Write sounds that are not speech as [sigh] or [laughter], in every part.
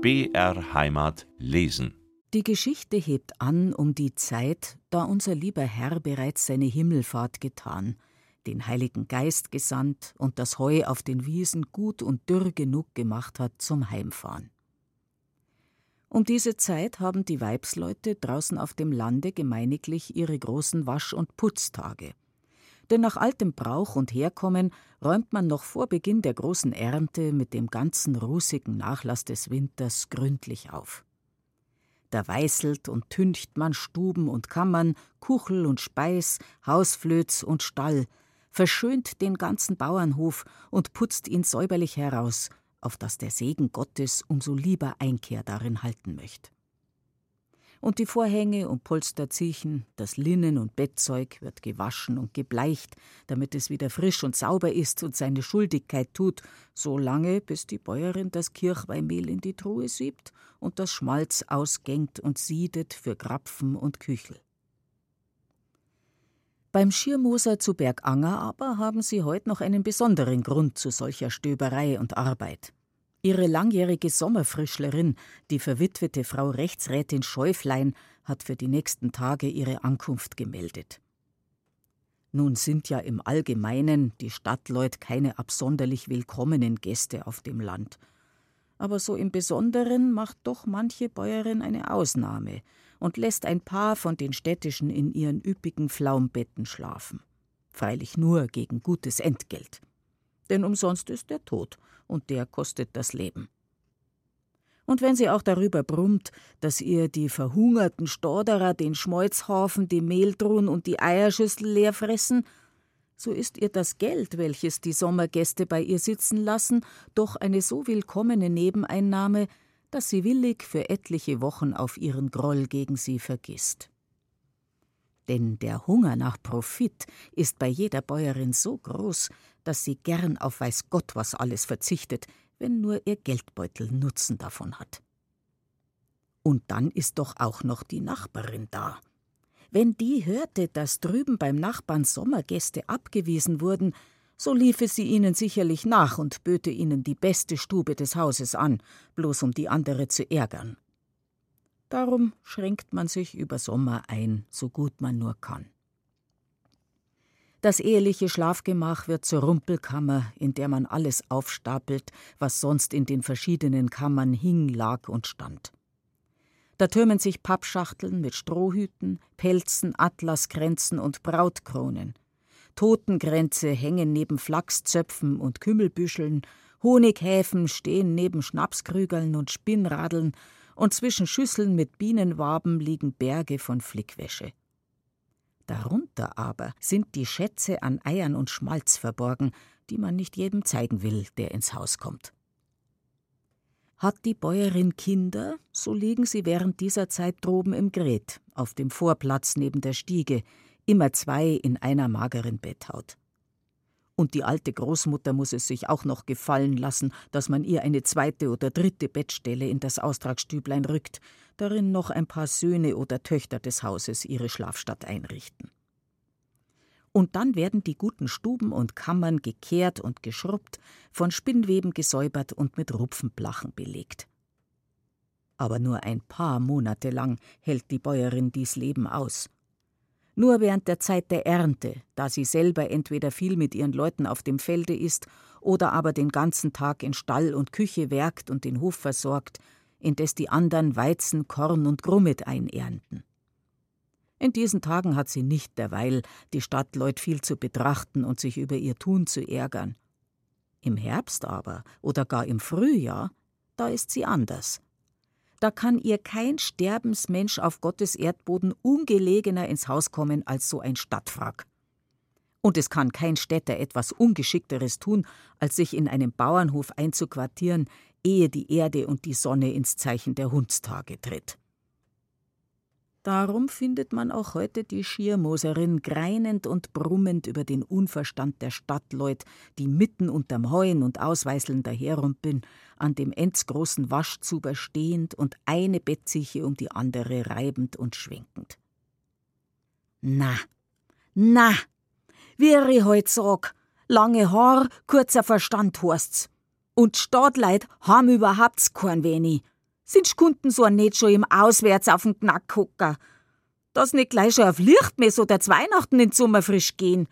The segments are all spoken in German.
BR Heimat lesen. Die Geschichte hebt an um die Zeit, da unser lieber Herr bereits seine Himmelfahrt getan, den Heiligen Geist gesandt und das Heu auf den Wiesen gut und dürr genug gemacht hat zum Heimfahren. Um diese Zeit haben die Weibsleute draußen auf dem Lande gemeiniglich ihre großen Wasch- und Putztage. Denn nach altem Brauch und Herkommen räumt man noch vor Beginn der großen Ernte mit dem ganzen rußigen Nachlass des Winters gründlich auf. Da weißelt und tüncht man Stuben und Kammern, Kuchel und Speis, Hausflöz und Stall, verschönt den ganzen Bauernhof und putzt ihn säuberlich heraus, auf das der Segen Gottes umso lieber Einkehr darin halten möchte. Und die Vorhänge und Polster ziechen, das Linnen und Bettzeug wird gewaschen und gebleicht, damit es wieder frisch und sauber ist und seine Schuldigkeit tut, so lange, bis die Bäuerin das Kirchweihmehl in die Truhe siebt und das Schmalz ausgängt und siedet für Krapfen und Küchel. Beim Schirmoser zu Berganger aber haben sie heute noch einen besonderen Grund zu solcher Stöberei und Arbeit. Ihre langjährige Sommerfrischlerin, die verwitwete Frau Rechtsrätin Schäuflein, hat für die nächsten Tage ihre Ankunft gemeldet. Nun sind ja im Allgemeinen die Stadtleut keine absonderlich willkommenen Gäste auf dem Land. Aber so im Besonderen macht doch manche Bäuerin eine Ausnahme und lässt ein paar von den Städtischen in ihren üppigen Pflaumbetten schlafen. Freilich nur gegen gutes Entgelt. Denn umsonst ist der Tod, und der kostet das Leben. Und wenn sie auch darüber brummt, dass ihr die verhungerten Storderer den Schmolzhaufen, die Mehltruhen und die Eierschüssel leer fressen, so ist ihr das Geld, welches die Sommergäste bei ihr sitzen lassen, doch eine so willkommene Nebeneinnahme, dass sie willig für etliche Wochen auf ihren Groll gegen sie vergisst. Denn der Hunger nach Profit ist bei jeder Bäuerin so groß, dass sie gern auf weiß Gott was alles verzichtet, wenn nur ihr Geldbeutel Nutzen davon hat. Und dann ist doch auch noch die Nachbarin da. Wenn die hörte, dass drüben beim Nachbarn Sommergäste abgewiesen wurden, so liefe sie ihnen sicherlich nach und böte ihnen die beste Stube des Hauses an, bloß um die andere zu ärgern. Darum schränkt man sich über Sommer ein, so gut man nur kann. Das eheliche Schlafgemach wird zur Rumpelkammer, in der man alles aufstapelt, was sonst in den verschiedenen Kammern hing, lag und stand. Da türmen sich Pappschachteln mit Strohhüten, Pelzen, Atlaskränzen und Brautkronen. Totenkränze hängen neben Flachszöpfen und Kümmelbüscheln, Honighäfen stehen neben Schnapskrügeln und Spinnradeln, und zwischen Schüsseln mit Bienenwaben liegen Berge von Flickwäsche. Darunter aber sind die Schätze an Eiern und Schmalz verborgen, die man nicht jedem zeigen will, der ins Haus kommt. Hat die Bäuerin Kinder, so liegen sie während dieser Zeit droben im Gret, auf dem Vorplatz neben der Stiege, immer zwei in einer mageren Betthaut. Und die alte Großmutter muss es sich auch noch gefallen lassen, dass man ihr eine zweite oder dritte Bettstelle in das Austragsstüblein rückt, darin noch ein paar Söhne oder Töchter des Hauses ihre Schlafstatt einrichten. Und dann werden die guten Stuben und Kammern gekehrt und geschrubbt, von Spinnweben gesäubert und mit Rupfenblachen belegt. Aber nur ein paar Monate lang hält die Bäuerin dies Leben aus. Nur während der Zeit der Ernte, da sie selber entweder viel mit ihren Leuten auf dem Felde ist oder aber den ganzen Tag in Stall und Küche werkt und den Hof versorgt, indes die anderen Weizen, Korn und Grummet einernten. In diesen Tagen hat sie nicht derweil, die Stadtleut viel zu betrachten und sich über ihr Tun zu ärgern. Im Herbst aber oder gar im Frühjahr, da ist sie anders da kann ihr kein Sterbensmensch auf Gottes Erdboden ungelegener ins Haus kommen als so ein Stadtwrack. Und es kann kein Städter etwas Ungeschickteres tun, als sich in einem Bauernhof einzuquartieren, ehe die Erde und die Sonne ins Zeichen der Hundstage tritt. Darum findet man auch heute die Schiermoserin greinend und brummend über den Unverstand der Stadtleut, die mitten unterm Heuen und Ausweißeln daherrumpeln, an dem endsgroßen Waschzuber stehend und eine Bettsiche um die andere reibend und schwenkend. Na, na, ich heut sag, lange Haar, kurzer Verstand horst's. Und Stadtleit haben überhaupt kein wenig. Sind Kunden so nicht schon im Auswärts auf den Knack? Dass nicht gleich schon auf Lichtmess oder Weihnachten in Sommer frisch gehen.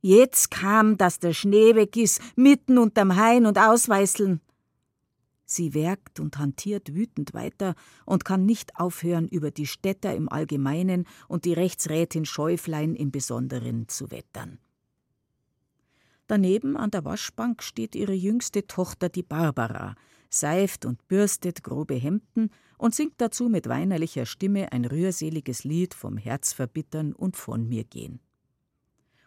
Jetzt kam, dass der Schnee weg ist, mitten unterm Hain und Ausweißeln. Sie werkt und hantiert wütend weiter und kann nicht aufhören, über die Städter im Allgemeinen und die Rechtsrätin Schäuflein im Besonderen zu wettern. Daneben an der Waschbank steht ihre jüngste Tochter, die Barbara, seift und bürstet grobe Hemden und singt dazu mit weinerlicher Stimme ein rührseliges Lied vom Herz verbittern und von mir gehen.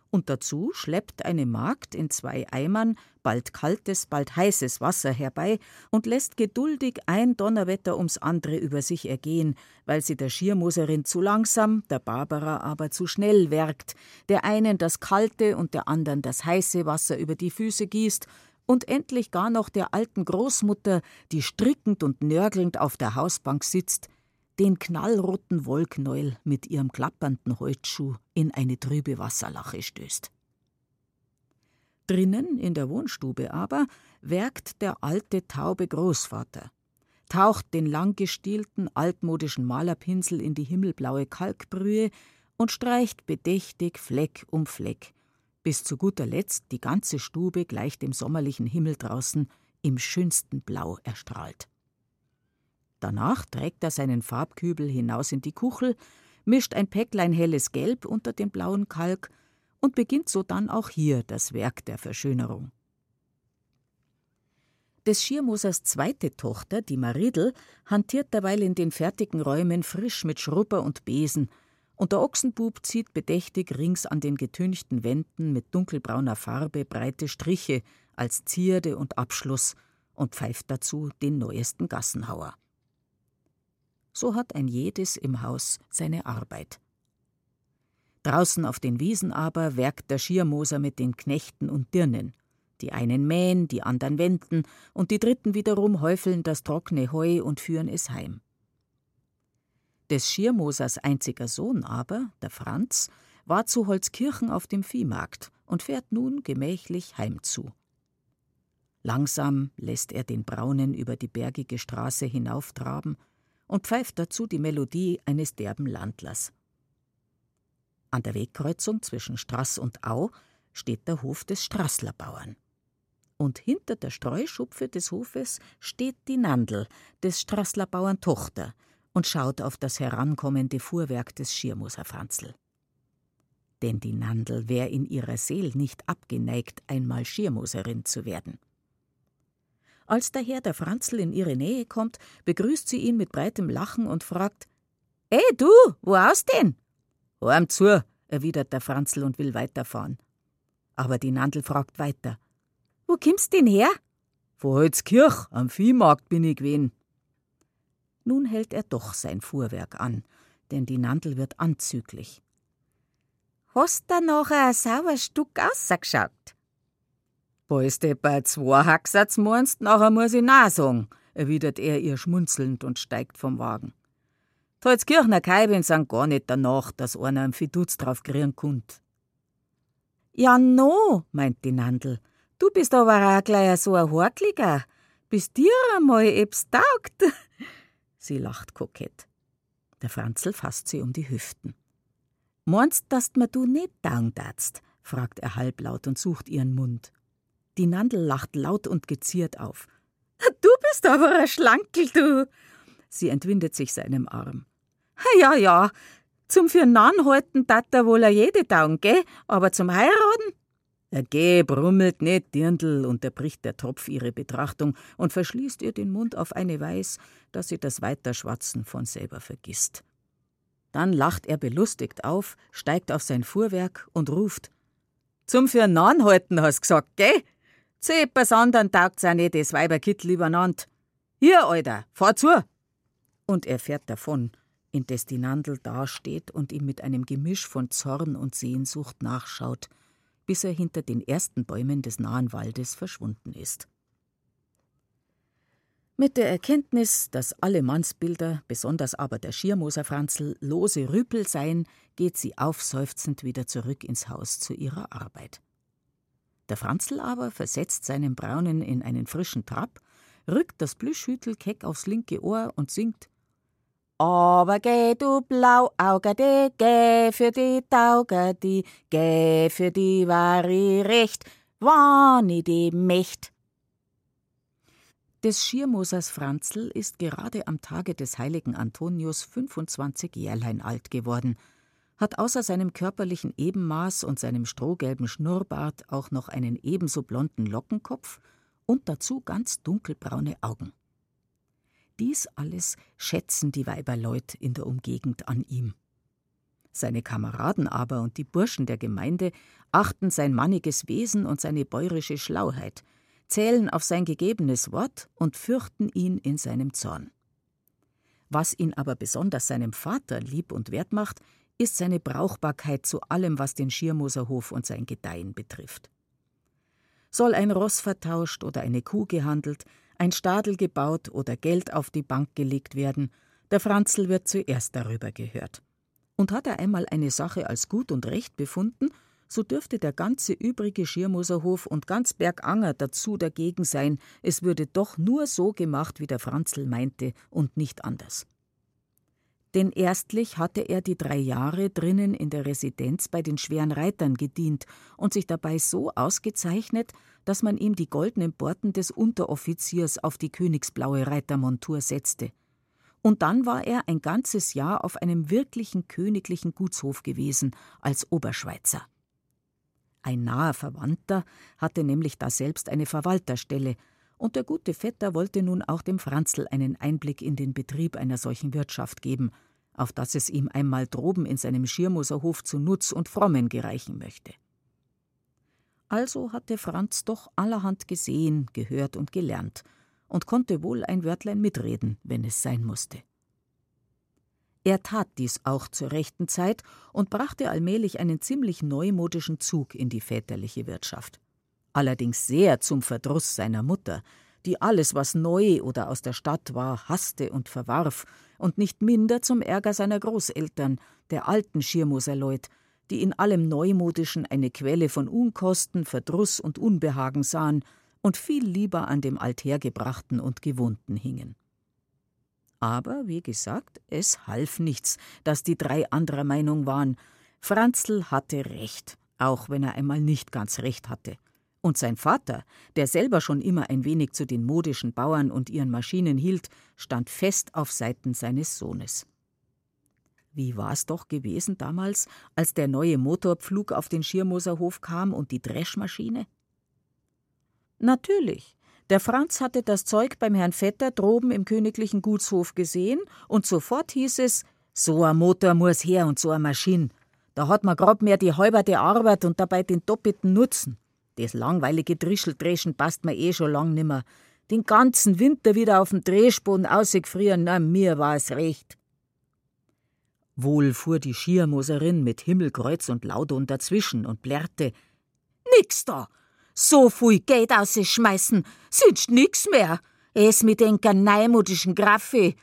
Und dazu schleppt eine Magd in zwei Eimern bald kaltes, bald heißes Wasser herbei und lässt geduldig ein Donnerwetter ums andere über sich ergehen, weil sie der Schirmoserin zu langsam, der Barbara aber zu schnell werkt, der einen das kalte und der anderen das heiße Wasser über die Füße gießt und endlich gar noch der alten Großmutter, die strickend und nörgelnd auf der Hausbank sitzt, den knallroten Wollknäuel mit ihrem klappernden Holzschuh in eine trübe Wasserlache stößt. Drinnen in der Wohnstube aber werkt der alte taube Großvater, taucht den langgestielten altmodischen Malerpinsel in die himmelblaue Kalkbrühe und streicht bedächtig Fleck um Fleck, bis zu guter Letzt die ganze Stube gleich dem sommerlichen Himmel draußen im schönsten Blau erstrahlt. Danach trägt er seinen Farbkübel hinaus in die Kuchel, mischt ein Päcklein helles Gelb unter den blauen Kalk und beginnt so dann auch hier das Werk der Verschönerung. Des Schirmosers zweite Tochter, die Maridel, hantiert derweil in den fertigen Räumen frisch mit Schrubber und Besen, und der Ochsenbub zieht bedächtig rings an den getünchten Wänden mit dunkelbrauner Farbe breite Striche als Zierde und Abschluss und pfeift dazu den neuesten Gassenhauer so hat ein jedes im Haus seine Arbeit. Draußen auf den Wiesen aber werkt der Schiermoser mit den Knechten und Dirnen. Die einen mähen, die anderen wenden, und die dritten wiederum häufeln das trockene Heu und führen es heim. Des Schiermosers einziger Sohn aber, der Franz, war zu Holzkirchen auf dem Viehmarkt und fährt nun gemächlich heimzu. Langsam lässt er den Braunen über die bergige Straße hinauftraben und pfeift dazu die Melodie eines derben Landlers. An der Wegkreuzung zwischen Straß und Au steht der Hof des Straßlerbauern. Und hinter der Streuschupfe des Hofes steht die Nandl des Straßlerbauern Tochter und schaut auf das herankommende Fuhrwerk des Schirmoser Franzl. Denn die Nandl wär in ihrer Seel nicht abgeneigt, einmal Schirmoserin zu werden. Als daher der Franzl in ihre Nähe kommt, begrüßt sie ihn mit breitem Lachen und fragt: Ey, du, wo aus denn? Horm zu, erwidert der Franzl und will weiterfahren. Aber die Nandl fragt weiter: Wo kimmst denn her? Von Holzkirch, am Viehmarkt bin ich gewesen. Nun hält er doch sein Fuhrwerk an, denn die Nandl wird anzüglich. Hast da noch ein sauer Stück ausgeschaut? Bist du bei zwei Hacksatz meinst, nachher muss ich sagen, erwidert er ihr schmunzelnd und steigt vom Wagen. Tolzkirchner Kaibin sind gar nicht danach, dass einer am Fiduz drauf kriegen kunt. Ja, no, meint die Nandl. Du bist aber auch gleich so ein Horkliger. Bis dir einmal ebs taugt. [laughs] Sie lacht kokett. Der Franzl fasst sie um die Hüften. Meinst, dass mir du nicht taugen darfst? fragt er halblaut und sucht ihren Mund. Die Nandel lacht laut und geziert auf. Du bist aber ein Schlankel, du. Sie entwindet sich seinem Arm. Ja, ja, zum für Nan halten tat er wohl a jede Taugen, geh, aber zum Heiraten? Geh, brummelt nicht, Dirndl, unterbricht der Tropf ihre Betrachtung und verschließt ihr den Mund auf eine Weis, dass sie das Weiterschwatzen von selber vergisst. Dann lacht er belustigt auf, steigt auf sein Fuhrwerk und ruft: Zum für Nan halten, hast gesagt? Zu etwas anderem taugt's auch nicht, das Weiberkittel übereinander. Hier, Alter, fahr zu! Und er fährt davon, indes die Nandel dasteht und ihm mit einem Gemisch von Zorn und Sehnsucht nachschaut, bis er hinter den ersten Bäumen des nahen Waldes verschwunden ist. Mit der Erkenntnis, dass alle Mannsbilder, besonders aber der Schirmoser Franzl, lose Rüpel seien, geht sie aufseufzend wieder zurück ins Haus zu ihrer Arbeit. Der Franzl aber versetzt seinen Braunen in einen frischen Trab, rückt das Plüschhütel keck aufs linke Ohr und singt aber geh du Blauauge, die, geh für die Tauge, die, geh für die war ich recht, war nie die Mächt. Des Schirmosers Franzl ist gerade am Tage des heiligen Antonius 25 Jährlein alt geworden, hat außer seinem körperlichen Ebenmaß und seinem strohgelben Schnurrbart auch noch einen ebenso blonden Lockenkopf und dazu ganz dunkelbraune Augen. Dies alles schätzen die Weiberleut in der Umgegend an ihm. Seine Kameraden aber und die Burschen der Gemeinde achten sein manniges Wesen und seine bäurische Schlauheit, zählen auf sein gegebenes Wort und fürchten ihn in seinem Zorn. Was ihn aber besonders seinem Vater lieb und wert macht, ist seine Brauchbarkeit zu allem, was den Schirmoserhof und sein Gedeihen betrifft. Soll ein Ross vertauscht oder eine Kuh gehandelt, ein Stadel gebaut oder Geld auf die Bank gelegt werden, der Franzl wird zuerst darüber gehört. Und hat er einmal eine Sache als gut und recht befunden, so dürfte der ganze übrige Schirmoserhof und ganz Berganger dazu dagegen sein, es würde doch nur so gemacht, wie der Franzl meinte, und nicht anders. Denn erstlich hatte er die drei Jahre drinnen in der Residenz bei den schweren Reitern gedient und sich dabei so ausgezeichnet, dass man ihm die goldenen Borten des Unteroffiziers auf die königsblaue Reitermontur setzte. Und dann war er ein ganzes Jahr auf einem wirklichen königlichen Gutshof gewesen, als Oberschweizer. Ein naher Verwandter hatte nämlich daselbst eine Verwalterstelle, und der gute Vetter wollte nun auch dem Franzl einen Einblick in den Betrieb einer solchen Wirtschaft geben, auf dass es ihm einmal droben in seinem Schirmoserhof zu Nutz und Frommen gereichen möchte. Also hatte Franz doch allerhand gesehen, gehört und gelernt und konnte wohl ein Wörtlein mitreden, wenn es sein musste. Er tat dies auch zur rechten Zeit und brachte allmählich einen ziemlich neumodischen Zug in die väterliche Wirtschaft. Allerdings sehr zum Verdruss seiner Mutter, die alles, was neu oder aus der Stadt war, hasste und verwarf, und nicht minder zum Ärger seiner Großeltern, der alten Schirmoser Leut, die in allem Neumodischen eine Quelle von Unkosten, Verdruss und Unbehagen sahen und viel lieber an dem Althergebrachten und Gewohnten hingen. Aber, wie gesagt, es half nichts, dass die drei anderer Meinung waren. Franzl hatte recht, auch wenn er einmal nicht ganz recht hatte. Und sein Vater, der selber schon immer ein wenig zu den modischen Bauern und ihren Maschinen hielt, stand fest auf Seiten seines Sohnes. Wie war es doch gewesen damals, als der neue Motorpflug auf den Schirmoser Hof kam und die Dreschmaschine? Natürlich. Der Franz hatte das Zeug beim Herrn Vetter droben im königlichen Gutshof gesehen und sofort hieß es: So ein Motor muss her und so eine Maschine. Da hat man grad mehr die halberte Arbeit und dabei den doppelten Nutzen. Das langweilige Drischeldreschen passt mir eh schon lang nimmer. Den ganzen Winter wieder auf dem Drehspuren ausgefrieren, na, mir war es recht. Wohl fuhr die Schiermoserin mit Himmelkreuz und Laudon dazwischen und plärrte: Nix da! So viel Geld ausschmeißen, sind nix mehr. Es mit den neumodischen Graffi.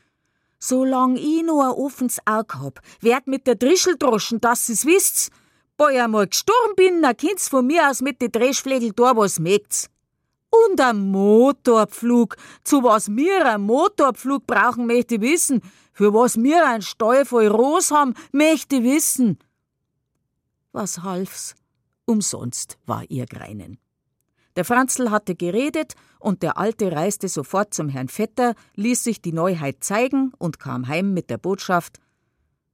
Solang ich noch ein offenes Auge hab, werd mit der Drischeldroschen, dass ich's wisst. Boi einmal gestorben bin, na kind's von mir aus mit de Dreschflegel da was mögt's. Und ein Motorpflug. Zu was mir ein Motorpflug brauchen, möchte ich wissen. Für was mir ein Stall voll Ros haben, möchte ich wissen. Was half's? Umsonst war ihr Greinen. Der Franzl hatte geredet und der Alte reiste sofort zum Herrn Vetter, ließ sich die Neuheit zeigen und kam heim mit der Botschaft: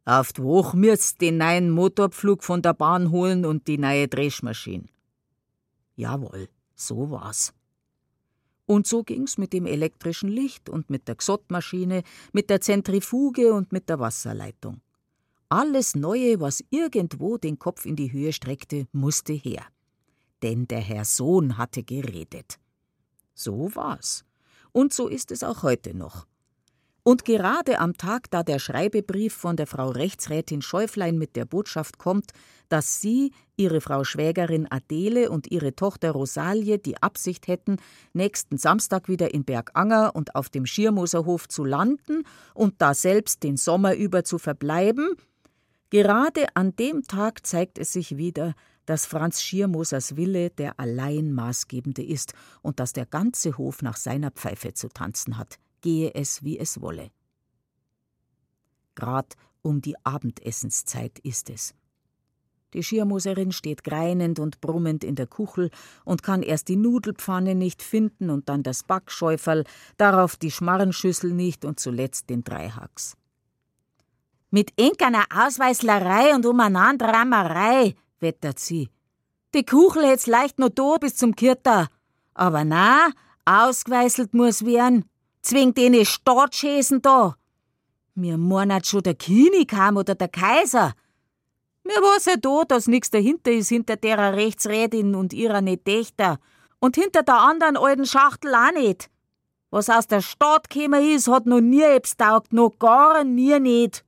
Auf die Woche müsst den neuen Motorpflug von der Bahn holen und die neue Dreschmaschine. Jawohl, so war's. Und so ging's mit dem elektrischen Licht und mit der Xottmaschine, mit der Zentrifuge und mit der Wasserleitung. Alles Neue, was irgendwo den Kopf in die Höhe streckte, musste her. Denn der Herr Sohn hatte geredet. So war's. Und so ist es auch heute noch. Und gerade am Tag, da der Schreibebrief von der Frau Rechtsrätin Schäuflein mit der Botschaft kommt, dass sie, ihre Frau Schwägerin Adele und ihre Tochter Rosalie die Absicht hätten, nächsten Samstag wieder in Berganger und auf dem Schirmoserhof zu landen und da selbst den Sommer über zu verbleiben, gerade an dem Tag zeigt es sich wieder, dass Franz Schiermosers Wille der allein maßgebende ist und dass der ganze Hof nach seiner Pfeife zu tanzen hat, gehe es wie es wolle. Grad um die Abendessenszeit ist es. Die Schirmoserin steht greinend und brummend in der Kuchel und kann erst die Nudelpfanne nicht finden und dann das Backschäuferl, darauf die Schmarrenschüssel nicht und zuletzt den Dreihacks. Mit irgendeiner Ausweislerei und Umeinanderrammerei, wettert sie. Die Kuchel hätt's leicht noch da bis zum Kirter. Aber na, ausgeweißelt muss werden. Zwingt eine Staatsschäsen da. Mir meinen schon der König kam oder der Kaiser. Mir weiß ja da, dass nix dahinter ist, hinter derer Rechtsrätin und ihrer nicht Dächter. Und hinter der anderen alten Schachtel auch nicht. Was aus der Stadt gekommen ist, hat noch nie ebs taugt, noch gar nie nicht.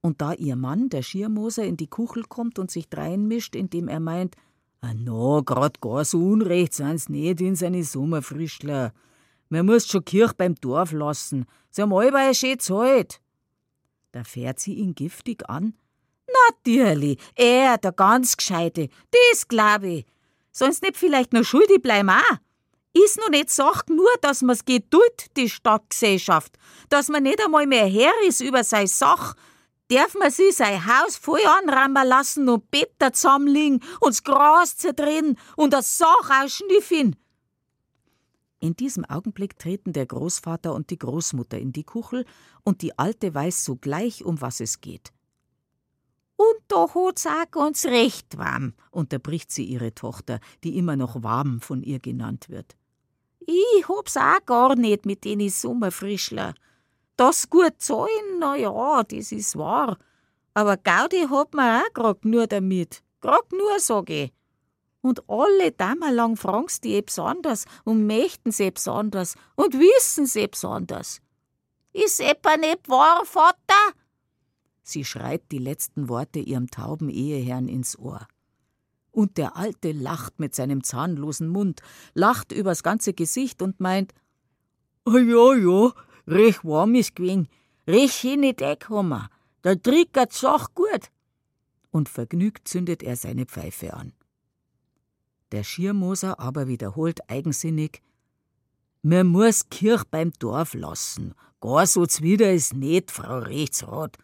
Und da ihr Mann, der Schiermoser, in die Kuchel kommt und sich dreinmischt, indem er meint, ah no, grad gar so unrecht sind's nicht in seine Sommerfrischler. Man muss schon Kirch beim Dorf lassen. Sie haben allweil schön Zeit. Da fährt sie ihn giftig an. Natürlich, er, der ganz Gescheite, das glaub ich. Sollen's nicht vielleicht noch schuldig bleiben auch? Ist noch nicht Sache nur, dass man's geduld, die Stadtgesellschaft, dass man nicht einmal mehr her ist über sei Sach, darf man sie sein Haus voll anrammen lassen und Better zusammenlegen und das Gras zerdrehen und das Sach ausschnüffeln. In diesem Augenblick treten der Großvater und die Großmutter in die Kuchel und die Alte weiß sogleich, um was es geht. Und da hat's auch ganz recht warm, unterbricht sie ihre Tochter, die immer noch warm von ihr genannt wird. Ich hab's auch gar nicht mit denen Sommerfrischler. Das gut zahlen, na ja, das ist wahr. Aber Gaudi hat man auch grad nur damit. Grad nur, sag ich. Und alle lang fragst die ebs anders und möchten's ebs anders und wissen's ebs anders. Ist etwa nicht wahr, Vater? Sie schreit die letzten Worte ihrem tauben Eheherrn ins Ohr. Und der Alte lacht mit seinem zahnlosen Mund, lacht übers ganze Gesicht und meint, ah ja, ja, Recht warm ist gewesen, recht schöne Deck haben Da triggert Sach gut. Und vergnügt zündet er seine Pfeife an. Der Schirmoser aber wiederholt eigensinnig, man muss Kirch beim Dorf lassen. Gar so zwider ist nicht, Frau Rechtsrat.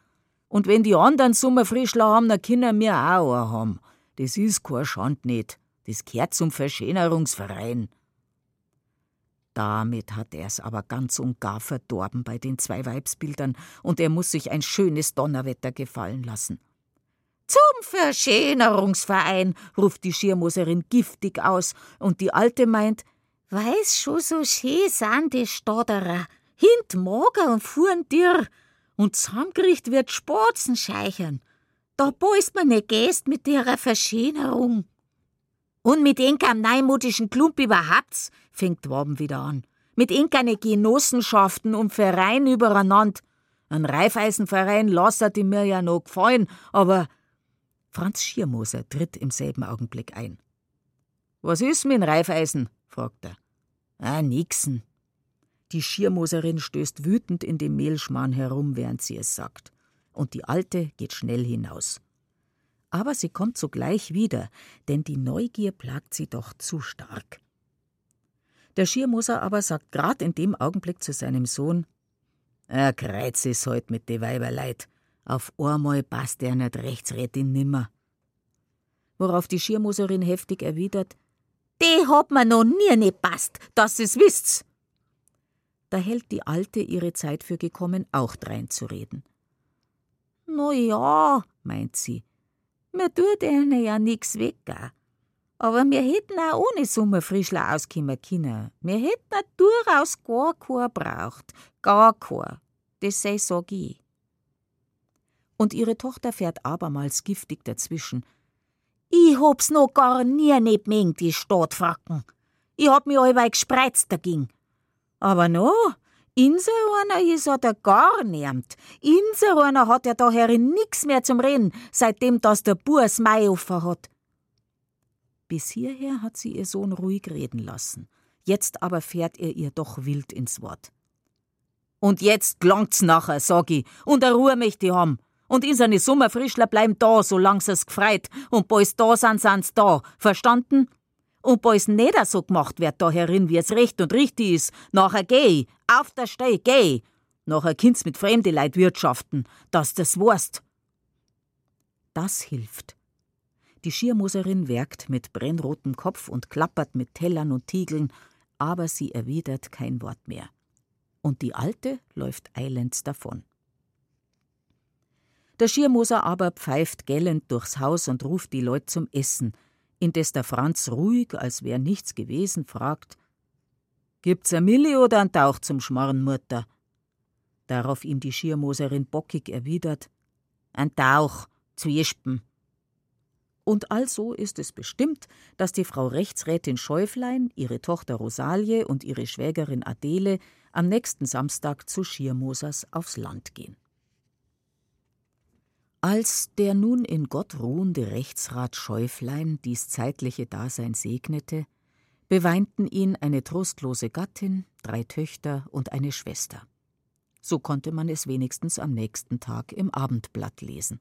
Und wenn die anderen Sommerfrischler haben, dann können wir auch einen haben. Das ist kein Schand nicht. Das gehört zum Verschönerungsverein. Damit hat er es aber ganz und gar verdorben bei den zwei Weibsbildern, und er muss sich ein schönes Donnerwetter gefallen lassen. Zum Verschönerungsverein, ruft die Schirmoserin giftig aus, und die Alte meint, weiß schon so schön sind die Stodderer, hint mager und fuhren dir, und zusammengericht wird Spatzen scheichern. Da beißt man ne Gäst mit ihrer Verschönerung. Und mit enkem neimutischen Klump überhaupt, fängt Waben wieder an. Mit enkerne Genossenschaften und Verein übereinander. Ein Reifeisenverein lasst die mir ja noch gefallen, aber Franz Schiermoser tritt im selben Augenblick ein. Was ist mit dem Reifeisen? fragt er. Ah, nixen. Die Schiermoserin stößt wütend in dem Mehlschmarrn herum, während sie es sagt. Und die Alte geht schnell hinaus aber sie kommt sogleich wieder, denn die Neugier plagt sie doch zu stark. Der Schiermoser aber sagt grad in dem Augenblick zu seinem Sohn: Er kreuz is heut mit de Weiberleid. Auf einmal passt er nicht Rechtsrätin nimmer. Worauf die Schiermoserin heftig erwidert: Die hat mir noch nie nicht passt, dass es wisst's. Da hält die Alte ihre Zeit für gekommen, auch dreinzureden. Na ja, meint sie, mir tut ihnen ja nix weg. Aber wir hätten auch ohne Sommerfrischler auskommen können. Wir hätten durchaus gar keinen braucht. Gar keinen. Das sei sag ich. Und ihre Tochter fährt abermals giftig dazwischen. Ich hab's noch gar nie nicht mengt, die Stadtfracken. Ich hab mich allweil gespreizt dagegen. Aber no, Inser einer is er der gar niemand. Inser einer hat er daher nix mehr zum Reden, seitdem das der Burs Maiufer hat. Bis hierher hat sie ihr Sohn ruhig reden lassen. Jetzt aber fährt er ihr doch wild ins Wort. Und jetzt gelangt's nachher, sag ich, und a Ruhe möchte ich haben. Und in seine Sommerfrischler bleiben da, solang es gefreit. Und boys da sind, sind's da. Verstanden? Und boys nicht so gemacht wird da herin, wie es recht und richtig ist. Nachher geh, auf der Steh, geh. Nachher kind's mit fremde Leid wirtschaften, dass das weißt. Das hilft. Die Schirmoserin werkt mit brennrotem Kopf und klappert mit Tellern und Tiegeln, aber sie erwidert kein Wort mehr. Und die Alte läuft eilends davon. Der Schirmoser aber pfeift gellend durchs Haus und ruft die Leute zum Essen, indes der Franz ruhig, als wär nichts gewesen, fragt: Gibt's a Milli oder ein Tauch zum Schmarren, Mutter? Darauf ihm die Schirmoserin bockig erwidert: Ein Tauch, Zwiespen. Und also ist es bestimmt, dass die Frau Rechtsrätin Schäuflein, ihre Tochter Rosalie und ihre Schwägerin Adele am nächsten Samstag zu Schirmosers aufs Land gehen. Als der nun in Gott ruhende Rechtsrat Schäuflein dies zeitliche Dasein segnete, beweinten ihn eine trostlose Gattin, drei Töchter und eine Schwester. So konnte man es wenigstens am nächsten Tag im Abendblatt lesen.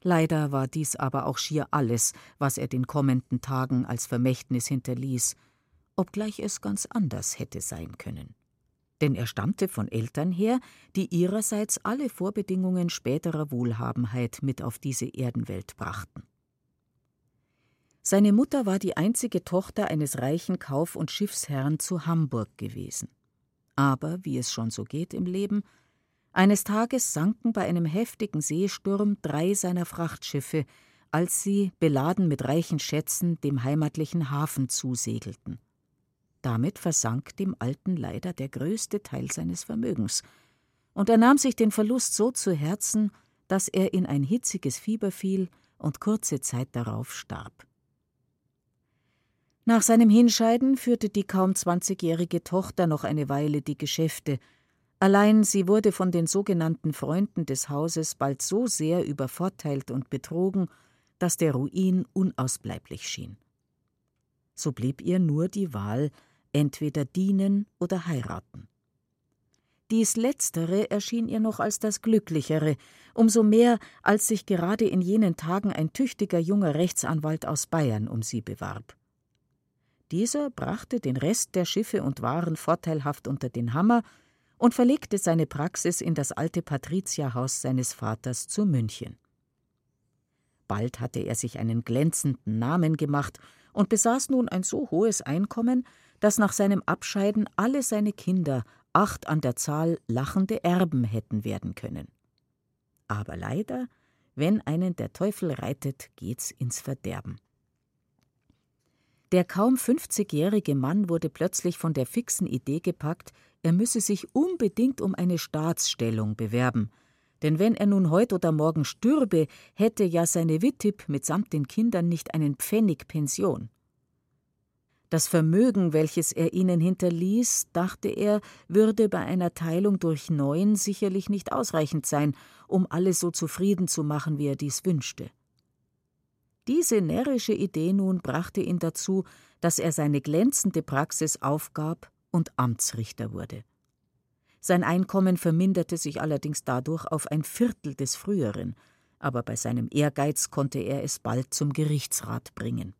Leider war dies aber auch schier alles, was er den kommenden Tagen als Vermächtnis hinterließ, obgleich es ganz anders hätte sein können. Denn er stammte von Eltern her, die ihrerseits alle Vorbedingungen späterer Wohlhabenheit mit auf diese Erdenwelt brachten. Seine Mutter war die einzige Tochter eines reichen Kauf- und Schiffsherrn zu Hamburg gewesen. Aber, wie es schon so geht im Leben, eines Tages sanken bei einem heftigen Seesturm drei seiner Frachtschiffe, als sie, beladen mit reichen Schätzen, dem heimatlichen Hafen zusegelten. Damit versank dem Alten leider der größte Teil seines Vermögens, und er nahm sich den Verlust so zu Herzen, dass er in ein hitziges Fieber fiel und kurze Zeit darauf starb. Nach seinem Hinscheiden führte die kaum zwanzigjährige Tochter noch eine Weile die Geschäfte, Allein sie wurde von den sogenannten Freunden des Hauses bald so sehr übervorteilt und betrogen, dass der Ruin unausbleiblich schien. So blieb ihr nur die Wahl, entweder dienen oder heiraten. Dies Letztere erschien ihr noch als das Glücklichere, umso mehr, als sich gerade in jenen Tagen ein tüchtiger junger Rechtsanwalt aus Bayern um sie bewarb. Dieser brachte den Rest der Schiffe und Waren vorteilhaft unter den Hammer und verlegte seine Praxis in das alte Patrizierhaus seines Vaters zu München. Bald hatte er sich einen glänzenden Namen gemacht und besaß nun ein so hohes Einkommen, dass nach seinem Abscheiden alle seine Kinder, acht an der Zahl, lachende Erben hätten werden können. Aber leider, wenn einen der Teufel reitet, geht's ins Verderben. Der kaum 50-jährige Mann wurde plötzlich von der fixen Idee gepackt, er müsse sich unbedingt um eine Staatsstellung bewerben, denn wenn er nun heut oder morgen stürbe, hätte ja seine Wittib mitsamt den Kindern nicht einen Pfennig Pension. Das Vermögen, welches er ihnen hinterließ, dachte er, würde bei einer Teilung durch neun sicherlich nicht ausreichend sein, um alle so zufrieden zu machen, wie er dies wünschte. Diese närrische Idee nun brachte ihn dazu, dass er seine glänzende Praxis aufgab und Amtsrichter wurde. Sein Einkommen verminderte sich allerdings dadurch auf ein Viertel des früheren, aber bei seinem Ehrgeiz konnte er es bald zum Gerichtsrat bringen.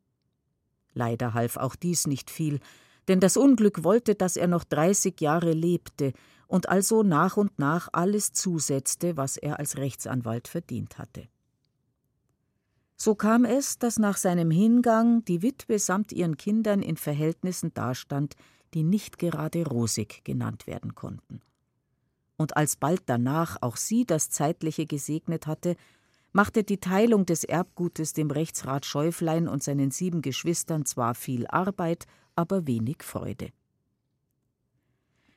Leider half auch dies nicht viel, denn das Unglück wollte, dass er noch dreißig Jahre lebte und also nach und nach alles zusetzte, was er als Rechtsanwalt verdient hatte. So kam es, dass nach seinem Hingang die Witwe samt ihren Kindern in Verhältnissen dastand, die nicht gerade rosig genannt werden konnten. Und als bald danach auch sie das Zeitliche gesegnet hatte, machte die Teilung des Erbgutes dem Rechtsrat Schäuflein und seinen sieben Geschwistern zwar viel Arbeit, aber wenig Freude.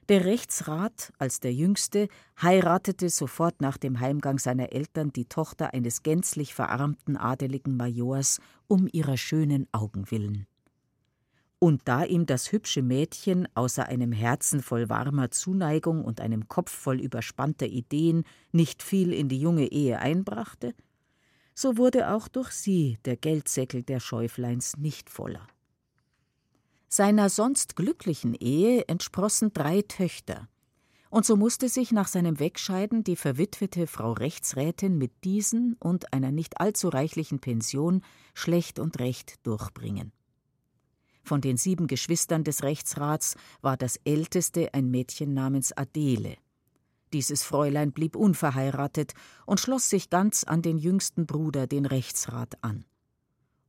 Der Rechtsrat, als der Jüngste, heiratete sofort nach dem Heimgang seiner Eltern die Tochter eines gänzlich verarmten adeligen Majors um ihrer schönen Augen willen. Und da ihm das hübsche Mädchen außer einem Herzen voll warmer Zuneigung und einem Kopf voll überspannter Ideen nicht viel in die junge Ehe einbrachte, so wurde auch durch sie der Geldsäckel der Schäufleins nicht voller. Seiner sonst glücklichen Ehe entsprossen drei Töchter, Und so musste sich nach seinem Wegscheiden die verwitwete Frau Rechtsrätin mit diesen und einer nicht allzu reichlichen Pension schlecht und recht durchbringen. Von den sieben Geschwistern des Rechtsrats war das älteste ein Mädchen namens Adele. Dieses Fräulein blieb unverheiratet und schloss sich ganz an den jüngsten Bruder, den Rechtsrat, an.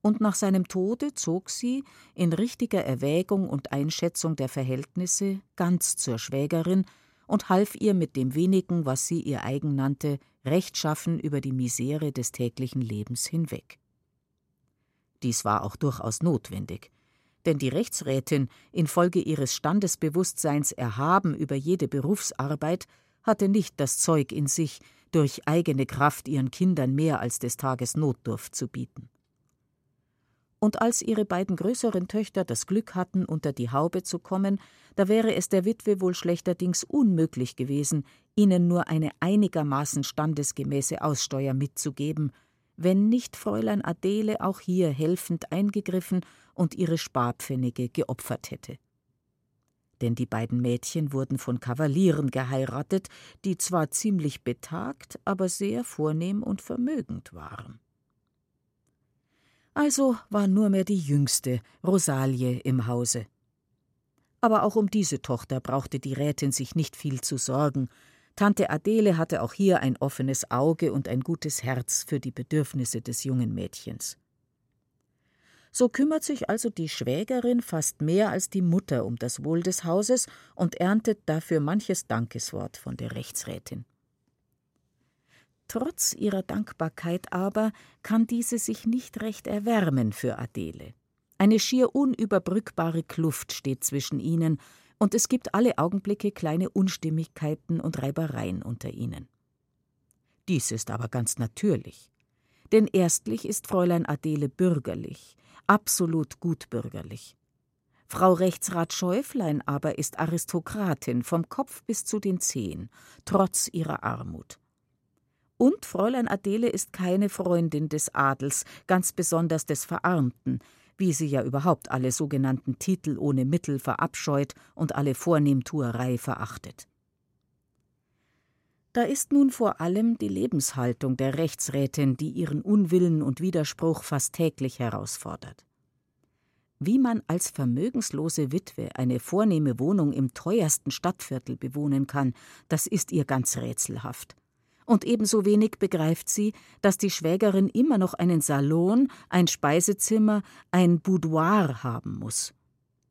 Und nach seinem Tode zog sie, in richtiger Erwägung und Einschätzung der Verhältnisse, ganz zur Schwägerin und half ihr mit dem wenigen, was sie ihr eigen nannte, rechtschaffen über die Misere des täglichen Lebens hinweg. Dies war auch durchaus notwendig, denn die Rechtsrätin, infolge ihres Standesbewusstseins erhaben über jede Berufsarbeit, hatte nicht das Zeug in sich, durch eigene Kraft ihren Kindern mehr als des Tages Notdurft zu bieten. Und als ihre beiden größeren Töchter das Glück hatten, unter die Haube zu kommen, da wäre es der Witwe wohl schlechterdings unmöglich gewesen, ihnen nur eine einigermaßen standesgemäße Aussteuer mitzugeben, wenn nicht Fräulein Adele auch hier helfend eingegriffen und ihre Sparpfennige geopfert hätte. Denn die beiden Mädchen wurden von Kavalieren geheiratet, die zwar ziemlich betagt, aber sehr vornehm und vermögend waren. Also war nur mehr die jüngste, Rosalie, im Hause. Aber auch um diese Tochter brauchte die Rätin sich nicht viel zu sorgen. Tante Adele hatte auch hier ein offenes Auge und ein gutes Herz für die Bedürfnisse des jungen Mädchens. So kümmert sich also die Schwägerin fast mehr als die Mutter um das Wohl des Hauses und erntet dafür manches Dankeswort von der Rechtsrätin. Trotz ihrer Dankbarkeit aber kann diese sich nicht recht erwärmen für Adele. Eine schier unüberbrückbare Kluft steht zwischen ihnen, und es gibt alle Augenblicke kleine Unstimmigkeiten und Reibereien unter ihnen. Dies ist aber ganz natürlich. Denn erstlich ist Fräulein Adele bürgerlich, absolut gutbürgerlich. Frau Rechtsrat Schäuflein aber ist Aristokratin vom Kopf bis zu den Zehen, trotz ihrer Armut. Und Fräulein Adele ist keine Freundin des Adels, ganz besonders des Verarmten, wie sie ja überhaupt alle sogenannten Titel ohne Mittel verabscheut und alle Vornehmtuerei verachtet. Da ist nun vor allem die Lebenshaltung der Rechtsrätin, die ihren Unwillen und Widerspruch fast täglich herausfordert. Wie man als vermögenslose Witwe eine vornehme Wohnung im teuersten Stadtviertel bewohnen kann, das ist ihr ganz rätselhaft und ebenso wenig begreift sie, dass die Schwägerin immer noch einen Salon, ein Speisezimmer, ein Boudoir haben muss.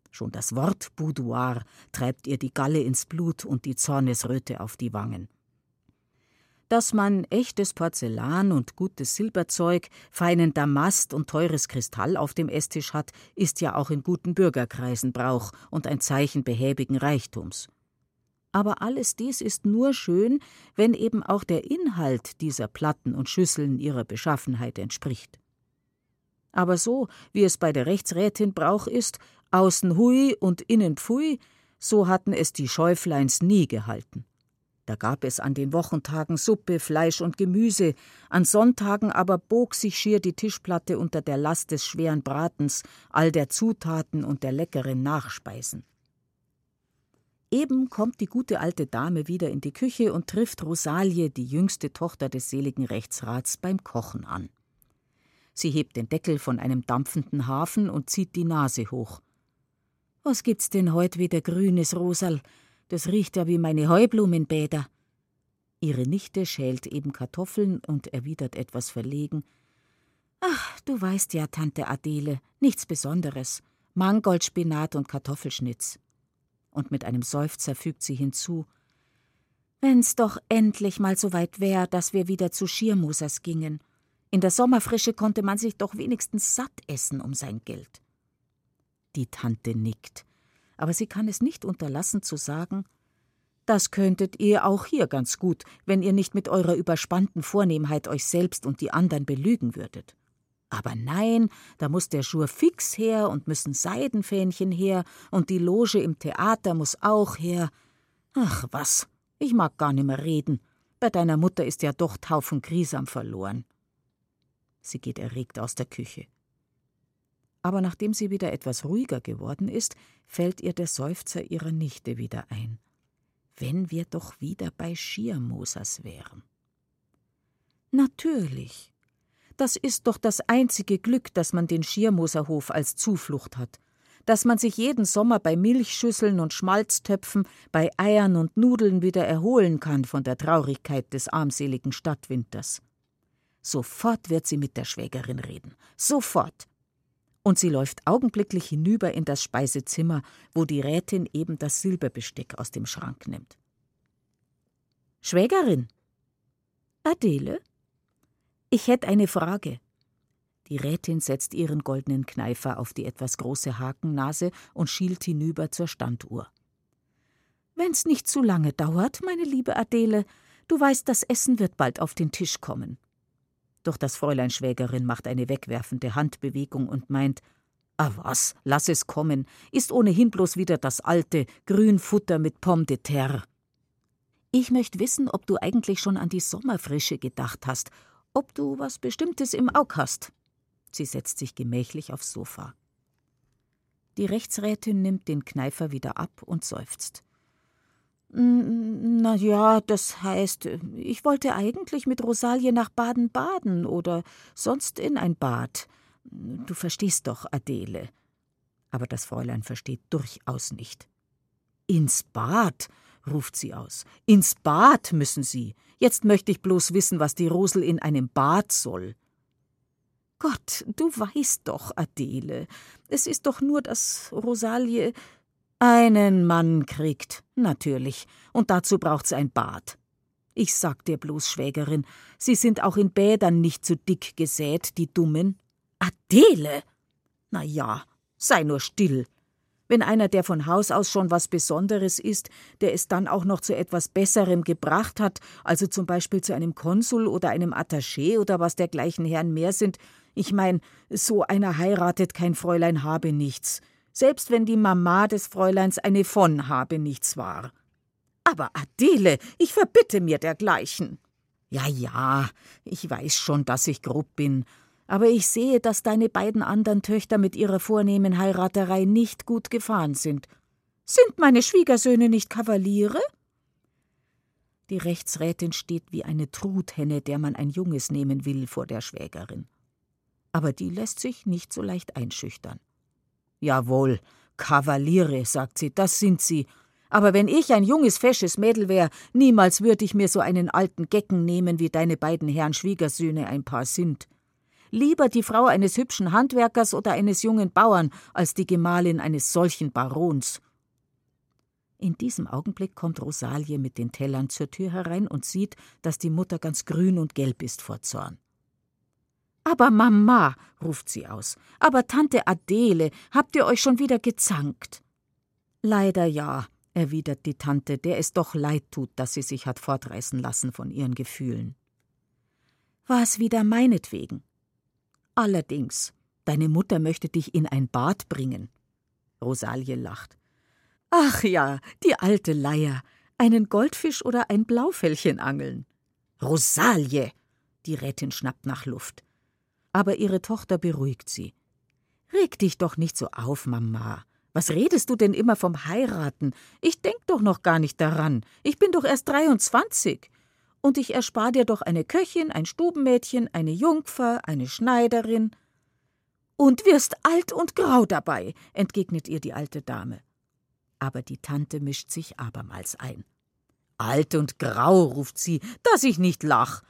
Schon das Wort Boudoir treibt ihr die Galle ins Blut und die Zornesröte auf die Wangen. Dass man echtes Porzellan und gutes Silberzeug, feinen Damast und teures Kristall auf dem Esstisch hat, ist ja auch in guten Bürgerkreisen Brauch und ein Zeichen behäbigen Reichtums. Aber alles dies ist nur schön, wenn eben auch der Inhalt dieser Platten und Schüsseln ihrer Beschaffenheit entspricht. Aber so, wie es bei der Rechtsrätin Brauch ist, außen hui und innen pfui, so hatten es die Schäufleins nie gehalten. Da gab es an den Wochentagen Suppe, Fleisch und Gemüse, an Sonntagen aber bog sich schier die Tischplatte unter der Last des schweren Bratens, all der Zutaten und der leckeren Nachspeisen. Eben kommt die gute alte Dame wieder in die Küche und trifft Rosalie, die jüngste Tochter des seligen Rechtsrats, beim Kochen an. Sie hebt den Deckel von einem dampfenden Hafen und zieht die Nase hoch. Was gibt's denn heut wieder Grünes, Rosal? Das riecht ja wie meine Heublumenbäder. Ihre Nichte schält eben Kartoffeln und erwidert etwas verlegen. Ach, du weißt ja, Tante Adele, nichts Besonderes. Mangoldspinat und Kartoffelschnitz und mit einem Seufzer fügt sie hinzu Wenn's doch endlich mal so weit wär, dass wir wieder zu Schiermusers gingen. In der Sommerfrische konnte man sich doch wenigstens satt essen um sein Geld. Die Tante nickt, aber sie kann es nicht unterlassen zu sagen Das könntet ihr auch hier ganz gut, wenn ihr nicht mit eurer überspannten Vornehmheit euch selbst und die anderen belügen würdet. Aber nein, da muss der Schur fix her und müssen Seidenfähnchen her und die Loge im Theater muss auch her. Ach was, ich mag gar nimmer reden. Bei deiner Mutter ist ja doch Taufen Grisam verloren. Sie geht erregt aus der Küche. Aber nachdem sie wieder etwas ruhiger geworden ist, fällt ihr der Seufzer ihrer Nichte wieder ein. wenn wir doch wieder bei Schiermosers wären. Natürlich. Das ist doch das einzige Glück, dass man den Schiermoserhof als Zuflucht hat, dass man sich jeden Sommer bei Milchschüsseln und Schmalztöpfen, bei Eiern und Nudeln wieder erholen kann von der Traurigkeit des armseligen Stadtwinters. Sofort wird sie mit der Schwägerin reden. Sofort. Und sie läuft augenblicklich hinüber in das Speisezimmer, wo die Rätin eben das Silberbesteck aus dem Schrank nimmt. Schwägerin. Adele? Ich hätte eine Frage. Die Rätin setzt ihren goldenen Kneifer auf die etwas große Hakennase und schielt hinüber zur Standuhr. Wenn's nicht zu lange dauert, meine liebe Adele, du weißt, das Essen wird bald auf den Tisch kommen. Doch das Fräulein Schwägerin macht eine wegwerfende Handbewegung und meint, Ah was, lass es kommen, ist ohnehin bloß wieder das alte Grünfutter mit Pomme de terre. Ich möchte wissen, ob du eigentlich schon an die Sommerfrische gedacht hast ob du was Bestimmtes im Aug hast. Sie setzt sich gemächlich aufs Sofa. Die Rechtsrätin nimmt den Kneifer wieder ab und seufzt. Na ja, das heißt, ich wollte eigentlich mit Rosalie nach Baden-Baden oder sonst in ein Bad. Du verstehst doch, Adele. Aber das Fräulein versteht durchaus nicht. Ins Bad, ruft sie aus. Ins Bad müssen Sie. Jetzt möchte ich bloß wissen, was die Rosel in einem Bad soll. Gott, du weißt doch, Adele, es ist doch nur, dass Rosalie einen Mann kriegt, natürlich, und dazu braucht's ein Bad. Ich sag dir bloß, Schwägerin, sie sind auch in Bädern nicht zu dick gesät, die Dummen. Adele! Na ja, sei nur still. Wenn einer, der von Haus aus schon was Besonderes ist, der es dann auch noch zu etwas Besserem gebracht hat, also zum Beispiel zu einem Konsul oder einem Attaché oder was dergleichen Herren mehr sind, ich mein, so einer heiratet kein Fräulein habe nichts, selbst wenn die Mama des Fräuleins eine von habe nichts war. Aber Adele, ich verbitte mir dergleichen. Ja, ja, ich weiß schon, dass ich grob bin, aber ich sehe, dass deine beiden anderen Töchter mit ihrer vornehmen Heiraterei nicht gut gefahren sind. Sind meine Schwiegersöhne nicht Kavaliere? Die Rechtsrätin steht wie eine Truthenne, der man ein Junges nehmen will, vor der Schwägerin. Aber die lässt sich nicht so leicht einschüchtern. Jawohl, Kavaliere, sagt sie, das sind sie. Aber wenn ich ein junges, fesches Mädel wär, niemals würde ich mir so einen alten Gecken nehmen, wie deine beiden Herren Schwiegersöhne ein paar sind lieber die Frau eines hübschen Handwerkers oder eines jungen Bauern als die Gemahlin eines solchen Barons. In diesem Augenblick kommt Rosalie mit den Tellern zur Tür herein und sieht, dass die Mutter ganz grün und gelb ist vor Zorn. Aber Mama, ruft sie aus, aber Tante Adele, habt ihr euch schon wieder gezankt? Leider ja, erwidert die Tante, der es doch leid tut, dass sie sich hat fortreißen lassen von ihren Gefühlen. War es wieder meinetwegen? Allerdings, deine Mutter möchte dich in ein Bad bringen. Rosalie lacht. Ach ja, die alte Leier. Einen Goldfisch oder ein Blaufellchen angeln. Rosalie! Die Rätin schnappt nach Luft. Aber ihre Tochter beruhigt sie. Reg dich doch nicht so auf, Mama. Was redest du denn immer vom Heiraten? Ich denk doch noch gar nicht daran. Ich bin doch erst 23 und ich erspar dir doch eine Köchin, ein Stubenmädchen, eine Jungfer, eine Schneiderin. Und wirst alt und grau dabei, entgegnet ihr die alte Dame. Aber die Tante mischt sich abermals ein. Alt und grau, ruft sie, dass ich nicht lach.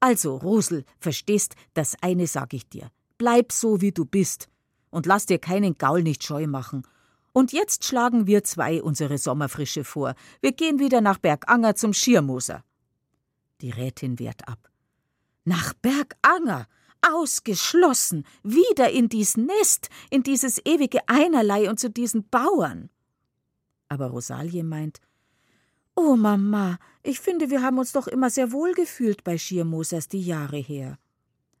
Also, Rosel, verstehst, das eine sag ich dir. Bleib so, wie du bist, und lass dir keinen Gaul nicht scheu machen. Und jetzt schlagen wir zwei unsere Sommerfrische vor. Wir gehen wieder nach Berganger zum Schiermoser. Die Rätin wehrt ab. Nach Berganger! Ausgeschlossen! Wieder in dies Nest, in dieses ewige Einerlei und zu diesen Bauern! Aber Rosalie meint, Oh, Mama, ich finde, wir haben uns doch immer sehr wohl gefühlt bei Schiermosers die Jahre her.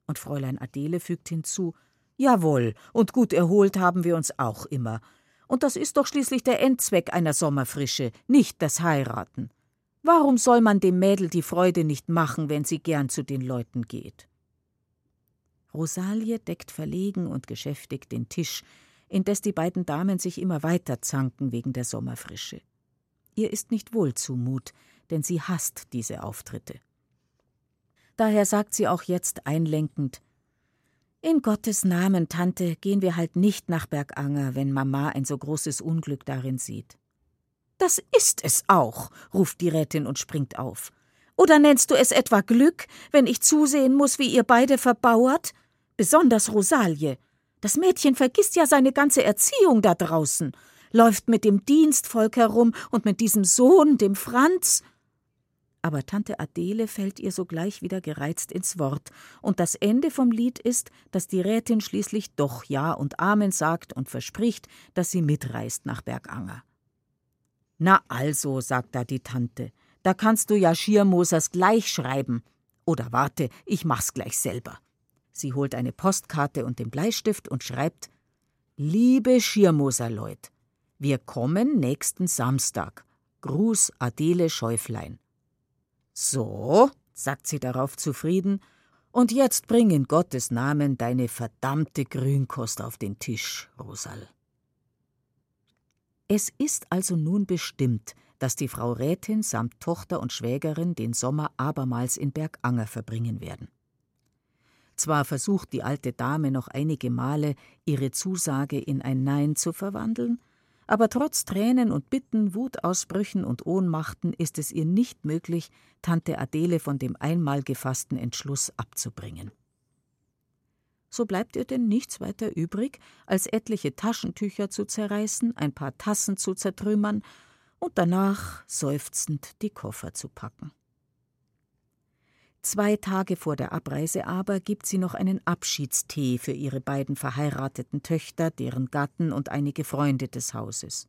Und Fräulein Adele fügt hinzu, Jawohl, und gut erholt haben wir uns auch immer. Und das ist doch schließlich der Endzweck einer Sommerfrische, nicht das Heiraten. Warum soll man dem Mädel die Freude nicht machen, wenn sie gern zu den Leuten geht? Rosalie deckt verlegen und geschäftig den Tisch, indes die beiden Damen sich immer weiter zanken wegen der Sommerfrische. Ihr ist nicht wohl zumut, denn sie hasst diese Auftritte. Daher sagt sie auch jetzt einlenkend In Gottes Namen, Tante, gehen wir halt nicht nach Berganger, wenn Mama ein so großes Unglück darin sieht. Das ist es auch, ruft die Rätin und springt auf. Oder nennst du es etwa Glück, wenn ich zusehen muss, wie ihr beide verbauert? Besonders Rosalie. Das Mädchen vergisst ja seine ganze Erziehung da draußen, läuft mit dem Dienstvolk herum und mit diesem Sohn, dem Franz. Aber Tante Adele fällt ihr sogleich wieder gereizt ins Wort, und das Ende vom Lied ist, dass die Rätin schließlich doch Ja und Amen sagt und verspricht, dass sie mitreist nach Berganger. Na also, sagt da die Tante, da kannst du ja Schiermosers gleich schreiben. Oder warte, ich mach's gleich selber. Sie holt eine Postkarte und den Bleistift und schreibt Liebe Schiermoser Leut, wir kommen nächsten Samstag. Gruß Adele Schäuflein. So, sagt sie darauf zufrieden, und jetzt bring in Gottes Namen deine verdammte Grünkost auf den Tisch, Rosal. Es ist also nun bestimmt, dass die Frau Rätin samt Tochter und Schwägerin den Sommer abermals in Berganger verbringen werden. Zwar versucht die alte Dame noch einige Male, ihre Zusage in ein Nein zu verwandeln, aber trotz Tränen und Bitten, Wutausbrüchen und Ohnmachten ist es ihr nicht möglich, Tante Adele von dem einmal gefassten Entschluss abzubringen. So bleibt ihr denn nichts weiter übrig, als etliche Taschentücher zu zerreißen, ein paar Tassen zu zertrümmern und danach seufzend die Koffer zu packen. Zwei Tage vor der Abreise aber gibt sie noch einen Abschiedstee für ihre beiden verheirateten Töchter, deren Gatten und einige Freunde des Hauses.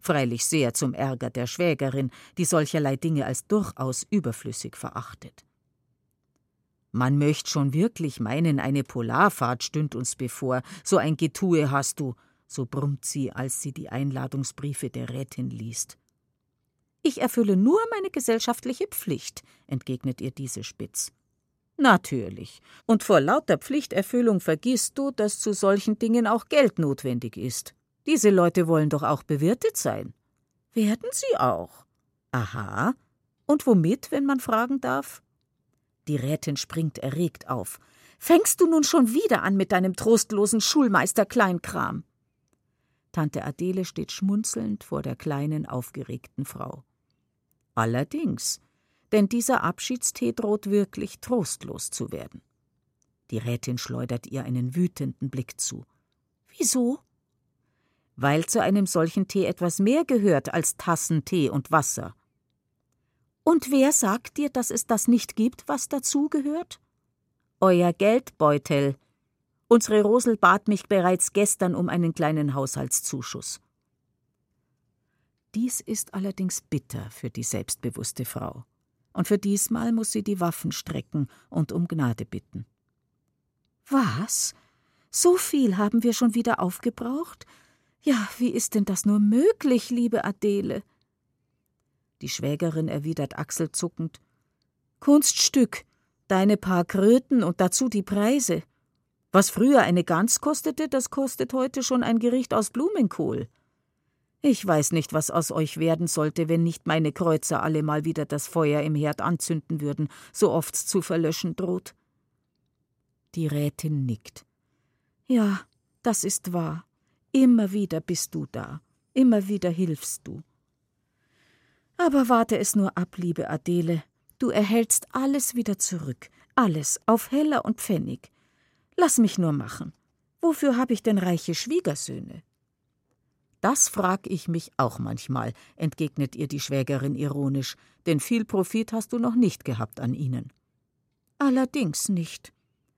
Freilich sehr zum Ärger der Schwägerin, die solcherlei Dinge als durchaus überflüssig verachtet. Man möcht schon wirklich meinen, eine Polarfahrt stünd uns bevor, so ein Getue hast du, so brummt sie, als sie die Einladungsbriefe der Rätin liest. Ich erfülle nur meine gesellschaftliche Pflicht, entgegnet ihr diese spitz. Natürlich. Und vor lauter Pflichterfüllung vergisst du, dass zu solchen Dingen auch Geld notwendig ist. Diese Leute wollen doch auch bewirtet sein. Werden sie auch. Aha. Und womit, wenn man fragen darf? Die Rätin springt erregt auf. Fängst du nun schon wieder an mit deinem trostlosen Schulmeister-Kleinkram? Tante Adele steht schmunzelnd vor der kleinen, aufgeregten Frau. Allerdings, denn dieser Abschiedstee droht wirklich trostlos zu werden. Die Rätin schleudert ihr einen wütenden Blick zu. Wieso? Weil zu einem solchen Tee etwas mehr gehört als Tassen Tee und Wasser. Und wer sagt dir, dass es das nicht gibt, was dazu gehört? Euer Geldbeutel. Unsere Rosel bat mich bereits gestern um einen kleinen Haushaltszuschuss. Dies ist allerdings bitter für die selbstbewusste Frau. Und für diesmal muss sie die Waffen strecken und um Gnade bitten. Was? So viel haben wir schon wieder aufgebraucht? Ja, wie ist denn das nur möglich, liebe Adele? Die Schwägerin erwidert achselzuckend Kunststück, deine paar Kröten und dazu die Preise. Was früher eine Gans kostete, das kostet heute schon ein Gericht aus Blumenkohl. Ich weiß nicht, was aus euch werden sollte, wenn nicht meine Kreuzer alle mal wieder das Feuer im Herd anzünden würden, so oft's zu verlöschen droht. Die Rätin nickt. Ja, das ist wahr. Immer wieder bist du da. Immer wieder hilfst du. Aber warte es nur ab, liebe Adele. Du erhältst alles wieder zurück. Alles, auf Heller und Pfennig. Lass mich nur machen. Wofür habe ich denn reiche Schwiegersöhne? Das frag ich mich auch manchmal, entgegnet ihr die Schwägerin ironisch, denn viel Profit hast du noch nicht gehabt an ihnen. Allerdings nicht.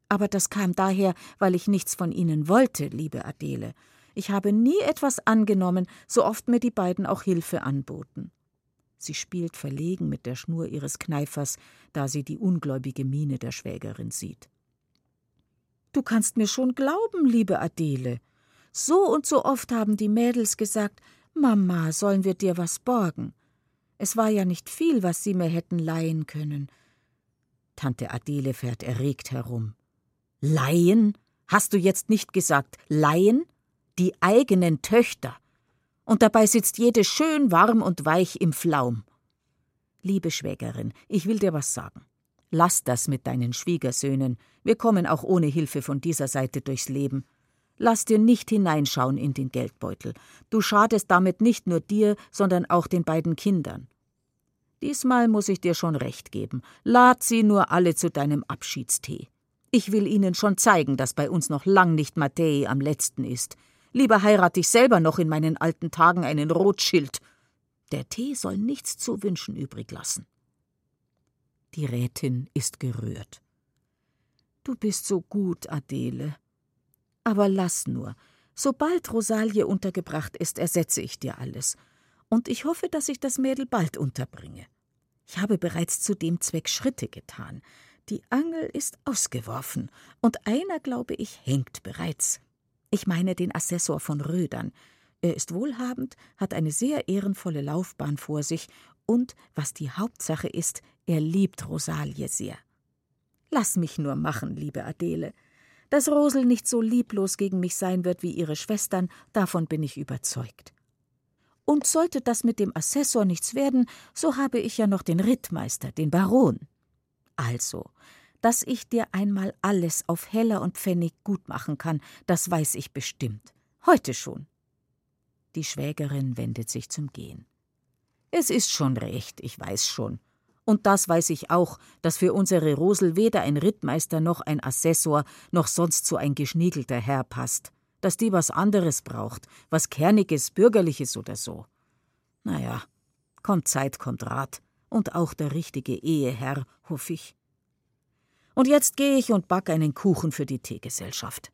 Aber das kam daher, weil ich nichts von ihnen wollte, liebe Adele. Ich habe nie etwas angenommen, so oft mir die beiden auch Hilfe anboten. Sie spielt verlegen mit der Schnur ihres Kneifers, da sie die ungläubige Miene der Schwägerin sieht. Du kannst mir schon glauben, liebe Adele, so und so oft haben die Mädels gesagt, Mama, sollen wir dir was borgen? Es war ja nicht viel, was sie mir hätten leihen können. Tante Adele fährt erregt herum. Leihen? Hast du jetzt nicht gesagt, leihen? Die eigenen Töchter. Und dabei sitzt jede schön warm und weich im Flaum. Liebe Schwägerin, ich will dir was sagen. Lass das mit deinen Schwiegersöhnen. Wir kommen auch ohne Hilfe von dieser Seite durchs Leben. Lass dir nicht hineinschauen in den Geldbeutel. Du schadest damit nicht nur dir, sondern auch den beiden Kindern. Diesmal muss ich dir schon recht geben. Lad sie nur alle zu deinem Abschiedstee. Ich will ihnen schon zeigen, dass bei uns noch lang nicht Mattei am letzten ist. Lieber heirate ich selber noch in meinen alten Tagen einen Rotschild. Der Tee soll nichts zu wünschen übrig lassen. Die Rätin ist gerührt. Du bist so gut, Adele. Aber lass nur. Sobald Rosalie untergebracht ist, ersetze ich dir alles. Und ich hoffe, dass ich das Mädel bald unterbringe. Ich habe bereits zu dem Zweck Schritte getan. Die Angel ist ausgeworfen, und einer, glaube ich, hängt bereits. Ich meine den Assessor von Rödern. Er ist wohlhabend, hat eine sehr ehrenvolle Laufbahn vor sich, und, was die Hauptsache ist, er liebt Rosalie sehr. Lass mich nur machen, liebe Adele. Dass Rosel nicht so lieblos gegen mich sein wird wie ihre Schwestern, davon bin ich überzeugt. Und sollte das mit dem Assessor nichts werden, so habe ich ja noch den Rittmeister, den Baron. Also, dass ich dir einmal alles auf Heller und Pfennig gut machen kann, das weiß ich bestimmt. Heute schon. Die Schwägerin wendet sich zum Gehen. Es ist schon recht, ich weiß schon. Und das weiß ich auch, dass für unsere Rosel weder ein Rittmeister noch ein Assessor noch sonst so ein geschniegelter Herr passt. Dass die was anderes braucht, was Kerniges, Bürgerliches oder so. Naja, kommt Zeit, kommt Rat. Und auch der richtige Eheherr, hoff ich. Und jetzt gehe ich und back einen Kuchen für die Teegesellschaft.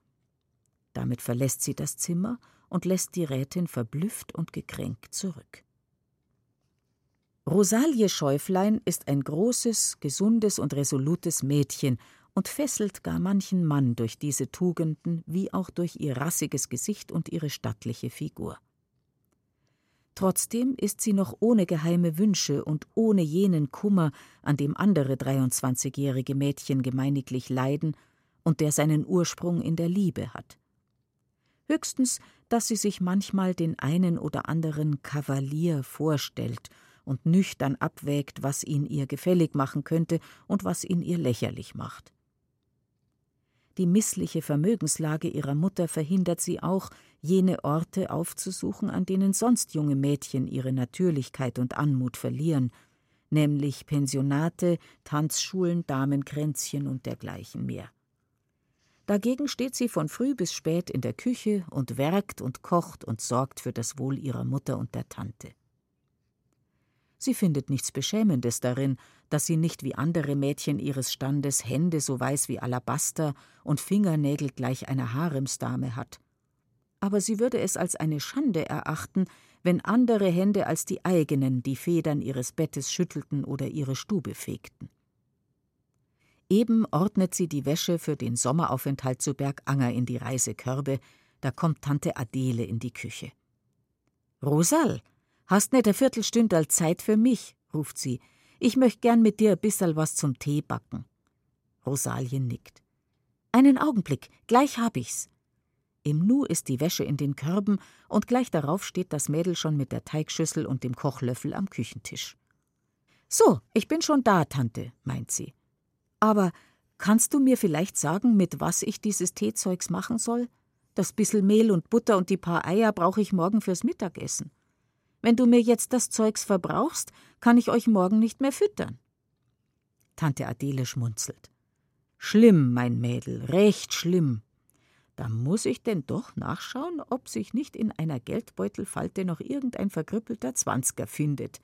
Damit verlässt sie das Zimmer und lässt die Rätin verblüfft und gekränkt zurück. Rosalie Schäuflein ist ein großes, gesundes und resolutes Mädchen und fesselt gar manchen Mann durch diese Tugenden wie auch durch ihr rassiges Gesicht und ihre stattliche Figur. Trotzdem ist sie noch ohne geheime Wünsche und ohne jenen Kummer, an dem andere 23-jährige Mädchen gemeiniglich leiden und der seinen Ursprung in der Liebe hat. Höchstens, dass sie sich manchmal den einen oder anderen Kavalier vorstellt und nüchtern abwägt, was ihn ihr gefällig machen könnte und was ihn ihr lächerlich macht. Die missliche Vermögenslage ihrer Mutter verhindert sie auch, jene Orte aufzusuchen, an denen sonst junge Mädchen ihre Natürlichkeit und Anmut verlieren, nämlich Pensionate, Tanzschulen, Damenkränzchen und dergleichen mehr. Dagegen steht sie von früh bis spät in der Küche und werkt und kocht und sorgt für das Wohl ihrer Mutter und der Tante. Sie findet nichts Beschämendes darin, dass sie nicht wie andere Mädchen ihres Standes Hände so weiß wie Alabaster und Fingernägel gleich einer Haremsdame hat. Aber sie würde es als eine Schande erachten, wenn andere Hände als die eigenen die Federn ihres Bettes schüttelten oder ihre Stube fegten. Eben ordnet sie die Wäsche für den Sommeraufenthalt zu Berganger in die Reisekörbe, da kommt Tante Adele in die Küche. Rosal, Hast nicht eine Viertelstunde Zeit für mich? ruft sie. Ich möcht gern mit dir ein bisserl was zum Tee backen. Rosalie nickt. Einen Augenblick, gleich hab ich's. Im Nu ist die Wäsche in den Körben und gleich darauf steht das Mädel schon mit der Teigschüssel und dem Kochlöffel am Küchentisch. So, ich bin schon da, Tante, meint sie. Aber kannst du mir vielleicht sagen, mit was ich dieses Teezeugs machen soll? Das bissel Mehl und Butter und die paar Eier brauche ich morgen fürs Mittagessen. Wenn du mir jetzt das Zeugs verbrauchst, kann ich euch morgen nicht mehr füttern. Tante Adele schmunzelt. Schlimm, mein Mädel, recht schlimm. Da muss ich denn doch nachschauen, ob sich nicht in einer Geldbeutelfalte noch irgendein verkrüppelter Zwanziger findet.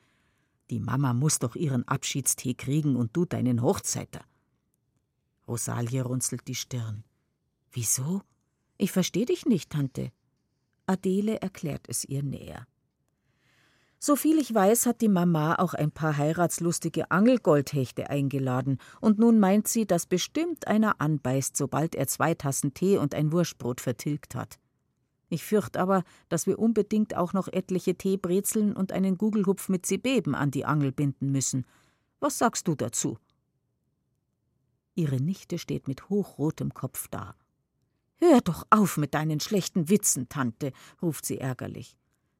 Die Mama muss doch ihren Abschiedstee kriegen und du deinen Hochzeiter. Rosalie runzelt die Stirn. Wieso? Ich versteh dich nicht, Tante. Adele erklärt es ihr näher. Soviel ich weiß, hat die Mama auch ein paar heiratslustige Angelgoldhechte eingeladen, und nun meint sie, dass bestimmt einer anbeißt, sobald er zwei Tassen Tee und ein Wurstbrot vertilgt hat. Ich fürchte aber, dass wir unbedingt auch noch etliche Teebrezeln und einen Gugelhupf mit Zibeben an die Angel binden müssen. Was sagst du dazu? Ihre Nichte steht mit hochrotem Kopf da. Hör doch auf mit deinen schlechten Witzen, Tante, ruft sie ärgerlich.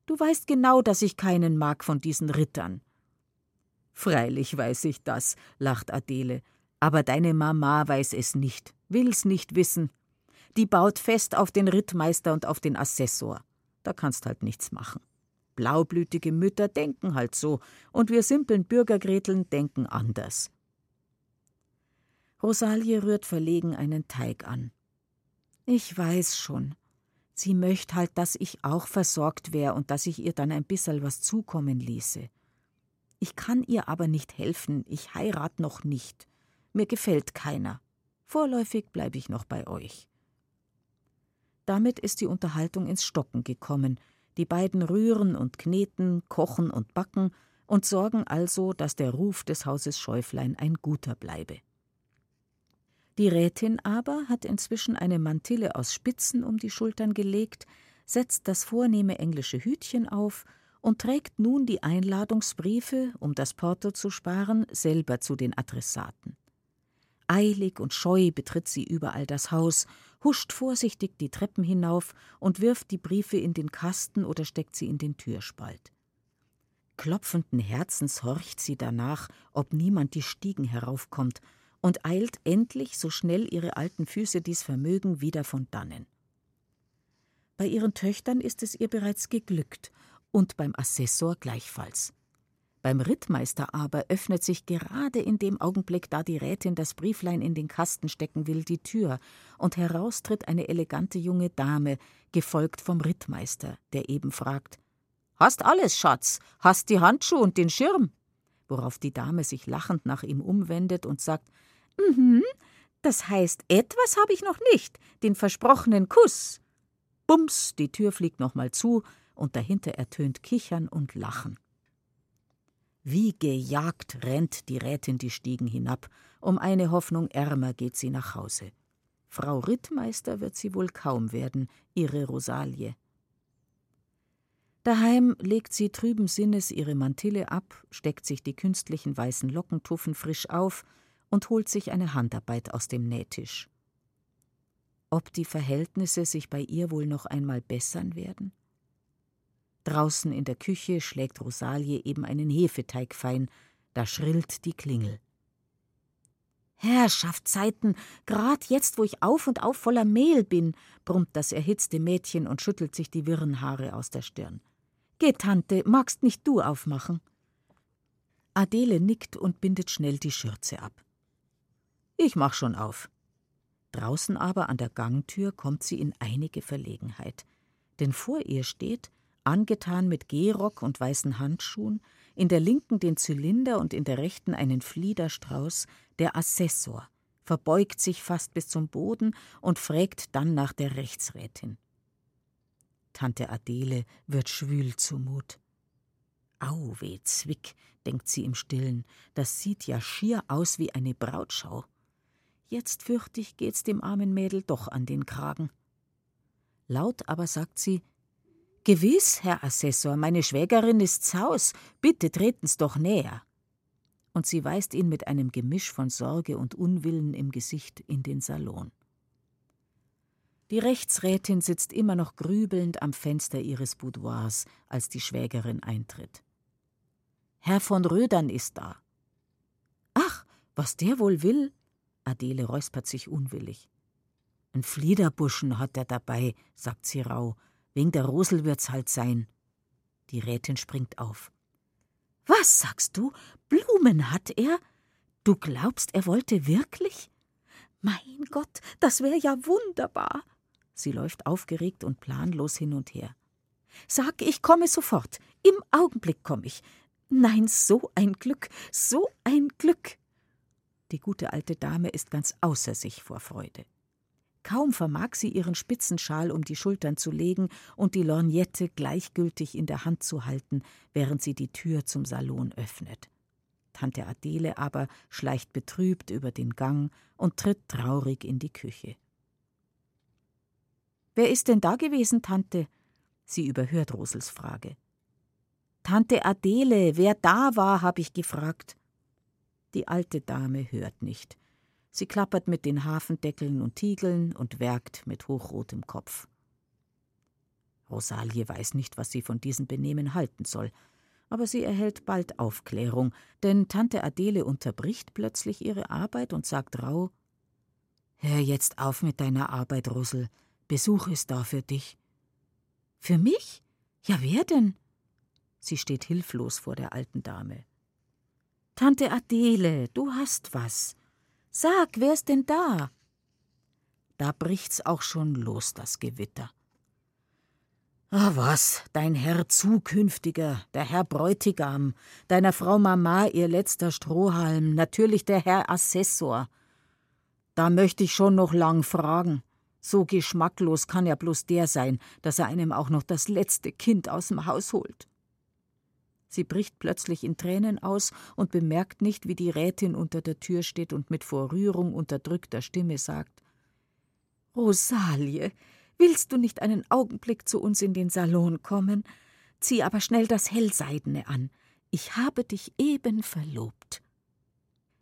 Du weißt genau, dass ich keinen mag von diesen Rittern. Freilich weiß ich das, lacht Adele, aber deine Mama weiß es nicht, will's nicht wissen. Die baut fest auf den Rittmeister und auf den Assessor. Da kannst halt nichts machen. Blaublütige Mütter denken halt so, und wir simpeln Bürgergreteln denken anders. Rosalie rührt verlegen einen Teig an. Ich weiß schon. Sie möcht halt, dass ich auch versorgt wär und dass ich ihr dann ein bisserl was zukommen ließe. Ich kann ihr aber nicht helfen, ich heirat noch nicht. Mir gefällt keiner. Vorläufig bleibe ich noch bei euch. Damit ist die Unterhaltung ins Stocken gekommen. Die beiden rühren und kneten, kochen und backen und sorgen also, dass der Ruf des Hauses Schäuflein ein guter bleibe. Die Rätin aber hat inzwischen eine Mantille aus Spitzen um die Schultern gelegt, setzt das vornehme englische Hütchen auf und trägt nun die Einladungsbriefe, um das Porto zu sparen, selber zu den Adressaten. Eilig und scheu betritt sie überall das Haus, huscht vorsichtig die Treppen hinauf und wirft die Briefe in den Kasten oder steckt sie in den Türspalt. Klopfenden Herzens horcht sie danach, ob niemand die Stiegen heraufkommt, und eilt endlich, so schnell ihre alten Füße dies vermögen, wieder von dannen. Bei ihren Töchtern ist es ihr bereits geglückt, und beim Assessor gleichfalls. Beim Rittmeister aber öffnet sich gerade in dem Augenblick, da die Rätin das Brieflein in den Kasten stecken will, die Tür, und heraus tritt eine elegante junge Dame, gefolgt vom Rittmeister, der eben fragt: Hast alles, Schatz? Hast die Handschuhe und den Schirm? Worauf die Dame sich lachend nach ihm umwendet und sagt: Mhm, das heißt, etwas habe ich noch nicht, den versprochenen Kuss. Bums, die Tür fliegt nochmal zu, und dahinter ertönt Kichern und Lachen. Wie gejagt rennt die Rätin die Stiegen hinab, um eine Hoffnung ärmer geht sie nach Hause. Frau Rittmeister wird sie wohl kaum werden, ihre Rosalie. Daheim legt sie trüben Sinnes ihre Mantille ab, steckt sich die künstlichen weißen Lockentuffen frisch auf und holt sich eine Handarbeit aus dem Nähtisch. Ob die Verhältnisse sich bei ihr wohl noch einmal bessern werden? Draußen in der Küche schlägt Rosalie eben einen Hefeteig fein, da schrillt die Klingel. Herrschaftszeiten, grad jetzt, wo ich auf und auf voller Mehl bin, brummt das erhitzte Mädchen und schüttelt sich die wirren Haare aus der Stirn. Geh, Tante, magst nicht du aufmachen? Adele nickt und bindet schnell die Schürze ab. Ich mach schon auf. Draußen aber an der Gangtür kommt sie in einige Verlegenheit, denn vor ihr steht, angetan mit Gehrock und weißen Handschuhen, in der linken den Zylinder und in der rechten einen Fliederstrauß, der Assessor, verbeugt sich fast bis zum Boden und fragt dann nach der Rechtsrätin. Tante Adele wird schwül zumut. Au, weh Zwick, denkt sie im Stillen, das sieht ja schier aus wie eine Brautschau. Jetzt fürcht ich, geht's dem armen Mädel doch an den Kragen. Laut aber sagt sie, Gewiss, Herr Assessor, meine Schwägerin ist's Haus, bitte treten's doch näher. Und sie weist ihn mit einem Gemisch von Sorge und Unwillen im Gesicht in den Salon. Die Rechtsrätin sitzt immer noch grübelnd am Fenster ihres Boudoirs, als die Schwägerin eintritt. Herr von Rödern ist da. Ach, was der wohl will? Adele räuspert sich unwillig. Ein Fliederbuschen hat er dabei, sagt sie rauh, Wegen der Rosel wird's halt sein. Die Rätin springt auf. Was sagst du? Blumen hat er? Du glaubst, er wollte wirklich? Mein Gott, das wäre ja wunderbar. Sie läuft aufgeregt und planlos hin und her. Sag, ich komme sofort. Im Augenblick komme ich. Nein, so ein Glück, so ein Glück. Die gute alte Dame ist ganz außer sich vor Freude. Kaum vermag sie ihren Spitzenschal um die Schultern zu legen und die Lorgnette gleichgültig in der Hand zu halten, während sie die Tür zum Salon öffnet. Tante Adele aber schleicht betrübt über den Gang und tritt traurig in die Küche. Wer ist denn da gewesen, Tante? Sie überhört Rosels Frage. Tante Adele, wer da war, habe ich gefragt. Die alte Dame hört nicht. Sie klappert mit den Hafendeckeln und Tiegeln und werkt mit hochrotem Kopf. Rosalie weiß nicht, was sie von diesem Benehmen halten soll, aber sie erhält bald Aufklärung, denn Tante Adele unterbricht plötzlich ihre Arbeit und sagt rauh Hör jetzt auf mit deiner Arbeit, Russel. Besuch ist da für dich. Für mich? Ja, wer denn? Sie steht hilflos vor der alten Dame. Tante Adele, du hast was. Sag, wer ist denn da? Da bricht's auch schon los, das Gewitter. Ah, was, dein Herr Zukünftiger, der Herr Bräutigam, deiner Frau Mama ihr letzter Strohhalm, natürlich der Herr Assessor. Da möchte ich schon noch lang fragen. So geschmacklos kann er bloß der sein, dass er einem auch noch das letzte Kind aus dem Haus holt. Sie bricht plötzlich in Tränen aus und bemerkt nicht, wie die Rätin unter der Tür steht und mit vor Rührung unterdrückter Stimme sagt Rosalie, Willst du nicht einen Augenblick zu uns in den Salon kommen? Zieh aber schnell das Hellseidene an. Ich habe dich eben verlobt.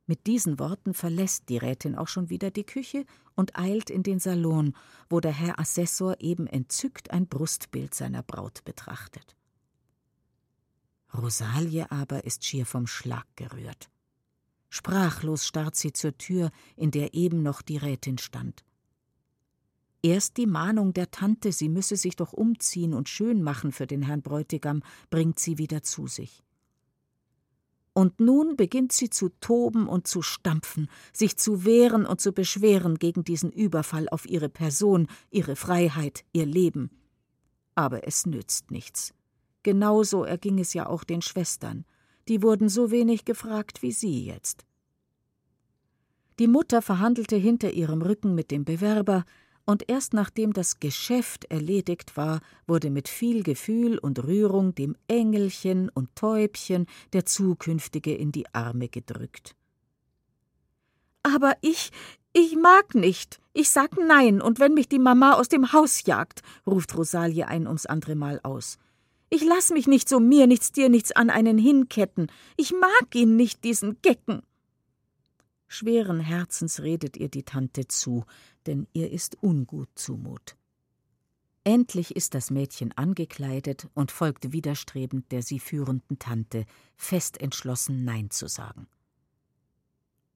Mit diesen Worten verlässt die Rätin auch schon wieder die Küche und eilt in den Salon, wo der Herr Assessor eben entzückt ein Brustbild seiner Braut betrachtet. Rosalie aber ist schier vom Schlag gerührt. Sprachlos starrt sie zur Tür, in der eben noch die Rätin stand. Erst die Mahnung der Tante, sie müsse sich doch umziehen und schön machen für den Herrn Bräutigam, bringt sie wieder zu sich. Und nun beginnt sie zu toben und zu stampfen, sich zu wehren und zu beschweren gegen diesen Überfall auf ihre Person, ihre Freiheit, ihr Leben. Aber es nützt nichts. Genauso erging es ja auch den Schwestern. Die wurden so wenig gefragt wie sie jetzt. Die Mutter verhandelte hinter ihrem Rücken mit dem Bewerber, und erst nachdem das Geschäft erledigt war, wurde mit viel Gefühl und Rührung dem Engelchen und Täubchen der Zukünftige in die Arme gedrückt. Aber ich, ich mag nicht. Ich sag nein, und wenn mich die Mama aus dem Haus jagt, ruft Rosalie ein ums andere Mal aus. Ich lass mich nicht so mir nichts dir nichts an einen hinketten. Ich mag ihn nicht, diesen Gecken. Schweren Herzens redet ihr die Tante zu, denn ihr ist ungut zumut. Endlich ist das Mädchen angekleidet und folgt widerstrebend der sie führenden Tante, fest entschlossen Nein zu sagen.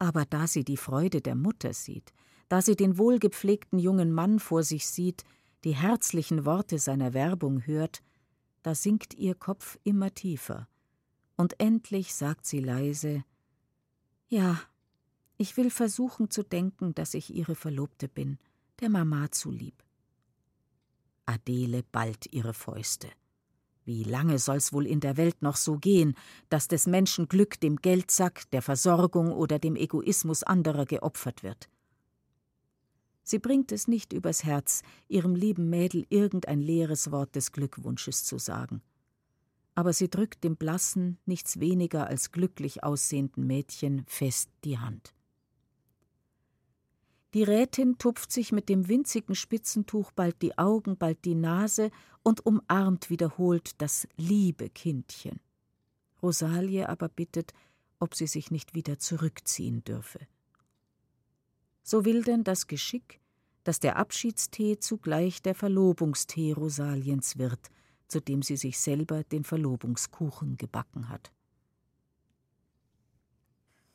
Aber da sie die Freude der Mutter sieht, da sie den wohlgepflegten jungen Mann vor sich sieht, die herzlichen Worte seiner Werbung hört, da sinkt ihr Kopf immer tiefer, und endlich sagt sie leise Ja, ich will versuchen zu denken, dass ich ihre Verlobte bin, der Mama zulieb. Adele ballt ihre Fäuste. Wie lange soll's wohl in der Welt noch so gehen, dass des Menschen Glück dem Geldsack, der Versorgung oder dem Egoismus anderer geopfert wird? Sie bringt es nicht übers Herz, ihrem lieben Mädel irgendein leeres Wort des Glückwunsches zu sagen. Aber sie drückt dem blassen, nichts weniger als glücklich aussehenden Mädchen fest die Hand. Die Rätin tupft sich mit dem winzigen Spitzentuch bald die Augen, bald die Nase und umarmt wiederholt das liebe Kindchen. Rosalie aber bittet, ob sie sich nicht wieder zurückziehen dürfe. So will denn das Geschick, dass der Abschiedstee zugleich der Verlobungstee Rosaliens wird, zu dem sie sich selber den Verlobungskuchen gebacken hat.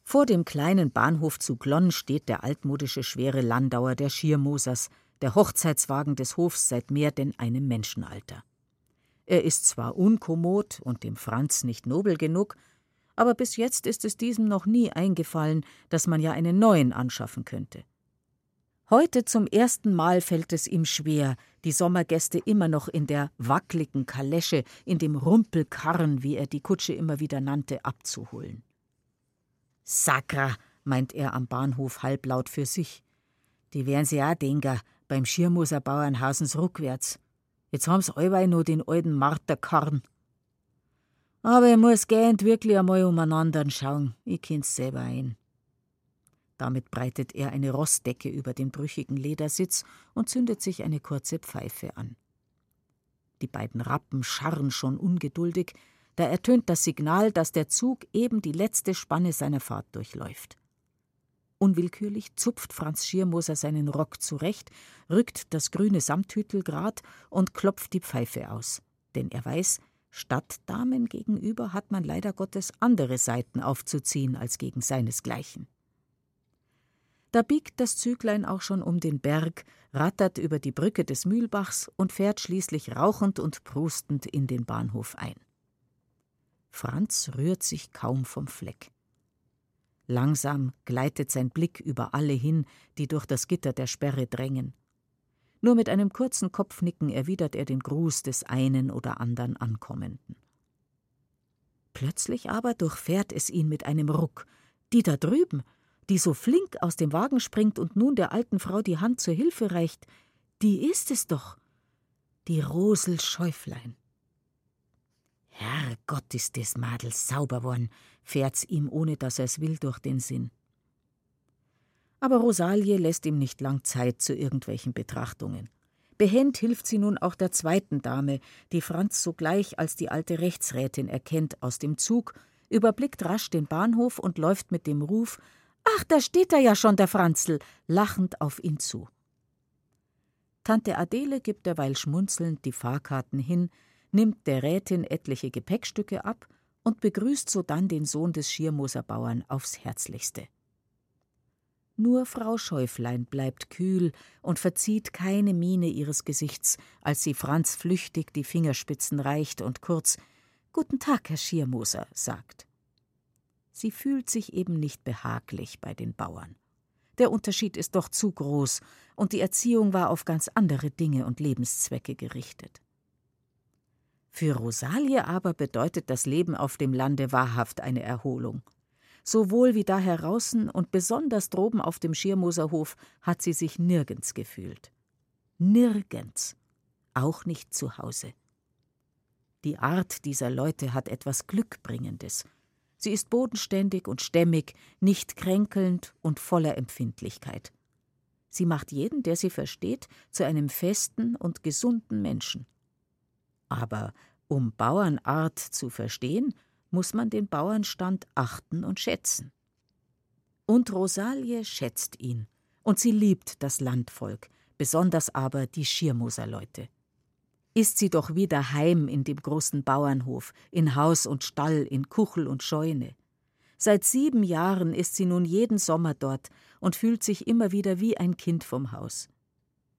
Vor dem kleinen Bahnhof zu Glonn steht der altmodische schwere Landauer der Schiermosers, der Hochzeitswagen des Hofs seit mehr denn einem Menschenalter. Er ist zwar unkommod und dem Franz nicht nobel genug, aber bis jetzt ist es diesem noch nie eingefallen, dass man ja einen neuen anschaffen könnte. Heute zum ersten Mal fällt es ihm schwer, die Sommergäste immer noch in der wackligen Kalesche, in dem Rumpelkarren, wie er die Kutsche immer wieder nannte, abzuholen. Sakra, meint er am Bahnhof halblaut für sich. Die wären sie auch denker, beim Schirmoser Bauernhausens rückwärts. Jetzt haben's allweil nur den alten Marterkarren. Aber ich muss gehend wirklich einmal umeinander schauen. Ich kenn's selber ein. Damit breitet er eine Rossdecke über den brüchigen Ledersitz und zündet sich eine kurze Pfeife an. Die beiden Rappen scharren schon ungeduldig, da ertönt das Signal, dass der Zug eben die letzte Spanne seiner Fahrt durchläuft. Unwillkürlich zupft Franz Schiermoser seinen Rock zurecht, rückt das grüne Samthütel grad und klopft die Pfeife aus. Denn er weiß, Stadtdamen gegenüber hat man leider Gottes andere Seiten aufzuziehen als gegen seinesgleichen. Da biegt das Züglein auch schon um den Berg, rattert über die Brücke des Mühlbachs und fährt schließlich rauchend und prustend in den Bahnhof ein. Franz rührt sich kaum vom Fleck. Langsam gleitet sein Blick über alle hin, die durch das Gitter der Sperre drängen. Nur mit einem kurzen Kopfnicken erwidert er den Gruß des einen oder andern Ankommenden. Plötzlich aber durchfährt es ihn mit einem Ruck. Die da drüben, die so flink aus dem Wagen springt und nun der alten Frau die Hand zur Hilfe reicht, die ist es doch, die Rosel Schäuflein. Herrgott, ist des Madel sauber worn, fährt's ihm, ohne dass er's will, durch den Sinn. Aber Rosalie lässt ihm nicht lang Zeit zu irgendwelchen Betrachtungen. Behend hilft sie nun auch der zweiten Dame, die Franz sogleich als die alte Rechtsrätin erkennt, aus dem Zug, überblickt rasch den Bahnhof und läuft mit dem Ruf Ach, da steht er ja schon, der Franzl, lachend auf ihn zu. Tante Adele gibt derweil schmunzelnd die Fahrkarten hin, nimmt der Rätin etliche Gepäckstücke ab und begrüßt sodann den Sohn des Schiermoser Bauern aufs Herzlichste. Nur Frau Schäuflein bleibt kühl und verzieht keine Miene ihres Gesichts, als sie Franz flüchtig die Fingerspitzen reicht und kurz Guten Tag, Herr Schiermoser, sagt. Sie fühlt sich eben nicht behaglich bei den Bauern. Der Unterschied ist doch zu groß, und die Erziehung war auf ganz andere Dinge und Lebenszwecke gerichtet. Für Rosalie aber bedeutet das Leben auf dem Lande wahrhaft eine Erholung. Sowohl wie da heraußen und besonders droben auf dem Schirmoserhof hat sie sich nirgends gefühlt. Nirgends. Auch nicht zu Hause. Die Art dieser Leute hat etwas Glückbringendes Sie ist bodenständig und stämmig, nicht kränkelnd und voller Empfindlichkeit. Sie macht jeden, der sie versteht, zu einem festen und gesunden Menschen. Aber um Bauernart zu verstehen, muss man den Bauernstand achten und schätzen. Und Rosalie schätzt ihn, und sie liebt das Landvolk, besonders aber die Schirmoserleute ist sie doch wieder heim in dem großen Bauernhof, in Haus und Stall, in Kuchel und Scheune. Seit sieben Jahren ist sie nun jeden Sommer dort und fühlt sich immer wieder wie ein Kind vom Haus.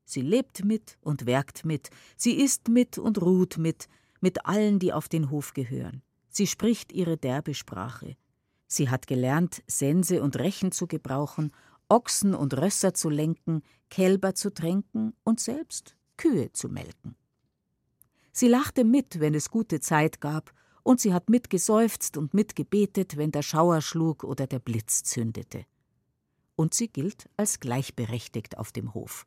Sie lebt mit und werkt mit, sie isst mit und ruht mit, mit allen, die auf den Hof gehören. Sie spricht ihre derbe Sprache. Sie hat gelernt, Sense und Rechen zu gebrauchen, Ochsen und Rösser zu lenken, Kälber zu tränken und selbst Kühe zu melken. Sie lachte mit, wenn es gute Zeit gab, und sie hat mitgeseufzt und mitgebetet, wenn der Schauer schlug oder der Blitz zündete. Und sie gilt als gleichberechtigt auf dem Hof.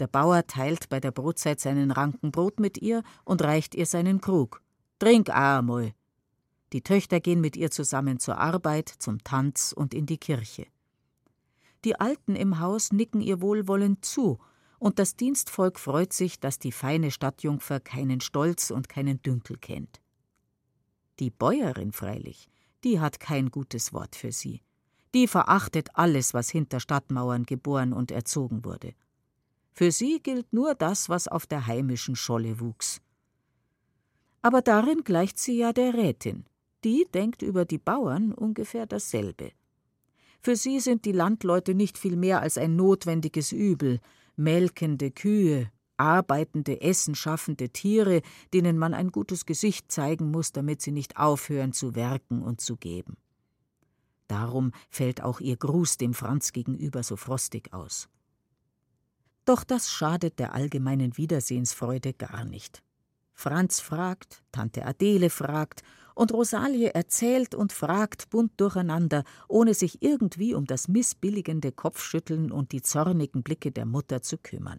Der Bauer teilt bei der Brotzeit seinen Ranken Brot mit ihr und reicht ihr seinen Krug. Trink einmal. Die Töchter gehen mit ihr zusammen zur Arbeit, zum Tanz und in die Kirche. Die Alten im Haus nicken ihr wohlwollend zu und das Dienstvolk freut sich, dass die feine Stadtjungfer keinen Stolz und keinen Dünkel kennt. Die Bäuerin freilich, die hat kein gutes Wort für sie. Die verachtet alles, was hinter Stadtmauern geboren und erzogen wurde. Für sie gilt nur das, was auf der heimischen Scholle wuchs. Aber darin gleicht sie ja der Rätin. Die denkt über die Bauern ungefähr dasselbe. Für sie sind die Landleute nicht viel mehr als ein notwendiges Übel, melkende Kühe, arbeitende, essenschaffende Tiere, denen man ein gutes Gesicht zeigen muss, damit sie nicht aufhören zu werken und zu geben. Darum fällt auch ihr Gruß dem Franz gegenüber so frostig aus. Doch das schadet der allgemeinen Wiedersehensfreude gar nicht. Franz fragt, Tante Adele fragt, und Rosalie erzählt und fragt bunt durcheinander, ohne sich irgendwie um das missbilligende Kopfschütteln und die zornigen Blicke der Mutter zu kümmern.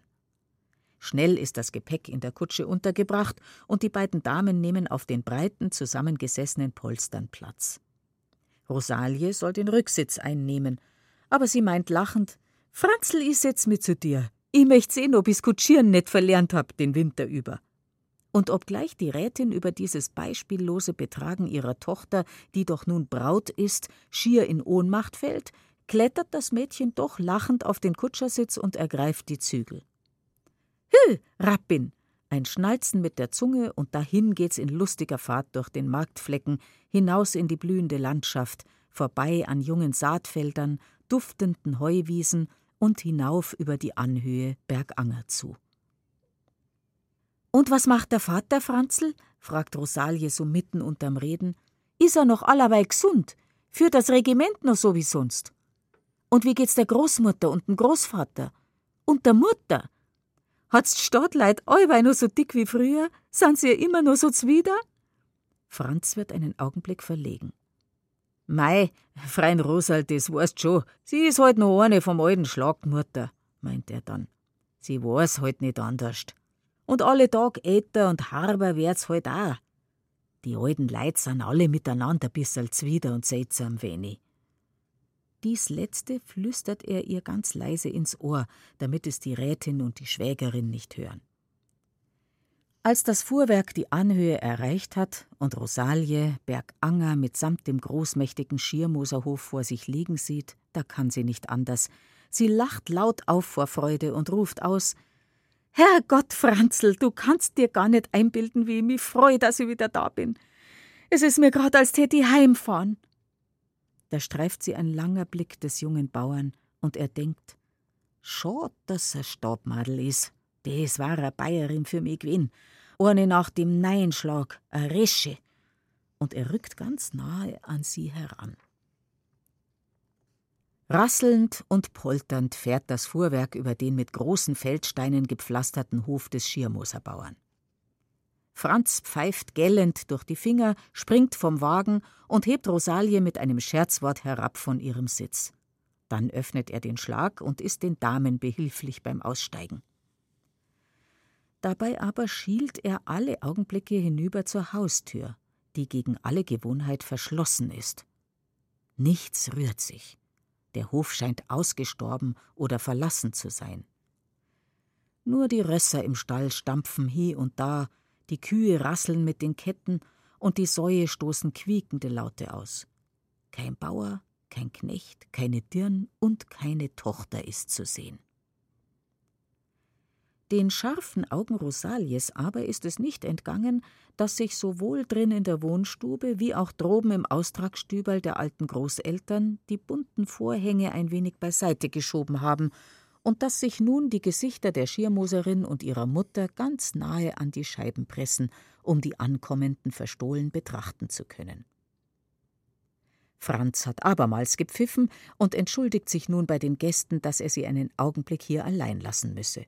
Schnell ist das Gepäck in der Kutsche untergebracht und die beiden Damen nehmen auf den breiten, zusammengesessenen Polstern Platz. Rosalie soll den Rücksitz einnehmen, aber sie meint lachend: Franzl, ich setz mit zu dir. Ich möcht sehen, ob ich's Kutschieren nicht verlernt hab den Winter über. Und obgleich die Rätin über dieses beispiellose Betragen ihrer Tochter, die doch nun Braut ist, schier in Ohnmacht fällt, klettert das Mädchen doch lachend auf den Kutschersitz und ergreift die Zügel. Hü, Rappin! Ein Schnalzen mit der Zunge und dahin geht's in lustiger Fahrt durch den Marktflecken, hinaus in die blühende Landschaft, vorbei an jungen Saatfeldern, duftenden Heuwiesen und hinauf über die Anhöhe Berganger zu. Und was macht der Vater, Franzl? fragt Rosalie so mitten unterm Reden. Is er noch allerweil gesund? Führt das Regiment noch so wie sonst? Und wie geht's der Großmutter und dem Großvater? Und der Mutter? Hat's Stadtleit allweil noch so dick wie früher? Sind sie ja immer noch so zwider? Franz wird einen Augenblick verlegen. Mei, Freien Rosal, das weißt schon. Sie ist halt noch eine vom alten Schlag, Mutter, meint er dann. Sie weiß halt nicht anders. Und alle Tag älter und harber wird's halt auch. Die alten Leute sind alle miteinander ein bissel zwider und seltsam wenig. Dies letzte flüstert er ihr ganz leise ins Ohr, damit es die Rätin und die Schwägerin nicht hören. Als das Fuhrwerk die Anhöhe erreicht hat und Rosalie Berganger mitsamt dem großmächtigen Schiermoserhof vor sich liegen sieht, da kann sie nicht anders. Sie lacht laut auf vor Freude und ruft aus: Herrgott, Franzl, du kannst dir gar nicht einbilden, wie ich mich freue, dass ich wieder da bin. Es ist mir grad, als täte ich heimfahren. Da streift sie ein langer Blick des jungen Bauern und er denkt: Schad, dass er Stabmadel ist. Das war eine Bayerin für mich gewesen eine nach dem Neinschlag, a Resche, und er rückt ganz nahe an sie heran. Rasselnd und polternd fährt das Fuhrwerk über den mit großen Feldsteinen gepflasterten Hof des Schiermoserbauern. Franz pfeift gellend durch die Finger, springt vom Wagen und hebt Rosalie mit einem Scherzwort herab von ihrem Sitz. Dann öffnet er den Schlag und ist den Damen behilflich beim Aussteigen. Dabei aber schielt er alle Augenblicke hinüber zur Haustür, die gegen alle Gewohnheit verschlossen ist. Nichts rührt sich. Der Hof scheint ausgestorben oder verlassen zu sein. Nur die Rösser im Stall stampfen hie und da, die Kühe rasseln mit den Ketten und die Säue stoßen quiekende Laute aus. Kein Bauer, kein Knecht, keine Dirn und keine Tochter ist zu sehen. Den scharfen Augen Rosalies aber ist es nicht entgangen, dass sich sowohl drin in der Wohnstube wie auch droben im Austragsstüberl der alten Großeltern die bunten Vorhänge ein wenig beiseite geschoben haben und dass sich nun die Gesichter der Schirmoserin und ihrer Mutter ganz nahe an die Scheiben pressen, um die Ankommenden verstohlen betrachten zu können. Franz hat abermals gepfiffen und entschuldigt sich nun bei den Gästen, dass er sie einen Augenblick hier allein lassen müsse.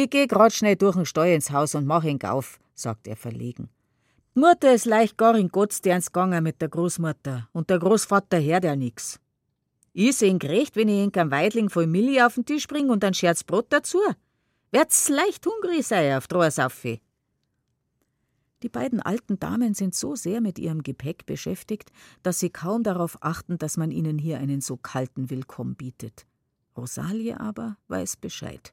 Ich geh grad schnell durch den Stall ins Haus und mach ihn auf, sagt er verlegen. Die Mutter ist leicht gar in Gottesdienst gegangen mit der Großmutter und der Großvater hört ja nix. Ich seh'n gerecht, wenn ich einen Weidling voll Milli auf den Tisch bring und ein Scherz Brot dazu. Werd's leicht hungrig sein auf Drohrsaffe. Die beiden alten Damen sind so sehr mit ihrem Gepäck beschäftigt, dass sie kaum darauf achten, dass man ihnen hier einen so kalten Willkomm bietet. Rosalie aber weiß Bescheid.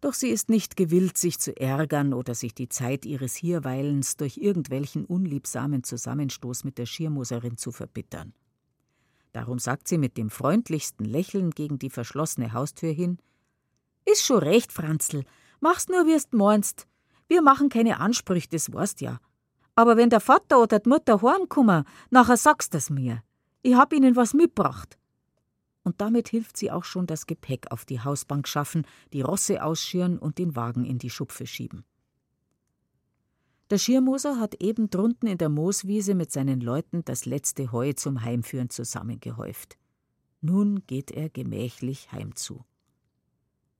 Doch sie ist nicht gewillt, sich zu ärgern oder sich die Zeit ihres Hierweilens durch irgendwelchen unliebsamen Zusammenstoß mit der Schirmoserin zu verbittern. Darum sagt sie mit dem freundlichsten Lächeln gegen die verschlossene Haustür hin: Ist schon recht, Franzl, mach's nur, wie's meinst. Wir machen keine Ansprüche, das weißt ja. Aber wenn der Vater oder die Mutter heimkommen, nachher sagst du's mir. Ich hab ihnen was mitgebracht und damit hilft sie auch schon das Gepäck auf die Hausbank schaffen, die Rosse ausschirren und den Wagen in die Schupfe schieben. Der Schirmoser hat eben drunten in der Mooswiese mit seinen Leuten das letzte Heu zum Heimführen zusammengehäuft. Nun geht er gemächlich heimzu.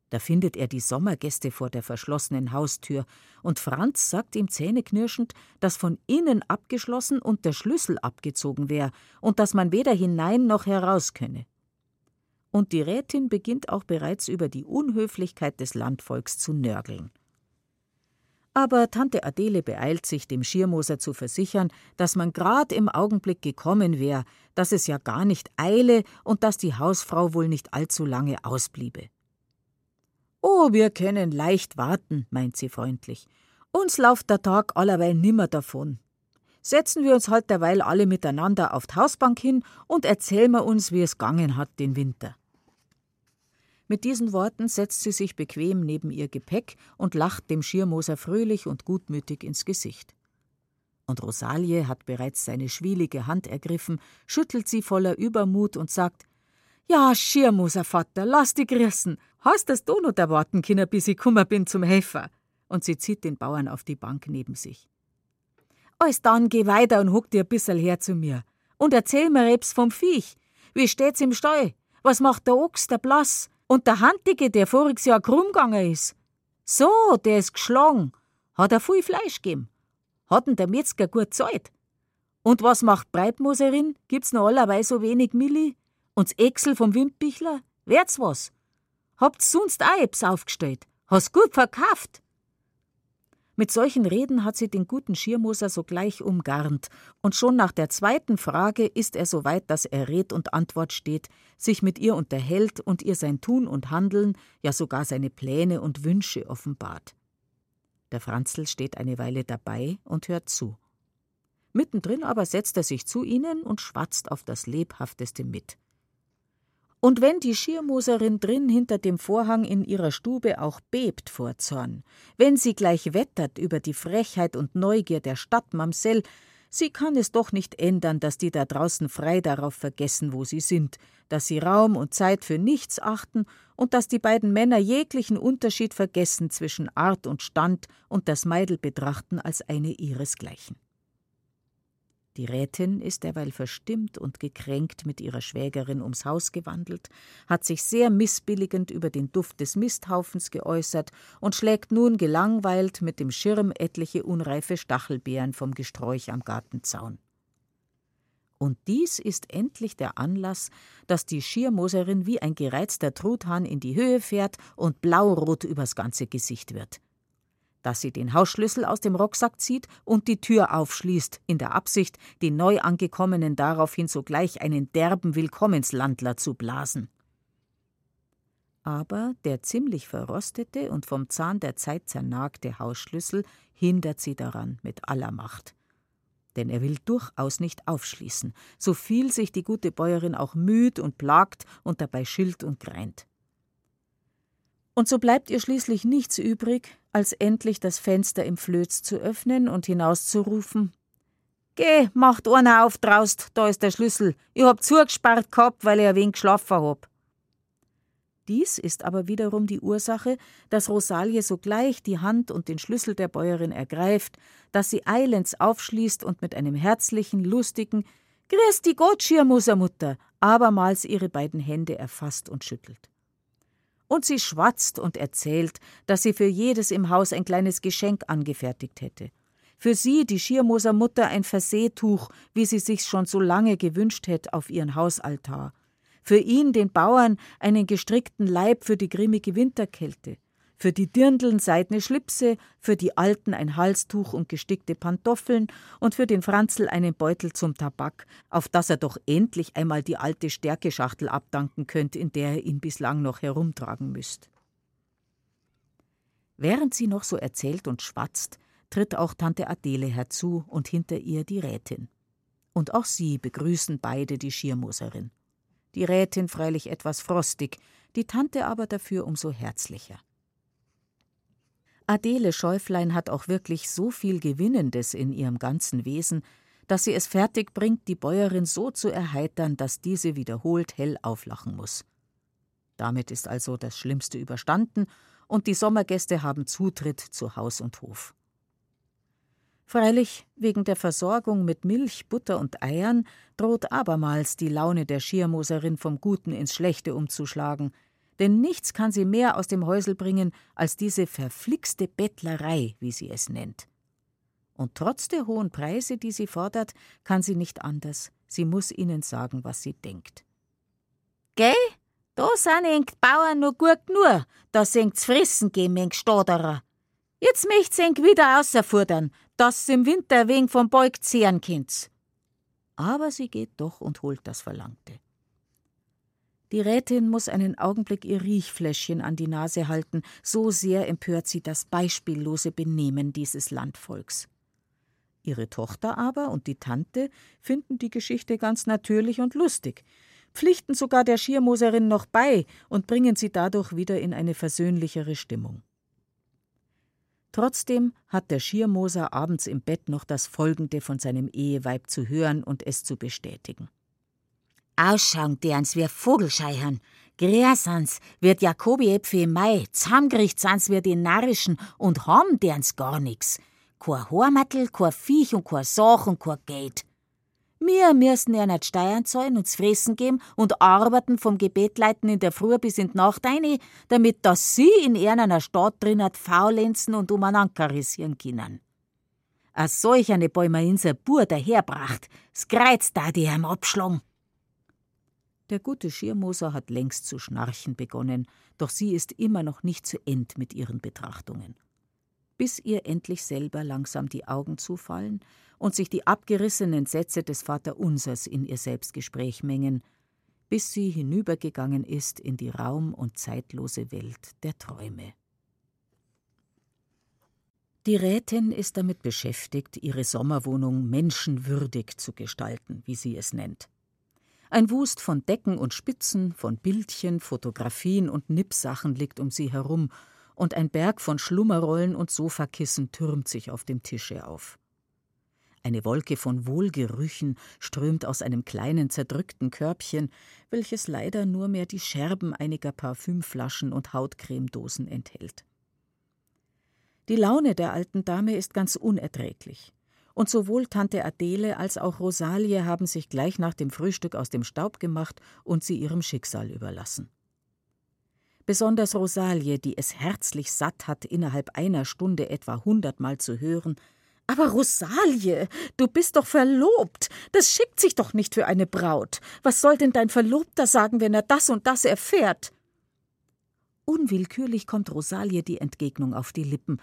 Da findet er die Sommergäste vor der verschlossenen Haustür, und Franz sagt ihm zähneknirschend, dass von innen abgeschlossen und der Schlüssel abgezogen wäre und dass man weder hinein noch heraus könne und die Rätin beginnt auch bereits über die Unhöflichkeit des Landvolks zu nörgeln. Aber Tante Adele beeilt sich, dem Schirmoser zu versichern, dass man grad im Augenblick gekommen wäre, dass es ja gar nicht eile und dass die Hausfrau wohl nicht allzu lange ausbliebe. Oh, wir können leicht warten, meint sie freundlich. Uns lauft der Tag allerweil nimmer davon. Setzen wir uns halt derweil alle miteinander auf die Hausbank hin und erzählen wir uns, wie es gangen hat den Winter. Mit diesen Worten setzt sie sich bequem neben ihr Gepäck und lacht dem Schirmoser fröhlich und gutmütig ins Gesicht. Und Rosalie hat bereits seine schwielige Hand ergriffen, schüttelt sie voller Übermut und sagt: Ja, Schirmoser Vater, lass dich grüßen. Hast das du noch erwarten können, bis ich kummer bin zum Helfer? Und sie zieht den Bauern auf die Bank neben sich. Als dann geh weiter und huck dir ein bissel her zu mir. Und erzähl mir Rebs vom Viech. Wie steht's im Stall? Was macht der Ochs, der Blass? Und der Handige, der voriges Jahr krumm gegangen ist? So, der ist geschlagen. Hat er viel Fleisch gegeben. Hat denn der Metzger gut Zeit? Und was macht Breitmoserin? Gibt's noch allerweil so wenig Milli? Und's Exel vom Wimpichler? Wärt's was? Habt's sonst auch Eps aufgestellt? Hast gut verkauft? Mit solchen Reden hat sie den guten Schirmoser sogleich umgarnt, und schon nach der zweiten Frage ist er so weit, dass er Red und Antwort steht, sich mit ihr unterhält und ihr sein Tun und Handeln, ja sogar seine Pläne und Wünsche offenbart. Der Franzl steht eine Weile dabei und hört zu. Mittendrin aber setzt er sich zu ihnen und schwatzt auf das lebhafteste mit. Und wenn die Schirmoserin drin hinter dem Vorhang in ihrer Stube auch bebt vor Zorn, wenn sie gleich wettert über die Frechheit und Neugier der Stadtmamsell, sie kann es doch nicht ändern, dass die da draußen frei darauf vergessen, wo sie sind, dass sie Raum und Zeit für nichts achten und dass die beiden Männer jeglichen Unterschied vergessen zwischen Art und Stand und das Meidel betrachten als eine ihresgleichen. Die Rätin ist derweil verstimmt und gekränkt mit ihrer Schwägerin ums Haus gewandelt, hat sich sehr missbilligend über den Duft des Misthaufens geäußert und schlägt nun gelangweilt mit dem Schirm etliche unreife Stachelbeeren vom Gesträuch am Gartenzaun. Und dies ist endlich der Anlass, dass die Schiermoserin wie ein gereizter Truthahn in die Höhe fährt und blaurot übers ganze Gesicht wird dass sie den Hausschlüssel aus dem Rucksack zieht und die Tür aufschließt, in der Absicht, den Neuangekommenen daraufhin sogleich einen derben Willkommenslandler zu blasen. Aber der ziemlich verrostete und vom Zahn der Zeit zernagte Hausschlüssel hindert sie daran mit aller Macht. Denn er will durchaus nicht aufschließen, so viel sich die gute Bäuerin auch müht und plagt und dabei schilt und greint. Und so bleibt ihr schließlich nichts übrig, als endlich das Fenster im Flöz zu öffnen und hinauszurufen: Geh, macht einer auf draust, da ist der Schlüssel. Ich hab zugesperrt gehabt, weil ich ein wenig geschlafen hab. Dies ist aber wiederum die Ursache, dass Rosalie sogleich die Hand und den Schlüssel der Bäuerin ergreift, dass sie eilends aufschließt und mit einem herzlichen, lustigen die Gott, Schirmutter, abermals ihre beiden Hände erfasst und schüttelt. Und sie schwatzt und erzählt, dass sie für jedes im Haus ein kleines Geschenk angefertigt hätte. Für sie, die Schiermoser Mutter, ein Verseetuch, wie sie sich's schon so lange gewünscht hätte, auf ihren Hausaltar. Für ihn, den Bauern, einen gestrickten Leib für die grimmige Winterkälte für die Dirndeln seidene Schlipse, für die Alten ein Halstuch und gestickte Pantoffeln und für den Franzl einen Beutel zum Tabak, auf das er doch endlich einmal die alte Stärkeschachtel abdanken könnte, in der er ihn bislang noch herumtragen müsst. Während sie noch so erzählt und schwatzt, tritt auch Tante Adele herzu und hinter ihr die Rätin. Und auch sie begrüßen beide die Schirmoserin. Die Rätin freilich etwas frostig, die Tante aber dafür umso herzlicher. Adele Schäuflein hat auch wirklich so viel Gewinnendes in ihrem ganzen Wesen, dass sie es fertig bringt, die Bäuerin so zu erheitern, dass diese wiederholt hell auflachen muss. Damit ist also das Schlimmste überstanden und die Sommergäste haben Zutritt zu Haus und Hof. Freilich, wegen der Versorgung mit Milch, Butter und Eiern droht abermals die Laune der Schiermoserin vom Guten ins Schlechte umzuschlagen – denn nichts kann sie mehr aus dem Häusel bringen als diese verflixte Bettlerei, wie sie es nennt. Und trotz der hohen Preise, die sie fordert, kann sie nicht anders. Sie muss ihnen sagen, was sie denkt. Geh, da sind eng Bauern nur gut nur, da sengt's fressen gehen, eng Stoderer. Jetzt möcht's eng wieder außerfordern, dass im Winter wegen vom Beug zehren kind's. Aber sie geht doch und holt das Verlangte. Die Rätin muss einen Augenblick ihr Riechfläschchen an die Nase halten, so sehr empört sie das beispiellose Benehmen dieses Landvolks. Ihre Tochter aber und die Tante finden die Geschichte ganz natürlich und lustig, pflichten sogar der Schiermoserin noch bei und bringen sie dadurch wieder in eine versöhnlichere Stimmung. Trotzdem hat der Schiermoser abends im Bett noch das Folgende von seinem Eheweib zu hören und es zu bestätigen. Ausschauen derns wie Vogelscheichern, Gräsans wird Jakobi Äpfel im Mai, Zamgericht sans wir die Narrischen und haben derns gar nix. Kein Hormattel, kein Viech und kein Sach und kein Geld. Wir müssen ja nicht Steuern zahlen und Fressen geben und arbeiten vom Gebetleiten in der Früh bis in die Nacht ein, damit dass sie in einer Stadt drin hat faulenzen und umeinander karisieren können. A solch eine Bäumerinser Bur daherbracht, skreizt da die am Abschlag. Der gute Schirmoser hat längst zu schnarchen begonnen, doch sie ist immer noch nicht zu End mit ihren Betrachtungen. Bis ihr endlich selber langsam die Augen zufallen und sich die abgerissenen Sätze des Vaterunsers in ihr Selbstgespräch mengen, bis sie hinübergegangen ist in die raum- und zeitlose Welt der Träume. Die Rätin ist damit beschäftigt, ihre Sommerwohnung menschenwürdig zu gestalten, wie sie es nennt. Ein Wust von Decken und Spitzen, von Bildchen, Fotografien und Nippsachen liegt um sie herum, und ein Berg von Schlummerrollen und Sofakissen türmt sich auf dem Tische auf. Eine Wolke von Wohlgerüchen strömt aus einem kleinen zerdrückten Körbchen, welches leider nur mehr die Scherben einiger Parfümflaschen und Hautcremedosen enthält. Die Laune der alten Dame ist ganz unerträglich. Und sowohl Tante Adele als auch Rosalie haben sich gleich nach dem Frühstück aus dem Staub gemacht und sie ihrem Schicksal überlassen. Besonders Rosalie, die es herzlich satt hat, innerhalb einer Stunde etwa hundertmal zu hören, aber Rosalie, du bist doch verlobt. Das schickt sich doch nicht für eine Braut. Was soll denn dein Verlobter sagen, wenn er das und das erfährt? Unwillkürlich kommt Rosalie die Entgegnung auf die Lippen.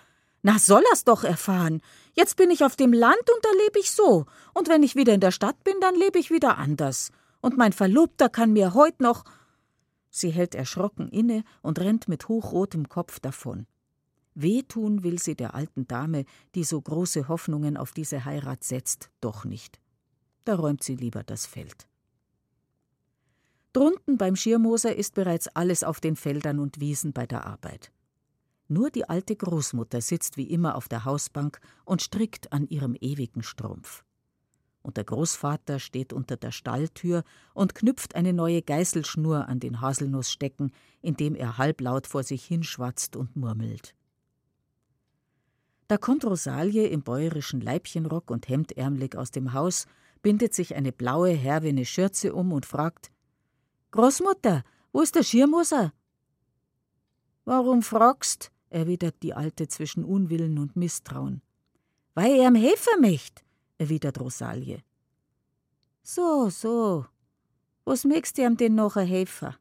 Na, soll er's doch erfahren. Jetzt bin ich auf dem Land und da lebe ich so. Und wenn ich wieder in der Stadt bin, dann lebe ich wieder anders. Und mein Verlobter kann mir heut noch. Sie hält erschrocken inne und rennt mit hochrotem Kopf davon. Wehtun will sie der alten Dame, die so große Hoffnungen auf diese Heirat setzt, doch nicht. Da räumt sie lieber das Feld. Drunten beim Schirmoser ist bereits alles auf den Feldern und Wiesen bei der Arbeit. Nur die alte Großmutter sitzt wie immer auf der Hausbank und strickt an ihrem ewigen Strumpf. Und der Großvater steht unter der Stalltür und knüpft eine neue Geißelschnur an den Haselnussstecken, indem er halblaut vor sich hinschwatzt und murmelt. Da kommt Rosalie im bäuerischen Leibchenrock und hemdärmelig aus dem Haus, bindet sich eine blaue, herwene Schürze um und fragt: Großmutter, wo ist der Schirmoser? Warum fragst? Erwidert die Alte zwischen Unwillen und Misstrauen. Weil er am helfen möcht, erwidert Rosalie. So, so. Was möchtst du ihm denn noch helfen?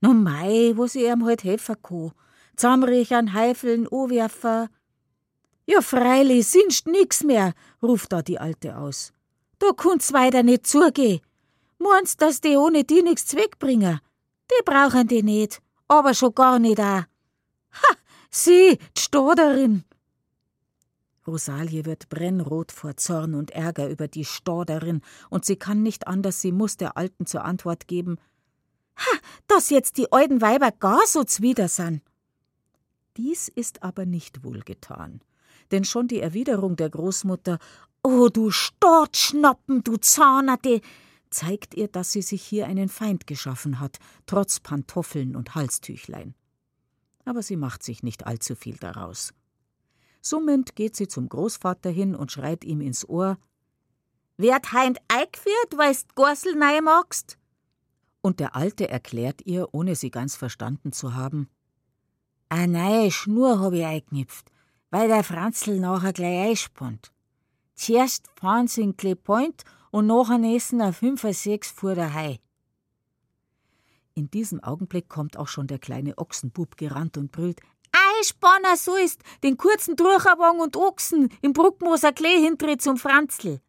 No mei, was ich ihm halt helfen kann. Zusammenrechern, heifeln, anwerfen. Ja, freilich, sinst nix mehr, ruft da die Alte aus. Da kann's weiter nicht zugehen. Meinst, dass die ohne die nix zweckbringen? Die brauchen die nicht, aber schon gar nicht auch. Ha, sie, Stoderin! Rosalie wird brennrot vor Zorn und Ärger über die Stoderin, und sie kann nicht anders, sie muss der Alten zur Antwort geben: Ha, dass jetzt die alten Weiber gar so zwider sind. Dies ist aber nicht wohlgetan denn schon die Erwiderung der Großmutter Oh, du Stortschnoppen, du Zahnerte, zeigt ihr, dass sie sich hier einen Feind geschaffen hat, trotz Pantoffeln und Halstüchlein. Aber sie macht sich nicht allzu viel daraus. Summend geht sie zum Großvater hin und schreit ihm ins Ohr: Werd heint eingeführt, weilst Gorsel nei magst? Und der Alte erklärt ihr, ohne sie ganz verstanden zu haben: A neue Schnur hab ich eingeknüpft weil der Franzl nachher gleich einspannt. Zuerst fahren sie in Clay Point und nachher essen er fünf oder sechs vor der Hai. In diesem Augenblick kommt auch schon der kleine Ochsenbub gerannt und brüllt: Eispanner, so ist, den kurzen Durcherwagen und Ochsen im Bruckmoser Klee hintritt zum Franzl.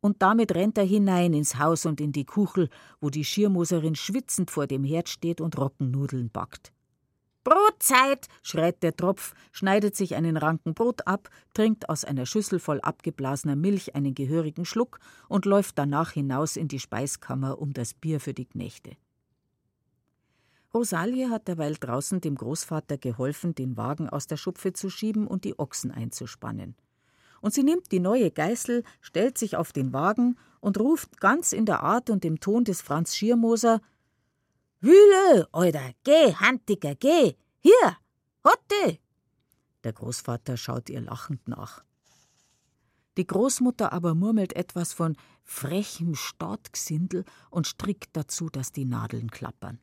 Und damit rennt er hinein ins Haus und in die Kuchel, wo die Schirmoserin schwitzend vor dem Herd steht und Rockennudeln backt. Brotzeit, schreit der Tropf, schneidet sich einen Ranken Brot ab, trinkt aus einer Schüssel voll abgeblasener Milch einen gehörigen Schluck und läuft danach hinaus in die Speiskammer um das Bier für die Knechte. Rosalie hat derweil draußen dem Großvater geholfen, den Wagen aus der Schupfe zu schieben und die Ochsen einzuspannen. Und sie nimmt die neue Geißel, stellt sich auf den Wagen und ruft ganz in der Art und dem Ton des Franz Schiermoser Wühle, Alter, geh, Handiger, geh, hier, Hotte! Der Großvater schaut ihr lachend nach. Die Großmutter aber murmelt etwas von frechem Stadtgsindel und strickt dazu, dass die Nadeln klappern.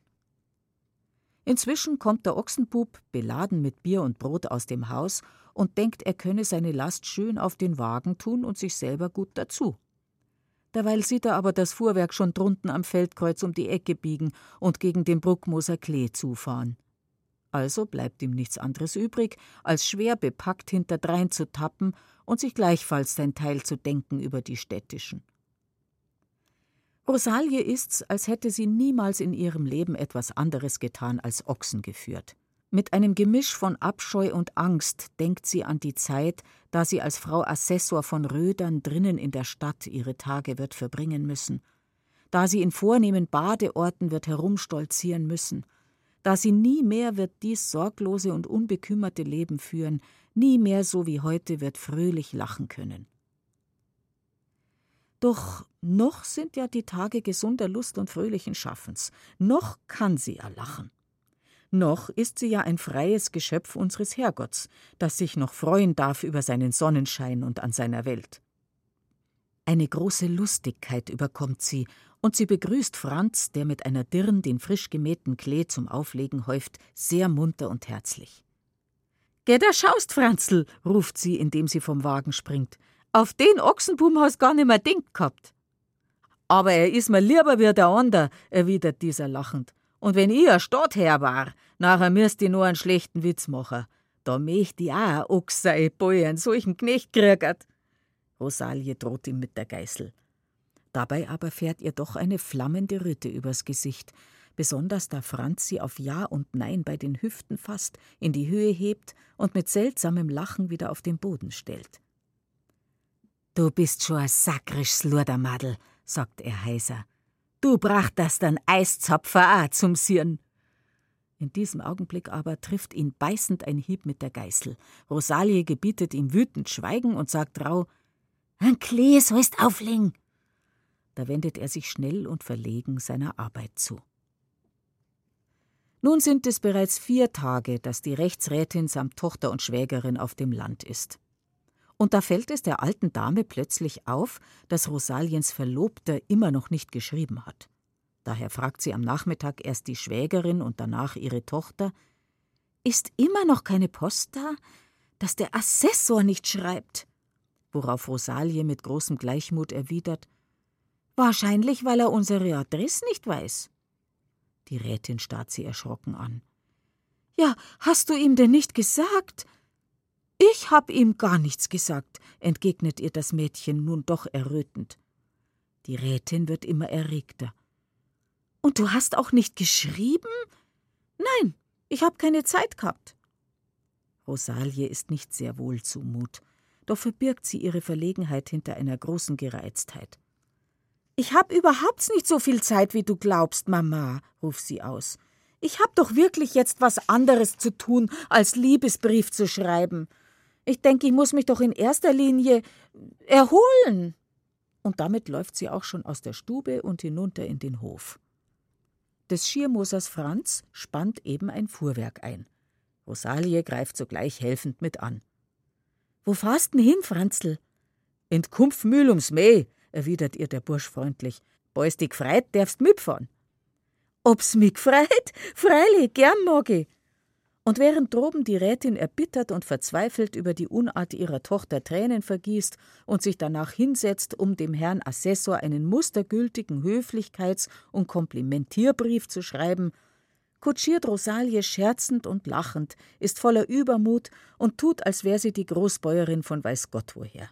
Inzwischen kommt der Ochsenbub, beladen mit Bier und Brot, aus dem Haus und denkt, er könne seine Last schön auf den Wagen tun und sich selber gut dazu. Derweil sieht er aber das Fuhrwerk schon drunten am Feldkreuz um die Ecke biegen und gegen den Bruckmoser Klee zufahren. Also bleibt ihm nichts anderes übrig, als schwer bepackt hinterdrein zu tappen und sich gleichfalls sein Teil zu denken über die städtischen. Rosalie ist's, als hätte sie niemals in ihrem Leben etwas anderes getan als Ochsen geführt. Mit einem Gemisch von Abscheu und Angst denkt sie an die Zeit, da sie als Frau Assessor von Rödern drinnen in der Stadt ihre Tage wird verbringen müssen, da sie in vornehmen Badeorten wird herumstolzieren müssen, da sie nie mehr wird dies sorglose und unbekümmerte Leben führen, nie mehr so wie heute wird fröhlich lachen können. Doch noch sind ja die Tage gesunder Lust und fröhlichen Schaffens, noch kann sie erlachen. Noch ist sie ja ein freies Geschöpf unseres Herrgotts, das sich noch freuen darf über seinen Sonnenschein und an seiner Welt. Eine große Lustigkeit überkommt sie, und sie begrüßt Franz, der mit einer Dirn den frisch gemähten Klee zum Auflegen häuft, sehr munter und herzlich. Geh da schaust, Franzl, ruft sie, indem sie vom Wagen springt. Auf den Ochsenbum hast gar nimmer denkt gehabt. Aber er is mir lieber wie der ander, erwidert dieser lachend. Und wenn ich ein Stadtherr war, nachher müsst ich nur einen schlechten Witz machen. Da möcht ich auch ein Ochs sei, boi einen solchen Knecht kriegert. Rosalie droht ihm mit der Geißel. Dabei aber fährt ihr doch eine flammende Röte übers Gesicht, besonders da Franz sie auf Ja und Nein bei den Hüften fasst, in die Höhe hebt und mit seltsamem Lachen wieder auf den Boden stellt. Du bist schon ein sakrisch Lurdermadel, sagt er heiser. Du brachtest den Eiszapfer auch zum Sirn. In diesem Augenblick aber trifft ihn beißend ein Hieb mit der Geißel. Rosalie gebietet ihm wütend Schweigen und sagt rau: Ein Klee sollst auflegen. Da wendet er sich schnell und verlegen seiner Arbeit zu. Nun sind es bereits vier Tage, dass die Rechtsrätin samt Tochter und Schwägerin auf dem Land ist. Und da fällt es der alten Dame plötzlich auf, dass Rosaliens Verlobter immer noch nicht geschrieben hat. Daher fragt sie am Nachmittag erst die Schwägerin und danach ihre Tochter: Ist immer noch keine Post da? Dass der Assessor nicht schreibt? Worauf Rosalie mit großem Gleichmut erwidert: Wahrscheinlich, weil er unsere Adresse nicht weiß. Die Rätin starrt sie erschrocken an. Ja, hast du ihm denn nicht gesagt? Ich hab ihm gar nichts gesagt, entgegnet ihr das Mädchen nun doch errötend. Die Rätin wird immer erregter. Und du hast auch nicht geschrieben? Nein, ich hab keine Zeit gehabt. Rosalie ist nicht sehr wohl zumut, doch verbirgt sie ihre Verlegenheit hinter einer großen Gereiztheit. Ich hab überhaupt nicht so viel Zeit, wie du glaubst, Mama, ruft sie aus. Ich hab doch wirklich jetzt was anderes zu tun, als Liebesbrief zu schreiben. Ich denke, ich muss mich doch in erster Linie erholen. Und damit läuft sie auch schon aus der Stube und hinunter in den Hof. Des Schiermosers Franz spannt eben ein Fuhrwerk ein. Rosalie greift sogleich helfend mit an. Wo fahrst denn hin, Franzl? In Kumpfmühl ums Mäh, erwidert ihr der Bursch freundlich. Boys dich freit, darfst mitfahren. Ob's mich freit? Freilich, gern mag ich. Und während droben die Rätin erbittert und verzweifelt über die Unart ihrer Tochter Tränen vergießt und sich danach hinsetzt, um dem Herrn Assessor einen mustergültigen Höflichkeits- und Komplimentierbrief zu schreiben, kutschiert Rosalie scherzend und lachend, ist voller Übermut und tut, als wäre sie die Großbäuerin von weiß Gott woher.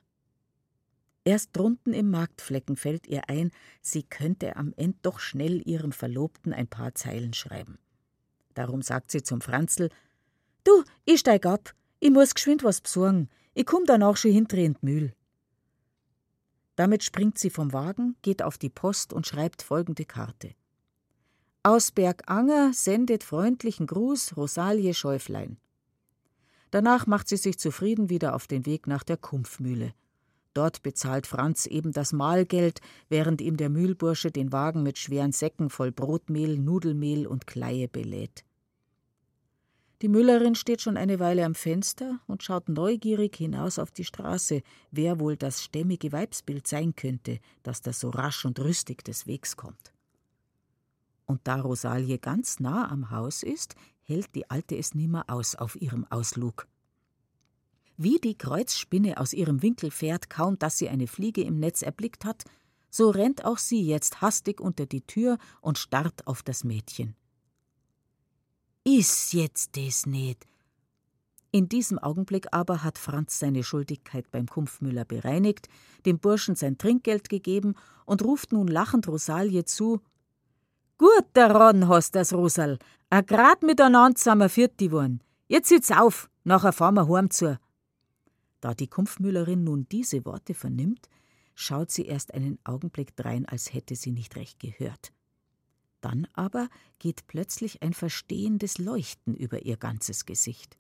Erst drunten im Marktflecken fällt ihr ein, sie könnte am End doch schnell ihrem Verlobten ein paar Zeilen schreiben. Darum sagt sie zum Franzl: Du, ich steig ab. Ich muss geschwind was besorgen. Ich komm danach schon hinter in die Mühl. Damit springt sie vom Wagen, geht auf die Post und schreibt folgende Karte. Aus Berganger sendet freundlichen Gruß Rosalie Schäuflein. Danach macht sie sich zufrieden wieder auf den Weg nach der Kumpfmühle. Dort bezahlt Franz eben das Mahlgeld, während ihm der Mühlbursche den Wagen mit schweren Säcken voll Brotmehl, Nudelmehl und Kleie belädt. Die Müllerin steht schon eine Weile am Fenster und schaut neugierig hinaus auf die Straße, wer wohl das stämmige Weibsbild sein könnte, das da so rasch und rüstig des Wegs kommt. Und da Rosalie ganz nah am Haus ist, hält die Alte es nimmer aus auf ihrem Auslug. Wie die Kreuzspinne aus ihrem Winkel fährt, kaum dass sie eine Fliege im Netz erblickt hat, so rennt auch sie jetzt hastig unter die Tür und starrt auf das Mädchen. Is jetzt des nicht? In diesem Augenblick aber hat Franz seine Schuldigkeit beim Kumpfmüller bereinigt, dem Burschen sein Trinkgeld gegeben und ruft nun lachend Rosalie zu: Gut daran hast das, Rosal. A grad miteinander sind wir vierte worden. Jetzt sitz auf, nachher fahren wir heim zu. Da die Kumpfmüllerin nun diese Worte vernimmt, schaut sie erst einen Augenblick drein, als hätte sie nicht recht gehört. Dann aber geht plötzlich ein verstehendes Leuchten über ihr ganzes Gesicht.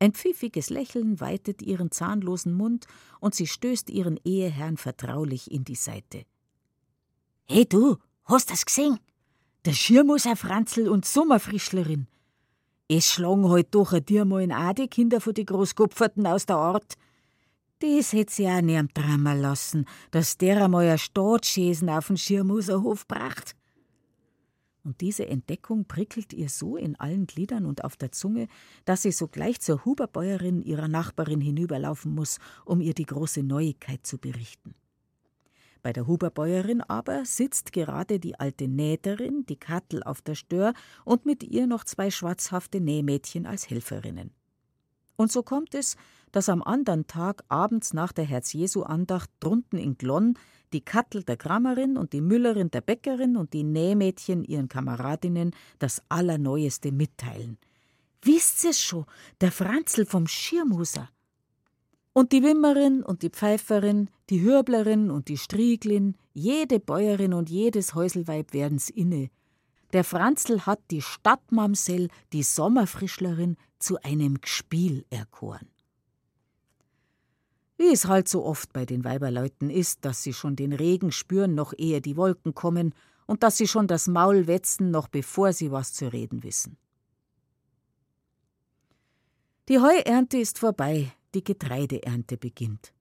Ein pfiffiges Lächeln weitet ihren zahnlosen Mund und sie stößt ihren Eheherrn vertraulich in die Seite. Hey du, hast das gesehen? Der Schirmuser Franzl und Sommerfrischlerin. Es schlagen halt doch a dir mal in auch die Kinder von die Großkopferten aus der Art. Das hätt sie auch nie am Drama lassen, dass der einmal ein Staatsschäsen auf den Schirmuserhof bracht. Und diese Entdeckung prickelt ihr so in allen Gliedern und auf der Zunge, dass sie sogleich zur Huberbäuerin ihrer Nachbarin hinüberlaufen muss, um ihr die große Neuigkeit zu berichten. Bei der Huberbäuerin aber sitzt gerade die alte Nähterin, die Kattel auf der Stör und mit ihr noch zwei schwarzhafte Nähmädchen als Helferinnen. Und so kommt es, dass am andern Tag abends nach der Herz-Jesu-Andacht drunten in Glonn die Kattel der Krammerin und die Müllerin der Bäckerin und die Nähmädchen ihren Kameradinnen das Allerneueste mitteilen. Wisst ihr's schon, der Franzl vom Schirmuser. Und die Wimmerin und die Pfeiferin, die Hürblerin und die Strieglin, jede Bäuerin und jedes Häuselweib werden's inne. Der Franzl hat die Stadtmamsell, die Sommerfrischlerin, zu einem Gspiel erkoren. Wie es halt so oft bei den Weiberleuten ist, dass sie schon den Regen spüren, noch ehe die Wolken kommen, und dass sie schon das Maul wetzen, noch bevor sie was zu reden wissen. Die Heuernte ist vorbei, die Getreideernte beginnt.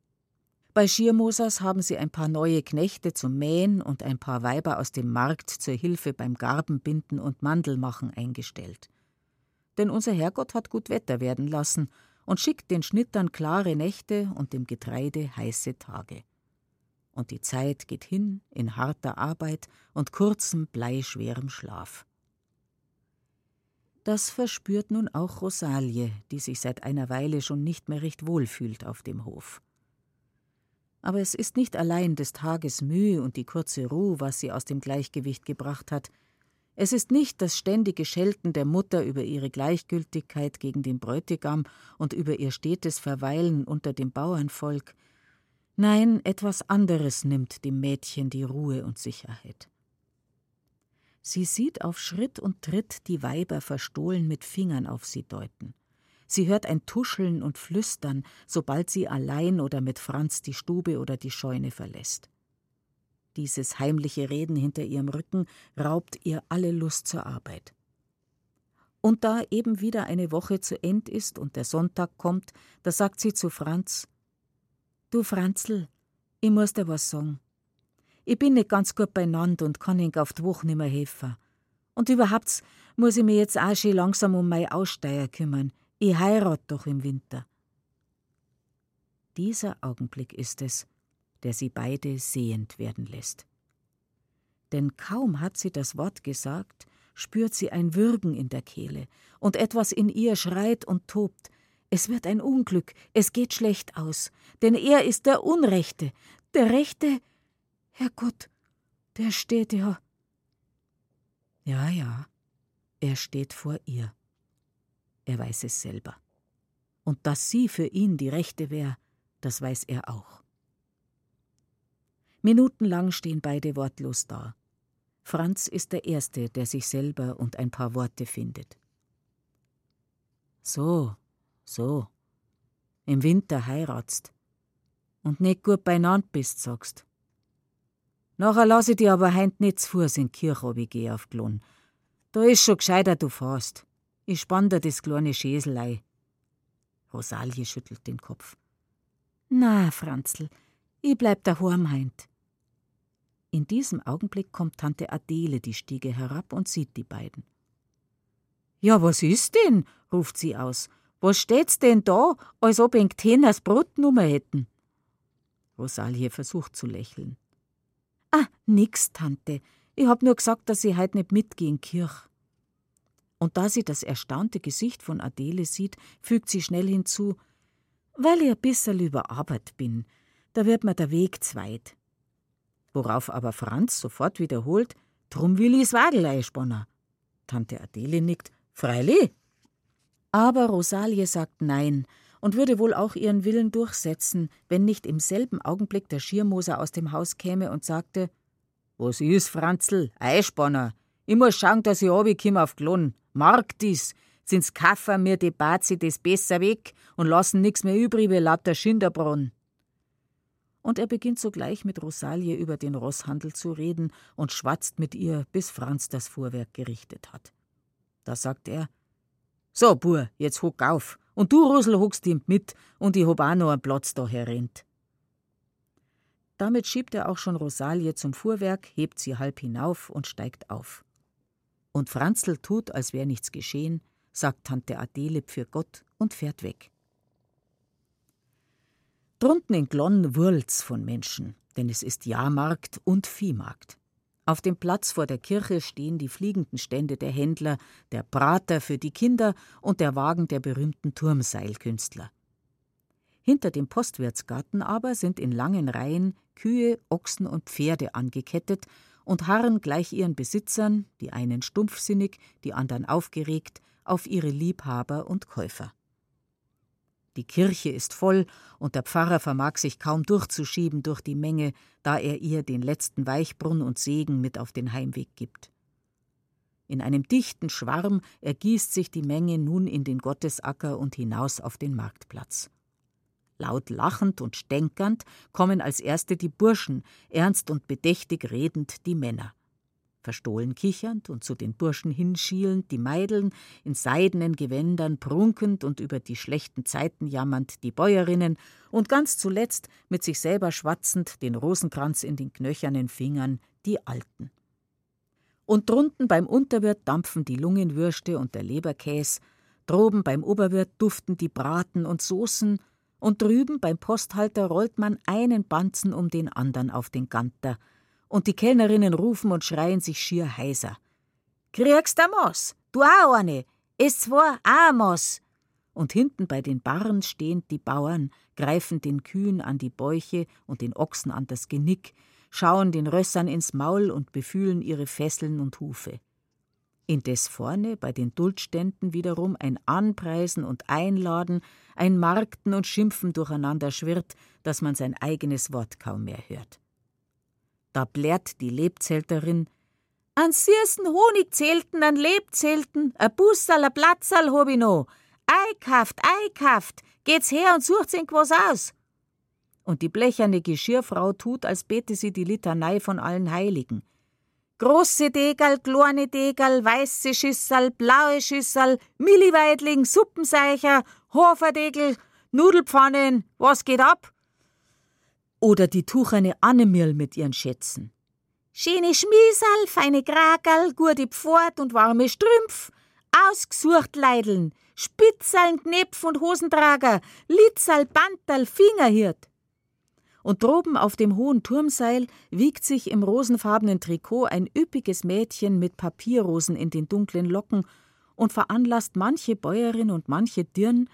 Bei Schiermosers haben sie ein paar neue Knechte zum Mähen und ein paar Weiber aus dem Markt zur Hilfe beim Garbenbinden und Mandelmachen eingestellt. Denn unser Herrgott hat gut Wetter werden lassen und schickt den Schnittern klare Nächte und dem Getreide heiße Tage. Und die Zeit geht hin in harter Arbeit und kurzem, bleischwerem Schlaf. Das verspürt nun auch Rosalie, die sich seit einer Weile schon nicht mehr recht wohl fühlt auf dem Hof. Aber es ist nicht allein des Tages Mühe und die kurze Ruhe, was sie aus dem Gleichgewicht gebracht hat, es ist nicht das ständige Schelten der Mutter über ihre Gleichgültigkeit gegen den Bräutigam und über ihr stetes Verweilen unter dem Bauernvolk. Nein, etwas anderes nimmt dem Mädchen die Ruhe und Sicherheit. Sie sieht auf Schritt und Tritt die Weiber verstohlen mit Fingern auf sie deuten. Sie hört ein Tuscheln und Flüstern, sobald sie allein oder mit Franz die Stube oder die Scheune verlässt. Dieses heimliche Reden hinter ihrem Rücken raubt ihr alle Lust zur Arbeit. Und da eben wieder eine Woche zu End ist und der Sonntag kommt, da sagt sie zu Franz: Du Franzl, ich muss dir was sagen. Ich bin nicht ganz gut beieinander und kann Ihnen auf die Woche nicht mehr helfen. Und überhaupt muss ich mich jetzt auch schon langsam um meine Aussteier kümmern. Ich heirat doch im Winter. Dieser Augenblick ist es, der sie beide sehend werden lässt. Denn kaum hat sie das Wort gesagt, spürt sie ein Würgen in der Kehle, und etwas in ihr schreit und tobt. Es wird ein Unglück, es geht schlecht aus, denn er ist der Unrechte, der Rechte, Herrgott, der steht ja. Ja, ja, Er steht vor ihr. Er weiß es selber. Und dass sie für ihn die Rechte wäre, das weiß er auch. Minutenlang stehen beide wortlos da. Franz ist der Erste, der sich selber und ein paar Worte findet. So, so. Im Winter heiratst. Und nicht gut beieinander bist, sagst. Nachher lass ich dir aber heint nicht zu Fuß in die Kirche geh auf Glon. Da ist schon gescheiter, du fährst. Ich spann dir das kleine Schäselei. Rosalie schüttelt den Kopf. Na, Franzl, ich bleib daheim heint. In diesem Augenblick kommt Tante Adele die Stiege herab und sieht die beiden. Ja, was ist denn? ruft sie aus. Was steht's denn da, als ob ein Teners Brotnummer hätten? Rosalie versucht zu lächeln. Ah, nix, Tante. Ich hab nur gesagt, dass ich heut nicht mitgehen Kirch. Und da sie das erstaunte Gesicht von Adele sieht, fügt sie schnell hinzu: Weil ich ein bisserl überarbeitet bin, da wird mir der Weg zweit. Worauf aber Franz sofort wiederholt: Drum will ich's Wadel einspannen. Tante Adele nickt: Freilich. Aber Rosalie sagt Nein und würde wohl auch ihren Willen durchsetzen, wenn nicht im selben Augenblick der Schirmoser aus dem Haus käme und sagte: Was ist, Franzl? Eispanner. Ich muss schauen, dass ich runterkomme auf Glonn. Markt is. Sind's Kaffer mir die Bazi das besser weg und lassen nix mehr übrig wie lauter Schinderbrunn. Und er beginnt sogleich mit Rosalie über den Rosshandel zu reden und schwatzt mit ihr, bis Franz das Fuhrwerk gerichtet hat. Da sagt er: So, Bur, jetzt hock auf und du, Rosel, hockst ihm mit, und ich hab auch noch einen Platz da herrennt. Damit schiebt er auch schon Rosalie zum Fuhrwerk, hebt sie halb hinauf und steigt auf. Und Franzl tut, als wäre nichts geschehen, sagt Tante Adele für Gott und fährt weg. Drunten in Glonn wurlt's von Menschen, denn es ist Jahrmarkt und Viehmarkt. Auf dem Platz vor der Kirche stehen die fliegenden Stände der Händler, der Prater für die Kinder und der Wagen der berühmten Turmseilkünstler. Hinter dem Postwirtsgarten aber sind in langen Reihen Kühe, Ochsen und Pferde angekettet und harren gleich ihren Besitzern, die einen stumpfsinnig, die anderen aufgeregt, auf ihre Liebhaber und Käufer. Die Kirche ist voll, und der Pfarrer vermag sich kaum durchzuschieben durch die Menge, da er ihr den letzten Weichbrunn und Segen mit auf den Heimweg gibt. In einem dichten Schwarm ergießt sich die Menge nun in den Gottesacker und hinaus auf den Marktplatz. Laut lachend und stänkernd kommen als erste die Burschen, ernst und bedächtig redend die Männer verstohlen kichernd und zu den Burschen hinschielend die Meideln, in seidenen Gewändern prunkend und über die schlechten Zeiten jammernd die Bäuerinnen und ganz zuletzt mit sich selber schwatzend, den Rosenkranz in den knöchernen Fingern, die Alten. Und drunten beim Unterwirt dampfen die Lungenwürste und der Leberkäs, droben beim Oberwirt duften die Braten und Soßen, und drüben beim Posthalter rollt man einen Banzen um den andern auf den Ganter, und die Kellnerinnen rufen und schreien sich schier heiser. Kriegst a Moss? Du auch eine? Ist zwar a Moss? Und hinten bei den Barren stehen die Bauern, greifen den Kühen an die Bäuche und den Ochsen an das Genick, schauen den Rössern ins Maul und befühlen ihre Fesseln und Hufe. Indes vorne bei den Duldständen wiederum ein Anpreisen und Einladen, ein Markten und Schimpfen durcheinander schwirrt, dass man sein eigenes Wort kaum mehr hört. Da blärt die Lebzelterin. An süßen Honigzelten, an Lebzelten, a Bussal, a Platzal hab ich noch. Eikaft, eikaft, geht's her und sucht was aus. Und die blecherne Geschirrfrau tut, als bete sie die Litanei von allen Heiligen. Große Degal, kleine Degal, weiße Schüssel, blaue Schüssel, Milliweidling, Suppenseicher, Hoferdegel, Nudelpfannen, was geht ab? Oder die tucherne Annemirl mit ihren Schätzen. Schöne Schmiesal, feine Kragerl, gute Pfort und warme Strümpf, ausgesucht Leideln, Spitzaln, Knepf und Hosentrager, Litzal, Bantal, Fingerhirt. Und droben auf dem hohen Turmseil wiegt sich im rosenfarbenen Trikot ein üppiges Mädchen mit Papierrosen in den dunklen Locken und veranlasst manche Bäuerin und manche Dirn,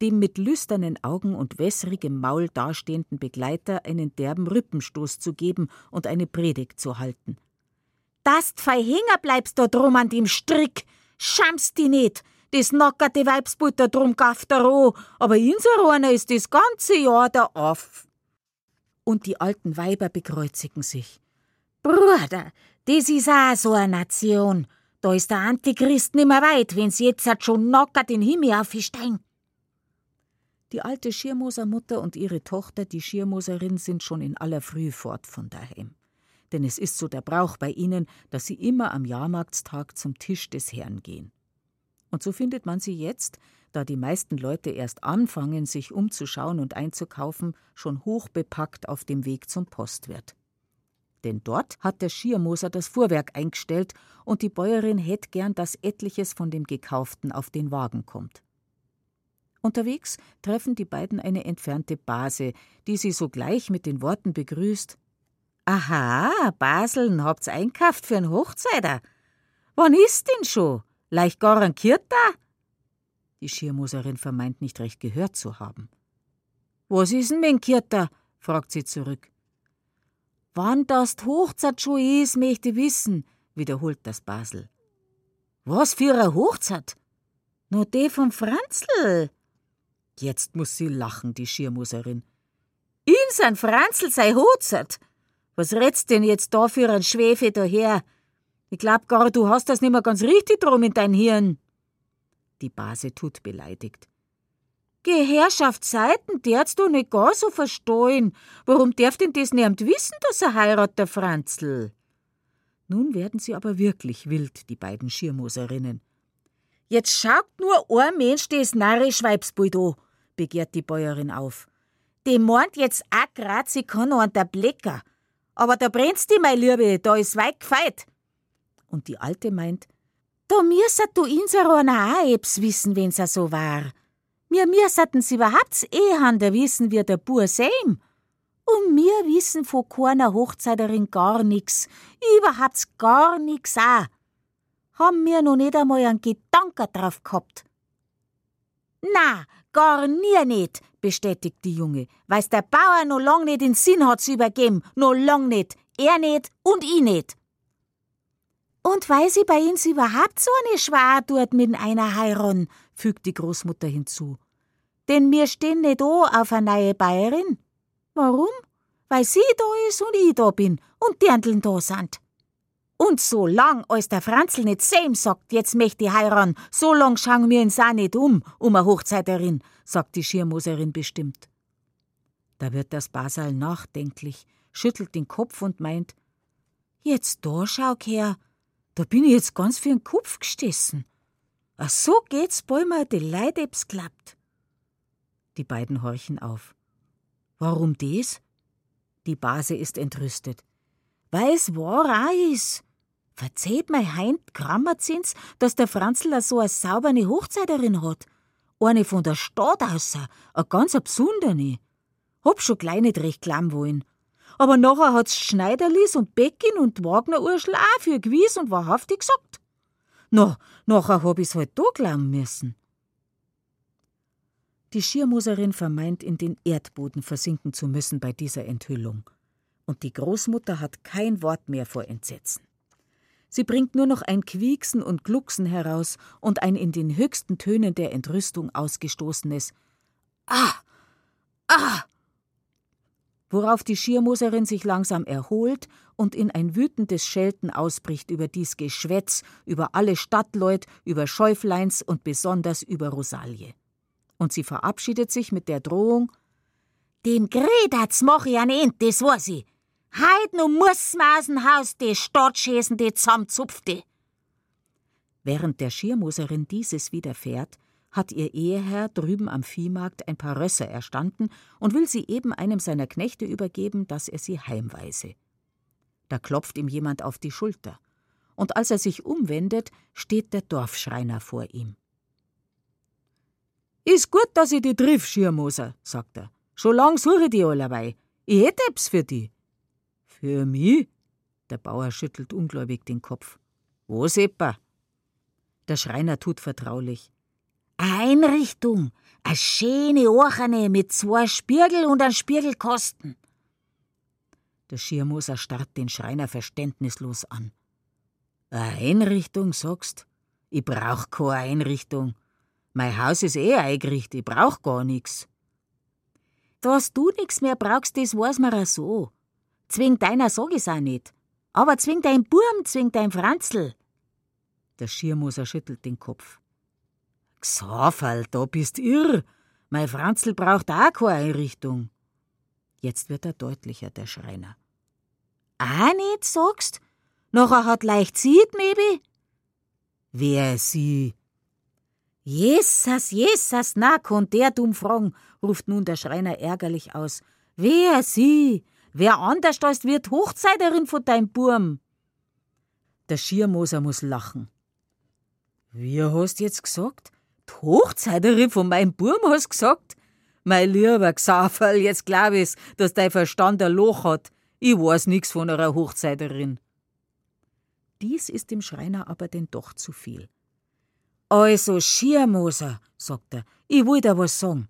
dem mit lüsternen Augen und wässrigem Maul dastehenden Begleiter einen derben Rippenstoß zu geben und eine Predigt zu halten. Dass fei hinger bleibst da drum an dem Strick, Schamst die nicht! Das nackerte Weibsbutter drum gafft er an, aber unser einer ist das ganze Jahr da auf. Und die alten Weiber bekreuzigen sich. Bruder, das is auch so eine Nation. Da ist der Antichrist nimmer weit, wenn's jetzt schon nackert den Himmel aufsteigen. Die alte Schirmosermutter und ihre Tochter, die Schirmoserin, sind schon in aller Früh fort von daheim. Denn es ist so der Brauch bei ihnen, dass sie immer am Jahrmarktstag zum Tisch des Herrn gehen. Und so findet man sie jetzt, da die meisten Leute erst anfangen, sich umzuschauen und einzukaufen, schon hochbepackt auf dem Weg zum Postwirt. Denn dort hat der Schiermoser das Fuhrwerk eingestellt und die Bäuerin hätt gern, dass etliches von dem Gekauften auf den Wagen kommt. Unterwegs treffen die beiden eine entfernte Base, die sie sogleich mit den Worten begrüßt: Aha, Baseln habt's einkauft für ein Hochzeiter. Wann ist denn schon? Leicht garantiert da? Die Schirmoserin vermeint nicht recht gehört zu haben. Was ist denn mein Kirter? fragt sie zurück. Wann das Hochzeit schon ist, möchte wissen, wiederholt das Basel. Was für eine Hochzeit? Nur die vom Franzl. Jetzt muss sie lachen, die Schirmoserin. In sein Franzl sei Hochzeit. Was redst denn jetzt da für ein Schwefel daher? Ich glaub gar, du hast das nimmer ganz richtig drum in dein Hirn. Die Base tut beleidigt. Geherrschaft Seiten, der's du nicht gar so verstehen. Warum darf denn das niemand wissen, dass er heiratet, der Franzl? Nun werden sie aber wirklich wild, die beiden Schirmoserinnen. Jetzt schaut nur ein Mensch das narrisch Weibsbild begehrt die Bäuerin auf. Die meint jetzt auch grad, sie kann noch an der Blecker. Aber da brennst die, meine Liebe, da ist weit gefeit. Und die Alte meint, da müsset du inserona auch ebs wissen, wenn's so war. Mir müssetten's überhaupt eh hande wissen, wie der Bur seim. Und mir wissen von keiner Hochzeiterin gar nix, überhaupt gar nix auch. Haben mir noch nicht einmal einen Gedanken drauf gehabt. Na, gar nie nicht, bestätigt die Junge, weil's der Bauer noch lang nicht in Sinn hat's übergeben, noch lang nicht, er nicht und ich nicht. Und weil sie bei uns überhaupt so eine Schwar tut mit einer Heiron, fügt die Großmutter hinzu. Denn wir stehen nicht da auf eine neue Bayerin. Warum? Weil sie da ist und ich da bin und die anderen da sind. Und so lang, als der Franzl nicht same sagt, jetzt möchte ich heiraten, so lang schauen wir uns auch nicht um, um eine Hochzeiterin, sagt die Schirmoserin bestimmt. Da wird das Basal nachdenklich, schüttelt den Kopf und meint, jetzt da schau her, da bin ich jetzt ganz für den Kopf gestessen. Ach so geht's, bald die Leute klappt. Die beiden horchen auf. Warum des? Die Base ist entrüstet. Weil's wahr auch is. Verzählt mei Heint Grammerzins, dass der Franzl so eine saubere Hochzeiterin hat. Eine von der Stadt aus, a ganz besondere. Hab schon gleich recht klamm wollen. Aber nachher hat's Schneiderlis und Beckin und Wagner Urschl auch für gewiss und wahrhaftig gesagt. Na, nachher hab ich's halt da glauben müssen. Die Schirmoserin vermeint, in den Erdboden versinken zu müssen bei dieser Enthüllung. Und die Großmutter hat kein Wort mehr vor Entsetzen. Sie bringt nur noch ein Quieksen und Glucksen heraus und ein in den höchsten Tönen der Entrüstung ausgestoßenes Ah! Ah! Worauf die Schirmoserin sich langsam erholt und in ein wütendes Schelten ausbricht über dies Geschwätz, über alle Stadtleut, über Schäufleins und besonders über Rosalie und sie verabschiedet sich mit der Drohung: Dem Gredat's mach ich an das weiß ich. Heid nu muss maßen Haus de Stortschäsen de zusammenzupfte. Während der Schirmoserin dieses widerfährt, hat ihr Eheherr drüben am Viehmarkt ein paar Rösser erstanden und will sie eben einem seiner Knechte übergeben, dass er sie heimweise. Da klopft ihm jemand auf die Schulter, und als er sich umwendet, steht der Dorfschreiner vor ihm. Ist gut, dass ich die triff, Schirmoser, sagt er. Schon lang suche die allerweil. Ich hätte etwas für die. Für mich? Der Bauer schüttelt ungläubig den Kopf. Wo etwa? Der Schreiner tut vertraulich. Einrichtung, a schöne Ocherne mit zwei Spiegel und ein Spiegelkosten. Der Schirmoser starrt den Schreiner verständnislos an. A Einrichtung, sagst? Ich brauch keine Einrichtung. Mein Haus ist eh eingerichtet, ich brauch gar nix. Dass du nix mehr brauchst, das weiß man so. Zwing deiner sag ich's auch nicht. Aber zwing dein Burm, zwing dein Franzl. Der Schirmoser schüttelt den Kopf. Xafal, da bist irr. Mein Franzl braucht auch keine Einrichtung. Jetzt wird er deutlicher, der Schreiner. Ah, nicht, sagst? Nachher hat leicht sieht, maybe? Wer sie? Jesus, Jesus, na, kann der dumm fragen, ruft nun der Schreiner ärgerlich aus. Wer sie? Wer anders als wird Hochzeiterin von deinem Burm? Der Schirmoser muss lachen. Wie hast jetzt gesagt? Die Hochzeiterin von meinem Burm hast gesagt? Mein lieber Xaverl, jetzt glaub ich's, dass dein Verstand ein Loch hat. Ich weiß nix von einer Hochzeiterin. Dies ist dem Schreiner aber denn doch zu viel. Also, Schirmoser, sagt er, ich will dir was sagen.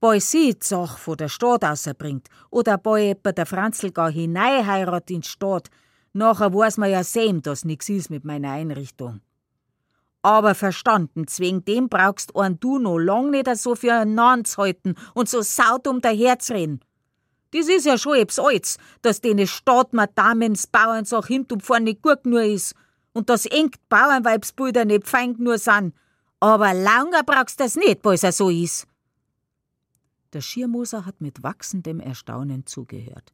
Bei sie die Sache von der Stadt rausbringt oder bei etwa der Franzl gar hinein heirat in die Stadt, nachher weiß man ja sehen, dass nix ist mit meiner Einrichtung. Aber verstanden, zwing dem brauchst ein du noch lang nicht so für einen halten und so saut um der Herz reden. Das ist ja schon etwas Altes, dass dene Stadtmadamens Bauernsach hint und vorne gut nur ist und dass eng Bauernweibsbilder nicht fein nur sind. Aber langer brauchst das nicht, bis er so ist. Der Schirmoser hat mit wachsendem Erstaunen zugehört.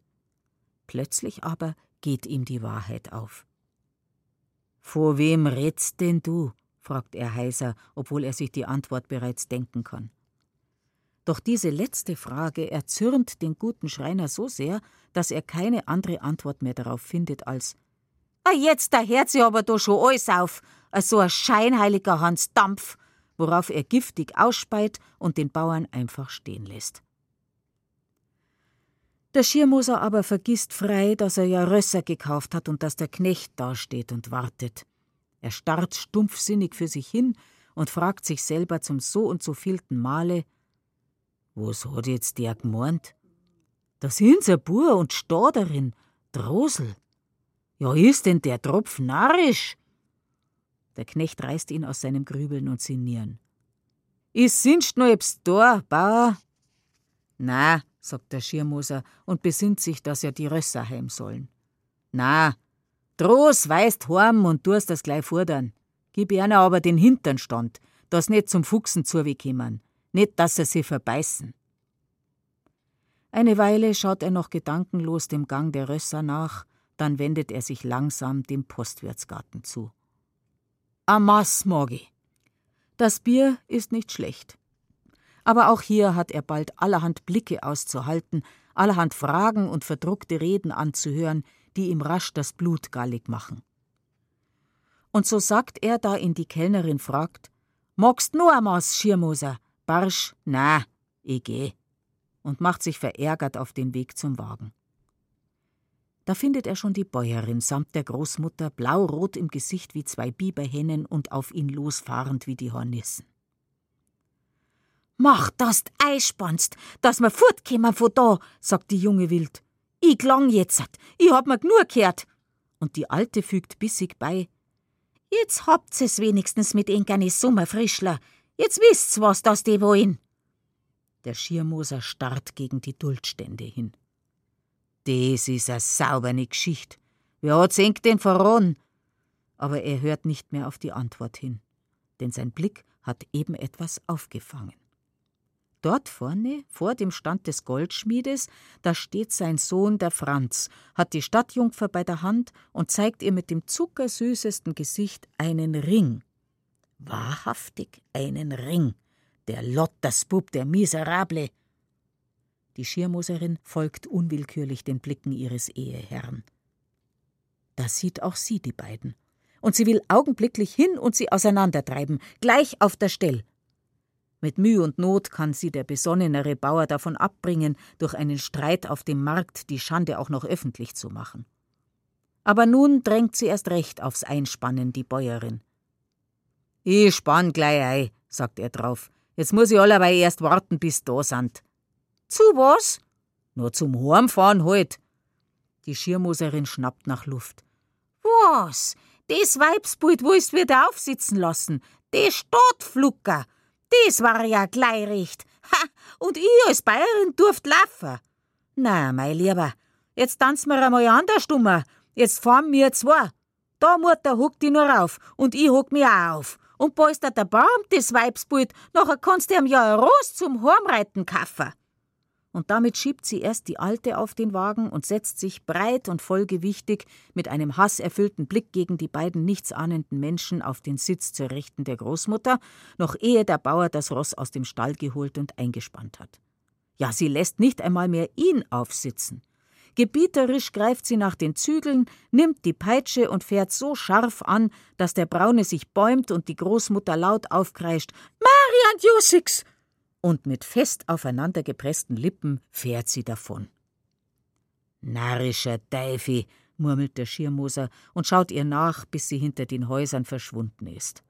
Plötzlich aber geht ihm die Wahrheit auf. Vor wem redst denn du? fragt er heiser, obwohl er sich die Antwort bereits denken kann. Doch diese letzte Frage erzürnt den guten Schreiner so sehr, dass er keine andere Antwort mehr darauf findet als Ah, jetzt da hört sie aber doch schon alles auf, so ein scheinheiliger Hans Dampf, worauf er giftig ausspeit und den Bauern einfach stehen lässt. Der Schirmoser aber vergisst frei, dass er ja Rösser gekauft hat und dass der Knecht dasteht und wartet. Er starrt stumpfsinnig für sich hin und fragt sich selber zum so und so vielten Male, was hat jetzt der gemeint? Da sind's ein Bur und sta darin, Drosel. Ja, ist denn der Tropf narrisch? Der Knecht reißt ihn aus seinem Grübeln und Sinnieren. Is sinst no ebs da, Bauer? Na, sagt der Schirmoser und besinnt sich, dass er die Rösser heim sollen. Na, Dros weißt heim und tust das gleich fordern. Gib einer aber den Hinternstand, dass nicht zum Fuchsen zuwegkommen nicht, dass er sie verbeißen. Eine Weile schaut er noch gedankenlos dem Gang der Rösser nach, dann wendet er sich langsam dem Postwirtsgarten zu. Amas Morgi. Das Bier ist nicht schlecht. Aber auch hier hat er bald allerhand Blicke auszuhalten, allerhand Fragen und verdruckte Reden anzuhören, die ihm rasch das Blut gallig machen. Und so sagt er, da ihn die Kellnerin fragt: Magst nur amas, Schirmoser? Barsch, na, ich geh, und macht sich verärgert auf den Weg zum Wagen. Da findet er schon die Bäuerin samt der Großmutter, blaurot im Gesicht wie zwei Biberhennen und auf ihn losfahrend wie die Hornissen. Mach, dass d einspannst, dass wir fortkommen von da, sagt die Junge wild. Ich klang jetzt, ich hab mir genug gehört. Und die Alte fügt bissig bei. Jetzt habt's es wenigstens mit enkerne Sommerfrischler. Jetzt wisst's, was das die wollen. Der Schirmoser starrt gegen die Duldstände hin. Das ist a sauberne Geschicht. Wer hat's eng denn verraten? Aber er hört nicht mehr auf die Antwort hin, denn sein Blick hat eben etwas aufgefangen. Dort vorne, vor dem Stand des Goldschmiedes, da steht sein Sohn, der Franz, hat die Stadtjungfer bei der Hand und zeigt ihr mit dem zuckersüßesten Gesicht einen Ring, Wahrhaftig einen Ring. Der Lottersbub, der Miserable. Die Schirmoserin folgt unwillkürlich den Blicken ihres Eheherrn. Da sieht auch sie die beiden. Und sie will augenblicklich hin und sie auseinandertreiben, gleich auf der Stell. Mit Mühe und Not kann sie der besonnenere Bauer davon abbringen, durch einen Streit auf dem Markt die Schande auch noch öffentlich zu machen. Aber nun drängt sie erst recht aufs Einspannen, die Bäuerin. Ich spann gleich ein, sagt er drauf. Jetzt muss ich allerweil erst warten, bis da sind. Zu was? Nur zum Heimfahren halt. Die Schirmoserin schnappt nach Luft. Was? Das Weibsbild willst du wieder aufsitzen lassen. Das Stadtflucker. Das war ja gleich recht. Ha, und ich als Bayerin durft laufen. Na, mein Lieber, jetzt tanzen wir einmal anders dummer. Jetzt fahren wir zwei. Da Mutter huckt die nur auf und ich huck mich auch auf. Und polstert der Baum das Weibsbild, nachher kannst du ihm ja ein Ross zum Heimreiten kaufen. Und damit schiebt sie erst die Alte auf den Wagen und setzt sich breit und vollgewichtig mit einem hasserfüllten Blick gegen die beiden nichtsahnenden Menschen auf den Sitz zur Rechten der Großmutter, noch ehe der Bauer das Ross aus dem Stall geholt und eingespannt hat. Ja, sie lässt nicht einmal mehr ihn aufsitzen. Gebieterisch greift sie nach den Zügeln, nimmt die Peitsche und fährt so scharf an, dass der Braune sich bäumt und die Großmutter laut aufkreischt: Marian Jusix! Und mit fest aufeinandergepressten Lippen fährt sie davon. Narrischer Teifi, murmelt der Schirmoser und schaut ihr nach, bis sie hinter den Häusern verschwunden ist.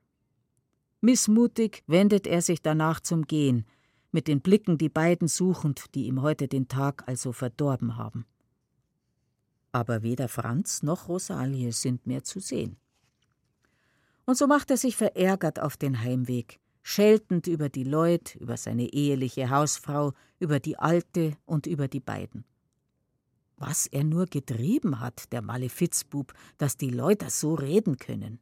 Missmutig wendet er sich danach zum Gehen, mit den Blicken die beiden suchend, die ihm heute den Tag also verdorben haben aber weder Franz noch Rosalie sind mehr zu sehen. Und so macht er sich verärgert auf den Heimweg, scheltend über die Leut, über seine eheliche Hausfrau, über die Alte und über die beiden. Was er nur getrieben hat, der Malefizbub, dass die Leute so reden können.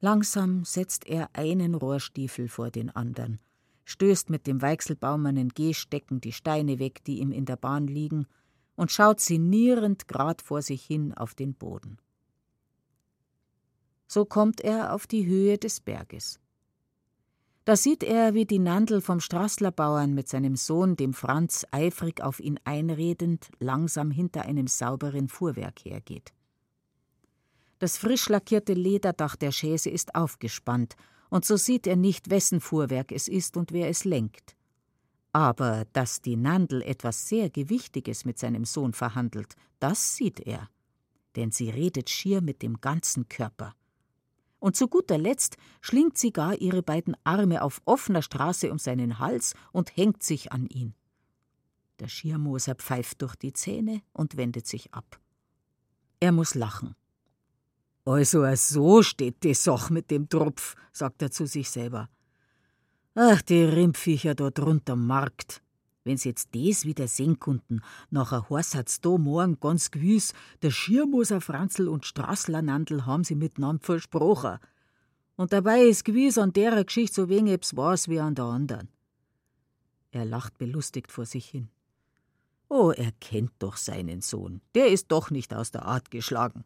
Langsam setzt er einen Rohrstiefel vor den anderen, stößt mit dem weichselbaumernen Gehstecken die Steine weg, die ihm in der Bahn liegen, und schaut sinnierend grad vor sich hin auf den Boden. So kommt er auf die Höhe des Berges. Da sieht er, wie die Nandel vom Straßlerbauern mit seinem Sohn, dem Franz, eifrig auf ihn einredend, langsam hinter einem sauberen Fuhrwerk hergeht. Das frisch lackierte Lederdach der Schäse ist aufgespannt, und so sieht er nicht, wessen Fuhrwerk es ist und wer es lenkt. Aber dass die Nandel etwas sehr Gewichtiges mit seinem Sohn verhandelt, das sieht er. Denn sie redet schier mit dem ganzen Körper. Und zu guter Letzt schlingt sie gar ihre beiden Arme auf offener Straße um seinen Hals und hängt sich an ihn. Der Schiermoser pfeift durch die Zähne und wendet sich ab. Er muss lachen. Also, so steht die Sach mit dem Tropf, sagt er zu sich selber. Ach, die Rimpviecher dort runterm Markt. Wenn's jetzt des wieder sehen konnten, nachher heißt's da morgen ganz gewiss, der Schirmoser Franzl und Straßlernandl haben sie miteinander versprochen. Und dabei ist gewiss an derer Geschichte so wenig etwas was wie an der anderen. Er lacht belustigt vor sich hin. Oh, er kennt doch seinen Sohn. Der ist doch nicht aus der Art geschlagen.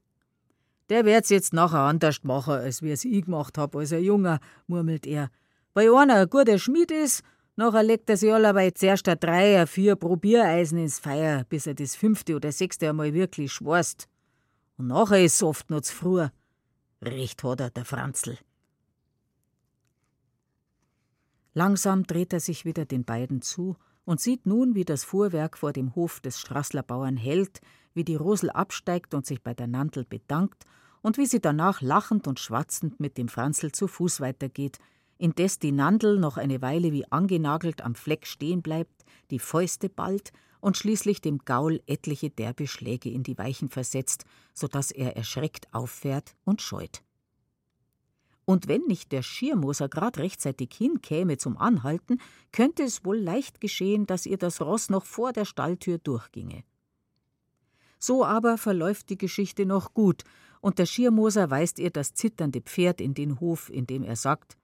Der wird's jetzt nachher anders machen, als wie es ich gemacht hab als ein Junger, murmelt er bei einer ein guter Schmied ist, nachher legt er sich allebei zuerst ein drei, ein vier Probiereisen ins Feuer, bis er das fünfte oder sechste einmal wirklich schwarzt. Und nachher ist es oft noch zu früh. Recht hat er, der Franzl. Langsam dreht er sich wieder den beiden zu und sieht nun, wie das Fuhrwerk vor dem Hof des Straßlerbauern hält, wie die Rosel absteigt und sich bei der Nandel bedankt und wie sie danach lachend und schwatzend mit dem Franzl zu Fuß weitergeht, indes die Nandel noch eine Weile wie angenagelt am Fleck stehen bleibt, die Fäuste ballt und schließlich dem Gaul etliche derbe Schläge in die Weichen versetzt, so dass er erschreckt auffährt und scheut. Und wenn nicht der Schiermoser grad rechtzeitig hinkäme zum Anhalten, könnte es wohl leicht geschehen, dass ihr das Ross noch vor der Stalltür durchginge. So aber verläuft die Geschichte noch gut, und der Schiermoser weist ihr das zitternde Pferd in den Hof, indem er sagt: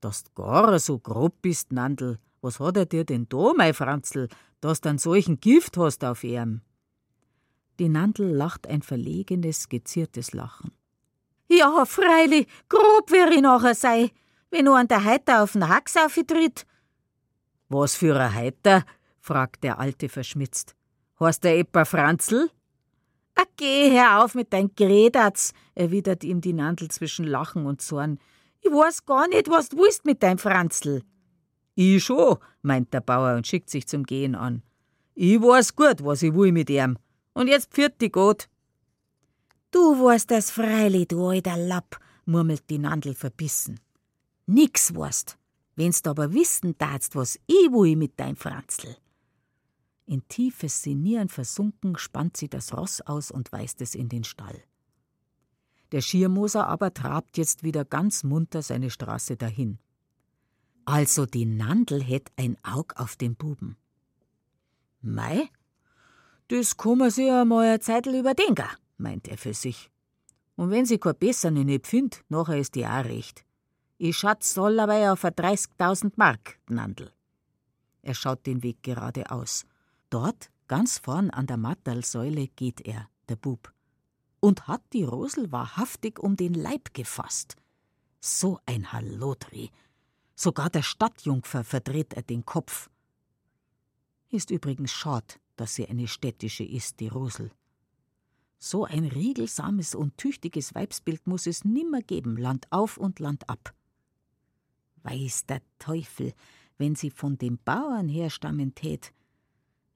dass du gar so grob bist, Nandl. Was hat er dir denn da, mein Franzl, dass du einen solchen Gift hast auf ihm? Die Nandl lacht ein verlegenes, geziertes Lachen. Ja, freilich, grob wär ich nachher sei, wenn du an der Heiter auf den Hax auftritt. Was für ein Heiter? fragt der Alte verschmitzt. Hast der etwa Franzl? Ah, geh, hör auf mit dein Gredatz, erwidert ihm die Nandl zwischen Lachen und Zorn. Ich weiß gar nicht, was du willst mit deinem Franzl. Ich schon, meint der Bauer und schickt sich zum Gehen an. Ich weiß gut, was ich will mit ihm. Und jetzt pfiat die Gott. Du weißt das freilich, du alter Lapp, murmelt die Nandel verbissen. Nix weißt, wenn's aber wissen darfst, was ich will mit deinem Franzl. In tiefes Sinieren versunken spannt sie das Ross aus und weist es in den Stall. Der Schiermoser aber trabt jetzt wieder ganz munter seine Straße dahin. Also die Nandel hätt ein Aug auf den Buben. Mei, das kann sich ja mal eine Zeitl überdenken, meint er für sich. Und wenn sie kein Besseren nicht findet, nachher ist die auch recht. Ich schatz soll aber auf 30.000 Mark, Nandel. Er schaut den Weg geradeaus. Dort, ganz vorn an der Matterlsäule, geht er, der Bub und hat die Rosel wahrhaftig um den Leib gefasst. So ein Hallodri. Sogar der Stadtjungfer verdreht er den Kopf. Ist übrigens schad, dass sie eine städtische ist, die Rosel. So ein riegelsames und tüchtiges Weibsbild muss es nimmer geben, Land auf und Land ab. Weiß der Teufel, wenn sie von dem Bauern herstammen tät.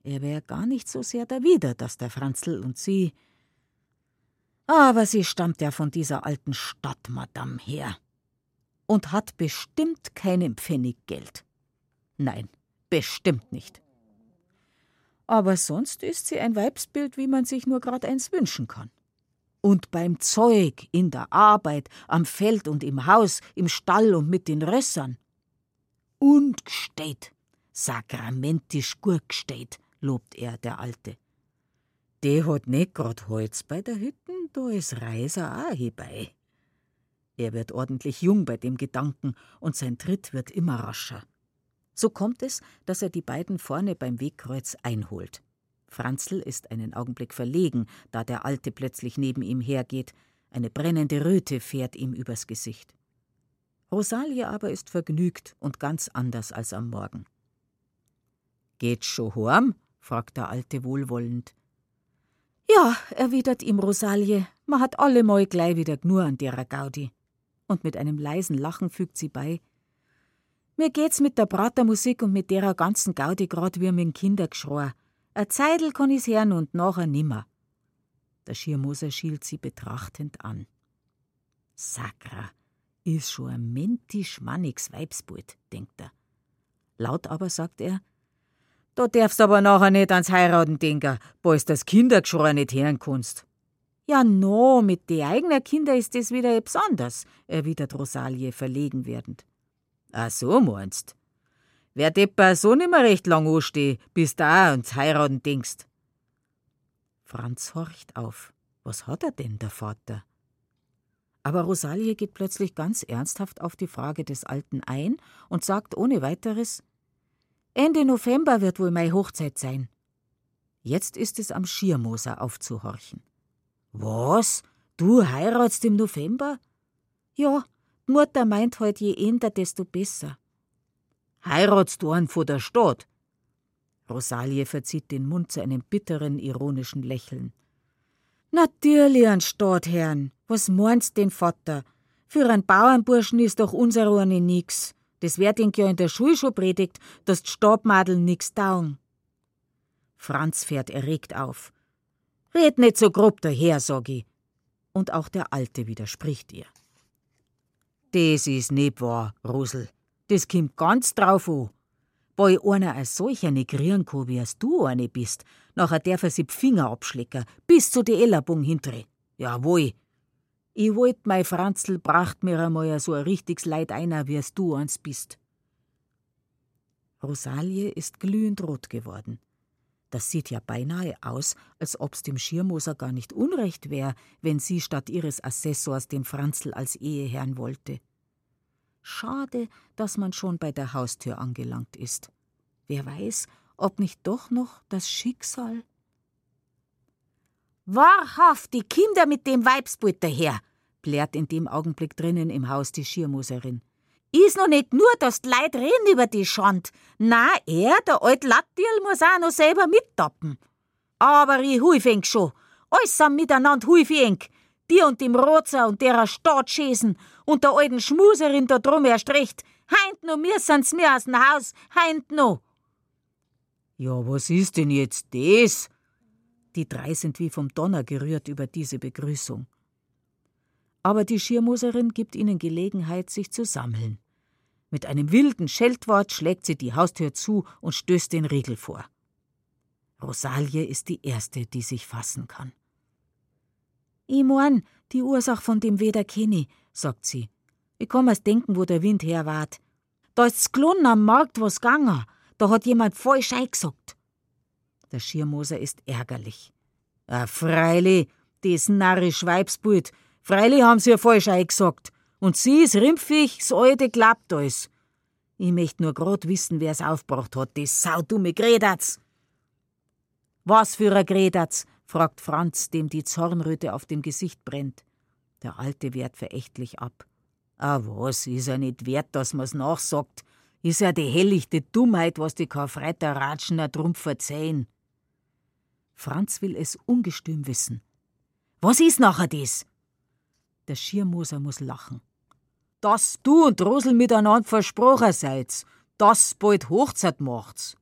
Er wär gar nicht so sehr dawider, dass der Franzl und sie aber sie stammt ja von dieser alten Stadtmadame her und hat bestimmt keinen Pfennig Geld. Nein, bestimmt nicht. Aber sonst ist sie ein Weibsbild, wie man sich nur grad eins wünschen kann. Und beim Zeug, in der Arbeit, am Feld und im Haus, im Stall und mit den Rössern. Und gsteht, sakramentisch gut gsteht, lobt er, der Alte. Der hat nicht grad Holz bei der Hütten, da ist Reiser auch hierbei. Er wird ordentlich jung bei dem Gedanken und sein Tritt wird immer rascher. So kommt es, dass er die beiden vorne beim Wegkreuz einholt. Franzl ist einen Augenblick verlegen, da der Alte plötzlich neben ihm hergeht. Eine brennende Röte fährt ihm übers Gesicht. Rosalie aber ist vergnügt und ganz anders als am Morgen. Geht's schon heim? fragt der Alte wohlwollend. Ja, erwidert ihm Rosalie, man hat allemal gleich wieder gnur an derer Gaudi. Und mit einem leisen Lachen fügt sie bei: Mir geht's mit der Pratermusik und mit derer ganzen Gaudi grad wie mit Kindergeschrei. A Zeidel kann ich's hören und nachher nimmer. Der Schirmoser schielt sie betrachtend an. Sakra, is schon ein mentisch mannigs Weibsbult, denkt er. Laut aber sagt er, da darfst aber nachher nicht ans Heiraten denken, bald das Kindergeschrei nicht hören kannst. Ja, no, mit de eigenen Kinder ist das wieder etwas anders, erwidert Rosalie verlegen werdend. Ach so meinst. Wer depper so nimmer recht lang ansteh, bis da ans Heiraten denkst. Franz horcht auf. Was hat er denn, der Vater? Aber Rosalie geht plötzlich ganz ernsthaft auf die Frage des Alten ein und sagt ohne weiteres: Ende November wird wohl meine Hochzeit sein. Jetzt ist es am Schiermoser aufzuhorchen. Was? Du heiratst im November? Ja, die Mutter meint halt, je eher, desto besser. Heiratst du einen vor der Stadt? Rosalie verzieht den Mund zu einem bitteren, ironischen Lächeln. Natürlich ein Stadtherrn. Was meinst denn, Vater? Für einen Bauernburschen ist doch unser eine nix. Das wird ihn ja in der Schule schon predigt, dass die Stabmadeln nix taugen. Franz fährt erregt auf. Red nicht so grob daher, sag ich. Und auch der Alte widerspricht ihr. Das is nicht wahr, Rosel. Das kimmt ganz drauf an. Bei einer als solcher negrieren kann, wie du eine bist, nachher darf er sich Finger abschlecken, bis zu die Ellerbung hintere. Jawohl, ich wollt, mei Franzl bracht mir einmal so ein richtiges Leid einer, wie es du eins bist. Rosalie ist glühend rot geworden. Das sieht ja beinahe aus, als ob's dem Schirmoser gar nicht unrecht wär, wenn sie statt ihres Assessors den Franzl als Eheherrn wollte. Schade, dass man schon bei der Haustür angelangt ist. Wer weiß, ob nicht doch noch das Schicksal Wahrhaft, die Kinder mit dem Weibsbult daher, plärt in dem Augenblick drinnen im Haus die Schirmuserin. Is noch nicht nur, dass die Leute reden über die Schand. Na, er, der alte Lattiel, muss auch noch selber mittappen. Aber ich hulf schon. Alles sind miteinander hulf Die und dem Rozer und derer Staatschäsen und der alten Schmuserin da drum erst recht. Heint no, mir sind's mir aus dem Haus. Heint no. Ja, was ist denn jetzt das? Die drei sind wie vom Donner gerührt über diese Begrüßung. Aber die Schirmuserin gibt ihnen Gelegenheit, sich zu sammeln. Mit einem wilden Scheltwort schlägt sie die Haustür zu und stößt den Riegel vor. Rosalie ist die Erste, die sich fassen kann. Ich mein, die Ursache von dem Weder kenne sagt sie. Ich kann mir's denken, wo der Wind her wart. Da ist's Klon am Markt was gegangen. Da hat jemand falsch eingesagt. Der Schirmoser ist ärgerlich. Ah, freilich, das narrisch Weibsbild. Freilich haben sie ja falsch eingesagt. Und sie ist rimpfig, das alte klappt alles. Ich möcht nur grad wissen, wer's aufgebracht hat, das saudumme Gredatz. Was für ein Gredatz? fragt Franz, dem die Zornröte auf dem Gesicht brennt. Der Alte wehrt verächtlich ab. Ah, was, ist ja nicht wert, dass man's nachsagt. Ist ja die hellichte Dummheit, was die Karfreiter Ratschener drum verzeihen. Franz will es ungestüm wissen. Was ist nachher das? Der Schirmoser muss lachen. Dass du und Rosel miteinander versprochen seid, dass bald Hochzeit macht's.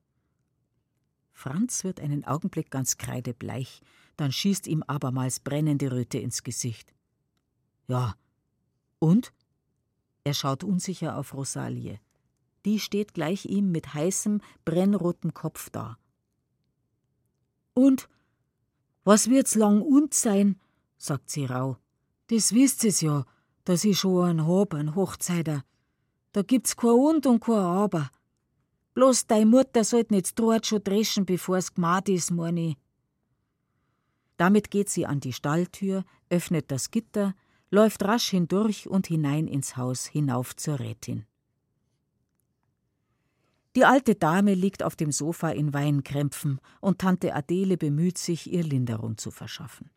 Franz wird einen Augenblick ganz kreidebleich, dann schießt ihm abermals brennende Röte ins Gesicht. Ja, und? Er schaut unsicher auf Rosalie. Die steht gleich ihm mit heißem, brennrotem Kopf da. Und? Was wird's lang und sein? sagt sie rau. Das wisst es ja, dass ich schon einen hab, einen Hochzeiter. Da gibt's kein Und und kein Aber. Bloß dei Mutter sollt nicht dort schon dreschen, bevor's gmaht is, mein. Damit geht sie an die Stalltür, öffnet das Gitter, läuft rasch hindurch und hinein ins Haus, hinauf zur Rätin. Die alte Dame liegt auf dem Sofa in Weinkrämpfen und Tante Adele bemüht sich, ihr Linderung zu verschaffen.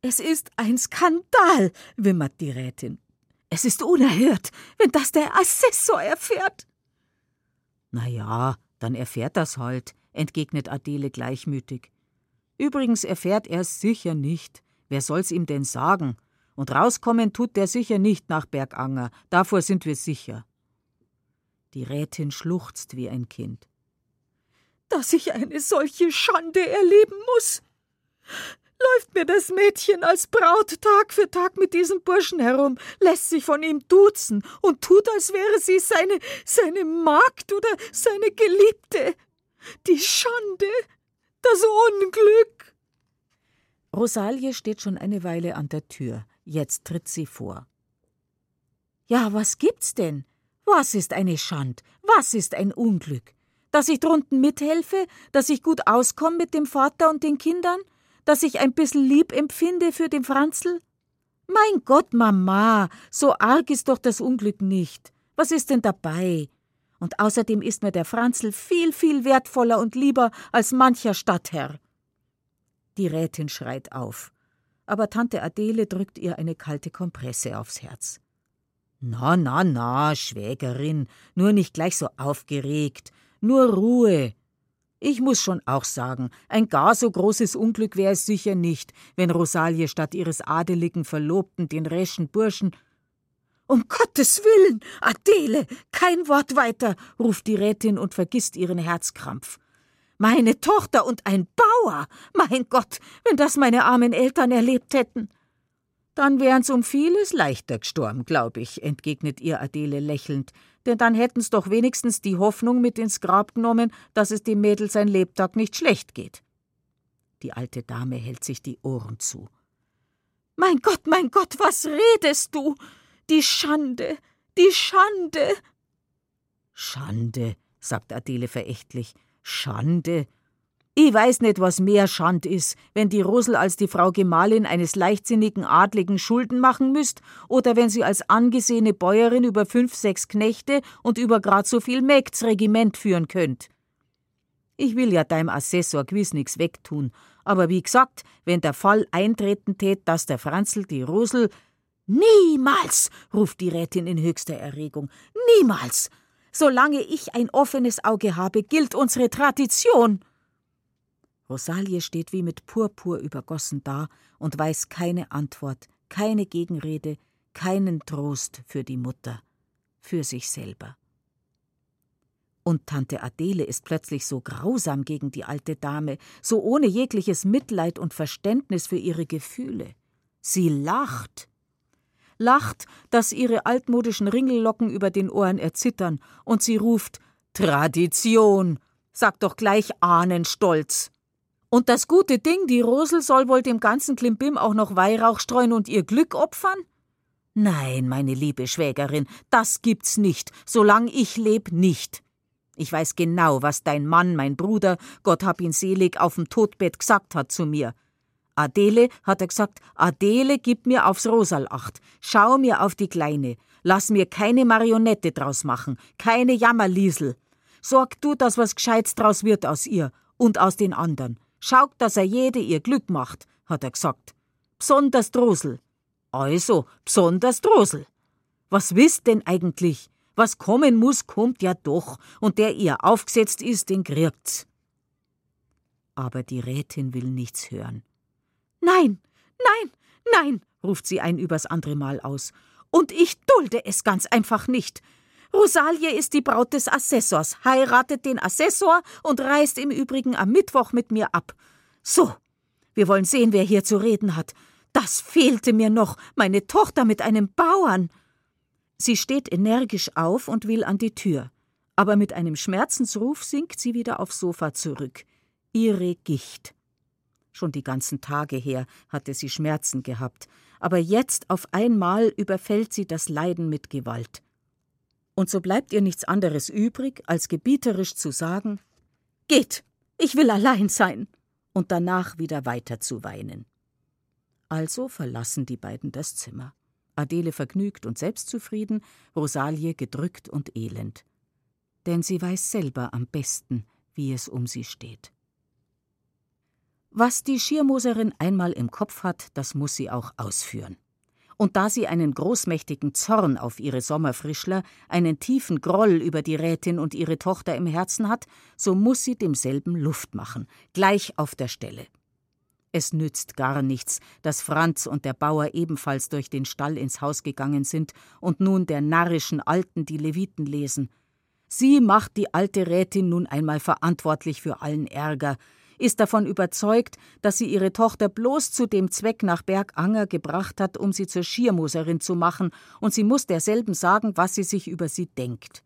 Es ist ein Skandal, wimmert die Rätin. Es ist unerhört, wenn das der Assessor erfährt. Na ja, dann erfährt das halt, entgegnet Adele gleichmütig. Übrigens erfährt er es sicher nicht. Wer soll's ihm denn sagen? Und rauskommen tut der sicher nicht nach Berganger, davor sind wir sicher. Die Rätin schluchzt wie ein Kind. Dass ich eine solche Schande erleben muss. Läuft mir das Mädchen als Braut Tag für Tag mit diesem Burschen herum, lässt sich von ihm duzen und tut, als wäre sie seine, seine Magd oder seine Geliebte. Die Schande, das Unglück. Rosalie steht schon eine Weile an der Tür. Jetzt tritt sie vor. Ja, was gibt's denn? Was ist eine Schand? Was ist ein Unglück? Dass ich drunten mithelfe, dass ich gut auskomme mit dem Vater und den Kindern? Dass ich ein bissel lieb empfinde für den Franzl? Mein Gott, Mama, so arg ist doch das Unglück nicht. Was ist denn dabei? Und außerdem ist mir der Franzl viel, viel wertvoller und lieber als mancher Stadtherr. Die Rätin schreit auf, aber Tante Adele drückt ihr eine kalte Kompresse aufs Herz. Na, na, na, Schwägerin, nur nicht gleich so aufgeregt, nur Ruhe. Ich muss schon auch sagen, ein gar so großes Unglück wäre es sicher nicht, wenn Rosalie statt ihres adeligen Verlobten den reschen Burschen um Gottes Willen, Adele, kein Wort weiter, ruft die Rätin und vergisst ihren Herzkrampf. Meine Tochter und ein Bauer. Mein Gott, wenn das meine armen Eltern erlebt hätten. Dann wären's um vieles leichter gestorben, glaub ich, entgegnet ihr Adele lächelnd, denn dann hätten's doch wenigstens die Hoffnung mit ins Grab genommen, dass es dem Mädel sein Lebtag nicht schlecht geht. Die alte Dame hält sich die Ohren zu. Mein Gott, mein Gott, was redest du? Die Schande, die Schande. Schande, sagt Adele verächtlich. Schande. Ich weiß nicht, was mehr Schand ist, wenn die Rosel als die Frau Gemahlin eines leichtsinnigen Adligen Schulden machen müsst oder wenn sie als angesehene Bäuerin über fünf, sechs Knechte und über grad so viel Mägds Regiment führen könnt. Ich will ja deinem Assessor gewiss nix wegtun, aber wie gesagt, wenn der Fall eintreten tät, dass der Franzl die Rosel Niemals, ruft die Rätin in höchster Erregung. Niemals. Solange ich ein offenes Auge habe, gilt unsere Tradition. Rosalie steht wie mit Purpur übergossen da und weiß keine Antwort, keine Gegenrede, keinen Trost für die Mutter, für sich selber. Und Tante Adele ist plötzlich so grausam gegen die alte Dame, so ohne jegliches Mitleid und Verständnis für ihre Gefühle. Sie lacht lacht, dass ihre altmodischen Ringellocken über den Ohren erzittern, und sie ruft Tradition. Sag doch gleich Ahnenstolz. Und das gute Ding, die Rosel, soll wohl dem ganzen Klimbim auch noch Weihrauch streuen und ihr Glück opfern? Nein, meine liebe Schwägerin, das gibt's nicht, solang ich leb nicht. Ich weiß genau, was dein Mann, mein Bruder, Gott hab ihn selig, auf dem Todbett gesagt hat zu mir. Adele, hat er gesagt, Adele, gib mir aufs Rosal acht, schau mir auf die Kleine, lass mir keine Marionette draus machen, keine Jammerliesel. Sorg du, dass was Gescheites draus wird aus ihr und aus den anderen. Schaut, dass er jede ihr Glück macht, hat er gesagt. Besonders Drosel. Also, besonders Drosel. Was wisst denn eigentlich? Was kommen muss, kommt ja doch, und der ihr aufgesetzt ist, den kriegt's. Aber die Rätin will nichts hören. Nein, nein, nein, ruft sie ein übers andere Mal aus. Und ich dulde es ganz einfach nicht. Rosalie ist die Braut des Assessors, heiratet den Assessor und reist im Übrigen am Mittwoch mit mir ab. So, wir wollen sehen, wer hier zu reden hat. Das fehlte mir noch, meine Tochter mit einem Bauern. Sie steht energisch auf und will an die Tür, aber mit einem Schmerzensruf sinkt sie wieder aufs Sofa zurück. Ihre Gicht. Schon die ganzen Tage her hatte sie Schmerzen gehabt, aber jetzt auf einmal überfällt sie das Leiden mit Gewalt und so bleibt ihr nichts anderes übrig, als gebieterisch zu sagen Geht, ich will allein sein, und danach wieder weiter zu weinen. Also verlassen die beiden das Zimmer. Adele vergnügt und selbstzufrieden, Rosalie gedrückt und elend. Denn sie weiß selber am besten, wie es um sie steht. Was die Schirmoserin einmal im Kopf hat, das muss sie auch ausführen und da sie einen großmächtigen Zorn auf ihre Sommerfrischler, einen tiefen Groll über die Rätin und ihre Tochter im Herzen hat, so muss sie demselben Luft machen, gleich auf der Stelle. Es nützt gar nichts, dass Franz und der Bauer ebenfalls durch den Stall ins Haus gegangen sind und nun der narrischen Alten die Leviten lesen. Sie macht die alte Rätin nun einmal verantwortlich für allen Ärger, ist davon überzeugt, dass sie ihre Tochter bloß zu dem Zweck nach Berganger gebracht hat, um sie zur Schiermoserin zu machen, und sie muss derselben sagen, was sie sich über sie denkt.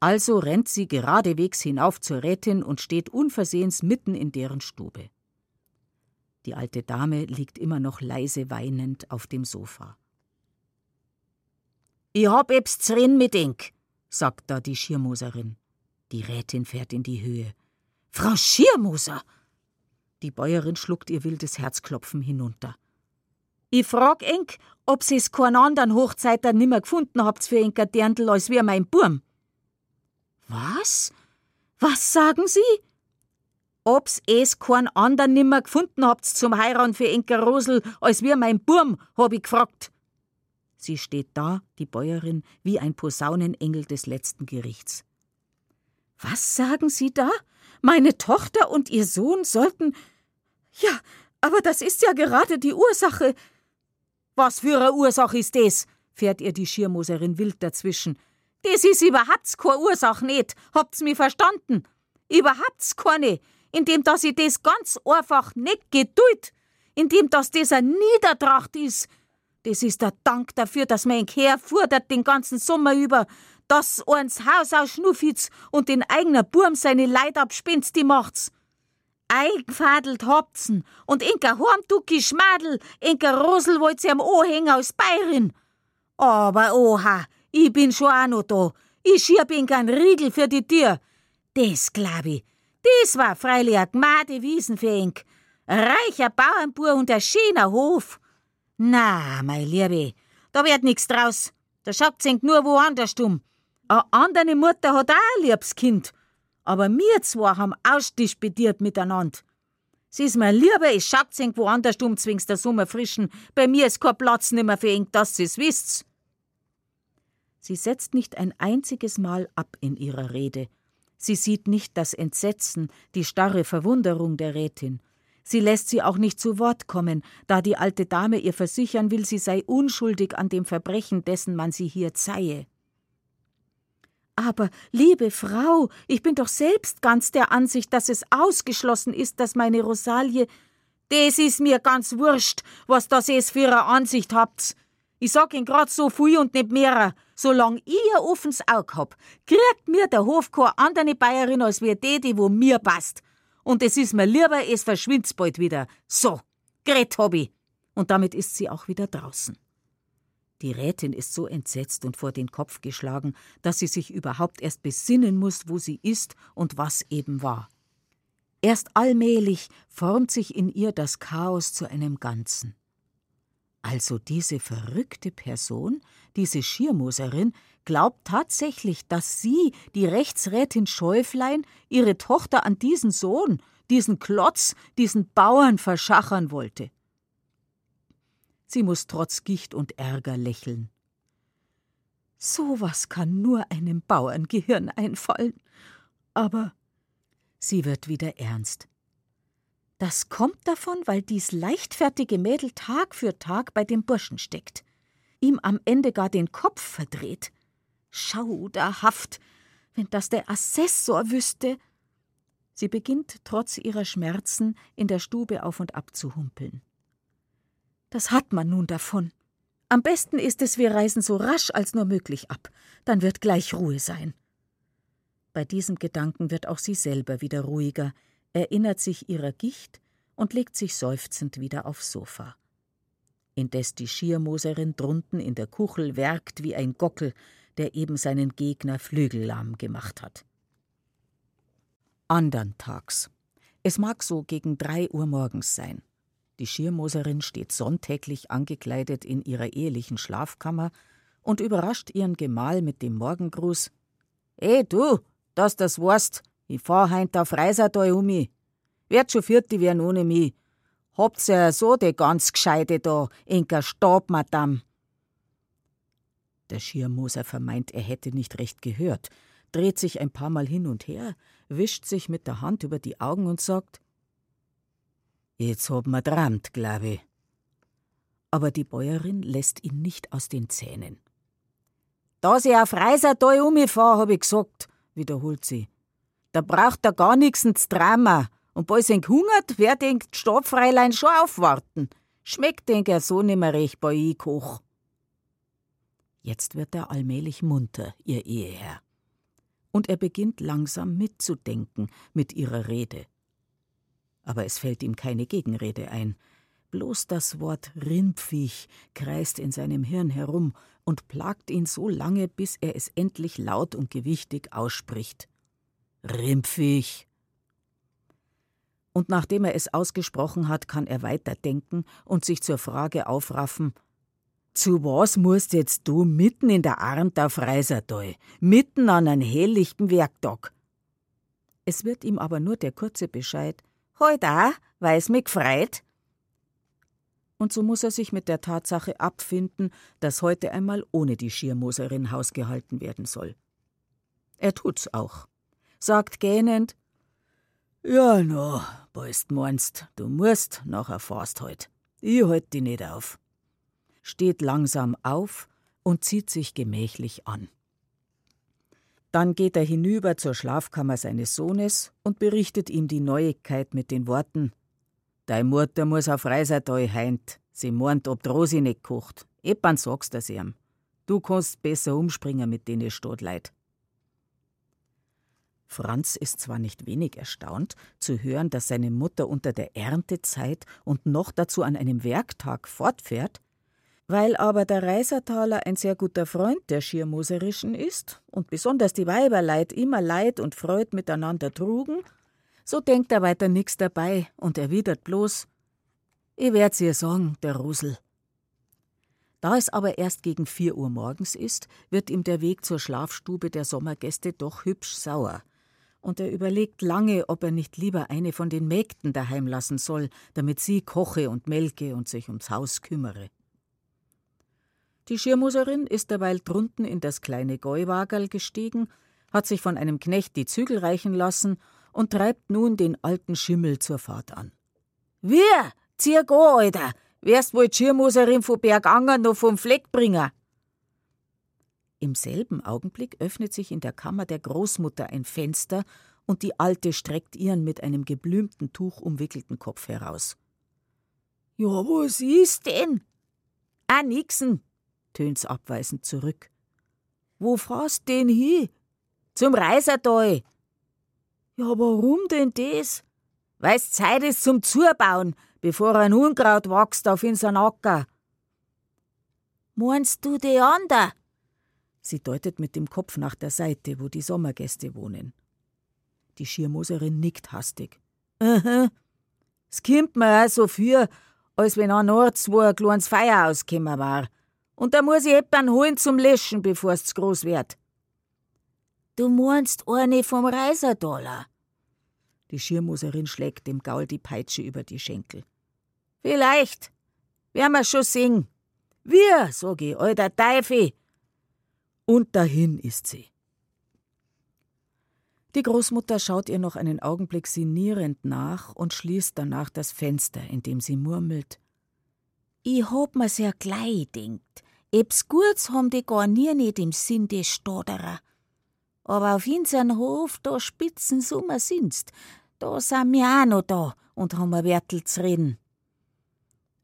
Also rennt sie geradewegs hinauf zur Rätin und steht unversehens mitten in deren Stube. Die alte Dame liegt immer noch leise weinend auf dem Sofa. Ich hab ebs zrin mit Ink, sagt da die Schirmoserin. Die Rätin fährt in die Höhe. Frau Schiermoser! Die Bäuerin schluckt ihr wildes Herzklopfen hinunter. Ich frag enk, ob sie's keinen anderen Hochzeiter nimmer gefunden habt für enker Dirndl als wir mein Burm. Was? Was sagen Sie? Ob's es keinen anderen nimmer gefunden habt zum Heiraten für enker Rosel als wir mein Burm, hab ich gefragt. Sie steht da, die Bäuerin, wie ein Posaunenengel des letzten Gerichts. Was sagen Sie da? Meine Tochter und ihr Sohn sollten. Ja, aber das ist ja gerade die Ursache. Was für eine Ursache ist das? fährt ihr die Schirmoserin wild dazwischen. Das ist überhaupt keine Ursache nicht. Habt's mir verstanden? Überhaupt keine. Indem dass ich das ganz einfach nicht geduld. Indem dass das eine Niedertracht ist. Das ist der Dank dafür, dass mein Kehr fordert den ganzen Sommer über, dass eins Haus aus Schnuffitz und den eigenen Burm seine Leid abspinst, die macht's. Eingefadelt habt's und inker Hormducki Schmadel, inker Rosel wollt's am Ohäng aus Bayern. Aber oha, ich bin schon auch noch da. Ich schieb inker einen Riegel für die Tür. Das glaub ich. Das war freilich a gmade Wiesen für Ink. reicher Bauernbur und ein schöner Hof. Na, mein Liebe, da wird nix draus. Da schaut's nur woanders dumm. A andere Mutter hat auch ein liebes Kind. Aber wir zwei haben ausdisputiert miteinander. Sie ist mir lieber, ich schaut's irgendwo anders um, zwingst der Sommer frischen. Bei mir ist kein Platz nimmer für eng, dass sie's wisst. Sie setzt nicht ein einziges Mal ab in ihrer Rede. Sie sieht nicht das Entsetzen, die starre Verwunderung der Rätin. Sie lässt sie auch nicht zu Wort kommen, da die alte Dame ihr versichern will, sie sei unschuldig an dem Verbrechen, dessen man sie hier zeihe. Aber, liebe Frau, ich bin doch selbst ganz der Ansicht, dass es ausgeschlossen ist, dass meine Rosalie. Das ist mir ganz wurscht, was das es für eine Ansicht habt. Ich sag Ihnen grad so viel und nicht mehrer. Solang ich ein offenes Auge hab, kriegt mir der Hof andere Bayerin als wir die, die wo mir passt. Und es ist mir lieber, es verschwindet bald wieder. So, gret ich. Und damit ist sie auch wieder draußen. Die Rätin ist so entsetzt und vor den Kopf geschlagen, dass sie sich überhaupt erst besinnen muss, wo sie ist und was eben war. Erst allmählich formt sich in ihr das Chaos zu einem Ganzen. Also diese verrückte Person, diese Schirmoserin, glaubt tatsächlich, dass sie, die Rechtsrätin Schäuflein, ihre Tochter an diesen Sohn, diesen Klotz, diesen Bauern verschachern wollte. Sie muss trotz Gicht und Ärger lächeln. So was kann nur einem Bauerngehirn einfallen. Aber sie wird wieder ernst. Das kommt davon, weil dies leichtfertige Mädel Tag für Tag bei dem Burschen steckt, ihm am Ende gar den Kopf verdreht. Schauderhaft, wenn das der Assessor wüsste. Sie beginnt trotz ihrer Schmerzen in der Stube auf und ab zu humpeln. Das hat man nun davon. Am besten ist es, wir reisen so rasch als nur möglich ab, dann wird gleich Ruhe sein. Bei diesem Gedanken wird auch sie selber wieder ruhiger, erinnert sich ihrer Gicht und legt sich seufzend wieder aufs Sofa. Indes die Schiermoserin drunten in der Kuchel werkt wie ein Gockel, der eben seinen Gegner flügellahm gemacht hat. Andern Tags. Es mag so gegen drei Uhr morgens sein. Die Schirmoserin steht sonntäglich angekleidet in ihrer ehelichen Schlafkammer und überrascht ihren Gemahl mit dem Morgengruß: Eh, du, dass das warst, ich fahr heint auf Reisertal um mich. Wird schon vierte werden ohne mich. Habt's ja so de ganz Gescheite da, Inka Stab, Madame. Der Schirmoser vermeint, er hätte nicht recht gehört, dreht sich ein paar Mal hin und her, wischt sich mit der Hand über die Augen und sagt: Jetzt hab ma drammt, glaub ich. Aber die Bäuerin lässt ihn nicht aus den Zähnen. Dass ich auf Reiser da umfahr, hab ich gesagt, wiederholt sie. Da braucht er gar nix ins Drama. Und bald sind hungert, wer denkt, Stadtfreilein schon aufwarten. Schmeckt, denk er, so nimmer recht bei ich Koch. Jetzt wird er allmählich munter, ihr Eheherr. Und er beginnt langsam mitzudenken mit ihrer Rede aber es fällt ihm keine Gegenrede ein. Bloß das Wort Rindviech kreist in seinem Hirn herum und plagt ihn so lange, bis er es endlich laut und gewichtig ausspricht. Rimpfiech. Und nachdem er es ausgesprochen hat, kann er weiterdenken und sich zur Frage aufraffen: Zu was musst jetzt du mitten in der Arnd auf Reisertal, mitten an einem helllichten Werktag? Es wird ihm aber nur der kurze Bescheid: Heut auch, weil's mich gefreut. Und so muss er sich mit der Tatsache abfinden, dass heute einmal ohne die Schirmoserin Haus gehalten werden soll. Er tut's auch, sagt gähnend: Ja, no, bist meinst, du musst nachher fast heut. Ich halt dich nicht auf. Steht langsam auf und zieht sich gemächlich an. Dann geht er hinüber zur Schlafkammer seines Sohnes und berichtet ihm die Neuigkeit mit den Worten: Dei Mutter muss auf Reisertal heint. Sie meint, ob Rosi nicht kocht. Epan sagst das ihm. Du kannst besser umspringen mit denen Stadtleit. Franz ist zwar nicht wenig erstaunt, zu hören, dass seine Mutter unter der Erntezeit und noch dazu an einem Werktag fortfährt, weil aber der Reisertaler ein sehr guter Freund der Schirmoserischen ist und besonders die Weiberleid immer Leid und Freud miteinander trugen, so denkt er weiter nix dabei und erwidert bloß: Ich werd's ihr sagen, der Rusel. Da es aber erst gegen vier Uhr morgens ist, wird ihm der Weg zur Schlafstube der Sommergäste doch hübsch sauer. Und er überlegt lange, ob er nicht lieber eine von den Mägden daheim lassen soll, damit sie koche und melke und sich ums Haus kümmere. Die Schirmuserin ist derweil drunten in das kleine Gäuwagerl gestiegen, hat sich von einem Knecht die Zügel reichen lassen und treibt nun den alten Schimmel zur Fahrt an. Wir, zieh go, Alter! Wärst wohl Schirmuserin von Berganger noch vom Fleck bringen? Im selben Augenblick öffnet sich in der Kammer der Großmutter ein Fenster und die Alte streckt ihren mit einem geblümten Tuch umwickelten Kopf heraus. Ja, was ist denn? Ah, nixen, tönt's abweisend zurück. Wo fahrst denn hin? Zum Reisertal. Ja, warum denn das? weil's Zeit ist zum Zubauen, bevor ein Unkraut wächst auf unseren Acker. Meinst du die ander? Sie deutet mit dem Kopf nach der Seite, wo die Sommergäste wohnen. Die Schirmoserin nickt hastig. Aha. Es kimmt mir auch so für, als wenn an Orts, wo ein kleines Feuer ausgekommen war. Und da muss ich jemanden holen zum Löschen, bevor es groß wird. Du meinst eine vom Reiserdaler? Die Schirmoserin schlägt dem Gaul die Peitsche über die Schenkel. Vielleicht. Werden wir schon singen. Wir, sag ich, alter Teufel. Und dahin ist sie. Die Großmutter schaut ihr noch einen Augenblick sinnierend nach und schließt danach das Fenster, indem sie murmelt. Ich hab mir's ja gleich denkt. Ebs Gutes haben die gar nie nicht im Sinn des Stoderer. Aber auf unseren Hof, da spitzen Sommer sind's. Da sind wir auch noch da und haben ein Wertel zu reden.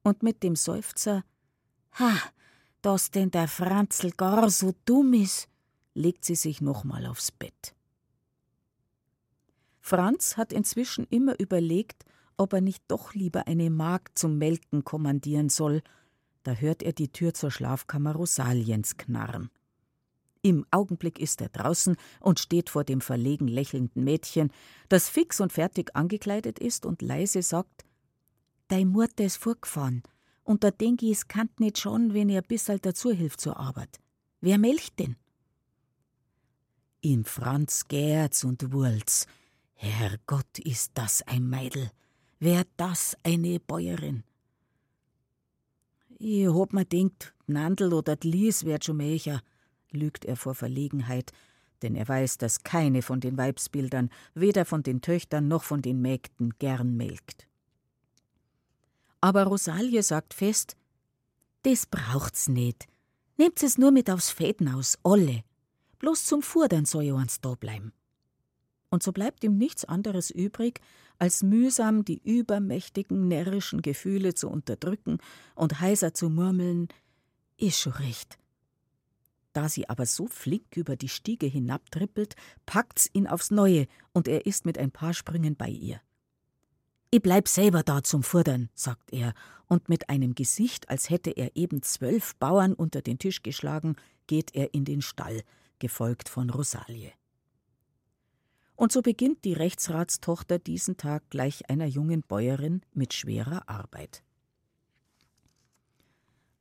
Und mit dem Seufzer, ha, dass denn der Franzl gar so dumm ist, legt sie sich nochmal aufs Bett. Franz hat inzwischen immer überlegt, ob er nicht doch lieber eine Magd zum Melken kommandieren soll. Da hört er die Tür zur Schlafkammer Rosaliens knarren. Im Augenblick ist er draußen und steht vor dem verlegen lächelnden Mädchen, das fix und fertig angekleidet ist und leise sagt: Dein Mutter ist vorgefahren, und da denk ich, es kann nicht schon, wenn ihr bissal dazu hilft zur Arbeit. Wer melcht denn? In Franz Gerz und Wurz, Herrgott, ist das ein Meidel. Wär das eine Bäuerin? Ich hab mir denkt, Nandl oder Dlies wird schon mächer, lügt er vor Verlegenheit, denn er weiß, dass keine von den Weibsbildern, weder von den Töchtern noch von den Mägden, gern melkt. Aber Rosalie sagt fest: Das braucht's nicht. Nehmt es nur mit aufs Fäden aus, alle. Bloß zum Furdern soll ja da bleiben und so bleibt ihm nichts anderes übrig, als mühsam die übermächtigen närrischen Gefühle zu unterdrücken und heiser zu murmeln, ist schon recht. Da sie aber so flink über die Stiege hinabtrippelt, packt's ihn aufs Neue und er ist mit ein paar Sprüngen bei ihr. Ich bleib selber da zum Furdern, sagt er, und mit einem Gesicht, als hätte er eben zwölf Bauern unter den Tisch geschlagen, geht er in den Stall, gefolgt von Rosalie. Und so beginnt die Rechtsratstochter diesen Tag gleich einer jungen Bäuerin mit schwerer Arbeit.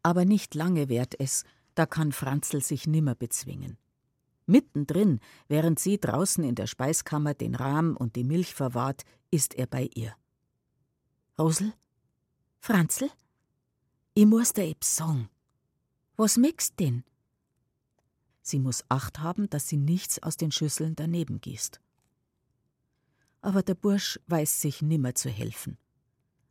Aber nicht lange währt es, da kann Franzl sich nimmer bezwingen. Mittendrin, während sie draußen in der Speiskammer den Rahm und die Milch verwahrt, ist er bei ihr. Rosel? Franzl? Ich muss dir ebs sagen. Was möchtst denn? Sie muss Acht haben, dass sie nichts aus den Schüsseln daneben gießt aber der Bursch weiß sich nimmer zu helfen.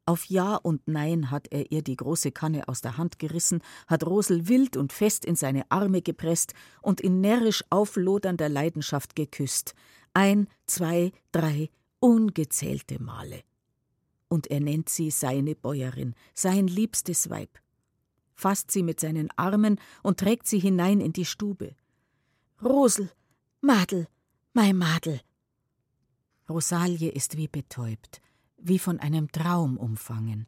Auf Ja und Nein hat er ihr die große Kanne aus der Hand gerissen, hat Rosel wild und fest in seine Arme gepresst und in närrisch auflodernder Leidenschaft geküsst. Ein, zwei, drei, ungezählte Male. Und er nennt sie seine Bäuerin, sein liebstes Weib. Fasst sie mit seinen Armen und trägt sie hinein in die Stube. Rosel, Madel, mein Madel, Rosalie ist wie betäubt, wie von einem Traum umfangen.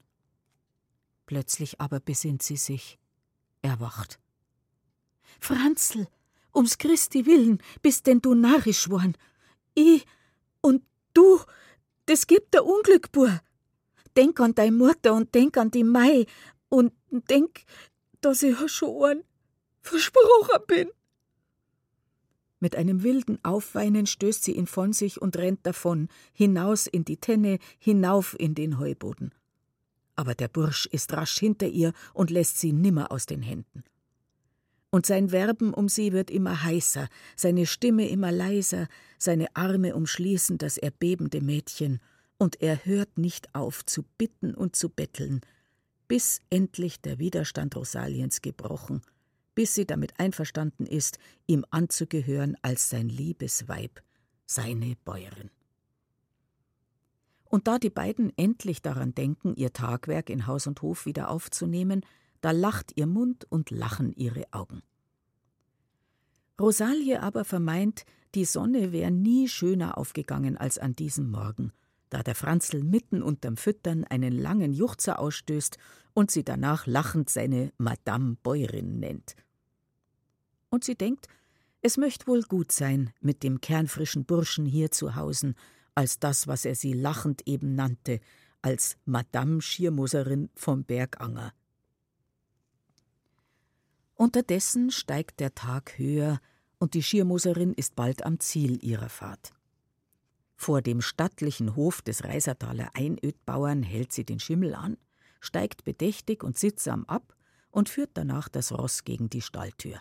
Plötzlich aber besinnt sie sich, erwacht. Franzl, ums Christi willen, bist denn du narrisch worden? Ich und du, das gibt der Unglück, Bur. Denk an deine Mutter und denk an die Mai und denk, dass ich schon versprochen bin. Mit einem wilden Aufweinen stößt sie ihn von sich und rennt davon, hinaus in die Tenne, hinauf in den Heuboden. Aber der Bursch ist rasch hinter ihr und lässt sie nimmer aus den Händen. Und sein Werben um sie wird immer heißer, seine Stimme immer leiser, seine Arme umschließen das erbebende Mädchen, und er hört nicht auf zu bitten und zu betteln, bis endlich der Widerstand Rosaliens gebrochen bis sie damit einverstanden ist, ihm anzugehören als sein liebes Weib, seine Bäuerin. Und da die beiden endlich daran denken, ihr Tagwerk in Haus und Hof wieder aufzunehmen, da lacht ihr Mund und lachen ihre Augen. Rosalie aber vermeint, die Sonne wäre nie schöner aufgegangen als an diesem Morgen, da der Franzl mitten unterm Füttern einen langen Juchzer ausstößt und sie danach lachend seine Madame Bäuerin nennt. Und sie denkt, es möcht wohl gut sein, mit dem kernfrischen Burschen hier zu hausen, als das, was er sie lachend eben nannte, als Madame Schiermoserin vom Berganger. Unterdessen steigt der Tag höher und die Schiermoserin ist bald am Ziel ihrer Fahrt. Vor dem stattlichen Hof des Reisertaler Einödbauern hält sie den Schimmel an, steigt bedächtig und sittsam ab und führt danach das Ross gegen die Stalltür.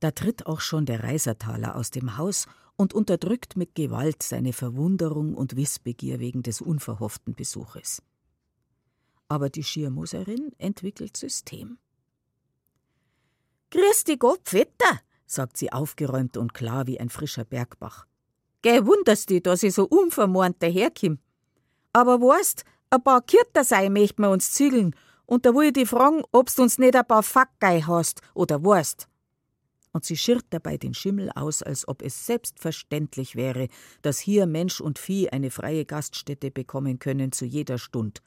Da tritt auch schon der Reisertaler aus dem Haus und unterdrückt mit Gewalt seine Verwunderung und Wissbegier wegen des unverhofften Besuches. Aber die Schiermoserin entwickelt System. Dich Gott, Vetter, sagt sie aufgeräumt und klar wie ein frischer Bergbach. Geh wunderst dich, dass ich so unvermohnt daherkomm. Aber weißt, ein paar Kirter sei möchten wir uns zügeln, und da will ich dich fragen, obst uns nicht ein paar Fackgei hast oder weißt. Und sie schirrt dabei den Schimmel aus, als ob es selbstverständlich wäre, dass hier Mensch und Vieh eine freie Gaststätte bekommen können zu jeder Stund,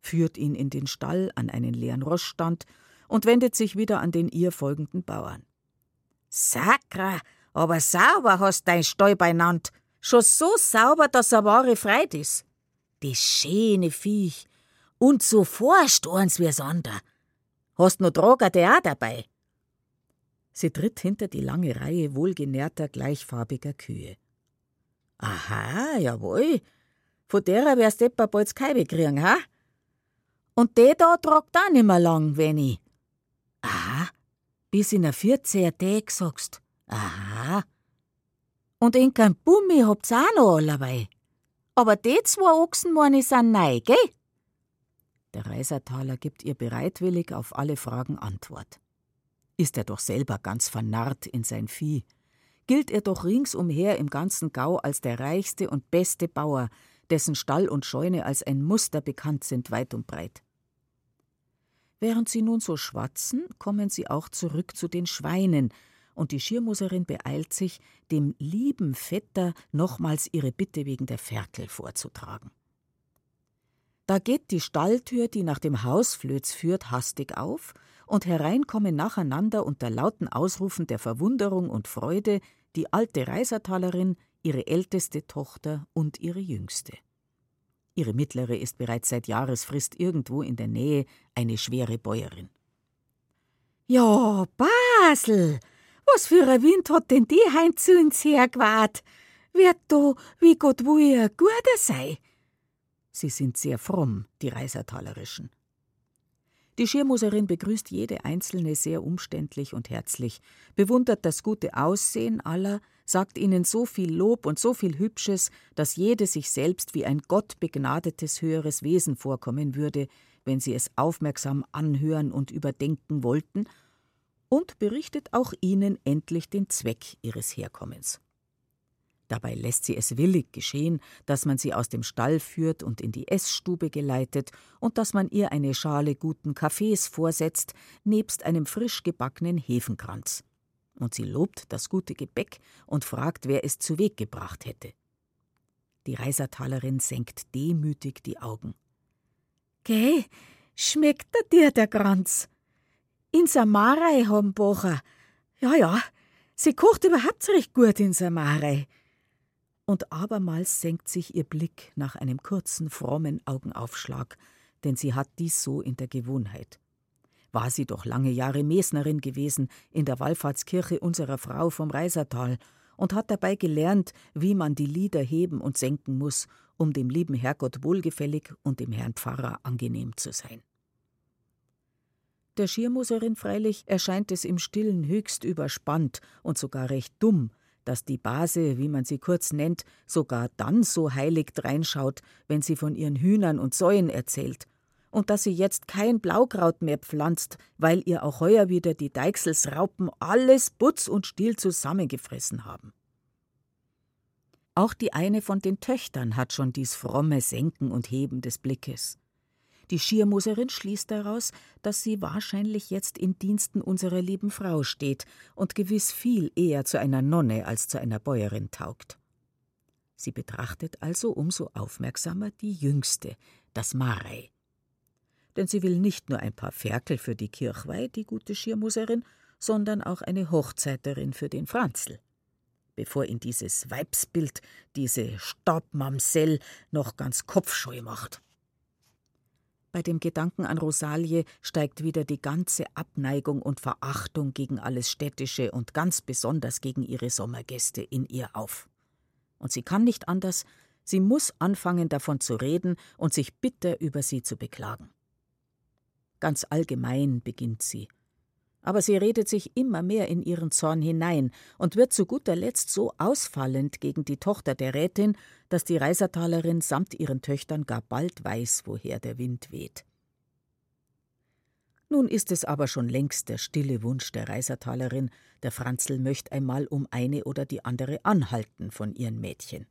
führt ihn in den Stall an einen leeren Rossstand und wendet sich wieder an den ihr folgenden Bauern. Sakra, aber sauber hast dein Stall benannt. Schon so sauber, dass er wahre Freit ist. Die schöne Viech. Und so forscht uns wie Sonder. Hast Droger der auch dabei? Sie tritt hinter die lange Reihe wohlgenährter, gleichfarbiger Kühe. Aha, jawohl. Von derer wärst du bald Keibe kriegen, ha? Und der da tragt auch nimmer lang, Wenni. Aha, bis in a 14 Tag sagst. Aha. Und in kein Bummi habt's auch noch allerweil. Aber die zwei Ochsen, meine sind neu, gell? Der Reisertaler gibt ihr bereitwillig auf alle Fragen Antwort. Ist er doch selber ganz vernarrt in sein Vieh, gilt er doch ringsumher im ganzen Gau als der reichste und beste Bauer, dessen Stall und Scheune als ein Muster bekannt sind weit und breit. Während sie nun so schwatzen, kommen sie auch zurück zu den Schweinen, und die Schirmuserin beeilt sich, dem lieben Vetter nochmals ihre Bitte wegen der Ferkel vorzutragen. Da geht die Stalltür, die nach dem Hausflöz führt, hastig auf, und herein kommen nacheinander unter lauten Ausrufen der Verwunderung und Freude die alte Reisertalerin, ihre älteste Tochter und ihre jüngste. Ihre mittlere ist bereits seit Jahresfrist irgendwo in der Nähe eine schwere Bäuerin. Ja, Basel, was für ein Wind hat denn die heim zu uns hergewart? Wird do, wie Gott wohl ein guter sei? Sie sind sehr fromm, die Reisertalerischen. Die Schirmuserin begrüßt jede einzelne sehr umständlich und herzlich, bewundert das gute Aussehen aller, sagt ihnen so viel Lob und so viel Hübsches, dass jede sich selbst wie ein gottbegnadetes höheres Wesen vorkommen würde, wenn sie es aufmerksam anhören und überdenken wollten, und berichtet auch ihnen endlich den Zweck ihres Herkommens. Dabei lässt sie es willig geschehen, dass man sie aus dem Stall führt und in die Essstube geleitet und dass man ihr eine Schale guten Kaffees vorsetzt, nebst einem frisch gebackenen Hefenkranz. Und sie lobt das gute Gebäck und fragt, wer es zu Weg gebracht hätte. Die Reisertalerin senkt demütig die Augen. Geh, schmeckt dir der Kranz? In Samarei haben Bocher. Ja, ja, sie kocht überhaupt recht gut in Samarei und abermals senkt sich ihr Blick nach einem kurzen, frommen Augenaufschlag, denn sie hat dies so in der Gewohnheit. War sie doch lange Jahre Mesnerin gewesen in der Wallfahrtskirche unserer Frau vom Reisertal und hat dabei gelernt, wie man die Lieder heben und senken muss, um dem lieben Herrgott wohlgefällig und dem Herrn Pfarrer angenehm zu sein. Der Schirmuserin freilich erscheint es im Stillen höchst überspannt und sogar recht dumm, dass die Base, wie man sie kurz nennt, sogar dann so heilig dreinschaut, wenn sie von ihren Hühnern und Säuen erzählt, und dass sie jetzt kein Blaukraut mehr pflanzt, weil ihr auch heuer wieder die Deichselsraupen alles Putz und Stiel zusammengefressen haben. Auch die eine von den Töchtern hat schon dies fromme Senken und Heben des Blickes. Die Schiermuserin schließt daraus, dass sie wahrscheinlich jetzt in Diensten unserer lieben Frau steht und gewiss viel eher zu einer Nonne als zu einer Bäuerin taugt. Sie betrachtet also umso aufmerksamer die Jüngste, das Marei. Denn sie will nicht nur ein paar Ferkel für die Kirchweih, die gute Schirmuserin, sondern auch eine Hochzeiterin für den Franzl. Bevor ihn dieses Weibsbild, diese Stabmamsell, noch ganz kopfscheu macht. Bei dem Gedanken an Rosalie steigt wieder die ganze Abneigung und Verachtung gegen alles Städtische und ganz besonders gegen ihre Sommergäste in ihr auf. Und sie kann nicht anders, sie muss anfangen davon zu reden und sich bitter über sie zu beklagen. Ganz allgemein beginnt sie. Aber sie redet sich immer mehr in ihren Zorn hinein und wird zu guter Letzt so ausfallend gegen die Tochter der Rätin, dass die Reisertalerin samt ihren Töchtern gar bald weiß, woher der Wind weht. Nun ist es aber schon längst der stille Wunsch der Reisertalerin, der Franzl möcht einmal um eine oder die andere anhalten von ihren Mädchen.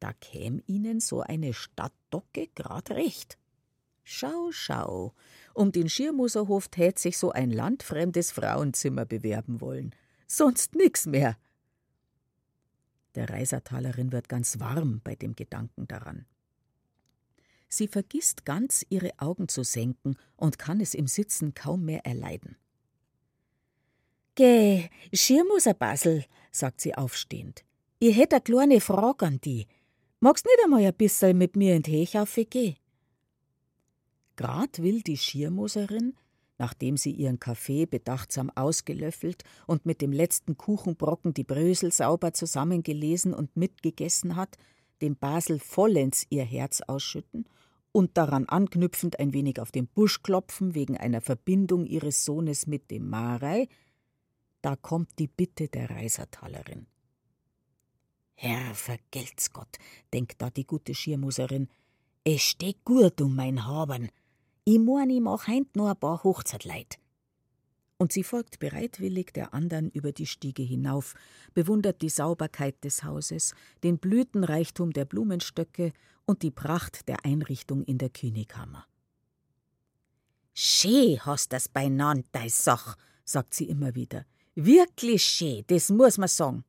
Da käm ihnen so eine Stadtdocke grad recht. Schau, schau, um den Schirmuserhof tät sich so ein landfremdes Frauenzimmer bewerben wollen. Sonst nix mehr. Der Reisertalerin wird ganz warm bei dem Gedanken daran. Sie vergisst ganz, ihre Augen zu senken und kann es im Sitzen kaum mehr erleiden. Geh, Schirmuser Basel, sagt sie aufstehend. Ich hätt a kleine Frage an die. Magst nicht einmal ein bisschen mit mir in die Hechaufe gehen? Grad will die Schirmuserin, nachdem sie ihren Kaffee bedachtsam ausgelöffelt und mit dem letzten Kuchenbrocken die Brösel sauber zusammengelesen und mitgegessen hat, dem Basel vollends ihr Herz ausschütten und daran anknüpfend ein wenig auf den Busch klopfen wegen einer Verbindung ihres Sohnes mit dem Marei, da kommt die Bitte der Reisertalerin. Herr, vergelt's Gott, denkt da die gute Schirmuserin, es steht gut um mein Habern. Ich mein, ich mach heint noch ein paar Hochzeitleid und sie folgt bereitwillig der andern über die Stiege hinauf, bewundert die Sauberkeit des Hauses, den Blütenreichtum der Blumenstöcke und die Pracht der Einrichtung in der Könighammer. Schee hast das beinand, dei Sach, sagt sie immer wieder. Wirklich schee, das muss man sagen.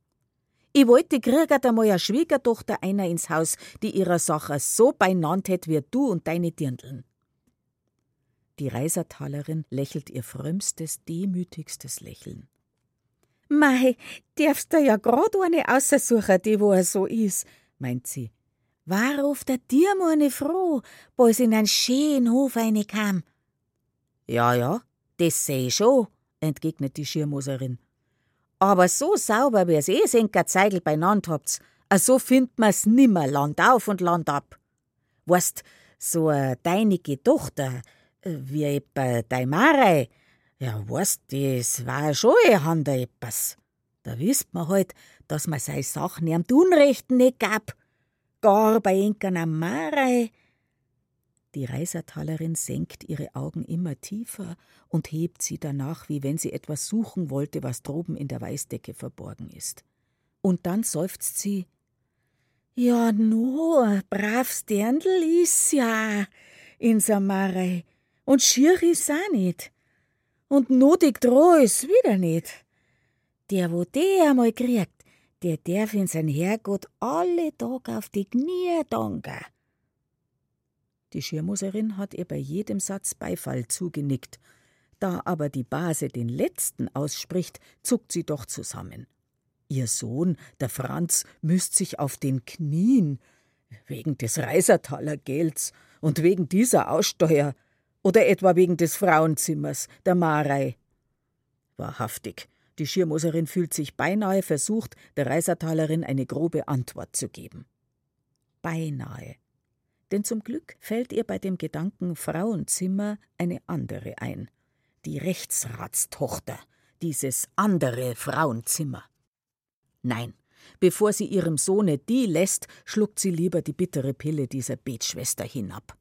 Ich wollte kriegert einmal eine Schwiegertochter einer ins Haus, die ihrer Sache so beinand hätt wie du und deine Dirndeln. Die Reisertalerin lächelt ihr frömmstes, demütigstes Lächeln. Mei, darfst du ja grad eine aussuchen, die wo er so is, meint sie. War auf der dir meine froh, bald in einen schönen Hof kam. Ja, ja, das seh ich schon, entgegnet die Schirmoserin. Aber so sauber, wie's eh Senker Zeigel beinand habt's, a so findt man's nimmer Land auf und Land ab. Weißt, so a deinige Tochter, wie etwa dei Marei. Ja, weißt, das war schon ein Hand etwas. Da wisst man halt, dass man sei Sachen am Unrechten nicht gab. Gar bei enkener Marei. Die Reisertalerin senkt ihre Augen immer tiefer und hebt sie danach, wie wenn sie etwas suchen wollte, was droben in der Weißdecke verborgen ist. Und dann seufzt sie Ja, no, brav Sterndl is ja in Samarei. Und schier ist auch nicht. Und notig droh ist wieder nicht. Der, wo der einmal kriegt, der darf in sein Herrgott alle Tag auf die Knie danken. Die Schirmuserin hat ihr bei jedem Satz Beifall zugenickt. Da aber die Base den letzten ausspricht, zuckt sie doch zusammen. Ihr Sohn, der Franz, müsst sich auf den Knien, wegen des Reisertaler Gelds und wegen dieser Aussteuer, oder etwa wegen des Frauenzimmers, der Marei? Wahrhaftig, die Schirmoserin fühlt sich beinahe versucht, der Reisertalerin eine grobe Antwort zu geben. Beinahe. Denn zum Glück fällt ihr bei dem Gedanken Frauenzimmer eine andere ein. Die Rechtsratstochter, dieses andere Frauenzimmer. Nein, bevor sie ihrem Sohne die lässt, schluckt sie lieber die bittere Pille dieser Betschwester hinab.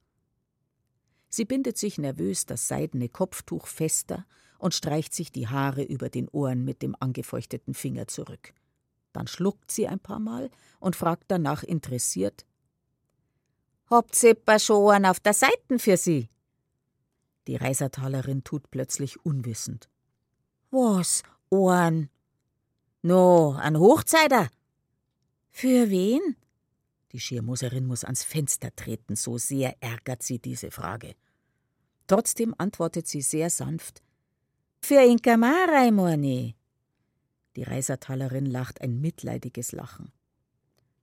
Sie bindet sich nervös das seidene Kopftuch fester und streicht sich die Haare über den Ohren mit dem angefeuchteten Finger zurück. Dann schluckt sie ein paar Mal und fragt danach interessiert: Habt ihr schon auf der Seiten für sie? Die Reisertalerin tut plötzlich unwissend. Was, Ohren? No, ein Hochzeiter. Für wen? Die Schirmoserin muss ans Fenster treten, so sehr ärgert sie diese Frage. Trotzdem antwortet sie sehr sanft: Für Inka Marei, Morni. Die Reisertalerin lacht ein mitleidiges Lachen.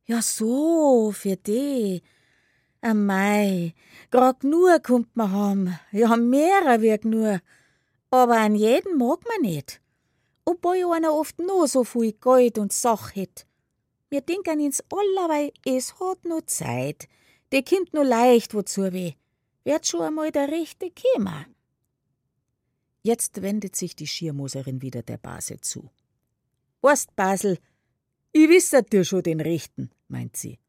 Ja, so, für die. Amei, grad nur kommt man haben. Ja, mehrer wirk nur. Aber an jeden mag man nicht. Obwohl einer oft nur so viel Geld und Sach het. Wir denken ins allerweil, es hat nur Zeit. Die kommt nur leicht wozu weh. Wird schon einmal der Rechte kämer. Jetzt wendet sich die Schirmoserin wieder der Base zu. Weißt, Basel, ich wisset dir schon den Rechten, meint sie.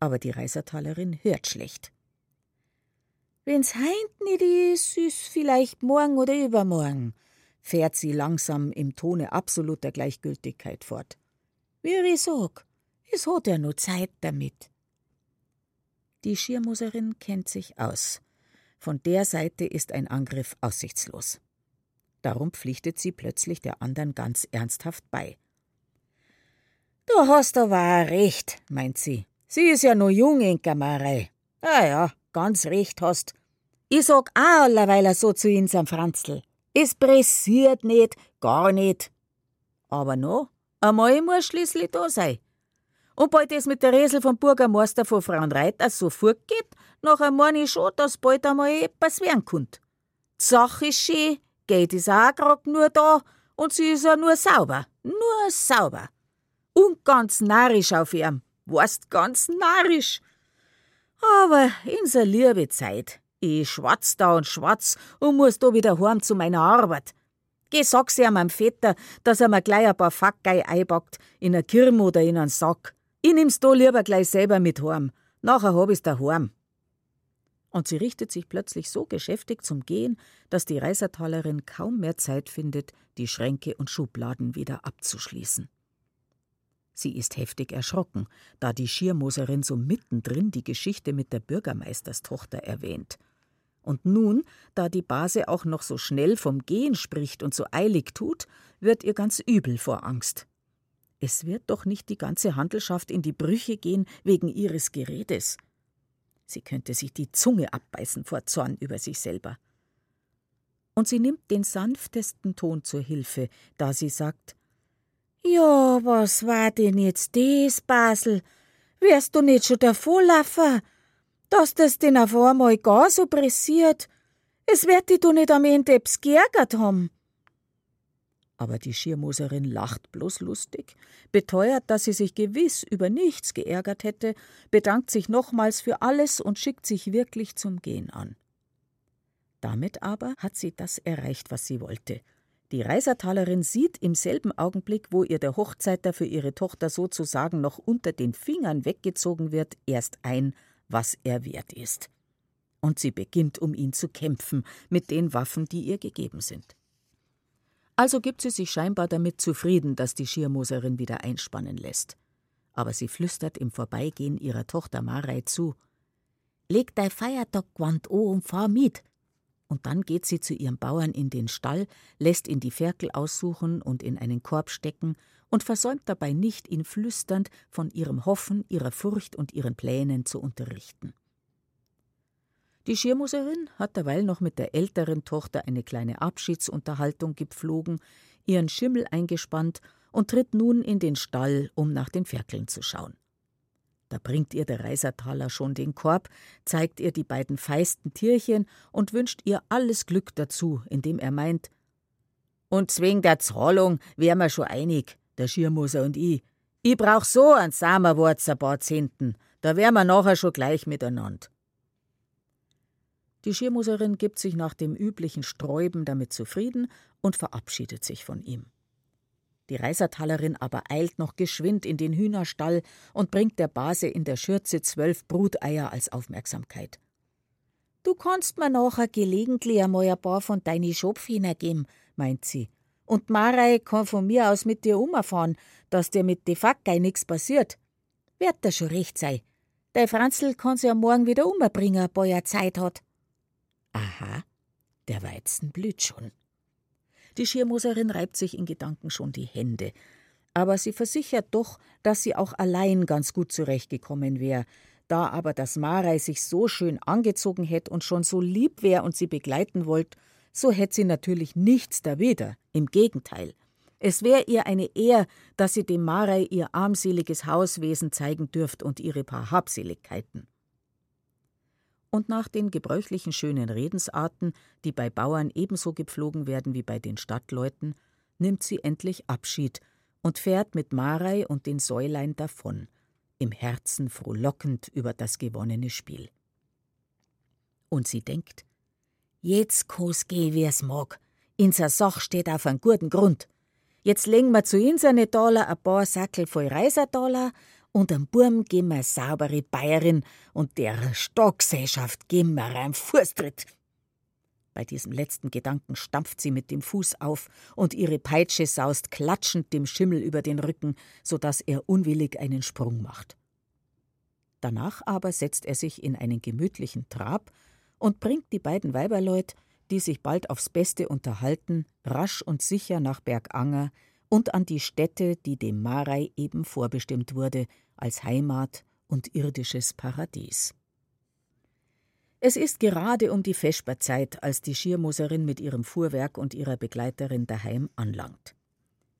Aber die Reisertalerin hört schlecht. Wenn's heint nicht is, is vielleicht morgen oder übermorgen, fährt sie langsam im Tone absoluter Gleichgültigkeit fort. Wie ich sag, es hat ja nur Zeit damit. Die Schirmoserin kennt sich aus. Von der Seite ist ein Angriff aussichtslos. Darum pflichtet sie plötzlich der anderen ganz ernsthaft bei. Du hast aber recht, meint sie. Sie ist ja noch jung, Enkermarei. Ah ja, ganz recht hast. Ich sag auch allerweil so zu unserem Franzl. Es pressiert nicht, gar nicht. Aber no, einmal muss schließlich da sein. Und bald das mit der Resel vom Bürgermeister von Frauenreiter so fortgeht, nachher meine ich schon, dass bald einmal etwas werden kommt. Die Sache ist schön, Geld ist auch grad nur da und sie ist ja nur sauber. Nur sauber und ganz narrisch auf ihm. Weißt, ganz narrisch. Aber in so liebe Zeit. Ich schwatz da und schwatz und muss da wieder heim zu meiner Arbeit. Geh, sag's ja meinem Vetter, dass er mir gleich ein paar Fackgei einpackt, in a Kirm oder in einen Sack. Ich nimm's da lieber gleich selber mit heim. Nachher hab ich's daheim. Und sie richtet sich plötzlich so geschäftig zum Gehen, dass die Reisertalerin kaum mehr Zeit findet, die Schränke und Schubladen wieder abzuschließen. Sie ist heftig erschrocken, da die Schirmoserin so mittendrin die Geschichte mit der Bürgermeisterstochter erwähnt. Und nun, da die Base auch noch so schnell vom Gehen spricht und so eilig tut, wird ihr ganz übel vor Angst. Es wird doch nicht die ganze Handelschaft in die Brüche gehen wegen ihres Geredes. Sie könnte sich die Zunge abbeißen vor Zorn über sich selber. Und sie nimmt den sanftesten Ton zur Hilfe, da sie sagt ja, was war denn jetzt das, Basel? Wärst du nicht schon davonlaufen? Dass das denn auf einmal gar so pressiert? Es wird dich doch nicht am Ende geärgert haben. Aber die Schirmoserin lacht bloß lustig, beteuert, dass sie sich gewiss über nichts geärgert hätte, bedankt sich nochmals für alles und schickt sich wirklich zum Gehen an. Damit aber hat sie das erreicht, was sie wollte, die Reisertalerin sieht im selben Augenblick, wo ihr der Hochzeiter für ihre Tochter sozusagen noch unter den Fingern weggezogen wird, erst ein, was er wert ist. Und sie beginnt, um ihn zu kämpfen, mit den Waffen, die ihr gegeben sind. Also gibt sie sich scheinbar damit zufrieden, dass die Schirmoserin wieder einspannen lässt. Aber sie flüstert im Vorbeigehen ihrer Tochter Marei zu: Leg dein Feiertaggewand an und fahr mit, und dann geht sie zu ihrem Bauern in den Stall, lässt ihn die Ferkel aussuchen und in einen Korb stecken und versäumt dabei nicht, ihn flüsternd von ihrem Hoffen, ihrer Furcht und ihren Plänen zu unterrichten. Die Schirmuserin hat derweil noch mit der älteren Tochter eine kleine Abschiedsunterhaltung gepflogen, ihren Schimmel eingespannt und tritt nun in den Stall, um nach den Ferkeln zu schauen. Da bringt ihr der Reisertaler schon den Korb, zeigt ihr die beiden feisten Tierchen und wünscht ihr alles Glück dazu, indem er meint: Und wegen der Zahlung wär wir schon einig, der Schirmoser und ich. Ich brauch so ein Samenwurz ein paar Zenten, da wär wir nachher schon gleich miteinander. Die Schirmoserin gibt sich nach dem üblichen Sträuben damit zufrieden und verabschiedet sich von ihm. Die Reisertalerin aber eilt noch geschwind in den Hühnerstall und bringt der Base in der Schürze zwölf Bruteier als Aufmerksamkeit. Du kannst mir nachher gelegentlich einmal ein paar von deinen Schopfhühner geben, meint sie. Und Marei kann von mir aus mit dir umfahren, dass dir mit de Fackgei nix passiert. Wird das schon recht sein. Dei Franzl kann sie ja morgen wieder umbringen, bo er Zeit hat. Aha, der Weizen blüht schon. Die Schirmoserin reibt sich in Gedanken schon die Hände. aber sie versichert doch, dass sie auch allein ganz gut zurechtgekommen wäre, da aber das Marei sich so schön angezogen hätte und schon so lieb wäre und sie begleiten wollt, so hätte sie natürlich nichts dawider, im Gegenteil. Es wäre ihr eine Ehr, dass sie dem Marei ihr armseliges Hauswesen zeigen dürft und ihre paar Habseligkeiten. Und nach den gebräuchlichen schönen Redensarten, die bei Bauern ebenso gepflogen werden wie bei den Stadtleuten, nimmt sie endlich Abschied und fährt mit Marei und den Säulein davon, im Herzen frohlockend über das gewonnene Spiel. Und sie denkt, jetzt kann's geh, wie's mag. Inser Sach steht auf einem guten Grund. Jetzt legen wir zu inserne Taler ein paar Sackel voll Reisertaler und am Burm geben wir saubere Bayerin und der Stockgesellschaft geben wir einen Fußtritt. Bei diesem letzten Gedanken stampft sie mit dem Fuß auf und ihre Peitsche saust klatschend dem Schimmel über den Rücken, so dass er unwillig einen Sprung macht. Danach aber setzt er sich in einen gemütlichen Trab und bringt die beiden Weiberleut, die sich bald aufs Beste unterhalten, rasch und sicher nach Berganger und an die Stätte, die dem Marei eben vorbestimmt wurde, als Heimat und irdisches Paradies. Es ist gerade um die Vesperzeit, als die Schirmoserin mit ihrem Fuhrwerk und ihrer Begleiterin daheim anlangt.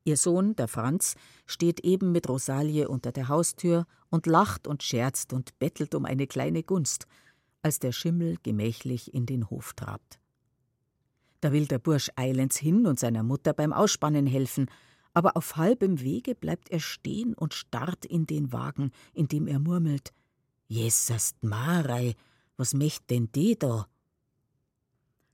Ihr Sohn, der Franz, steht eben mit Rosalie unter der Haustür und lacht und scherzt und bettelt um eine kleine Gunst, als der Schimmel gemächlich in den Hof trabt. Da will der Bursch eilends hin und seiner Mutter beim Ausspannen helfen, aber auf halbem Wege bleibt er stehen und starrt in den Wagen, indem er murmelt: Jesus Marei, was möcht denn die da?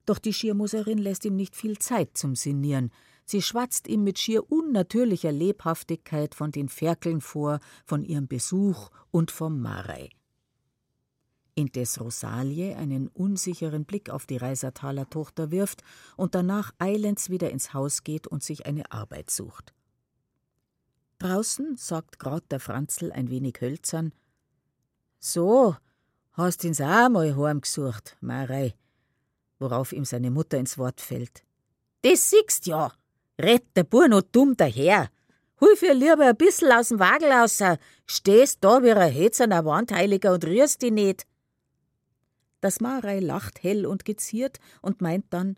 Doch die Schirmuserin lässt ihm nicht viel Zeit zum Sinnieren. Sie schwatzt ihm mit schier unnatürlicher Lebhaftigkeit von den Ferkeln vor, von ihrem Besuch und vom Marei. Indes Rosalie einen unsicheren Blick auf die Reisertaler Tochter wirft und danach eilends wieder ins Haus geht und sich eine Arbeit sucht. Draußen sagt grad der Franzl ein wenig hölzern: So, Hast in's auch mal heimgesucht, Marei? Worauf ihm seine Mutter ins Wort fällt. Das siehst ja. Rett der Bur noch dumm daher. Hol für lieber ein bissel aus dem Wagel raus. Stehst da wie ein Hetzener Wandheiliger und rührst dich nicht. Das Marei lacht hell und geziert und meint dann,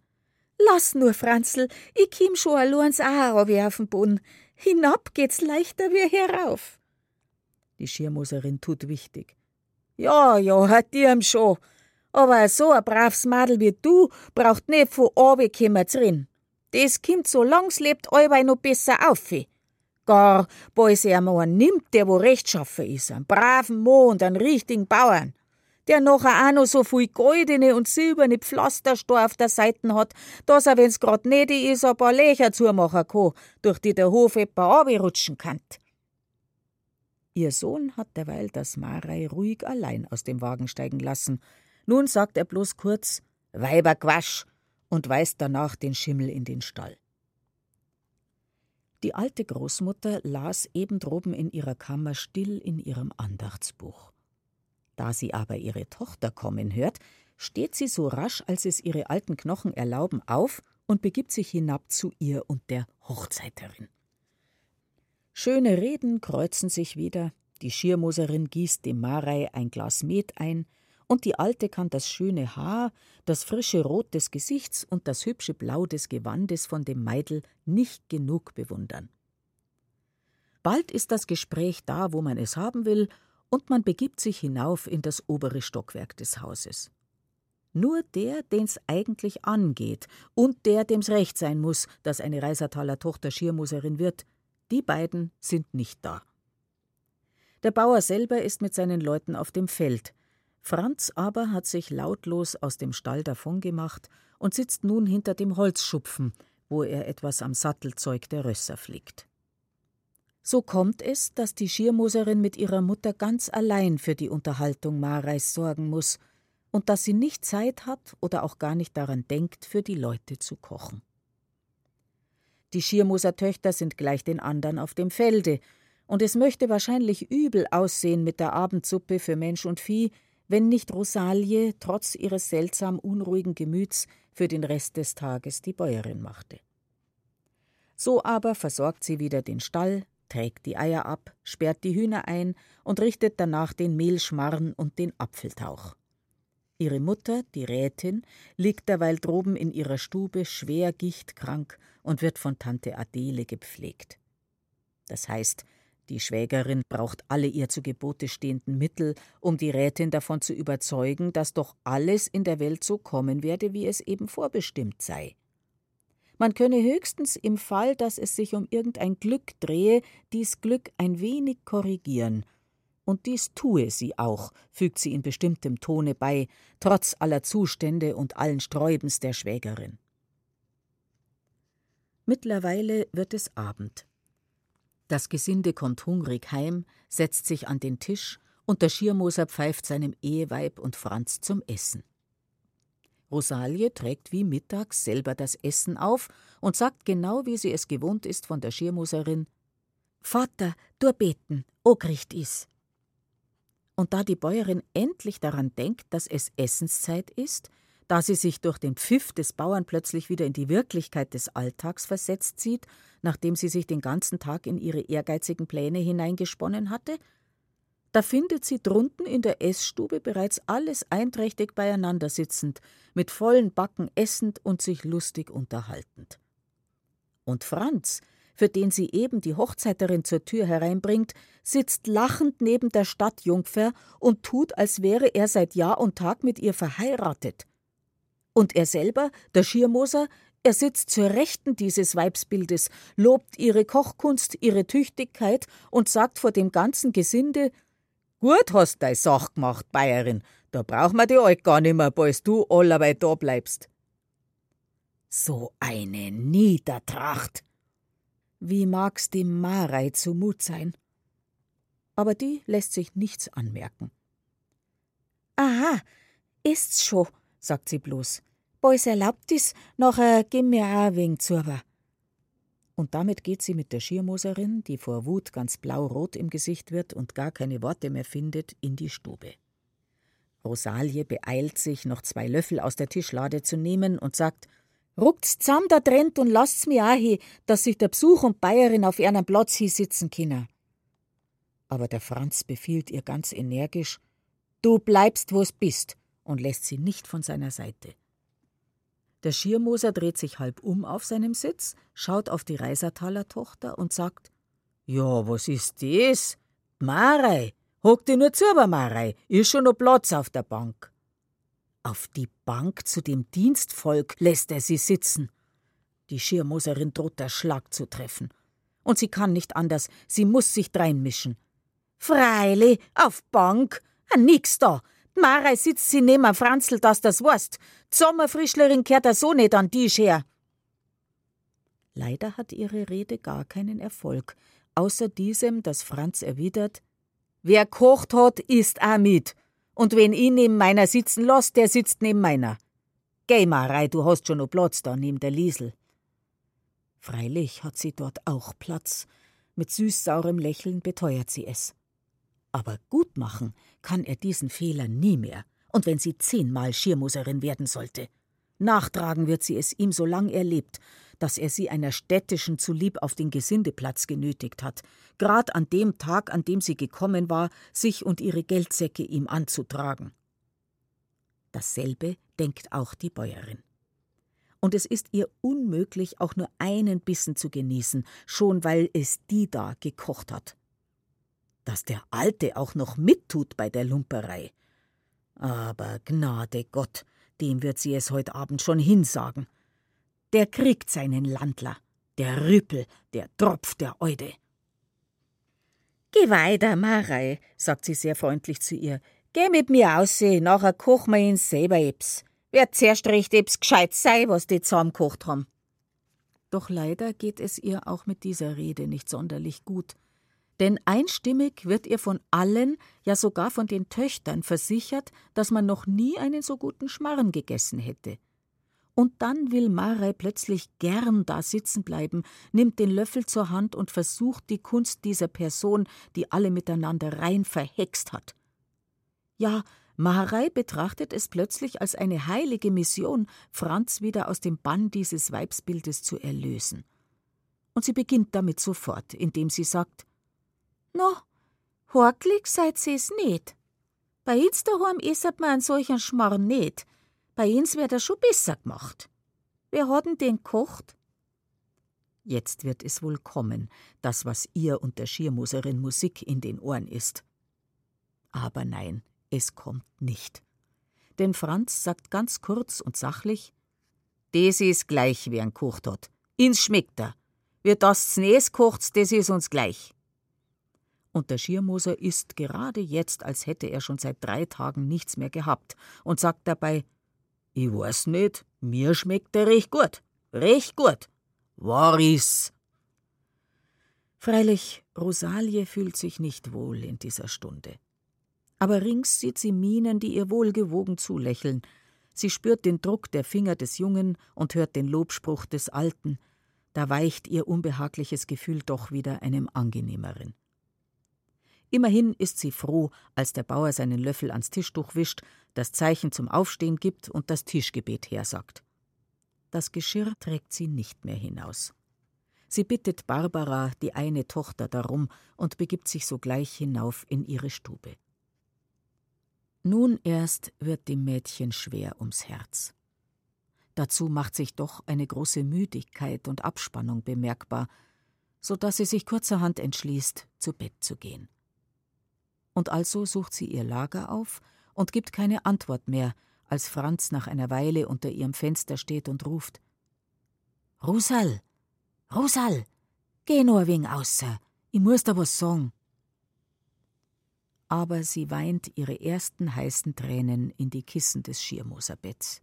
Lass nur, Franzl, ich kim schon alleins auch auf den Boden. Hinab geht's leichter wie herauf. Die Schirmoserin tut wichtig. Ja, ja, hat dir'm schon. Aber so ein braves Madel wie du braucht nicht von oben kimmer drin. Das kimmt so lang's lebt allweil noch besser auf. Gar, boys er mal nimmt, der wo rechtschaffen is, einen braven Mo und einen richtigen Bauern, der nachher auch noch so viel goldene und silberne Pflasterstor auf der Seiten hat, dass er, wenn's grad nötig is, ein paar Löcher zumachen kann, durch die der Hof etwa rutschen kann. Ihr Sohn hat derweil das Marei ruhig allein aus dem Wagen steigen lassen. Nun sagt er bloß kurz Weiberquasch und weist danach den Schimmel in den Stall. Die alte Großmutter las eben droben in ihrer Kammer still in ihrem Andachtsbuch. Da sie aber ihre Tochter kommen hört, steht sie so rasch, als es ihre alten Knochen erlauben, auf und begibt sich hinab zu ihr und der Hochzeiterin. Schöne Reden kreuzen sich wieder, die Schirmoserin gießt dem Marei ein Glas Met ein, und die Alte kann das schöne Haar, das frische Rot des Gesichts und das hübsche Blau des Gewandes von dem Meidel nicht genug bewundern. Bald ist das Gespräch da, wo man es haben will, und man begibt sich hinauf in das obere Stockwerk des Hauses. Nur der, den's eigentlich angeht, und der, dem's recht sein muss, dass eine Reisertaler Tochter Schirmoserin wird, die beiden sind nicht da. Der Bauer selber ist mit seinen Leuten auf dem Feld. Franz aber hat sich lautlos aus dem Stall davongemacht und sitzt nun hinter dem Holzschupfen, wo er etwas am Sattelzeug der Rösser flickt. So kommt es, dass die Schirmoserin mit ihrer Mutter ganz allein für die Unterhaltung Mareis sorgen muss und dass sie nicht Zeit hat oder auch gar nicht daran denkt, für die Leute zu kochen. Die Schirmoser Töchter sind gleich den anderen auf dem Felde, und es möchte wahrscheinlich übel aussehen mit der Abendsuppe für Mensch und Vieh, wenn nicht Rosalie trotz ihres seltsam unruhigen Gemüts für den Rest des Tages die Bäuerin machte. So aber versorgt sie wieder den Stall, trägt die Eier ab, sperrt die Hühner ein und richtet danach den Mehlschmarren und den Apfeltauch. Ihre Mutter, die Rätin, liegt derweil droben in ihrer Stube schwer gichtkrank und wird von Tante Adele gepflegt. Das heißt, die Schwägerin braucht alle ihr zu Gebote stehenden Mittel, um die Rätin davon zu überzeugen, dass doch alles in der Welt so kommen werde, wie es eben vorbestimmt sei. Man könne höchstens im Fall, dass es sich um irgendein Glück drehe, dies Glück ein wenig korrigieren. Und dies tue sie auch, fügt sie in bestimmtem Tone bei, trotz aller Zustände und allen Sträubens der Schwägerin. Mittlerweile wird es Abend. Das Gesinde kommt hungrig heim, setzt sich an den Tisch, und der Schirmoser pfeift seinem Eheweib und Franz zum Essen. Rosalie trägt wie mittags selber das Essen auf und sagt genau, wie sie es gewohnt ist von der Schirmoserin: Vater, du beten, o kriegt is. Und da die Bäuerin endlich daran denkt, dass es Essenszeit ist, da sie sich durch den Pfiff des Bauern plötzlich wieder in die Wirklichkeit des Alltags versetzt sieht, nachdem sie sich den ganzen Tag in ihre ehrgeizigen Pläne hineingesponnen hatte, da findet sie drunten in der Essstube bereits alles einträchtig beieinander sitzend, mit vollen Backen essend und sich lustig unterhaltend. Und Franz, für den sie eben die Hochzeiterin zur Tür hereinbringt, sitzt lachend neben der Stadtjungfer und tut, als wäre er seit Jahr und Tag mit ihr verheiratet. Und er selber, der Schirmoser, er sitzt zur Rechten dieses Weibsbildes, lobt ihre Kochkunst, ihre Tüchtigkeit und sagt vor dem ganzen Gesinde: Gut hast dei Sach gemacht, Bayerin, da braucht man die Alt gar nimmer, bis du allerweil da bleibst. So eine Niedertracht! Wie mag's dem Marei zumut sein? Aber die lässt sich nichts anmerken. Aha, ist's schon, sagt sie bloß. Boys erlaubt is, nachher gehen mir auch ein wenig zuber. Und damit geht sie mit der Schirmoserin, die vor Wut ganz blau-rot im Gesicht wird und gar keine Worte mehr findet, in die Stube. Rosalie beeilt sich, noch zwei Löffel aus der Tischlade zu nehmen und sagt: Ruckt's zusammen da trennt und lasst's mir hin, dass sich der Besuch und Bayerin auf ihren Platz hier sitzen können. Aber der Franz befiehlt ihr ganz energisch: Du bleibst, wo's bist, und lässt sie nicht von seiner Seite. Der Schirmoser dreht sich halb um auf seinem Sitz, schaut auf die Reisertaler Tochter und sagt: Ja, was ist das? Marei, hock dir nur zu, Marei, ist schon noch Platz auf der Bank. Auf die Bank zu dem Dienstvolk lässt er sie sitzen. Die Schirmoserin droht der Schlag zu treffen. Und sie kann nicht anders, sie muss sich dreinmischen. Freili, auf Bank? Nix da, Marei sitzt sie neben Franzl, dass das weißt. Sommerfrischlerin kehrt er so nicht an die her. Leider hat ihre Rede gar keinen Erfolg, außer diesem, dass Franz erwidert: Wer kocht hat, isst auch mit. Und wenn ihn neben meiner sitzen lässt, der sitzt neben meiner. Geh, Marei, du hast schon noch Platz da neben der Liesel. Freilich hat sie dort auch Platz. Mit süßsaurem Lächeln beteuert sie es. Aber gut machen kann er diesen Fehler nie mehr, und wenn sie zehnmal Schirmuserin werden sollte. Nachtragen wird sie es ihm, solang er lebt, dass er sie einer städtischen zulieb auf den Gesindeplatz genötigt hat, grad an dem Tag, an dem sie gekommen war, sich und ihre Geldsäcke ihm anzutragen. Dasselbe denkt auch die Bäuerin. Und es ist ihr unmöglich, auch nur einen Bissen zu genießen, schon weil es die da gekocht hat dass der Alte auch noch mittut bei der Lumperei. Aber Gnade Gott, dem wird sie es heut Abend schon hinsagen. Der kriegt seinen Landler, der Rüppel, der Tropf der Eude. Geh weiter, Marei, sagt sie sehr freundlich zu ihr. Geh mit mir ausseh, nachher koch wir ihn selber ebs. Wer zuerst recht ebs gescheit sei, was die zusammenkocht haben. Doch leider geht es ihr auch mit dieser Rede nicht sonderlich gut. Denn einstimmig wird ihr von allen, ja sogar von den Töchtern versichert, dass man noch nie einen so guten Schmarrn gegessen hätte. Und dann will Marei plötzlich gern da sitzen bleiben, nimmt den Löffel zur Hand und versucht die Kunst dieser Person, die alle miteinander rein verhext hat. Ja, Marei betrachtet es plötzlich als eine heilige Mission, Franz wieder aus dem Bann dieses Weibsbildes zu erlösen. Und sie beginnt damit sofort, indem sie sagt: No, horklig seid sie's nicht. Bei uns daheim isset man einen solchen Schmarrn nicht. Bei uns wird er schon besser gemacht. Wer hat denn den kocht? Jetzt wird es wohl kommen, das, was ihr und der Schirmuserin Musik in den Ohren ist. Aber nein, es kommt nicht. Denn Franz sagt ganz kurz und sachlich: Das ist gleich, wer ein kocht hat. Ins schmeckt er. Wer das Znes kocht, das ist uns gleich. Und der Schirmoser isst gerade jetzt, als hätte er schon seit drei Tagen nichts mehr gehabt und sagt dabei: Ich weiß nicht, mir schmeckt der recht gut. Recht gut. War is. Freilich, Rosalie fühlt sich nicht wohl in dieser Stunde. Aber rings sieht sie Mienen, die ihr wohlgewogen zulächeln. Sie spürt den Druck der Finger des Jungen und hört den Lobspruch des Alten. Da weicht ihr unbehagliches Gefühl doch wieder einem angenehmeren. Immerhin ist sie froh, als der Bauer seinen Löffel ans Tischtuch wischt, das Zeichen zum Aufstehen gibt und das Tischgebet hersagt. Das Geschirr trägt sie nicht mehr hinaus. Sie bittet Barbara, die eine Tochter, darum und begibt sich sogleich hinauf in ihre Stube. Nun erst wird dem Mädchen schwer ums Herz. Dazu macht sich doch eine große Müdigkeit und Abspannung bemerkbar, so dass sie sich kurzerhand entschließt, zu Bett zu gehen und also sucht sie ihr Lager auf und gibt keine Antwort mehr, als Franz nach einer Weile unter ihrem Fenster steht und ruft: Rusal, Rusal, geh nur wegen außer, ich muss da was sagen. Aber sie weint ihre ersten heißen Tränen in die Kissen des Schirmoserbetts.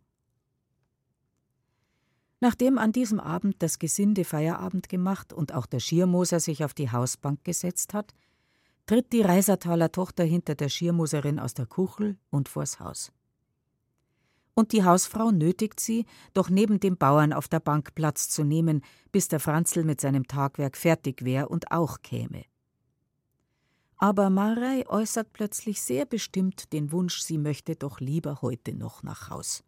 Nachdem an diesem Abend das Gesinde Feierabend gemacht und auch der Schirmoser sich auf die Hausbank gesetzt hat, tritt die Reisertaler Tochter hinter der Schirmuserin aus der Kuchel und vors Haus. Und die Hausfrau nötigt sie, doch neben dem Bauern auf der Bank Platz zu nehmen, bis der Franzl mit seinem Tagwerk fertig wär und auch käme. Aber Marei äußert plötzlich sehr bestimmt den Wunsch, sie möchte doch lieber heute noch nach Haus.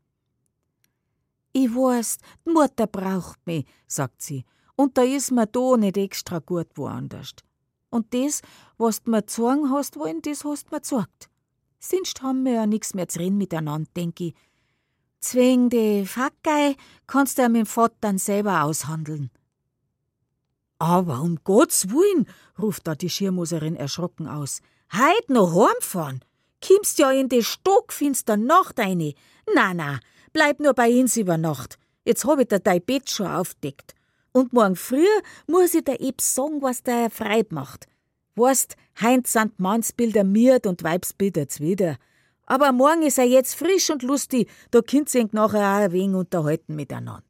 Ich weiß, Mutter braucht mich, sagt sie, und da is mir da nicht extra gut woanders. Und das, was du mir zeigen hast wollen, das hast du mir gezeigt. Sonst haben wir ja nichts mehr zu reden miteinander, denk ich. Zwing die Fackei kannst du ja mit dem Vater dann selber aushandeln. Aber um Gottes Willen, ruft da die Schirmuserin erschrocken aus. Heut noch heimfahren? Kimmst ja in die stockfinster Nacht eine. Na, na, bleib nur bei uns über Nacht. Jetzt hab ich dir dein Bett schon aufdeckt. Und morgen früh muss ich dir eben sagen, was der Freit macht. Weißt, heint sind Mannsbilder miert und Weibsbilder wieder. Aber morgen ist er jetzt frisch und lustig, da könnt sich nachher auch ein wenig unterhalten miteinander.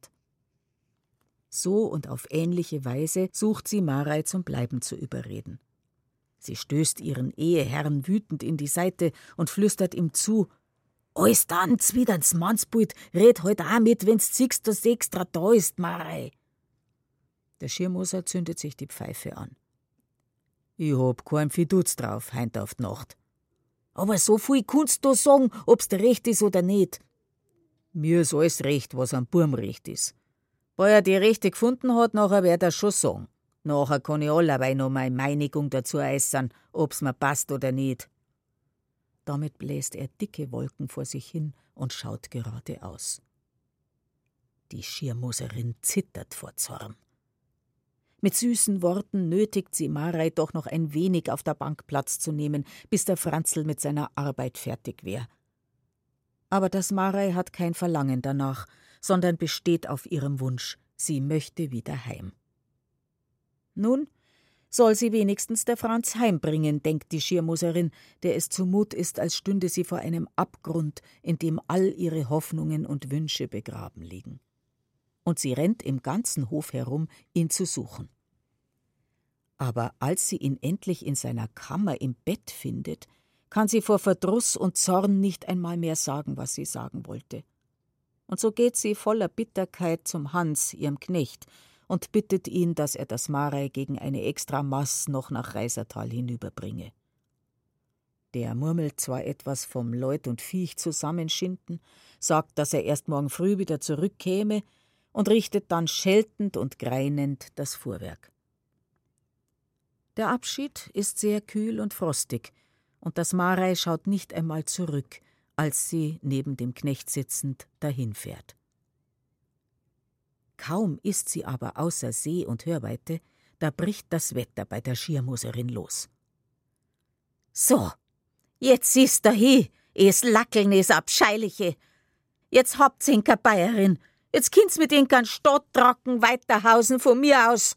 So und auf ähnliche Weise sucht sie Marei zum Bleiben zu überreden. Sie stößt ihren Eheherrn wütend in die Seite und flüstert ihm zu: Alles dann, zwiderns Mannsbild, red heut auch mit, wenn's siehst, dass extra da ist, Marei. Der Schirmoser zündet sich die Pfeife an. Ich hab kein Fiduz drauf, heint auf die Nacht. Aber so viel kannst du sagen, ob's der recht ist oder nicht. Mir ist alles recht, was am Burm recht ist. Weil er die Rechte gefunden hat, nachher wird er schon sagen. Nachher kann ich allerweil noch meine Meinung dazu äußern, ob's mir passt oder nicht. Damit bläst er dicke Wolken vor sich hin und schaut geradeaus. Die Schirmoserin zittert vor Zorn. Mit süßen Worten nötigt sie Marei doch noch ein wenig auf der Bank Platz zu nehmen, bis der Franzl mit seiner Arbeit fertig wär. Aber das Marei hat kein Verlangen danach, sondern besteht auf ihrem Wunsch, sie möchte wieder heim. Nun, soll sie wenigstens der Franz heimbringen, denkt die Schirmuserin, der es zumut ist, als stünde sie vor einem Abgrund, in dem all ihre Hoffnungen und Wünsche begraben liegen und sie rennt im ganzen Hof herum, ihn zu suchen. Aber als sie ihn endlich in seiner Kammer im Bett findet, kann sie vor Verdruss und Zorn nicht einmal mehr sagen, was sie sagen wollte. Und so geht sie voller Bitterkeit zum Hans, ihrem Knecht, und bittet ihn, dass er das Marei gegen eine extra Maß noch nach Reisertal hinüberbringe. Der murmelt zwar etwas vom Leut und Viech zusammenschinden, sagt, dass er erst morgen früh wieder zurückkäme, und richtet dann scheltend und greinend das Fuhrwerk. Der Abschied ist sehr kühl und frostig, und das Marei schaut nicht einmal zurück, als sie neben dem Knecht sitzend dahinfährt. Kaum ist sie aber außer See und Hörweite, da bricht das Wetter bei der Schiermoserin los. So, jetzt siehst du hi, es Lackeln, es Abscheiliche. Jetzt habt's Inka Bayerin, jetzt kind's mit den ganz Stadttracken weiterhausen von mir aus.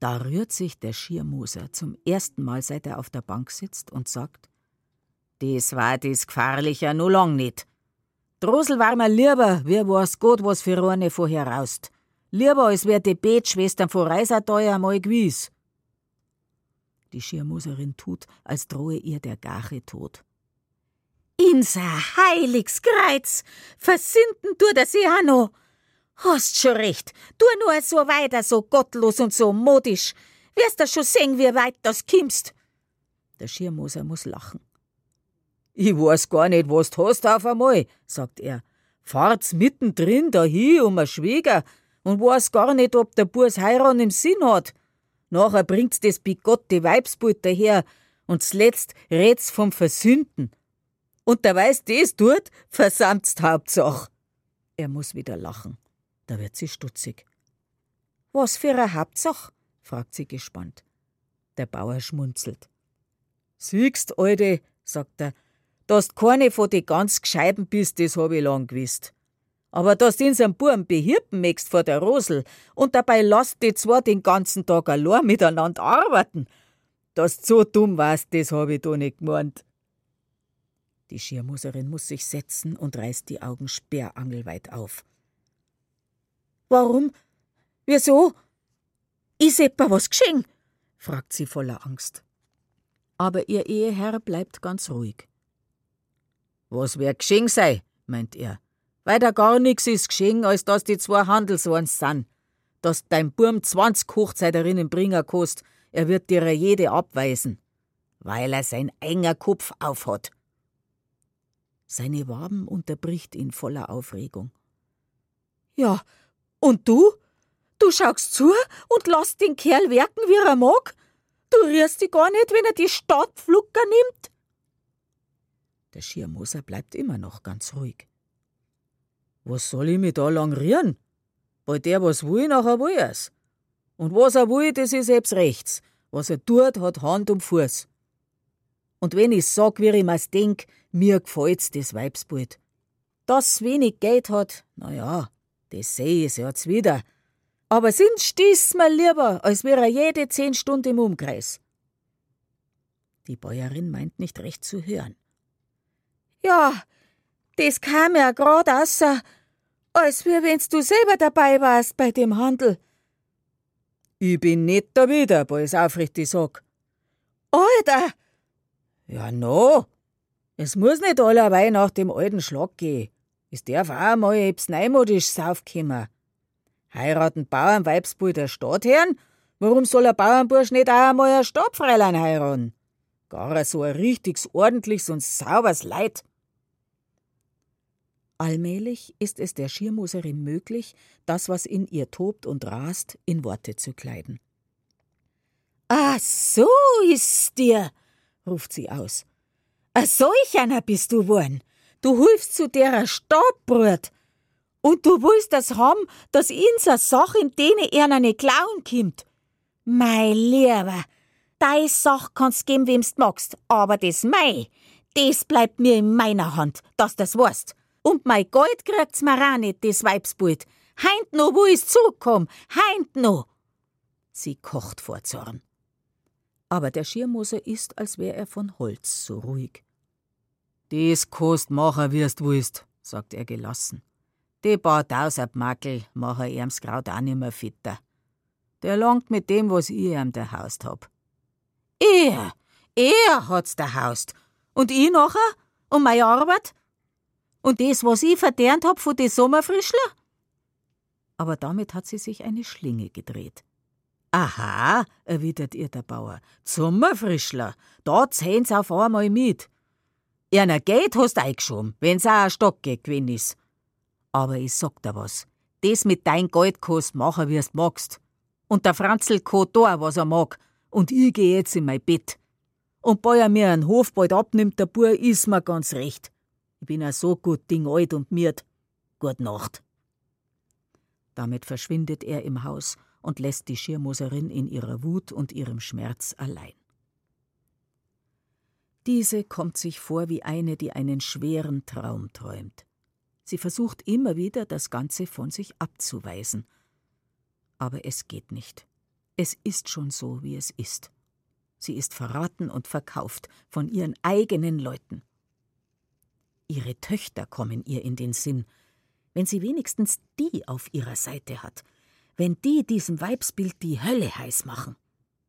Da rührt sich der Schiermoser zum ersten Mal, seit er auf der Bank sitzt und sagt: Das war das Gefährlicher no lang nicht. Drosel war mir lieber, wie was Gott was für eine vorher raust. Lieber als wär die Betschwestern von Reiserteuer einmal gewiss. Die Schirmuserin tut, als drohe ihr der Gache Tod. Inser Heiligsgreiz, versinden du das ja auch noch. Hast schon recht, tu nur so weiter, so gottlos und so modisch. Wirst du schon sehen, wie weit das kimmst. Der Schirmoser muss lachen. Ich weiß gar nicht, was du hast auf einmal, sagt er. Fahrt's mittendrin dahin um a Schwieger und weiß gar nicht, ob der Burs Heiran im Sinn hat. Nachher bringt's das bigotte Weibsbild daher und zuletzt redt's vom Versünden. Und der weiß das tut, versammt's Hauptsach. Er muss wieder lachen. Da wird sie stutzig. Was für eine Hauptsach? fragt sie gespannt. Der Bauer schmunzelt. Siehst, Alte, sagt er, dass du keine von den ganz Gescheiben bist, das hab ich lang gewusst. Aber dass du unseren Buben behirpen möchtest vor der Rosel und dabei lasst die zwei den ganzen Tag allein miteinander arbeiten, dass du so dumm warst, das hab ich da nicht gemeint. Die Schirmuserin muss sich setzen und reißt die Augen sperrangelweit auf. Warum? Wieso? Ist etwa was geschehen? fragt sie voller Angst. Aber ihr Eheherr bleibt ganz ruhig. Was wär geschehen sei, meint er. Weil da gar nix ist geschehen, als dass die zwei Handelswans sind. Dass dein Burm zwanzig Hochzeiterinnen bringen kost, er wird dir jede abweisen. Weil er sein enger Kopf aufhat. Seine Waben unterbricht ihn voller Aufregung. Ja, und du? Du schaust zu und lass den Kerl werken, wie er mag? Du rührst dich gar nicht, wenn er die Stadt Flucker nimmt? Der Schirmoser bleibt immer noch ganz ruhig. Was soll ich mich da lang rühren? Bei der was will, nachher will er's. Und was er will, das ist selbst rechts. Was er tut, hat Hand und Fuß. Und wenn ich sag, wie ich mir's denk, mir gefällt's das Weibsbild. Dass wenig Geld hat, na ja, das seh ich jetzt wieder. Aber sind stieß mir lieber, als wäre jede zehn Stunden im Umkreis. Die Bäuerin meint nicht recht zu hören. Ja, das kam ja grad außer, als wie wenn's du selber dabei warst bei dem Handel. Ich bin nicht da wieder, ich's aufrichtig sag. Alter! Ja, no. Es muss nicht allerweil nach dem alten Schlag gehen. Es darf auch mal etwas Neumodisches aufkommen. Heiraten Bauernweibsbull der Stadtherrn? Warum soll ein Bauernbursch nicht auch einmal ein Stadtfräulein heiraten? Gar so ein richtiges, ordentliches und sauberes Leid. Allmählich ist es der Schirmoserin möglich, das, was in ihr tobt und rast, in Worte zu kleiden. Ah, so ist's dir, ruft sie aus. A solch einer bist du worn. Du hilfst zu derer Stabbrut. Und du willst das haben, dass inser Sach in dene er nicht klauen kimmt. Mei Lieber, dei Sach kannst geben, wem's magst, aber das mei, das bleibt mir in meiner Hand, dass das weißt. Und mein Gold kriegt's mir auch nicht, das Weibsbild. Heint no, wo is zukomm, heint no. Sie kocht vor Zorn. Aber der Schirmoser ist, als wär er von Holz, so ruhig. Des kost macher wirst willst, sagt er gelassen. Die paar tausend Makel macher ihm's Kraut auch nimmer fitter. Der langt mit dem, was ich ihm der Haust hab. Er, er hat's der Haust. Und ich nachher? Und meine Arbeit? Und das, was ich verdient hab von den Sommerfrischler? Aber damit hat sie sich eine Schlinge gedreht. Aha, erwidert ihr der Bauer. Sommerfrischler, da zähn's auf einmal mit. Einer Geld hast eingeschoben, wenn's auch ein Stock gewesen ist. Aber ich sag dir was, das mit dein Gold kannst machen, wie's magst. Und der Franzl kann da, was er mag. Und ich geh jetzt in mein Bett. Und bei er mir einen Hof bald abnimmt, der Bur, ist mir ganz recht. Ich bin ja so gut Ding alt und miert. Gut Nacht. Damit verschwindet er im Haus und lässt die Schirmoserin in ihrer Wut und ihrem Schmerz allein. Diese kommt sich vor wie eine, die einen schweren Traum träumt. Sie versucht immer wieder, das Ganze von sich abzuweisen. Aber es geht nicht. Es ist schon so, wie es ist. Sie ist verraten und verkauft von ihren eigenen Leuten. Ihre Töchter kommen ihr in den Sinn, wenn sie wenigstens die auf ihrer Seite hat, wenn die diesem Weibsbild die Hölle heiß machen.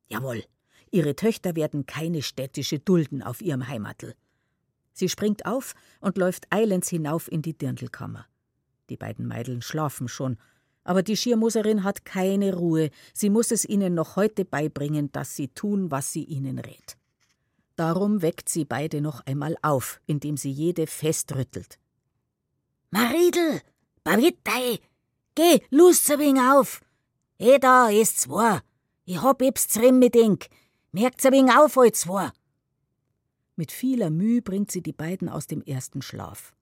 Jawohl, ihre Töchter werden keine städtische dulden auf ihrem Heimatl. Sie springt auf und läuft eilends hinauf in die Dirndlkammer. Die beiden Meideln schlafen schon, aber die Schirmoserin hat keine Ruhe, sie muss es ihnen noch heute beibringen, dass sie tun, was sie ihnen rät. Darum weckt sie beide noch einmal auf, indem sie jede festrüttelt. Maridel, Bawittei, geh, lust ein wenig auf. Eh da, ist zwei. Ich hab ebs drin mit Ink. Merkt's ein wenig auf, euch zwei. Mit vieler Mühe bringt sie die beiden aus dem ersten Schlaf.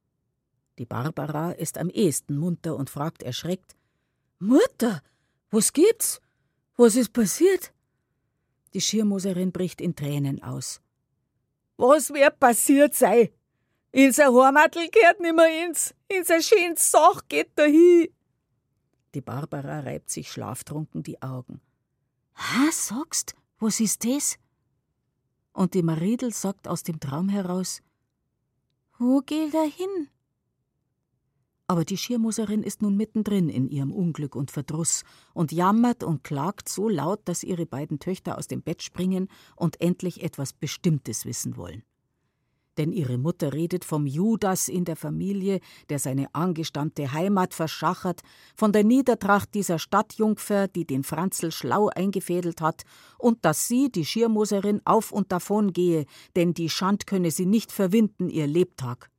Die Barbara ist am ehesten munter und fragt erschreckt: Mutter, was gibt's? Was ist passiert? Die Schirmoserin bricht in Tränen aus. Was wird passiert sei? Inser Hormatl gehört nimmer ins, inser schönes Sach geht da hin. Die Barbara reibt sich schlaftrunken die Augen. Ha, sagst, was ist das? Und die Maridel sagt aus dem Traum heraus: Wo geht er hin? Aber die Schirmuserin ist nun mittendrin in ihrem Unglück und Verdruss und jammert und klagt so laut, dass ihre beiden Töchter aus dem Bett springen und endlich etwas Bestimmtes wissen wollen denn ihre Mutter redet vom Judas in der Familie, der seine angestammte Heimat verschachert, von der Niedertracht dieser Stadtjungfer, die den Franzl schlau eingefädelt hat, und dass sie, die Schirmoserin, auf und davon gehe, denn die Schand könne sie nicht verwinden, ihr Lebtag.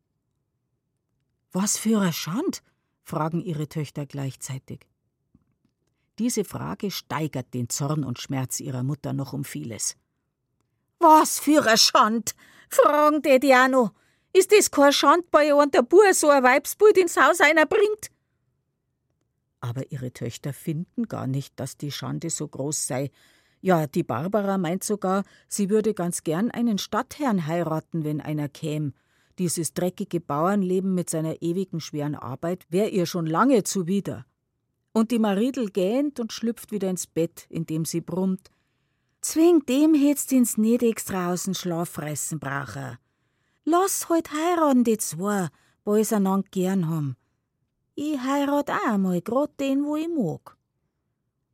Was für eine Schand? fragen ihre Töchter gleichzeitig. Diese Frage steigert den Zorn und Schmerz ihrer Mutter noch um vieles. Was für eine Schand! Fragen die die auch noch. Ist das kein Schand bei und der Bur so ein Weibsbild ins Haus einer bringt? Aber ihre Töchter finden gar nicht, dass die Schande so groß sei. Ja, die Barbara meint sogar, sie würde ganz gern einen Stadtherrn heiraten, wenn einer käm. Dieses dreckige Bauernleben mit seiner ewigen schweren Arbeit wäre ihr schon lange zuwider. Und die Maridel gähnt und schlüpft wieder ins Bett, indem sie brummt. Zwing dem hätt's ins nicht extra außen Schlaf fressen bracher. Lass heut heiraten die zwei, wo es einander gern haben. Ich heirat auch einmal grad den, wo ich mag.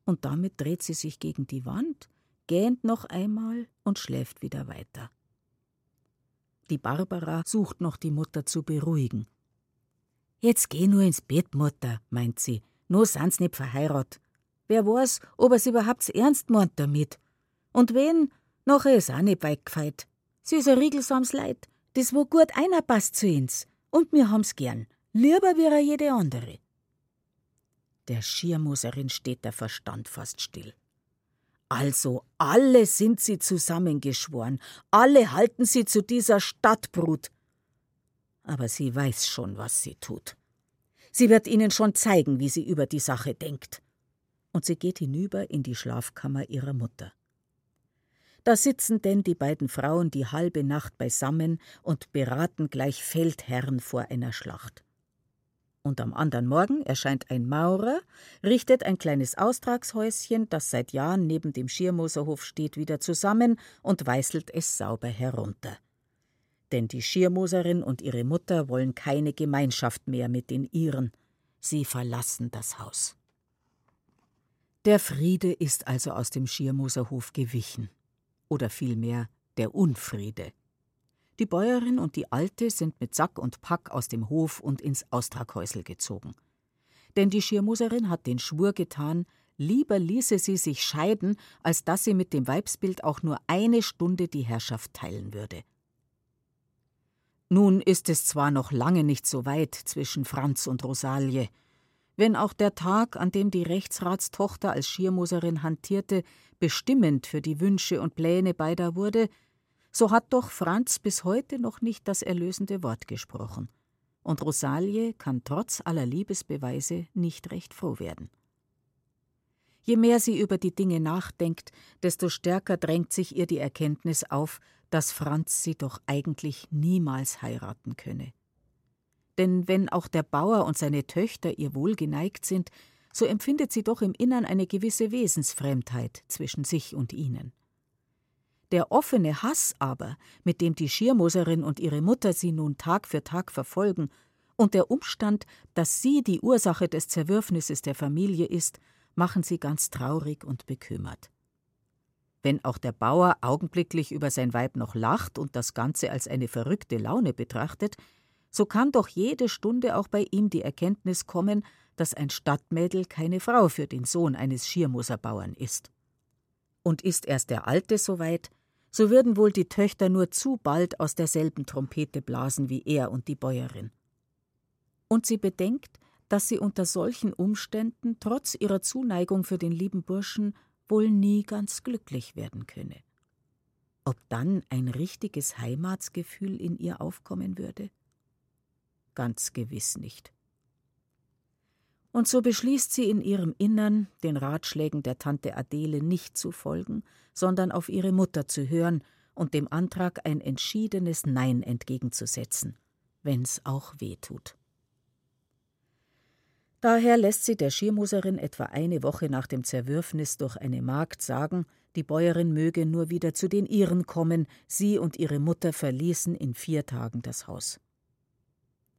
Und damit dreht sie sich gegen die Wand, gähnt noch einmal und schläft wieder weiter. Die Barbara sucht noch die Mutter zu beruhigen. Jetzt geh nur ins Bett, Mutter, meint sie. Nur sind's nicht verheiratet. Wer weiß, ob er's überhaupt ernst meint damit und wen, noch is auch nicht weggefeit. Sie is ein riegelsams Leid, das wo gut einer passt zu uns. Und mir haben's gern. Lieber wie jede andere. Der Schirmoserin steht der Verstand fast still. Also alle sind sie zusammengeschworen, alle halten sie zu dieser Stadtbrut. Aber sie weiß schon, was sie tut. Sie wird ihnen schon zeigen, wie sie über die Sache denkt. Und sie geht hinüber in die Schlafkammer ihrer Mutter. Da sitzen denn die beiden Frauen die halbe Nacht beisammen und beraten gleich Feldherren vor einer Schlacht. Und am anderen Morgen erscheint ein Maurer, richtet ein kleines Austragshäuschen, das seit Jahren neben dem Schirmoserhof steht, wieder zusammen und weißelt es sauber herunter. Denn die Schirmoserin und ihre Mutter wollen keine Gemeinschaft mehr mit den ihren. Sie verlassen das Haus. Der Friede ist also aus dem Schirmoserhof gewichen oder vielmehr der Unfriede. Die Bäuerin und die Alte sind mit Sack und Pack aus dem Hof und ins Austraghäusel gezogen. Denn die Schirmuserin hat den Schwur getan, lieber ließe sie sich scheiden, als dass sie mit dem Weibsbild auch nur eine Stunde die Herrschaft teilen würde. Nun ist es zwar noch lange nicht so weit zwischen Franz und Rosalie, Wenn auch der Tag, an dem die Rechtsratstochter als Schirmoserin hantierte, bestimmend für die Wünsche und Pläne beider wurde, so hat doch Franz bis heute noch nicht das erlösende Wort gesprochen. Und Rosalie kann trotz aller Liebesbeweise nicht recht froh werden. Je mehr sie über die Dinge nachdenkt, desto stärker drängt sich ihr die Erkenntnis auf, dass Franz sie doch eigentlich niemals heiraten könne. Denn wenn auch der Bauer und seine Töchter ihr wohl geneigt sind, so empfindet sie doch im Innern eine gewisse Wesensfremdheit zwischen sich und ihnen. Der offene Hass aber, mit dem die Schirmoserin und ihre Mutter sie nun Tag für Tag verfolgen, und der Umstand, dass sie die Ursache des Zerwürfnisses der Familie ist, machen sie ganz traurig und bekümmert. Wenn auch der Bauer augenblicklich über sein Weib noch lacht und das Ganze als eine verrückte Laune betrachtet, so kann doch jede Stunde auch bei ihm die Erkenntnis kommen, dass ein Stadtmädel keine Frau für den Sohn eines Schirmoserbauern ist. Und ist erst der Alte so weit, so würden wohl die Töchter nur zu bald aus derselben Trompete blasen wie er und die Bäuerin. Und sie bedenkt, dass sie unter solchen Umständen trotz ihrer Zuneigung für den lieben Burschen wohl nie ganz glücklich werden könne. Ob dann ein richtiges Heimatsgefühl in ihr aufkommen würde? Ganz gewiss nicht. Und so beschließt sie in ihrem Innern, den Ratschlägen der Tante Adele nicht zu folgen, sondern auf ihre Mutter zu hören und dem Antrag ein entschiedenes Nein entgegenzusetzen, wenn's auch weh tut. Daher lässt sie der Schirmoserin etwa eine Woche nach dem Zerwürfnis durch eine Magd sagen, die Bäuerin möge nur wieder zu den ihren kommen, sie und ihre Mutter verließen in vier Tagen das Haus.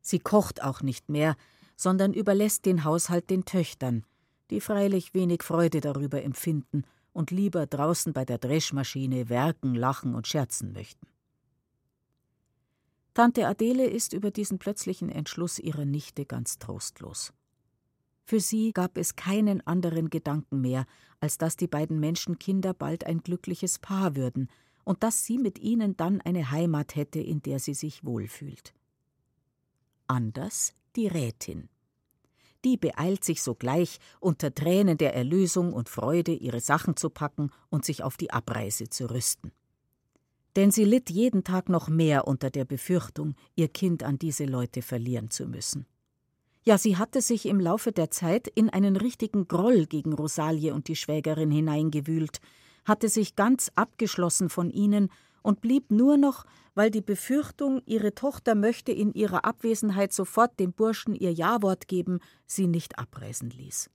Sie kocht auch nicht mehr, sondern überlässt den Haushalt den Töchtern, die freilich wenig Freude darüber empfinden und lieber draußen bei der Dreschmaschine werken, lachen und scherzen möchten. Tante Adele ist über diesen plötzlichen Entschluss ihrer Nichte ganz trostlos. Für sie gab es keinen anderen Gedanken mehr, als dass die beiden Menschenkinder bald ein glückliches Paar würden und dass sie mit ihnen dann eine Heimat hätte, in der sie sich wohlfühlt. Anders die Rätin. Die beeilt sich sogleich, unter Tränen der Erlösung und Freude ihre Sachen zu packen und sich auf die Abreise zu rüsten. Denn sie litt jeden Tag noch mehr unter der Befürchtung, ihr Kind an diese Leute verlieren zu müssen. Ja, sie hatte sich im Laufe der Zeit in einen richtigen Groll gegen Rosalie und die Schwägerin hineingewühlt, hatte sich ganz abgeschlossen von ihnen und blieb nur noch, weil die Befürchtung, ihre Tochter möchte in ihrer Abwesenheit sofort dem Burschen ihr Jawort geben, sie nicht abreisen ließ.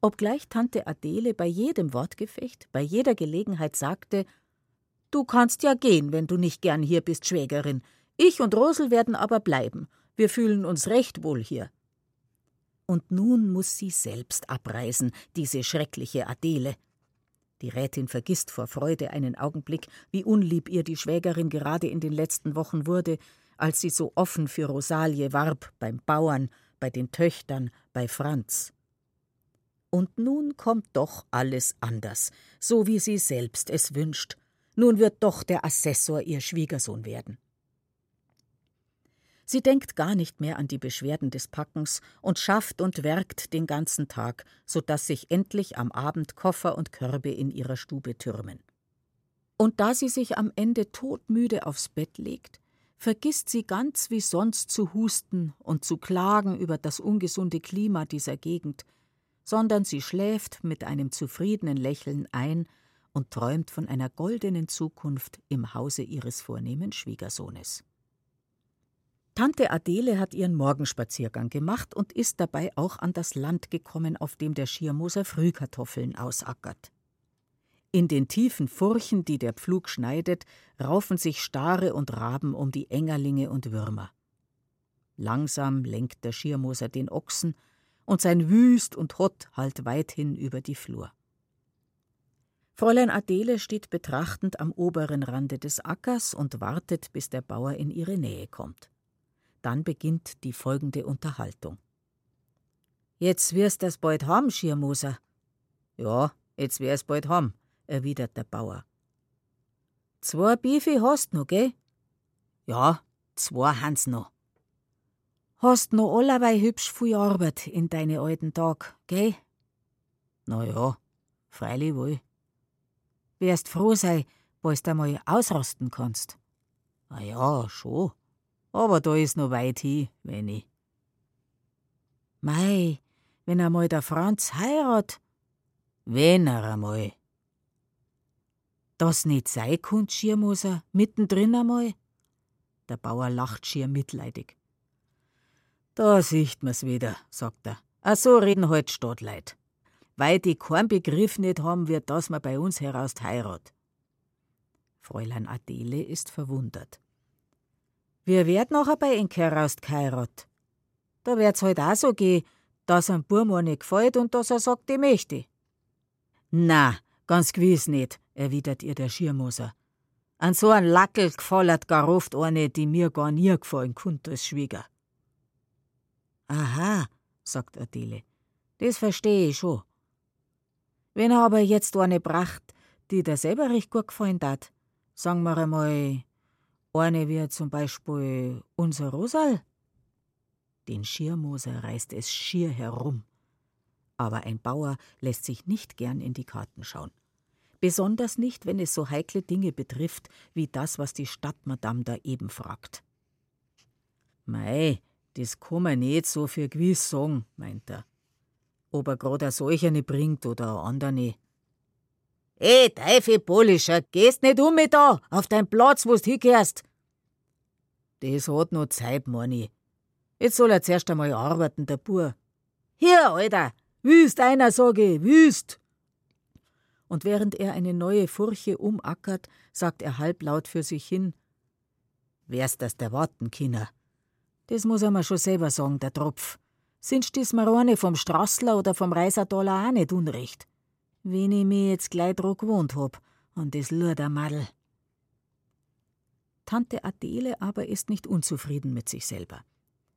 Obgleich Tante Adele bei jedem Wortgefecht, bei jeder Gelegenheit sagte: Du kannst ja gehen, wenn du nicht gern hier bist, Schwägerin. Ich und Rosel werden aber bleiben. Wir fühlen uns recht wohl hier. Und nun muss sie selbst abreisen, diese schreckliche Adele. Die Rätin vergisst vor Freude einen Augenblick, wie unlieb ihr die Schwägerin gerade in den letzten Wochen wurde, als sie so offen für Rosalie warb beim Bauern, bei den Töchtern, bei Franz. Und nun kommt doch alles anders, so wie sie selbst es wünscht. Nun wird doch der Assessor ihr Schwiegersohn werden. Sie denkt gar nicht mehr an die Beschwerden des Packens und schafft und werkt den ganzen Tag, so dass sich endlich am Abend Koffer und Körbe in ihrer Stube türmen. Und da sie sich am Ende todmüde aufs Bett legt, vergisst sie ganz wie sonst zu husten und zu klagen über das ungesunde Klima dieser Gegend, sondern sie schläft mit einem zufriedenen Lächeln ein und träumt von einer goldenen Zukunft im Hause ihres vornehmen Schwiegersohnes. Tante Adele hat ihren Morgenspaziergang gemacht und ist dabei auch an das Land gekommen, auf dem der Schirmoser Frühkartoffeln ausackert. In den tiefen Furchen, die der Pflug schneidet, raufen sich Stare und Raben um die Engerlinge und Würmer. Langsam lenkt der Schirmoser den Ochsen, und sein Wüst und Hott hallt weithin über die Flur. Fräulein Adele steht betrachtend am oberen Rande des Ackers und wartet, bis der Bauer in ihre Nähe kommt. Dann beginnt die folgende Unterhaltung. Jetzt wirst das bald haben, Schirmoser. Ja, jetzt wär's bald haben, erwidert der Bauer. Zwei Beefe hast noch, gell? Ja, zwei han's noch. Hast noch allerweil hübsch viel Arbeit in deine alten Tag, gell? Na ja, freilich wohl. Wärst froh sei, bald einmal ausrasten kannst. Na ja, schon. Aber da ist noch weit hin, wenn ich. Mei, wenn einmal der Franz heirat. Wenn er einmal. Das nicht sei kund, Schirmoser, mittendrin einmal? Der Bauer lacht schier mitleidig. Da sieht man's wieder, sagt er. Ach so reden halt Stadtleit. Weil die keinen Begriff nicht haben, wird das man bei uns heraus heirat. Fräulein Adele ist verwundert. Wir wird nachher bei heraus geheirat. Da wird's halt auch so gehen, dass ein Burm nicht gefällt und dass er sagt, ich möchte. Na, ganz gewiss nicht, erwidert ihr der Schirmoser. An so ein Lackel gefallert gar oft eine, die mir gar nie gefallen konnte als Schwieger. Aha, sagt Adele, das verstehe ich schon. Wenn er aber jetzt eine bracht, die dir selber recht gut gefallen hat, sagen wir einmal, eine wie zum Beispiel unser Rosal. Den Schirmoser reißt es schier herum. Aber ein Bauer lässt sich nicht gern in die Karten schauen. Besonders nicht, wenn es so heikle Dinge betrifft, wie das, was die Stadtmadame da eben fragt. Mei, das kann man nicht so für gewiss sagen, meint er. Ob er solch eine bringt oder andere. Eh, Teufel Polischer, gehst nicht um mit da, auf dein Platz, wo's hingehörst. Das hat noch Zeit, Moni. Jetzt soll er zuerst einmal arbeiten, der Bur. Hier, Alter, wüst einer, sage ich, wüst! Und während er eine neue Furche umackert, sagt er halblaut für sich hin: Wär's das der Warten, Kinder? Das muss er mir schon selber sagen, der Tropf. Sind dies Marone vom Strassler oder vom Reisertaler auch nicht unrecht? Wenn ich mich jetzt gleich dran gewohnt hab, an das Lurdermadel. Tante Adele aber ist nicht unzufrieden mit sich selber.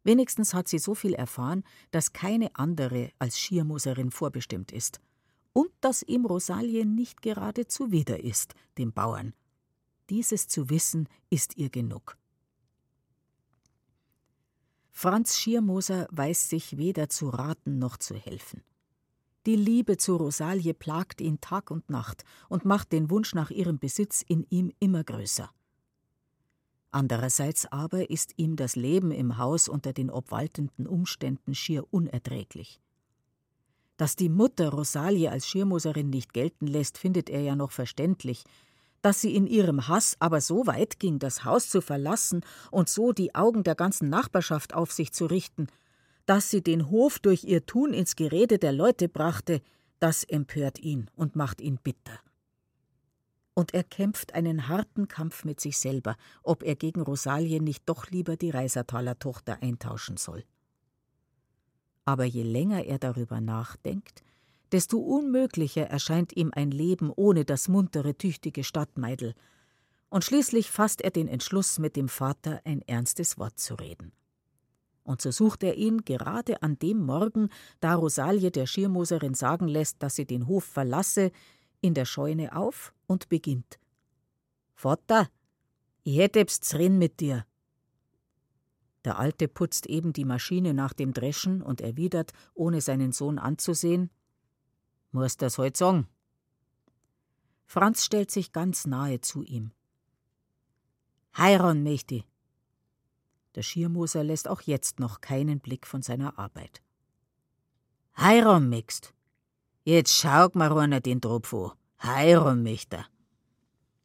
Wenigstens hat sie so viel erfahren, dass keine andere als Schiermuserin vorbestimmt ist. Und dass ihm Rosalie nicht gerade zuwider ist, dem Bauern. Dieses zu wissen, ist ihr genug. Franz Schiermoser weiß sich weder zu raten noch zu helfen. Die Liebe zu Rosalie plagt ihn Tag und Nacht und macht den Wunsch nach ihrem Besitz in ihm immer größer. Andererseits aber ist ihm das Leben im Haus unter den obwaltenden Umständen schier unerträglich. Dass die Mutter Rosalie als Schirmoserin nicht gelten lässt, findet er ja noch verständlich. Dass sie in ihrem Hass aber so weit ging, das Haus zu verlassen und so die Augen der ganzen Nachbarschaft auf sich zu richten, dass sie den Hof durch ihr Tun ins Gerede der Leute brachte, das empört ihn und macht ihn bitter und er kämpft einen harten Kampf mit sich selber, ob er gegen Rosalie nicht doch lieber die Reisertaler Tochter eintauschen soll. Aber je länger er darüber nachdenkt, desto unmöglicher erscheint ihm ein Leben ohne das muntere, tüchtige Stadtmeidel, und schließlich fasst er den Entschluss, mit dem Vater ein ernstes Wort zu reden. Und so sucht er ihn gerade an dem Morgen, da Rosalie der Schirmoserin sagen lässt, dass sie den Hof verlasse, in der Scheune auf und beginnt. Vater, ich hätte eb's reden mit dir. Der Alte putzt eben die Maschine nach dem Dreschen und erwidert, ohne seinen Sohn anzusehen: Musst das heut sagen? Franz stellt sich ganz nahe zu ihm. Heiron möchte. Der Schiermoser lässt auch jetzt noch keinen Blick von seiner Arbeit. Heiron mixt. Jetzt schauk mal einer den Tropf an. Heiron mich da.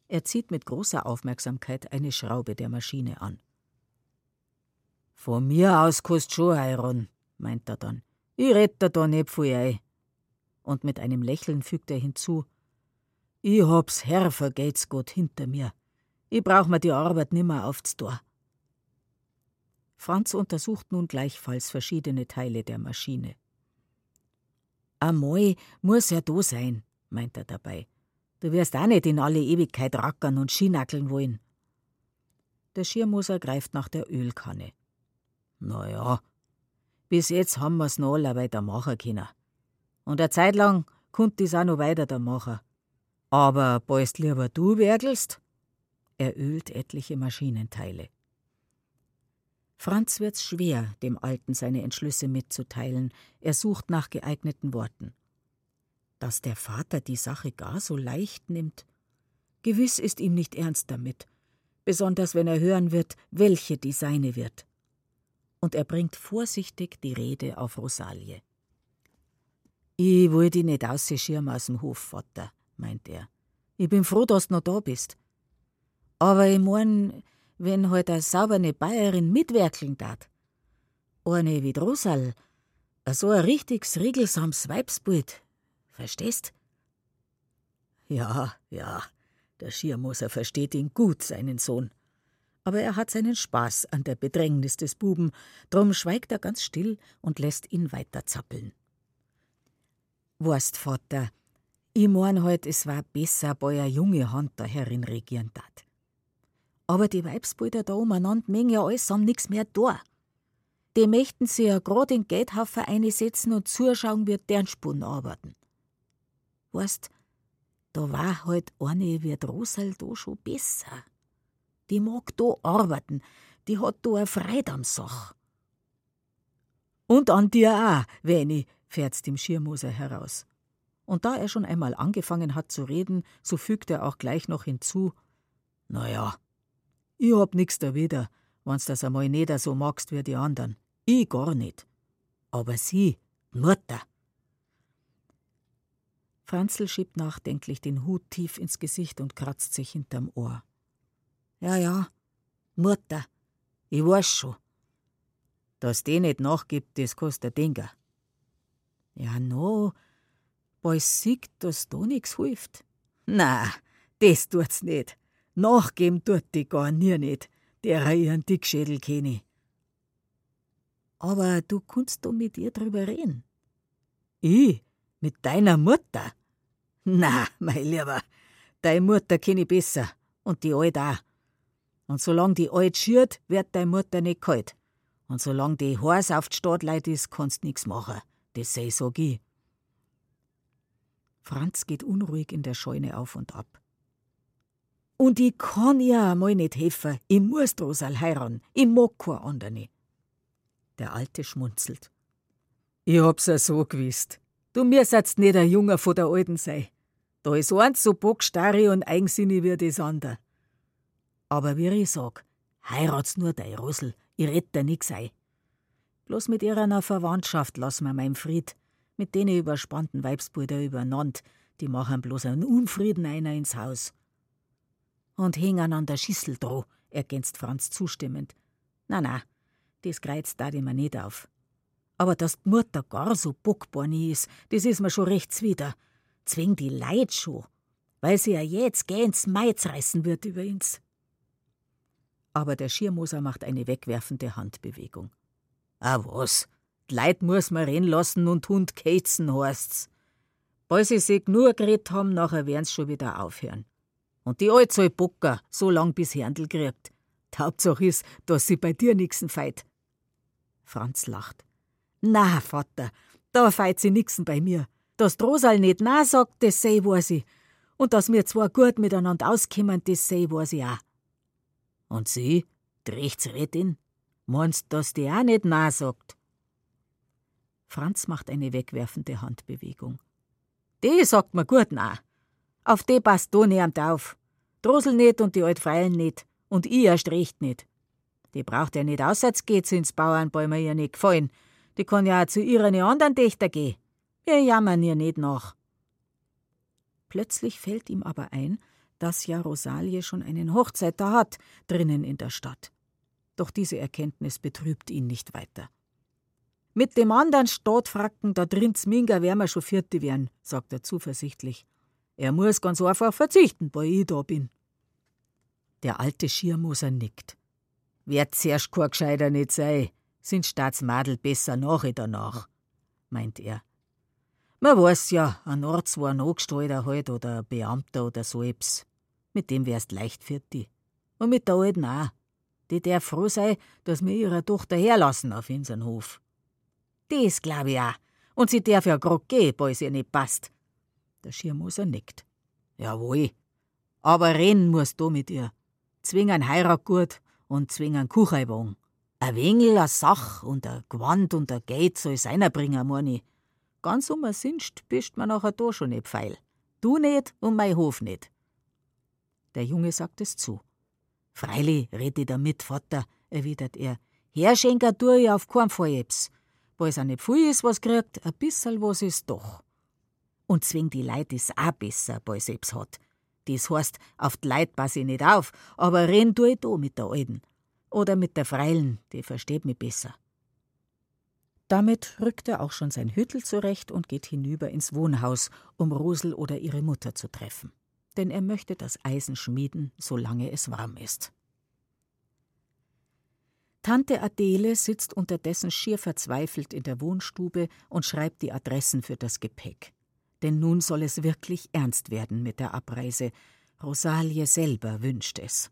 Er zieht mit großer Aufmerksamkeit eine Schraube der Maschine an. Von mir aus kannst schon heiron, meint er dann. Ich red da nicht viel ein. Und mit einem Lächeln fügt er hinzu: Ich hab's Herr vergeht's Gott hinter mir. Ich brauch mir die Arbeit nimmer aufs Tor. Franz untersucht nun gleichfalls verschiedene Teile der Maschine. Einmal muss er da sein, meint er dabei. Du wirst auch nicht in alle Ewigkeit rackern und Schienackeln wollen. Der Schirmoser greift nach der Ölkanne. Na ja, bis jetzt haben wir's noch alle weiter machen können. Und eine Zeit lang konnt ich's auch noch weiter da machen. Aber bald lieber du werkelst? Er ölt etliche Maschinenteile. Franz wird's schwer, dem Alten seine Entschlüsse mitzuteilen. Er sucht nach geeigneten Worten. Dass der Vater die Sache gar so leicht nimmt. Gewiss ist ihm nicht ernst damit, besonders wenn er hören wird, welche die seine wird. Und er bringt vorsichtig die Rede auf Rosalie. Ich will dich nicht ausschirmen aus dem Hof, Vater, meint er. Ich bin froh, dass du noch da bist. Aber ich mein, wenn halt eine saubere Bayerin mitwerkeln tat. Eine wie Drosal, so ein richtiges, regelsames Weibsbild. Verstehst? Ja, ja, der Schirmoser versteht ihn gut, seinen Sohn. Aber er hat seinen Spaß an der Bedrängnis des Buben, drum schweigt er ganz still und lässt ihn weiter zappeln. Weißt, Vater, ich mein halt, es war besser, bei einer junge Hand der Herrin regieren tat. Aber die Weibsbilder da umeinander mengen ja alles haben nix mehr da. Die möchten sich ja grad in Geldhaufen einsetzen und zuschauen, wie deren Spun arbeiten. Weißt, da war halt eine wie Rosal da schon besser. Die mag da arbeiten, die hat da eine Freude am Sach. Und an dir auch, Veni, fährt's dem Schirmoser heraus. Und da er schon einmal angefangen hat zu reden, so fügt er auch gleich noch hinzu: Na ja, ich hab nix da wieder, wenn's das einmal nicht so magst wie die anderen. Ich gar nicht. Aber sie, Mutter. Franzl schiebt nachdenklich den Hut tief ins Gesicht und kratzt sich hinterm Ohr. Ja, ja, Mutter, ich weiß schon. Dass die nicht nachgibt, das kostet Dinger. Ja, no, bald sieht, dass da nix hilft. Na, das tut's nicht. Nachgeben tut die gar nie nicht, der ihren Dickschädel kenne. Aber du kannst doch mit ihr drüber reden. Ich? Mit deiner Mutter? Na, mein Lieber, deine Mutter kenne ich besser und die Alte auch. Und solange die Alte schiert, wird deine Mutter nicht kalt. Und solange die Hors auf die Stadt ist, kannst nix machen. Das sei sag ich. Franz geht unruhig in der Scheune auf und ab. Und ich kann ja mal nicht helfen. Ich muss Rosal heiraten. Ich mag keine andere. Der Alte schmunzelt. Ich hab's ja so gewusst. Du mir seid's nicht ein Junger von der Alten sei. Da ist eins so bockstarre und eigensinnig wie das andere. Aber wie ich sag, heirat's nur dein Rosel. Ich red dir nix ein. Bloß mit ihrer Verwandtschaft lass mir mein Fried. Mit denen überspannten Weibsbrüder übereinander, die machen bloß einen Unfrieden einer ins Haus. Und hängen an der Schüssel droh, ergänzt Franz zustimmend. Na, na, das kreizt da mir nicht auf. Aber dass die Mutter gar so bockborni ist, das ist mir schon recht zwider. Zwing die Leid schon, weil sie ja jetzt gähn's Meiz reißen wird über uns. Aber der Schirmoser macht eine wegwerfende Handbewegung. Ah, was? Die Leid muss man rennen lassen und Hund kätzen, heißt's. Weil sie sich nur geredet haben, nachher werden's schon wieder aufhören. Und die Alte soll bocker, so lang bis Herndl kriegt. Die Hauptsache ist, dass sie bei dir nixen feit. Franz lacht. Na, Vater, da feit sie nixen bei mir. Dass Drosal nicht na sagt, das sei weiß ich. Und dass wir zwar gut miteinander auskommen, das sei weiß ich auch. Und sie, die Rechtsrätin, meinst, dass die auch nicht na sagt? Franz macht eine wegwerfende Handbewegung. Die sagt mir gut na. Auf die passt du niemand auf. Drosel nicht und die Altfreien nicht. Und ich erst recht nicht. Die braucht ja nicht auswärts geht sie ins Bauernbäume ihr nicht gefallen. Die kann ja auch zu ihren anderen Töchter gehen. Wir jammern ihr nicht nach. Plötzlich fällt ihm aber ein, dass ja Rosalie schon einen Hochzeiter hat, drinnen in der Stadt. Doch diese Erkenntnis betrübt ihn nicht weiter. Mit dem anderen Stadtfracken da drin Minga werden wir schon Vierte werden, sagt er zuversichtlich. Er muss ganz einfach verzichten, weil ich da bin. Der alte Schirmoser nickt. Wird zuerst kein Gescheiter nicht sei, sind Staatsmadel besser nachher danach, meint er. Man weiß ja, ein Orts war ein Angestellter halt oder ein Beamter oder so etwas. Mit dem wärst leicht für die. Und mit der Alten auch. Die darf froh sein, dass wir ihre Tochter herlassen auf unseren Hof. Das glaub ich auch. Und sie darf ja grad gehen, weil es ihr nicht passt. Der Schirmoser nickt. Jawohl. Aber reden musst du mit ihr. Zwingen Heirat gut und zwingen Kucheiwagen. Ein Wengel, a Sach und a Gewand und a Geld soll seiner bringen, Moni. Ganz um Sinst bist man nachher da schon nicht feil. Du nicht und mein Hof nicht. Der Junge sagt es zu. Freilich, red ich damit, Vater, erwidert er. Herschenker tue ich auf keinen Fall ebs. Weil's auch nicht viel ist, was kriegt, ein bissel was ist doch. Und zwing die Leid ist auch besser, bei selbst hat. Das heißt, auf die Leid pass ich nicht auf, aber reden tue ich da mit der Alten. Oder mit der Freilen, die versteht mich besser. Damit rückt er auch schon sein Hüttel zurecht und geht hinüber ins Wohnhaus, um Rosel oder ihre Mutter zu treffen. Denn er möchte das Eisen schmieden, solange es warm ist. Tante Adele sitzt unterdessen schier verzweifelt in der Wohnstube und schreibt die Adressen für das Gepäck. Denn nun soll es wirklich ernst werden mit der Abreise. Rosalie selber wünscht es.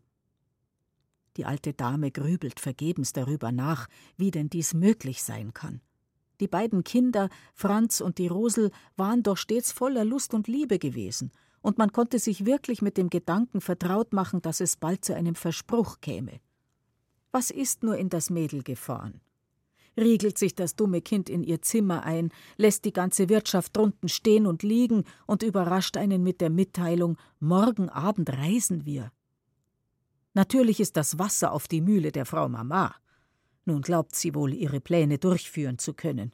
Die alte Dame grübelt vergebens darüber nach, wie denn dies möglich sein kann. Die beiden Kinder, Franz und die Rosel, waren doch stets voller Lust und Liebe gewesen, und man konnte sich wirklich mit dem Gedanken vertraut machen, dass es bald zu einem Verspruch käme. Was ist nur in das Mädel gefahren? Riegelt sich das dumme Kind in ihr Zimmer ein, lässt die ganze Wirtschaft drunten stehen und liegen und überrascht einen mit der Mitteilung: Morgen Abend reisen wir. Natürlich ist das Wasser auf die Mühle der Frau Mama. Nun glaubt sie wohl, ihre Pläne durchführen zu können.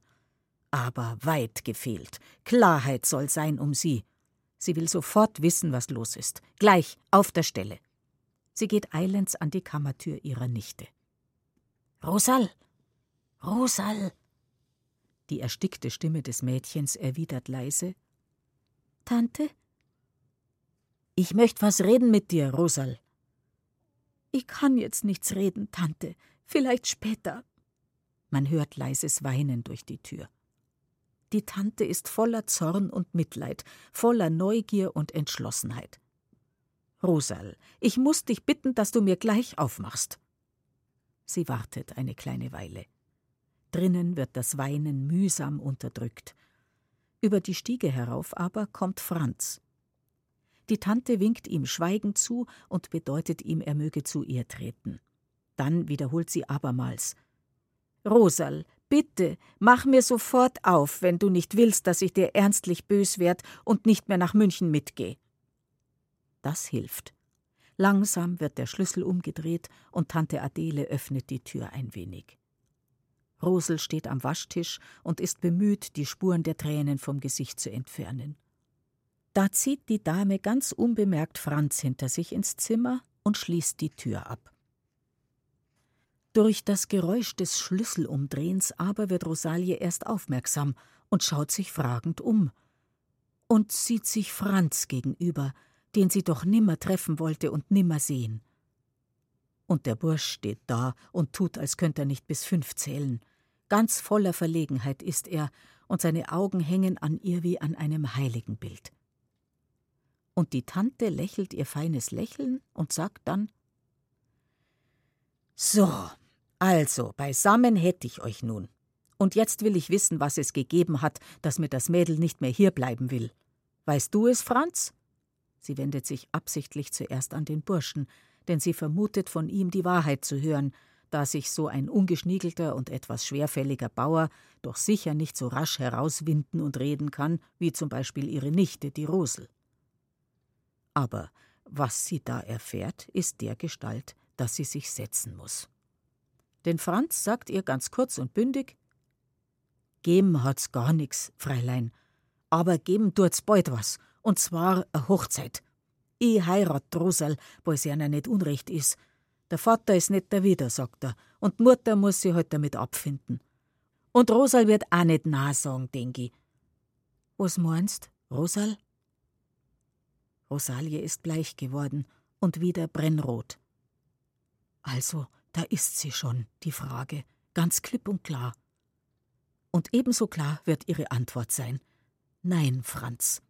Aber weit gefehlt. Klarheit soll sein um sie. Sie will sofort wissen, was los ist. Gleich, auf der Stelle. Sie geht eilends an die Kammertür ihrer Nichte. Rosal! Rosal! Die erstickte Stimme des Mädchens erwidert leise. Tante? Ich möcht was reden mit dir, Rosal. Ich kann jetzt nichts reden, Tante. Vielleicht später. Man hört leises Weinen durch die Tür. Die Tante ist voller Zorn und Mitleid, voller Neugier und Entschlossenheit. Rosal, ich muss dich bitten, dass du mir gleich aufmachst. Sie wartet eine kleine Weile. Drinnen wird das Weinen mühsam unterdrückt. Über die Stiege herauf aber kommt Franz. Die Tante winkt ihm schweigend zu und bedeutet ihm, er möge zu ihr treten. Dann wiederholt sie abermals Rosal, bitte, mach mir sofort auf, wenn du nicht willst, dass ich dir ernstlich bös werd und nicht mehr nach München mitgehe. Das hilft. Langsam wird der Schlüssel umgedreht und Tante Adele öffnet die Tür ein wenig. Rosel steht am Waschtisch und ist bemüht, die Spuren der Tränen vom Gesicht zu entfernen. Da zieht die Dame ganz unbemerkt Franz hinter sich ins Zimmer und schließt die Tür ab. Durch das Geräusch des Schlüsselumdrehens aber wird Rosalie erst aufmerksam und schaut sich fragend um und sieht sich Franz gegenüber, den sie doch nimmer treffen wollte und nimmer sehen. Und der Bursch steht da und tut, als könnt er nicht bis fünf zählen. Ganz voller Verlegenheit ist er, und seine Augen hängen an ihr wie an einem Heiligenbild und die Tante lächelt ihr feines Lächeln und sagt dann So, also, beisammen hätte ich euch nun. Und jetzt will ich wissen, was es gegeben hat, dass mir das Mädel nicht mehr hierbleiben will. Weißt du es, Franz? Sie wendet sich absichtlich zuerst an den Burschen, denn sie vermutet von ihm die Wahrheit zu hören, da sich so ein ungeschniegelter und etwas schwerfälliger Bauer doch sicher nicht so rasch herauswinden und reden kann, wie zum Beispiel ihre Nichte, die Rosel. Aber was sie da erfährt, ist der Gestalt, dass sie sich setzen muss. Denn Franz sagt ihr ganz kurz und bündig: Geben hat's gar nix, Fräulein, aber geben tut's bald was, und zwar a Hochzeit. Ich heirat Rosal, weil's einer nicht unrecht is. Der Vater is nicht der Wieder, sagt er, und Mutter muss sich halt damit abfinden. Und Rosal wird auch nicht nah sagen, denk ich. Was meinst, Rosal? Rosalie ist bleich geworden und wieder brennrot. Also, da ist sie schon, die Frage, ganz klipp und klar. Und ebenso klar wird ihre Antwort sein: Nein, Franz.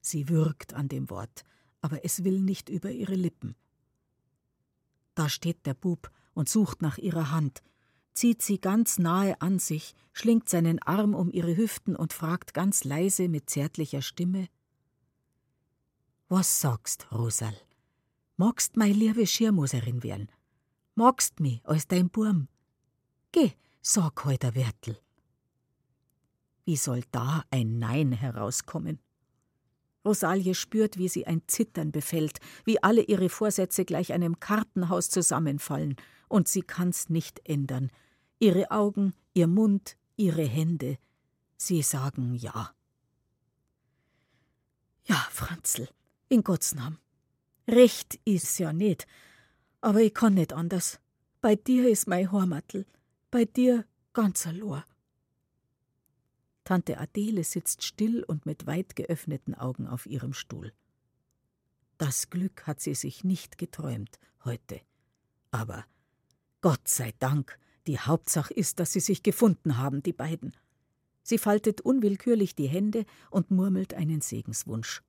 Sie würgt an dem Wort, aber es will nicht über ihre Lippen. Da steht der Bub und sucht nach ihrer Hand, zieht sie ganz nahe an sich, schlingt seinen Arm um ihre Hüften und fragt ganz leise mit zärtlicher Stimme was sagst, Rosal? Magst mei liebe Schirmuserin werden? Magst mi als dein Burm? Geh, sag heute Wertel. Wie soll da ein Nein herauskommen? Rosalie spürt, wie sie ein Zittern befällt, wie alle ihre Vorsätze gleich einem Kartenhaus zusammenfallen, und sie kann's nicht ändern. Ihre Augen, ihr Mund, ihre Hände, sie sagen Ja. Ja, Franzl, in Gottes Namen. Recht ist's ja nicht, aber ich kann nicht anders. Bei dir ist mein Hormattel, bei dir ganz allein. Tante Adele sitzt still und mit weit geöffneten Augen auf ihrem Stuhl. Das Glück hat sie sich nicht geträumt heute. Aber Gott sei Dank, die Hauptsache ist, dass sie sich gefunden haben, die beiden. Sie faltet unwillkürlich die Hände und murmelt einen Segenswunsch.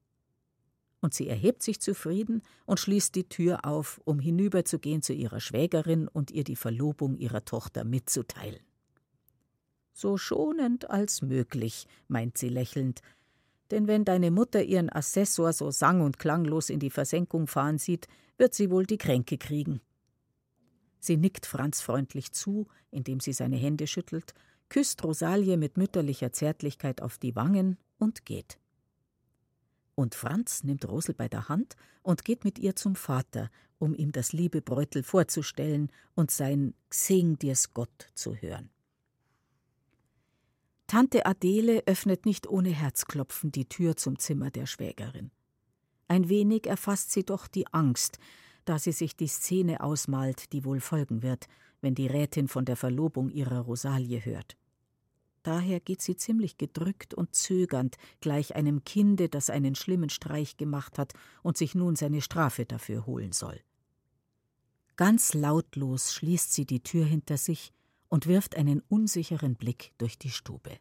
Und sie erhebt sich zufrieden und schließt die Tür auf, um hinüberzugehen zu ihrer Schwägerin und ihr die Verlobung ihrer Tochter mitzuteilen. So schonend als möglich, meint sie lächelnd, denn wenn deine Mutter ihren Assessor so sang- und klanglos in die Versenkung fahren sieht, wird sie wohl die Kränke kriegen. Sie nickt Franz freundlich zu, indem sie seine Hände schüttelt, küsst Rosalie mit mütterlicher Zärtlichkeit auf die Wangen und geht. Und Franz nimmt Rosel bei der Hand und geht mit ihr zum Vater, um ihm das liebe Bräutel vorzustellen und sein Xing dir's Gott zu hören. Tante Adele öffnet nicht ohne Herzklopfen die Tür zum Zimmer der Schwägerin. Ein wenig erfasst sie doch die Angst, da sie sich die Szene ausmalt, die wohl folgen wird, wenn die Rätin von der Verlobung ihrer Rosalie hört. Daher geht sie ziemlich gedrückt und zögernd, gleich einem Kinde, das einen schlimmen Streich gemacht hat und sich nun seine Strafe dafür holen soll. Ganz lautlos schließt sie die Tür hinter sich und wirft einen unsicheren Blick durch die Stube.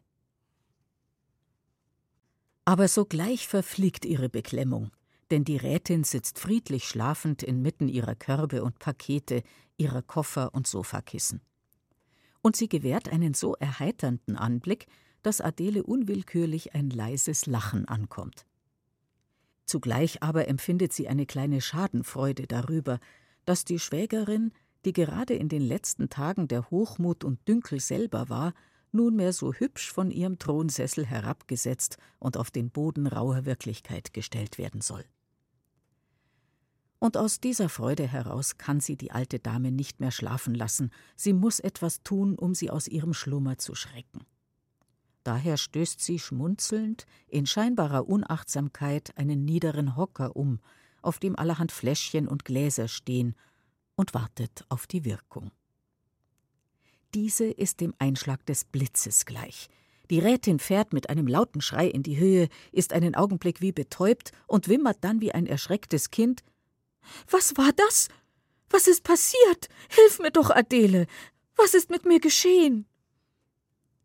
Aber sogleich verfliegt ihre Beklemmung, denn die Rätin sitzt friedlich schlafend inmitten ihrer Körbe und Pakete, ihrer Koffer und Sofakissen. Und sie gewährt einen so erheiternden Anblick, dass Adele unwillkürlich ein leises Lachen ankommt. Zugleich aber empfindet sie eine kleine Schadenfreude darüber, dass die Schwägerin, die gerade in den letzten Tagen der Hochmut und Dünkel selber war, nunmehr so hübsch von ihrem Thronsessel herabgesetzt und auf den Boden rauer Wirklichkeit gestellt werden soll und aus dieser Freude heraus kann sie die alte Dame nicht mehr schlafen lassen, sie muss etwas tun, um sie aus ihrem Schlummer zu schrecken. Daher stößt sie schmunzelnd, in scheinbarer Unachtsamkeit, einen niederen Hocker um, auf dem allerhand Fläschchen und Gläser stehen, und wartet auf die Wirkung. Diese ist dem Einschlag des Blitzes gleich. Die Rätin fährt mit einem lauten Schrei in die Höhe, ist einen Augenblick wie betäubt und wimmert dann wie ein erschrecktes Kind was war das? Was ist passiert? Hilf mir doch, Adele. Was ist mit mir geschehen?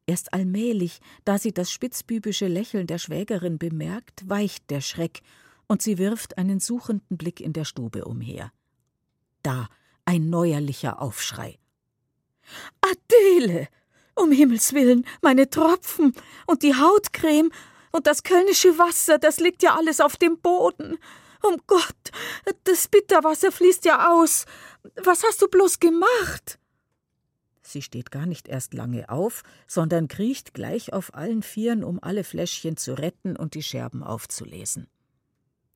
Erst allmählich, da sie das spitzbübische Lächeln der Schwägerin bemerkt, weicht der Schreck, und sie wirft einen suchenden Blick in der Stube umher. Da ein neuerlicher Aufschrei. Adele! Um Himmels willen, meine Tropfen und die Hautcreme und das kölnische Wasser, das liegt ja alles auf dem Boden. Um Gott, das Bitterwasser fließt ja aus. Was hast du bloß gemacht? Sie steht gar nicht erst lange auf, sondern kriecht gleich auf allen Vieren, um alle Fläschchen zu retten und die Scherben aufzulesen.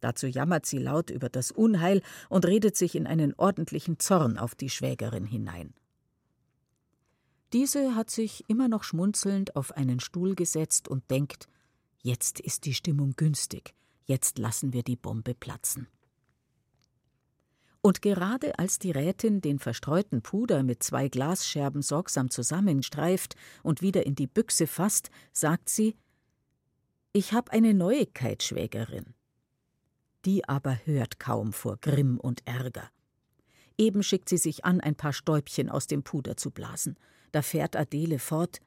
Dazu jammert sie laut über das Unheil und redet sich in einen ordentlichen Zorn auf die Schwägerin hinein. Diese hat sich immer noch schmunzelnd auf einen Stuhl gesetzt und denkt, jetzt ist die Stimmung günstig, jetzt lassen wir die Bombe platzen. Und gerade als die Rätin den verstreuten Puder mit zwei Glasscherben sorgsam zusammenstreift und wieder in die Büchse fasst, sagt sie Ich hab eine Neuigkeit, Schwägerin. Die aber hört kaum vor Grimm und Ärger. Eben schickt sie sich an, ein paar Stäubchen aus dem Puder zu blasen. Da fährt Adele fort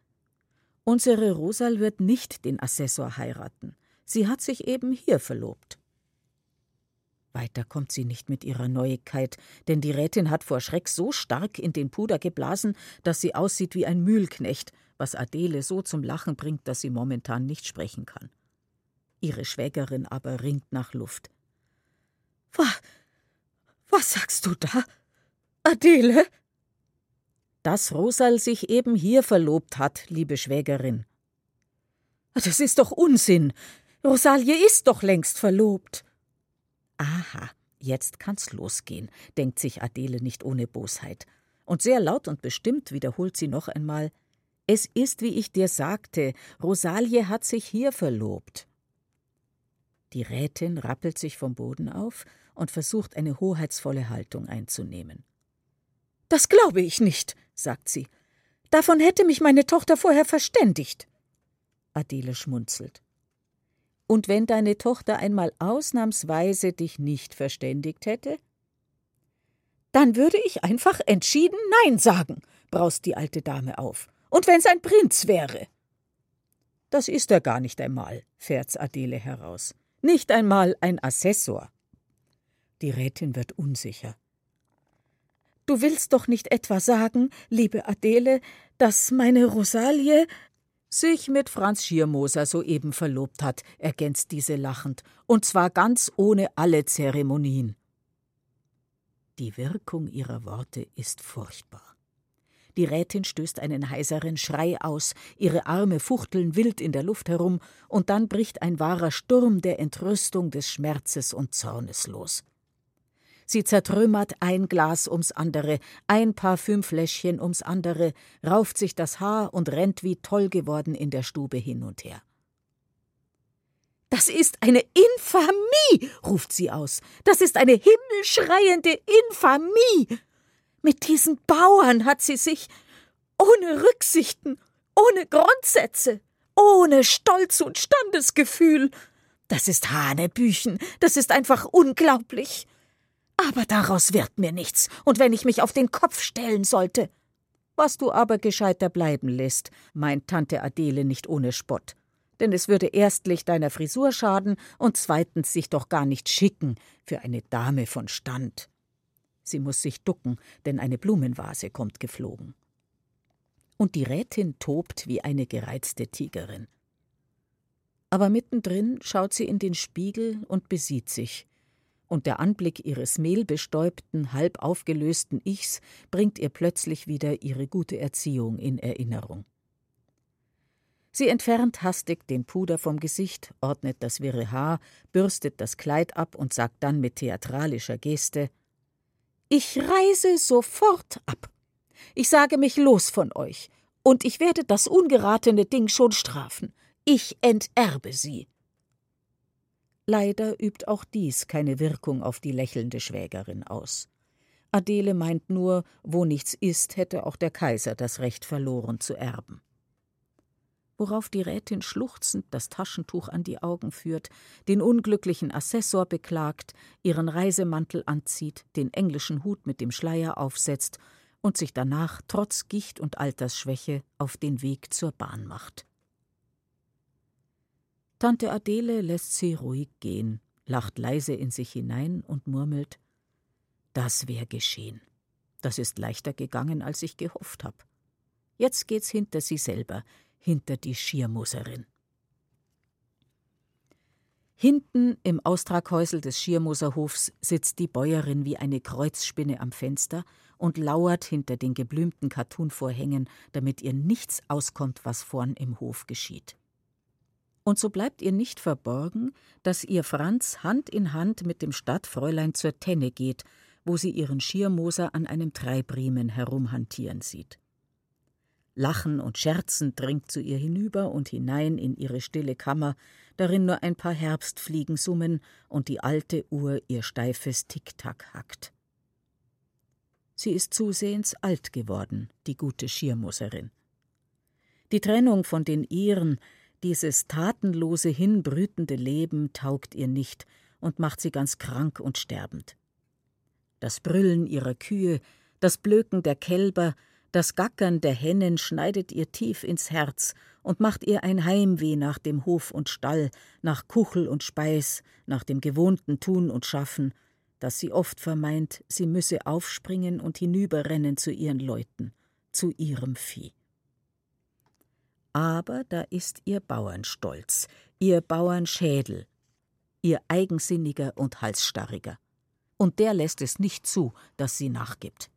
Unsere Rosal wird nicht den Assessor heiraten. Sie hat sich eben hier verlobt. Weiter kommt sie nicht mit ihrer Neuigkeit, denn die Rätin hat vor Schreck so stark in den Puder geblasen, dass sie aussieht wie ein Mühlknecht, was Adele so zum Lachen bringt, dass sie momentan nicht sprechen kann. Ihre Schwägerin aber ringt nach Luft. Was, was sagst du da? Adele? dass Rosal sich eben hier verlobt hat, liebe Schwägerin. Das ist doch Unsinn. Rosalie ist doch längst verlobt. Aha, jetzt kann's losgehen, denkt sich Adele nicht ohne Bosheit. Und sehr laut und bestimmt wiederholt sie noch einmal: Es ist, wie ich dir sagte, Rosalie hat sich hier verlobt. Die Rätin rappelt sich vom Boden auf und versucht eine hoheitsvolle Haltung einzunehmen. Das glaube ich nicht, sagt sie. Davon hätte mich meine Tochter vorher verständigt. Adele schmunzelt. Und wenn deine Tochter einmal ausnahmsweise dich nicht verständigt hätte? Dann würde ich einfach entschieden Nein sagen, braust die alte Dame auf. Und wenn's ein Prinz wäre. Das ist er gar nicht einmal, fährt's Adele heraus. Nicht einmal ein Assessor. Die Rätin wird unsicher. Du willst doch nicht etwa sagen, liebe Adele, dass meine Rosalie sich mit Franz Schiermoser soeben verlobt hat, ergänzt diese lachend, und zwar ganz ohne alle Zeremonien. Die Wirkung ihrer Worte ist furchtbar. Die Rätin stößt einen heiseren Schrei aus, ihre Arme fuchteln wild in der Luft herum, und dann bricht ein wahrer Sturm der Entrüstung, des Schmerzes und Zornes los. Sie zertrümmert ein Glas ums andere, ein Parfümfläschchen ums andere, rauft sich das Haar und rennt wie toll geworden in der Stube hin und her. Das ist eine Infamie, ruft sie aus. Das ist eine himmelschreiende Infamie. Mit diesen Bauern hat sie sich ohne Rücksichten, ohne Grundsätze, ohne Stolz und Standesgefühl. Das ist Hanebüchen, das ist einfach unglaublich. Aber daraus wird mir nichts, und wenn ich mich auf den Kopf stellen sollte. Was du aber gescheiter bleiben lässt, meint Tante Adele nicht ohne Spott. Denn es würde erstlich deiner Frisur schaden und zweitens sich doch gar nicht schicken für eine Dame von Stand. Sie muss sich ducken, denn eine Blumenvase kommt geflogen. Und die Rätin tobt wie eine gereizte Tigerin. Aber mittendrin schaut sie in den Spiegel und besieht sich. Und der Anblick ihres mehlbestäubten, halb aufgelösten Ichs bringt ihr plötzlich wieder ihre gute Erziehung in Erinnerung. Sie entfernt hastig den Puder vom Gesicht, ordnet das wirre Haar, bürstet das Kleid ab und sagt dann mit theatralischer Geste ich reise sofort ab. Ich sage mich los von euch, und ich werde das ungeratene Ding schon strafen. Ich enterbe sie. Leider übt auch dies keine Wirkung auf die lächelnde Schwägerin aus. Adele meint nur, wo nichts ist, hätte auch der Kaiser das Recht verloren zu erben worauf die Rätin schluchzend das Taschentuch an die Augen führt, den unglücklichen Assessor beklagt, ihren Reisemantel anzieht, den englischen Hut mit dem Schleier aufsetzt und sich danach trotz Gicht und Altersschwäche auf den Weg zur Bahn macht. Tante Adele lässt sie ruhig gehen, lacht leise in sich hinein und murmelt Das wär geschehen. Das ist leichter gegangen, als ich gehofft hab. Jetzt geht's hinter sie selber, hinter die Schiermoserin. Hinten im Austraghäusel des Schiermoserhofs sitzt die Bäuerin wie eine Kreuzspinne am Fenster und lauert hinter den geblümten Kattunvorhängen, damit ihr nichts auskommt, was vorn im Hof geschieht. Und so bleibt ihr nicht verborgen, dass ihr Franz Hand in Hand mit dem Stadtfräulein zur Tenne geht, wo sie ihren Schiermoser an einem Treibriemen herumhantieren sieht. Lachen und Scherzen dringt zu ihr hinüber und hinein in ihre stille Kammer, darin nur ein paar Herbstfliegen summen und die alte Uhr ihr steifes Tick-Tack hackt. Sie ist zusehends alt geworden, die gute Schirmusserin. Die Trennung von den ihren, dieses tatenlose, hinbrütende Leben taugt ihr nicht und macht sie ganz krank und sterbend. Das Brüllen ihrer Kühe, das Blöken der Kälber, das Gackern der Hennen schneidet ihr tief ins Herz und macht ihr ein Heimweh nach dem Hof und Stall, nach Kuchel und Speis, nach dem gewohnten Tun und Schaffen, dass sie oft vermeint, sie müsse aufspringen und hinüberrennen zu ihren Leuten, zu ihrem Vieh. Aber da ist ihr Bauernstolz, ihr Bauernschädel, ihr eigensinniger und halsstarriger. Und der lässt es nicht zu, dass sie nachgibt.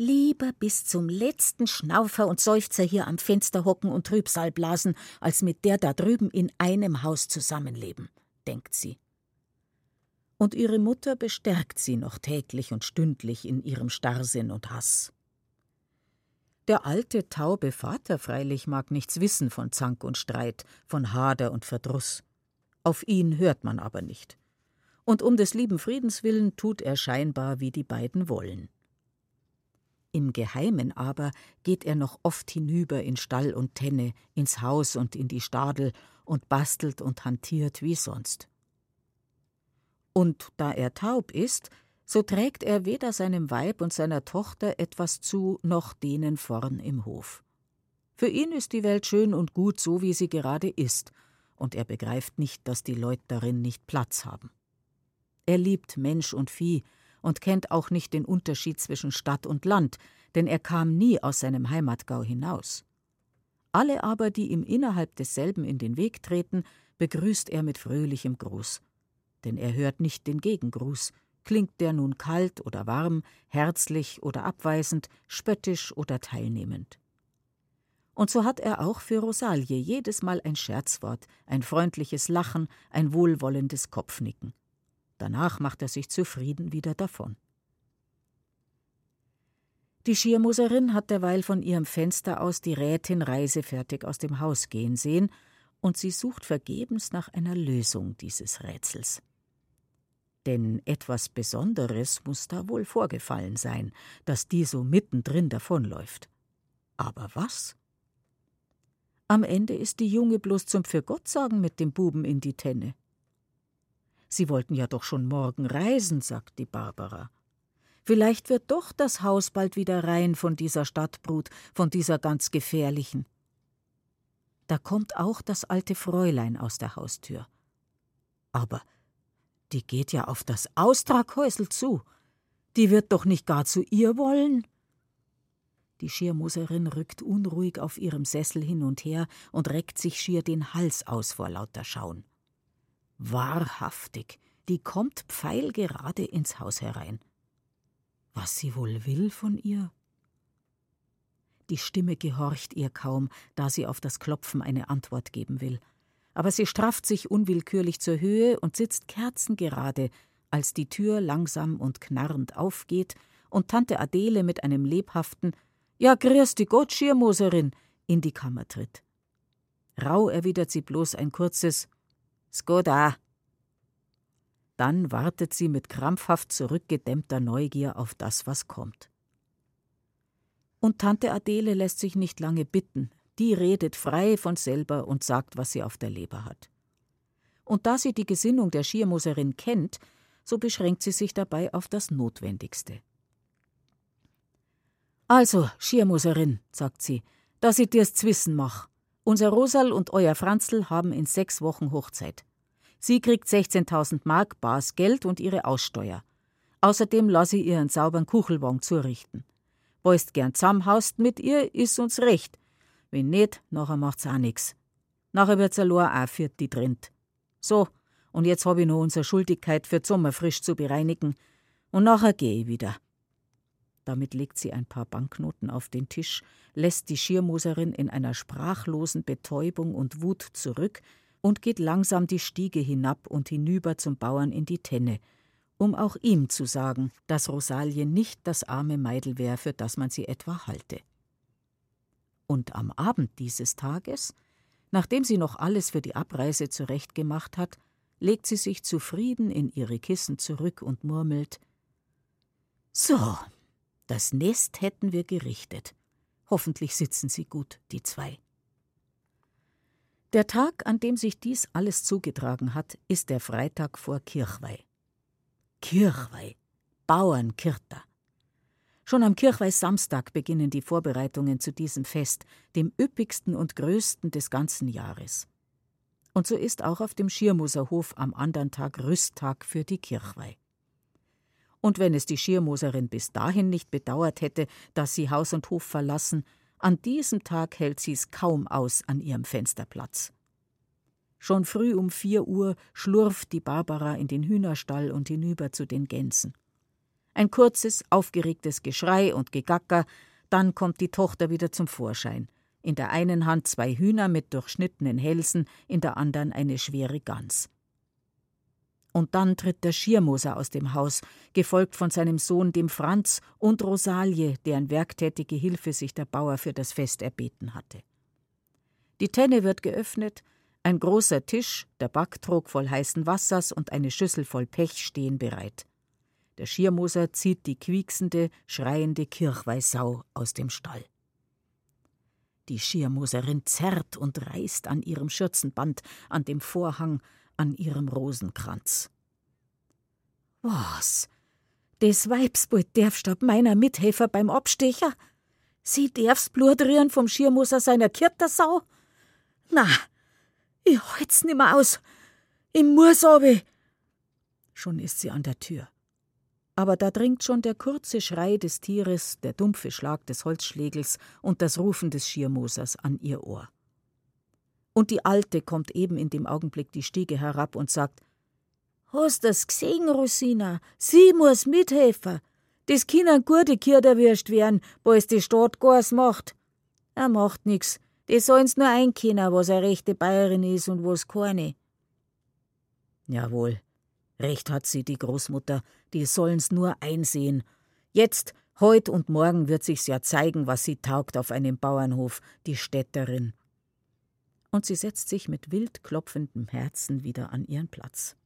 Lieber bis zum letzten Schnaufer und Seufzer hier am Fenster hocken und Trübsal blasen, als mit der da drüben in einem Haus zusammenleben, denkt sie. Und ihre Mutter bestärkt sie noch täglich und stündlich in ihrem Starrsinn und Hass. Der alte, taube Vater freilich mag nichts wissen von Zank und Streit, von Hader und Verdruss. Auf ihn hört man aber nicht. Und um des lieben Friedens willen tut er scheinbar, wie die beiden wollen. Im Geheimen aber geht er noch oft hinüber in Stall und Tenne, ins Haus und in die Stadel und bastelt und hantiert wie sonst. Und da er taub ist, so trägt er weder seinem Weib und seiner Tochter etwas zu, noch denen vorn im Hof. Für ihn ist die Welt schön und gut, so wie sie gerade ist, und er begreift nicht, dass die Leute darin nicht Platz haben. Er liebt Mensch und Vieh und kennt auch nicht den Unterschied zwischen Stadt und Land, denn er kam nie aus seinem Heimatgau hinaus. Alle aber, die ihm innerhalb desselben in den Weg treten, begrüßt er mit fröhlichem Gruß. Denn er hört nicht den Gegengruß, klingt der nun kalt oder warm, herzlich oder abweisend, spöttisch oder teilnehmend. Und so hat er auch für Rosalie jedes Mal ein Scherzwort, ein freundliches Lachen, ein wohlwollendes Kopfnicken. Danach macht er sich zufrieden wieder davon. Die Schirmuserin hat derweil von ihrem Fenster aus die Rätin reisefertig aus dem Haus gehen sehen, und sie sucht vergebens nach einer Lösung dieses Rätsels. Denn etwas Besonderes muss da wohl vorgefallen sein, dass die so mittendrin davonläuft. Aber was? Am Ende ist die Junge bloß zum Fürgottsagen mit dem Buben in die Tenne. Sie wollten ja doch schon morgen reisen, sagt die Barbara. Vielleicht wird doch das Haus bald wieder rein von dieser Stadtbrut, von dieser ganz gefährlichen. Da kommt auch das alte Fräulein aus der Haustür. Aber die geht ja auf das Austraghäusel zu. Die wird doch nicht gar zu ihr wollen. Die Schirmuserin rückt unruhig auf ihrem Sessel hin und her und reckt sich schier den Hals aus vor lauter Schauen. Wahrhaftig, die kommt pfeilgerade ins Haus herein. Was sie wohl will von ihr? Die Stimme gehorcht ihr kaum, da sie auf das Klopfen eine Antwort geben will. Aber sie strafft sich unwillkürlich zur Höhe und sitzt kerzengerade, als die Tür langsam und knarrend aufgeht und Tante Adele mit einem lebhaften Ja, grüß die Gott, Schirmoserin, in die Kammer tritt. Rau erwidert sie bloß ein kurzes Skoda. Dann wartet sie mit krampfhaft zurückgedämmter Neugier auf das, was kommt. Und Tante Adele lässt sich nicht lange bitten, die redet frei von selber und sagt, was sie auf der Leber hat. Und da sie die Gesinnung der Schiermoserin kennt, so beschränkt sie sich dabei auf das Notwendigste. Also, Schiermoserin, sagt sie, dass ich dir's zwissen mach. Unser Rosal und euer Franzl haben in sechs Wochen Hochzeit. Sie kriegt 16.000 Mark Bars Geld und ihre Aussteuer. Außerdem lasse ich ihr einen sauberen Kuchelwagen zurichten. Wollst gern zusammenhaust mit ihr, is uns recht. Wenn nicht, nachher macht's auch nix. Nachher wird's allein auch für die drinnt. So, und jetzt hab ich noch unsere Schuldigkeit für Sommer frisch zu bereinigen. Und nachher geh ich wieder. Damit legt sie ein paar Banknoten auf den Tisch, lässt die Schirmoserin in einer sprachlosen Betäubung und Wut zurück und geht langsam die Stiege hinab und hinüber zum Bauern in die Tenne, um auch ihm zu sagen, dass Rosalie nicht das arme Meidel wäre, für das man sie etwa halte. Und am Abend dieses Tages, nachdem sie noch alles für die Abreise zurechtgemacht hat, legt sie sich zufrieden in ihre Kissen zurück und murmelt So, das Nest hätten wir gerichtet. Hoffentlich sitzen sie gut, die zwei. Der Tag, an dem sich dies alles zugetragen hat, ist der Freitag vor Kirchweih. Kirchweih, Bauernkirta. Schon am Kirchweih-Samstag beginnen die Vorbereitungen zu diesem Fest, dem üppigsten und größten des ganzen Jahres. Und so ist auch auf dem Schirmoserhof am anderen Tag Rüsttag für die Kirchweih. Und wenn es die Schirmoserin bis dahin nicht bedauert hätte, dass sie Haus und Hof verlassen, an diesem Tag hält sie's kaum aus an ihrem Fensterplatz. Schon früh um vier Uhr schlurft die Barbara in den Hühnerstall und hinüber zu den Gänsen. Ein kurzes, aufgeregtes Geschrei und Gegacker, dann kommt die Tochter wieder zum Vorschein. In der einen Hand zwei Hühner mit durchschnittenen Hälsen, in der anderen eine schwere Gans. Und dann tritt der Schiermoser aus dem Haus, gefolgt von seinem Sohn dem Franz und Rosalie, deren werktätige Hilfe sich der Bauer für das Fest erbeten hatte. Die Tenne wird geöffnet, ein großer Tisch, der Backtrog voll heißen Wassers und eine Schüssel voll Pech stehen bereit. Der Schiermoser zieht die quieksende, schreiende Kirchweihsau aus dem Stall. Die Schiermoserin zerrt und reißt an ihrem Schürzenband, an dem Vorhang, an ihrem Rosenkranz. Was? Des Weibsbild darfst ab meiner Mithelfer beim Abstecher? Sie Blut rühren vom Schiermoser seiner Kirtersau? Na, ich halt's nimmer aus. Ich muss aber. Schon ist sie an der Tür aber da dringt schon der kurze Schrei des Tieres, der dumpfe Schlag des Holzschlägels und das Rufen des Schiermosers an ihr Ohr. Und die Alte kommt eben in dem Augenblick die Stiege herab und sagt: Hast das gesehen, Rosina? Sie muss mithelfen. Das Kinder gute Kirderwürst werden, wo es die Stadt Gas macht. Er macht nix. Die sollen's nur einkennen, was eine rechte Bayerin is und was keine. Jawohl, Recht hat sie, die Großmutter, die sollen's nur einsehen. Jetzt, heut und morgen wird sich's ja zeigen, was sie taugt auf einem Bauernhof, die Städterin. Und sie setzt sich mit wild klopfendem Herzen wieder an ihren Platz.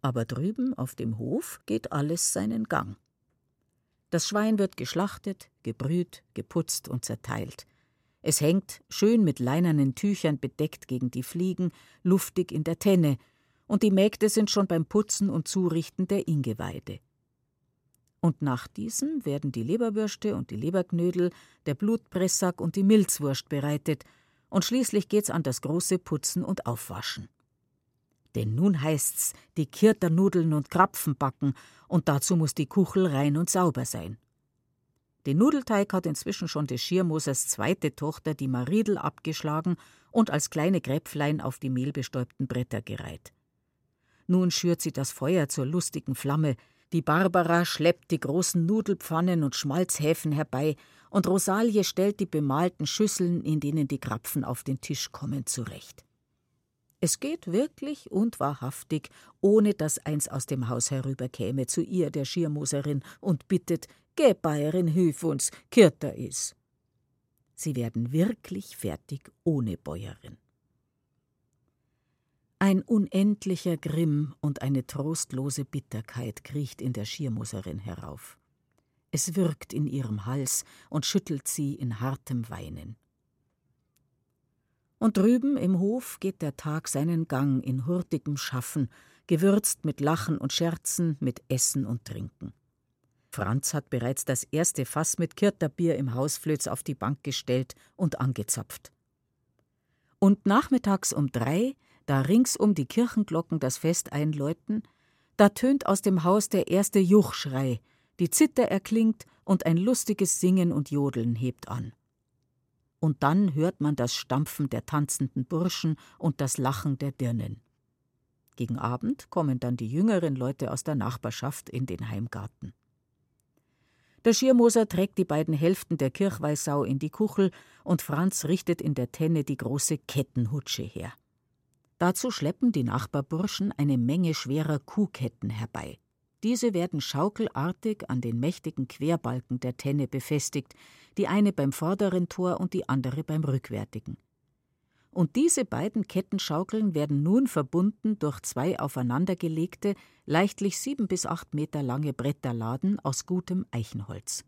Aber drüben auf dem Hof geht alles seinen Gang. Das Schwein wird geschlachtet, gebrüht, geputzt und zerteilt. Es hängt, schön mit leinernen Tüchern bedeckt gegen die Fliegen, luftig in der Tenne, und die Mägde sind schon beim Putzen und Zurichten der Ingeweide. Und nach diesem werden die Leberwürste und die Leberknödel, der Blutpressack und die Milzwurst bereitet, und schließlich geht's an das große Putzen und Aufwaschen. Denn nun heißt's die Kirternudeln und Krapfen backen, und dazu muss die Kuchel rein und sauber sein. Den Nudelteig hat inzwischen schon des Schiermosers zweite Tochter, die Maridel, abgeschlagen und als kleine Gräpflein auf die mehlbestäubten Bretter gereiht. Nun schürt sie das Feuer zur lustigen Flamme, die Barbara schleppt die großen Nudelpfannen und Schmalzhäfen herbei, und Rosalie stellt die bemalten Schüsseln, in denen die Krapfen auf den Tisch kommen, zurecht. Es geht wirklich und wahrhaftig, ohne dass eins aus dem Haus herüberkäme zu ihr, der Schirmoserin, und bittet, geh Bayerin, hilf uns, Kirter is. Sie werden wirklich fertig ohne Bäuerin. Ein unendlicher Grimm und eine trostlose Bitterkeit kriecht in der Schiermuserin herauf. Es wirkt in ihrem Hals und schüttelt sie in hartem Weinen. Und drüben im Hof geht der Tag seinen Gang in hurtigem Schaffen, gewürzt mit Lachen und Scherzen, mit Essen und Trinken. Franz hat bereits das erste Fass mit Kirterbier im Hausflöz auf die Bank gestellt und angezapft. Und nachmittags um drei da ringsum die Kirchenglocken das Fest einläuten, da tönt aus dem Haus der erste Juchschrei, die Zither erklingt und ein lustiges Singen und Jodeln hebt an. Und dann hört man das Stampfen der tanzenden Burschen und das Lachen der Dirnen. Gegen Abend kommen dann die jüngeren Leute aus der Nachbarschaft in den Heimgarten. Der Schirmoser trägt die beiden Hälften der Kirchweihsau in die Kuchel und Franz richtet in der Tenne die große Kettenhutsche her. Dazu schleppen die Nachbarburschen eine Menge schwerer Kuhketten herbei. Diese werden schaukelartig an den mächtigen Querbalken der Tenne befestigt, die eine beim vorderen Tor und die andere beim rückwärtigen. Und diese beiden Kettenschaukeln werden nun verbunden durch zwei aufeinandergelegte, leichtlich sieben bis acht Meter lange Bretterladen aus gutem Eichenholz.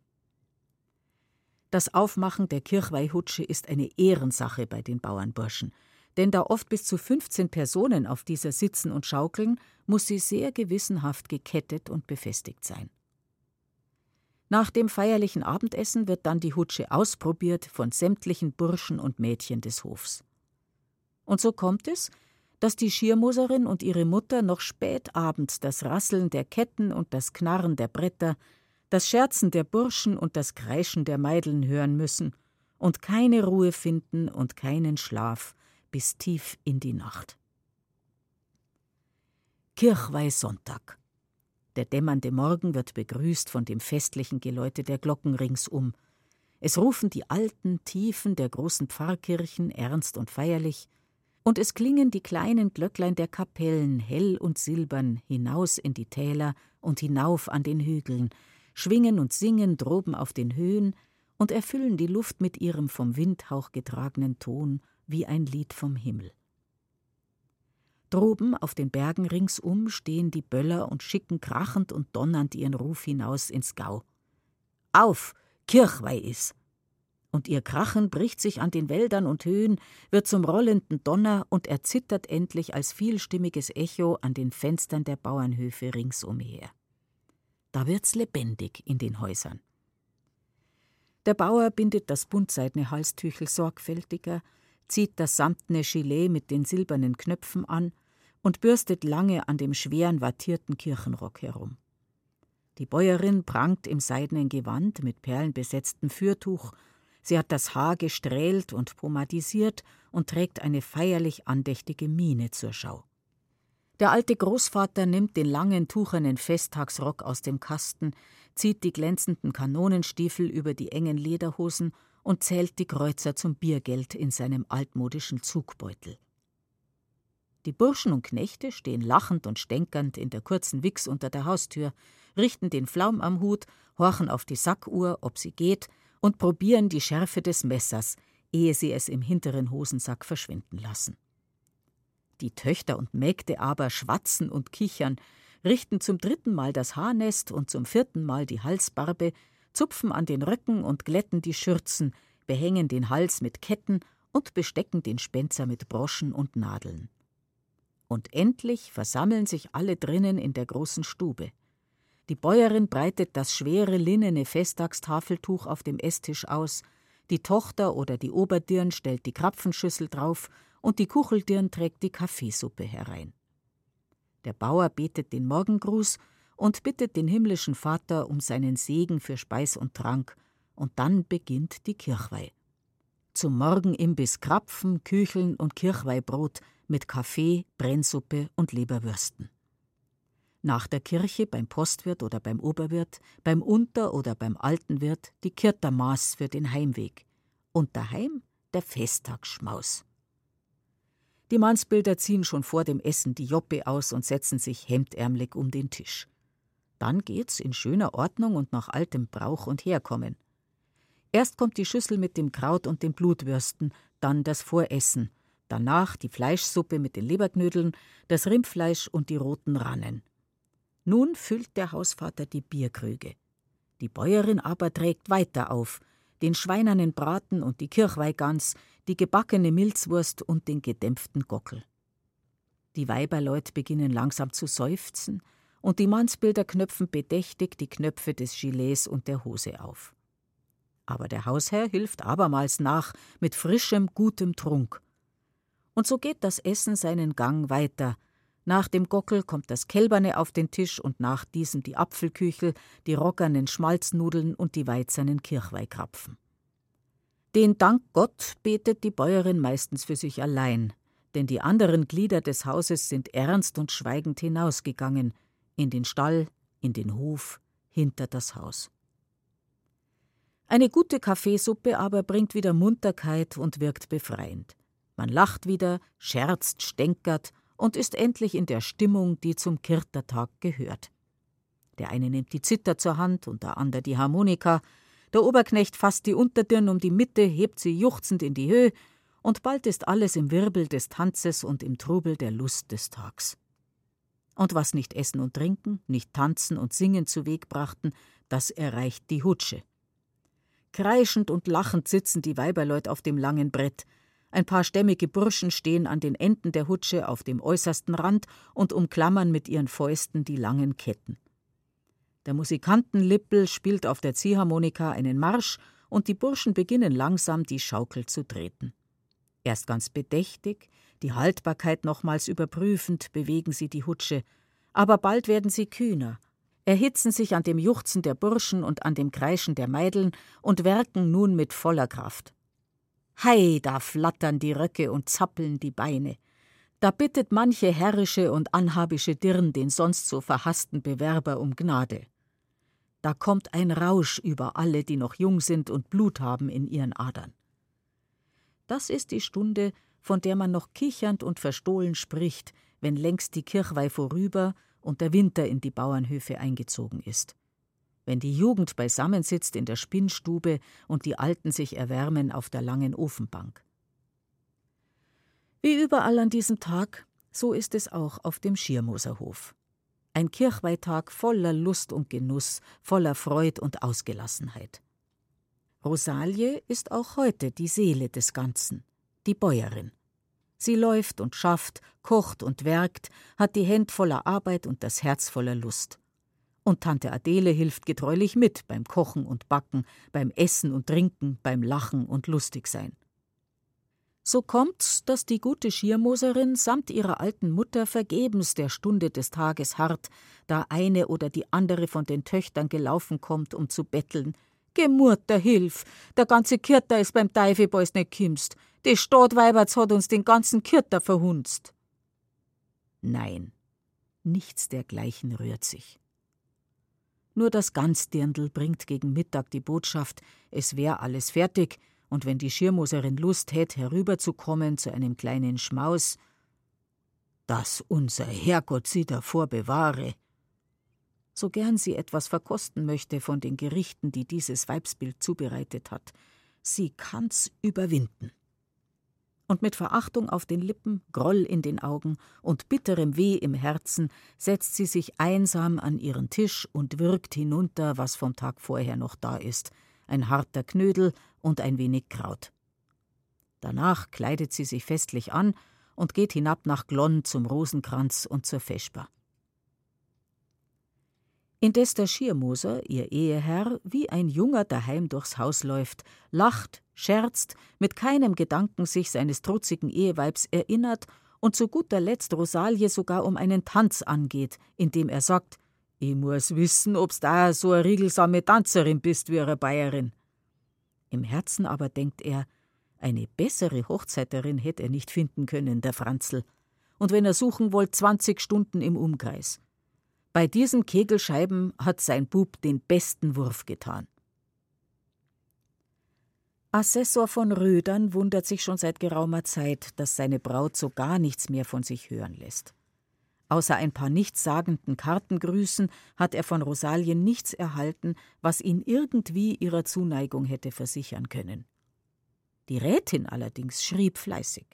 Das Aufmachen der Kirchweihhutsche ist eine Ehrensache bei den Bauernburschen – denn da oft bis zu 15 Personen auf dieser sitzen und schaukeln, muss sie sehr gewissenhaft gekettet und befestigt sein. Nach dem feierlichen Abendessen wird dann die Hutsche ausprobiert von sämtlichen Burschen und Mädchen des Hofs. Und so kommt es, dass die Schiermoserin und ihre Mutter noch spät abends das Rasseln der Ketten und das Knarren der Bretter, das Scherzen der Burschen und das Kreischen der Meideln hören müssen und keine Ruhe finden und keinen Schlaf, bis tief in die Nacht. Kirchweihsonntag. Der dämmernde Morgen wird begrüßt von dem festlichen Geläute der Glocken ringsum. Es rufen die alten Tiefen der großen Pfarrkirchen ernst und feierlich, und es klingen die kleinen Glöcklein der Kapellen hell und silbern hinaus in die Täler und hinauf an den Hügeln, schwingen und singen droben auf den Höhen und erfüllen die Luft mit ihrem vom Windhauch getragenen Ton wie ein Lied vom Himmel. Droben auf den Bergen ringsum stehen die Böller und schicken krachend und donnernd ihren Ruf hinaus ins Gau. Auf, Kirchweih is! und ihr Krachen bricht sich an den Wäldern und Höhen, wird zum rollenden Donner und erzittert endlich als vielstimmiges Echo an den Fenstern der Bauernhöfe ringsumher. Da wird's lebendig in den Häusern. Der Bauer bindet das buntseidene Halstüchel sorgfältiger, zieht das samtne Gilet mit den silbernen Knöpfen an und bürstet lange an dem schweren wattierten Kirchenrock herum. Die Bäuerin prangt im seidenen Gewand mit perlenbesetztem Fürtuch Sie hat das Haar gestrählt und pomadisiert und trägt eine feierlich andächtige Miene zur Schau. Der alte Großvater nimmt den langen, tuchernen Festtagsrock aus dem Kasten, zieht die glänzenden Kanonenstiefel über die engen Lederhosen und zählt die Kreuzer zum Biergeld in seinem altmodischen Zugbeutel. Die Burschen und Knechte stehen lachend und stänkernd in der kurzen Wichs unter der Haustür, richten den Flaum am Hut, horchen auf die Sackuhr, ob sie geht, und probieren die Schärfe des Messers, ehe sie es im hinteren Hosensack verschwinden lassen. Die Töchter und Mägde aber schwatzen und kichern, richten zum dritten Mal das Haarnest und zum vierten Mal die Halsbarbe, zupfen an den Röcken und glätten die Schürzen, behängen den Hals mit Ketten und bestecken den Spenzer mit Broschen und Nadeln. Und endlich versammeln sich alle drinnen in der großen Stube. Die Bäuerin breitet das schwere linnene Festtagstafeltuch auf dem Esstisch aus, die Tochter oder die Oberdirn stellt die Krapfenschüssel drauf und die Kucheldirn trägt die Kaffeesuppe herein. Der Bauer betet den Morgengruß und bittet den himmlischen Vater um seinen Segen für Speis und Trank, und dann beginnt die Kirchweih. Zum Morgenimbiss Krapfen, Kücheln und Kirchweihbrot mit Kaffee, Brennsuppe und Leberwürsten. Nach der Kirche beim Postwirt oder beim Oberwirt, beim Unter- oder beim Altenwirt die Kirtermaß für den Heimweg. Und daheim der Festtagsschmaus. Die Mannsbilder ziehen schon vor dem Essen die Joppe aus und setzen sich hemdärmlich um den Tisch. Dann geht's in schöner Ordnung und nach altem Brauch und Herkommen. Erst kommt die Schüssel mit dem Kraut und den Blutwürsten, dann das Voressen, danach die Fleischsuppe mit den Leberknödeln, das Rindfleisch und die roten Rannen. Nun füllt der Hausvater die Bierkrüge. Die Bäuerin aber trägt weiter auf, den schweinernen Braten und die Kirchweihgans, die gebackene Milzwurst und den gedämpften Gockel. Die Weiberleut beginnen langsam zu seufzen, und die Mannsbilder knöpfen bedächtig die Knöpfe des Gilets und der Hose auf. Aber der Hausherr hilft abermals nach mit frischem, gutem Trunk. Und so geht das Essen seinen Gang weiter, nach dem Gockel kommt das Kälberne auf den Tisch und nach diesem die Apfelküchel, die roggernen Schmalznudeln und die weizernen Kirchweihkrapfen. Den Dank Gott betet die Bäuerin meistens für sich allein, denn die anderen Glieder des Hauses sind ernst und schweigend hinausgegangen, in den Stall, in den Hof, hinter das Haus. Eine gute Kaffeesuppe aber bringt wieder Munterkeit und wirkt befreiend. Man lacht wieder, scherzt, stänkert und ist endlich in der Stimmung, die zum Kirtertag gehört. Der eine nimmt die Zither zur Hand und der andere die Harmonika, der Oberknecht fasst die Unterdirn um die Mitte, hebt sie juchzend in die Höhe, und bald ist alles im Wirbel des Tanzes und im Trubel der Lust des Tags. Und was nicht Essen und Trinken, nicht Tanzen und Singen zu Weg brachten, das erreicht die Hutsche. Kreischend und lachend sitzen die Weiberleut auf dem langen Brett, ein paar stämmige Burschen stehen an den Enden der Hutsche auf dem äußersten Rand und umklammern mit ihren Fäusten die langen Ketten. Der Musikantenlippel spielt auf der Ziehharmonika einen Marsch und die Burschen beginnen langsam die Schaukel zu treten. Erst ganz bedächtig, die Haltbarkeit nochmals überprüfend, bewegen sie die Hutsche, aber bald werden sie kühner, erhitzen sich an dem Juchzen der Burschen und an dem Kreischen der Meideln und werken nun mit voller Kraft. Hei, da flattern die Röcke und zappeln die Beine. Da bittet manche herrische und anhabische Dirn den sonst so verhassten Bewerber um Gnade. Da kommt ein Rausch über alle, die noch jung sind und Blut haben in ihren Adern. Das ist die Stunde, von der man noch kichernd und verstohlen spricht, wenn längst die Kirchweih vorüber und der Winter in die Bauernhöfe eingezogen ist. Wenn die Jugend beisammensitzt in der Spinnstube und die Alten sich erwärmen auf der langen Ofenbank. Wie überall an diesem Tag, so ist es auch auf dem Schirmoserhof. Ein Kirchweihtag voller Lust und Genuss, voller Freud und Ausgelassenheit. Rosalie ist auch heute die Seele des Ganzen, die Bäuerin. Sie läuft und schafft, kocht und werkt, hat die Hände voller Arbeit und das Herz voller Lust. Und Tante Adele hilft getreulich mit beim Kochen und Backen, beim Essen und Trinken, beim Lachen und Lustigsein. So kommt's, dass die gute Schiermoserin samt ihrer alten Mutter vergebens der Stunde des Tages harrt, da eine oder die andere von den Töchtern gelaufen kommt, um zu betteln. Gemurter Hilf, der ganze Kirter ist beim Teufel, bals nicht kimmst. Die Stadtweiberts hat uns den ganzen Kirter verhunzt. Nein, nichts dergleichen rührt sich. Nur das Ganzdirndl bringt gegen Mittag die Botschaft, es wär alles fertig, und wenn die Schirmoserin Lust hätt, herüberzukommen zu einem kleinen Schmaus, dass unser Herrgott sie davor bewahre. So gern sie etwas verkosten möchte von den Gerichten, die dieses Weibsbild zubereitet hat, sie kann's überwinden. Und mit Verachtung auf den Lippen, Groll in den Augen und bitterem Weh im Herzen setzt sie sich einsam an ihren Tisch und wirkt hinunter, was vom Tag vorher noch da ist, ein harter Knödel und ein wenig Kraut. Danach kleidet sie sich festlich an und geht hinab nach Glonn zum Rosenkranz und zur Vesper. Indes der Schiermoser, ihr Eheherr, wie ein Junger daheim durchs Haus läuft, lacht, scherzt, mit keinem Gedanken sich seines trutzigen Eheweibs erinnert und zu guter Letzt Rosalie sogar um einen Tanz angeht, indem er sagt: Ich muss wissen, ob's da so eine riegelsame Tanzerin bist wie eure Bayerin. Im Herzen aber denkt er, eine bessere Hochzeiterin hätte er nicht finden können, der Franzl. Und wenn er suchen wollt, zwanzig Stunden im Umkreis. Bei diesen Kegelscheiben hat sein Bub den besten Wurf getan. Assessor von Rödern wundert sich schon seit geraumer Zeit, dass seine Braut so gar nichts mehr von sich hören lässt. Außer ein paar nichtssagenden Kartengrüßen hat er von Rosalien nichts erhalten, was ihn irgendwie ihrer Zuneigung hätte versichern können. Die Rätin allerdings schrieb fleißig.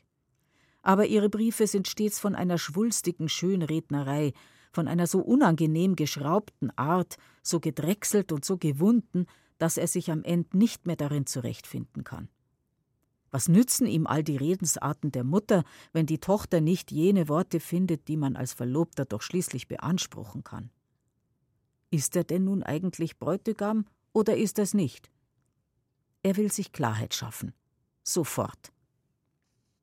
Aber ihre Briefe sind stets von einer schwulstigen Schönrednerei, von einer so unangenehm geschraubten Art, so gedrechselt und so gewunden, dass er sich am Ende nicht mehr darin zurechtfinden kann. Was nützen ihm all die Redensarten der Mutter, wenn die Tochter nicht jene Worte findet, die man als Verlobter doch schließlich beanspruchen kann? Ist er denn nun eigentlich Bräutigam oder ist er's nicht? Er will sich Klarheit schaffen. Sofort.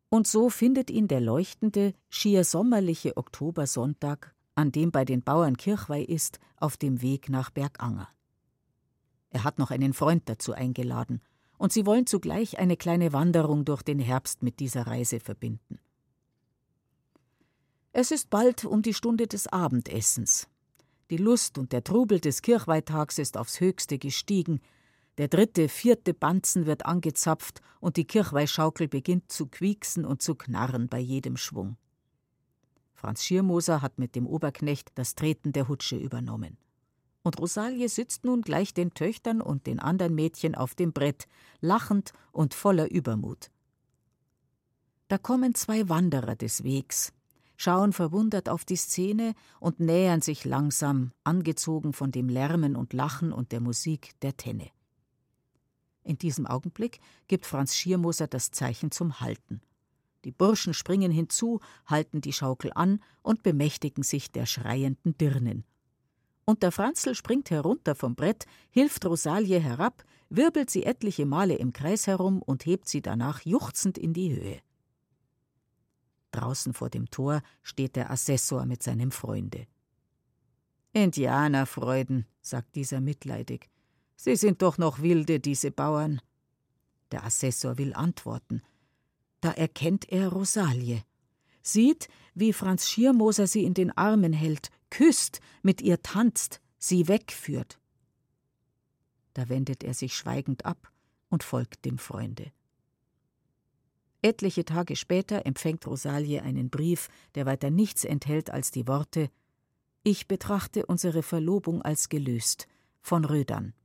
Und so findet ihn der leuchtende, schier sommerliche Oktobersonntag, an dem bei den Bauern Kirchweih ist, auf dem Weg nach Berganger. Er hat noch einen Freund dazu eingeladen – und sie wollen zugleich eine kleine Wanderung durch den Herbst mit dieser Reise verbinden. Es ist bald um die Stunde des Abendessens. Die Lust und der Trubel des Kirchweihtags ist aufs Höchste gestiegen. Der dritte, vierte Banzen wird angezapft und die Kirchweihschaukel beginnt zu quieksen und zu knarren bei jedem Schwung. Franz Schirmoser hat mit dem Oberknecht das Treten der Hutsche übernommen und Rosalie sitzt nun gleich den Töchtern und den anderen Mädchen auf dem Brett, lachend und voller Übermut. Da kommen zwei Wanderer des Wegs, schauen verwundert auf die Szene und nähern sich langsam, angezogen von dem Lärmen und Lachen und der Musik der Tenne. In diesem Augenblick gibt Franz Schiermoser das Zeichen zum Halten. Die Burschen springen hinzu, halten die Schaukel an und bemächtigen sich der schreienden Dirnen und der Franzl springt herunter vom Brett, hilft Rosalie herab, wirbelt sie etliche Male im Kreis herum und hebt sie danach juchzend in die Höhe. Draußen vor dem Tor steht der Assessor mit seinem Freunde. Indianerfreuden, sagt dieser mitleidig. Sie sind doch noch wilde, diese Bauern. Der Assessor will antworten. Da erkennt er Rosalie. sieht, wie Franz Schiermoser sie in den Armen hält, küsst, mit ihr tanzt, sie wegführt. Da wendet er sich schweigend ab und folgt dem Freunde. Etliche Tage später empfängt Rosalie einen Brief, der weiter nichts enthält als die Worte Ich betrachte unsere Verlobung als gelöst von Rödern.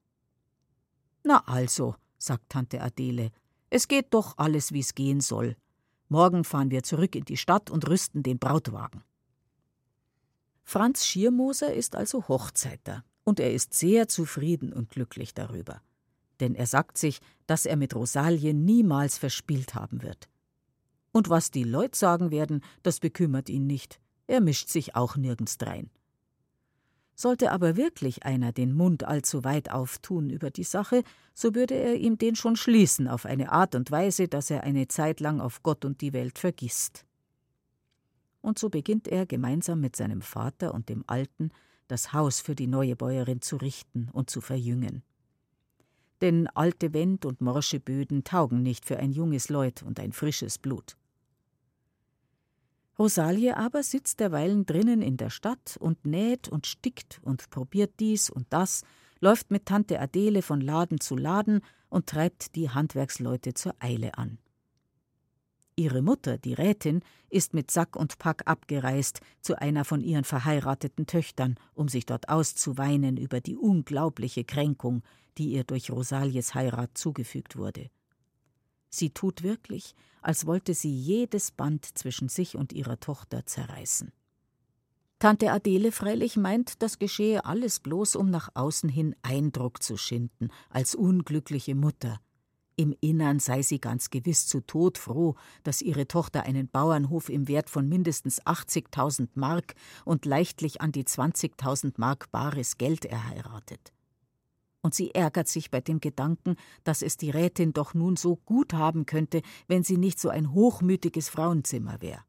Na also, sagt Tante Adele, es geht doch alles, wie's gehen soll. Morgen fahren wir zurück in die Stadt und rüsten den Brautwagen. Franz Schiermoser ist also Hochzeiter, und er ist sehr zufrieden und glücklich darüber. Denn er sagt sich, dass er mit Rosalie niemals verspielt haben wird. Und was die Leute sagen werden, das bekümmert ihn nicht. Er mischt sich auch nirgends drein. Sollte aber wirklich einer den Mund allzu weit auftun über die Sache, so würde er ihm den schon schließen auf eine Art und Weise, dass er eine Zeit lang auf Gott und die Welt vergisst. Und so beginnt er gemeinsam mit seinem Vater und dem Alten das Haus für die neue Bäuerin zu richten und zu verjüngen. Denn alte Wände und morsche Böden taugen nicht für ein junges Leut und ein frisches Blut. Rosalie aber sitzt derweilen drinnen in der Stadt und näht und stickt und probiert dies und das, läuft mit Tante Adele von Laden zu Laden und treibt die Handwerksleute zur Eile an. Ihre Mutter, die Rätin, ist mit Sack und Pack abgereist zu einer von ihren verheirateten Töchtern, um sich dort auszuweinen über die unglaubliche Kränkung, die ihr durch Rosalies Heirat zugefügt wurde. Sie tut wirklich, als wollte sie jedes Band zwischen sich und ihrer Tochter zerreißen. Tante Adele freilich meint, das geschehe alles bloß, um nach außen hin Eindruck zu schinden, als unglückliche Mutter. Im Innern sei sie ganz gewiss zu Tod froh, dass ihre Tochter einen Bauernhof im Wert von mindestens 80.000 Mark und leichtlich an die 20.000 Mark bares Geld erheiratet und sie ärgert sich bei dem Gedanken, dass es die Rätin doch nun so gut haben könnte, wenn sie nicht so ein hochmütiges Frauenzimmer wäre.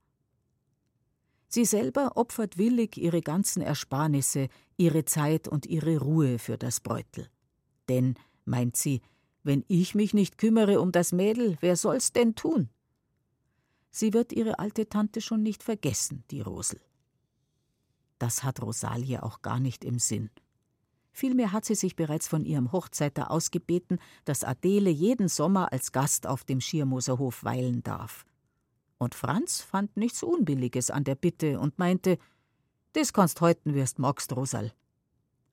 Sie selber opfert willig ihre ganzen Ersparnisse, ihre Zeit und ihre Ruhe für das Beutel. Denn, meint sie, wenn ich mich nicht kümmere um das Mädel, wer soll's denn tun? Sie wird ihre alte Tante schon nicht vergessen, die Rosel. Das hat Rosalie auch gar nicht im Sinn. Vielmehr hat sie sich bereits von ihrem Hochzeiter ausgebeten, dass Adele jeden Sommer als Gast auf dem Schiermoserhof weilen darf. Und Franz fand nichts Unbilliges an der Bitte und meinte, das kannst heuten wirst magst, Rosal.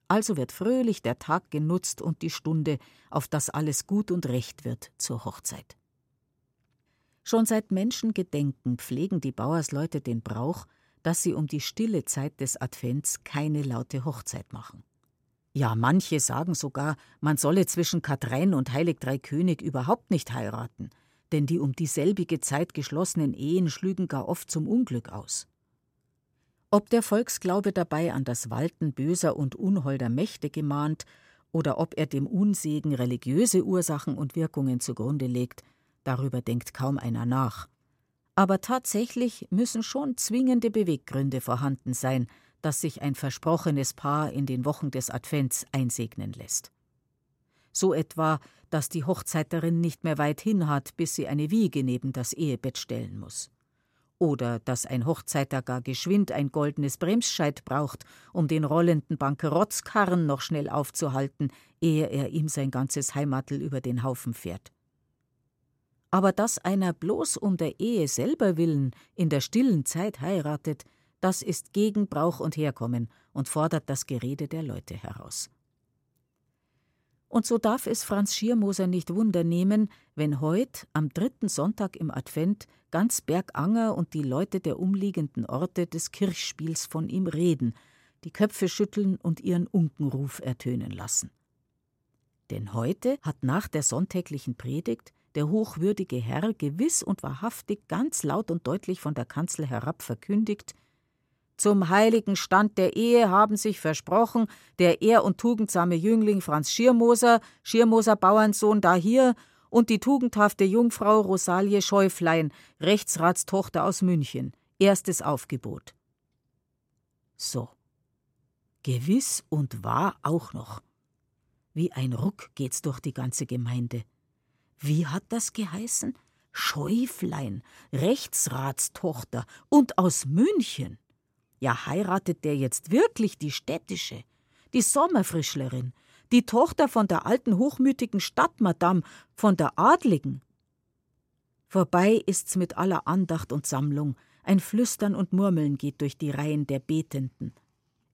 Also wird fröhlich der Tag genutzt und die Stunde, auf das alles gut und recht wird zur Hochzeit. Schon seit Menschengedenken pflegen die Bauersleute den Brauch, dass sie um die stille Zeit des Advents keine laute Hochzeit machen. Ja, manche sagen sogar, man solle zwischen Katrein und Heilig Drei König überhaupt nicht heiraten, denn die um dieselbige Zeit geschlossenen Ehen schlügen gar oft zum Unglück aus. Ob der Volksglaube dabei an das Walten böser und unholder Mächte gemahnt, oder ob er dem Unsegen religiöse Ursachen und Wirkungen zugrunde legt, darüber denkt kaum einer nach. Aber tatsächlich müssen schon zwingende Beweggründe vorhanden sein, dass sich ein versprochenes Paar in den Wochen des Advents einsegnen lässt. So etwa, dass die Hochzeiterin nicht mehr weit hin hat, bis sie eine Wiege neben das Ehebett stellen muss. Oder dass ein Hochzeiter gar geschwind ein goldenes Bremsscheit braucht, um den rollenden Bankerotzkarren noch schnell aufzuhalten, ehe er ihm sein ganzes Heimatel über den Haufen fährt. Aber dass einer bloß um der Ehe selber willen in der stillen Zeit heiratet, das ist gegen Brauch und Herkommen und fordert das Gerede der Leute heraus. Und so darf es Franz Schiermoser nicht wundernehmen, wenn heut, am dritten Sonntag im Advent, ganz Berganger und die Leute der umliegenden Orte des Kirchspiels von ihm reden, die Köpfe schütteln und ihren Unkenruf ertönen lassen. Denn heute hat nach der sonntäglichen Predigt der hochwürdige Herr gewiss und wahrhaftig ganz laut und deutlich von der Kanzel herab verkündigt, zum heiligen Stand der Ehe haben sich versprochen, der ehr- und tugendsame Jüngling Franz Schirmoser, Schirmoser Bauernsohn dahier, und die tugendhafte Jungfrau Rosalie Schäuflein, Rechtsratstochter aus München. Erstes Aufgebot. So. Gewiss und wahr auch noch. Wie ein Ruck geht's durch die ganze Gemeinde. Wie hat das geheißen? Schäuflein, Rechtsratstochter und aus München. Ja, heiratet der jetzt wirklich die städtische, die Sommerfrischlerin, die Tochter von der alten hochmütigen Stadtmadame, von der Adligen. Vorbei ist's mit aller Andacht und Sammlung, ein Flüstern und Murmeln geht durch die Reihen der Betenden.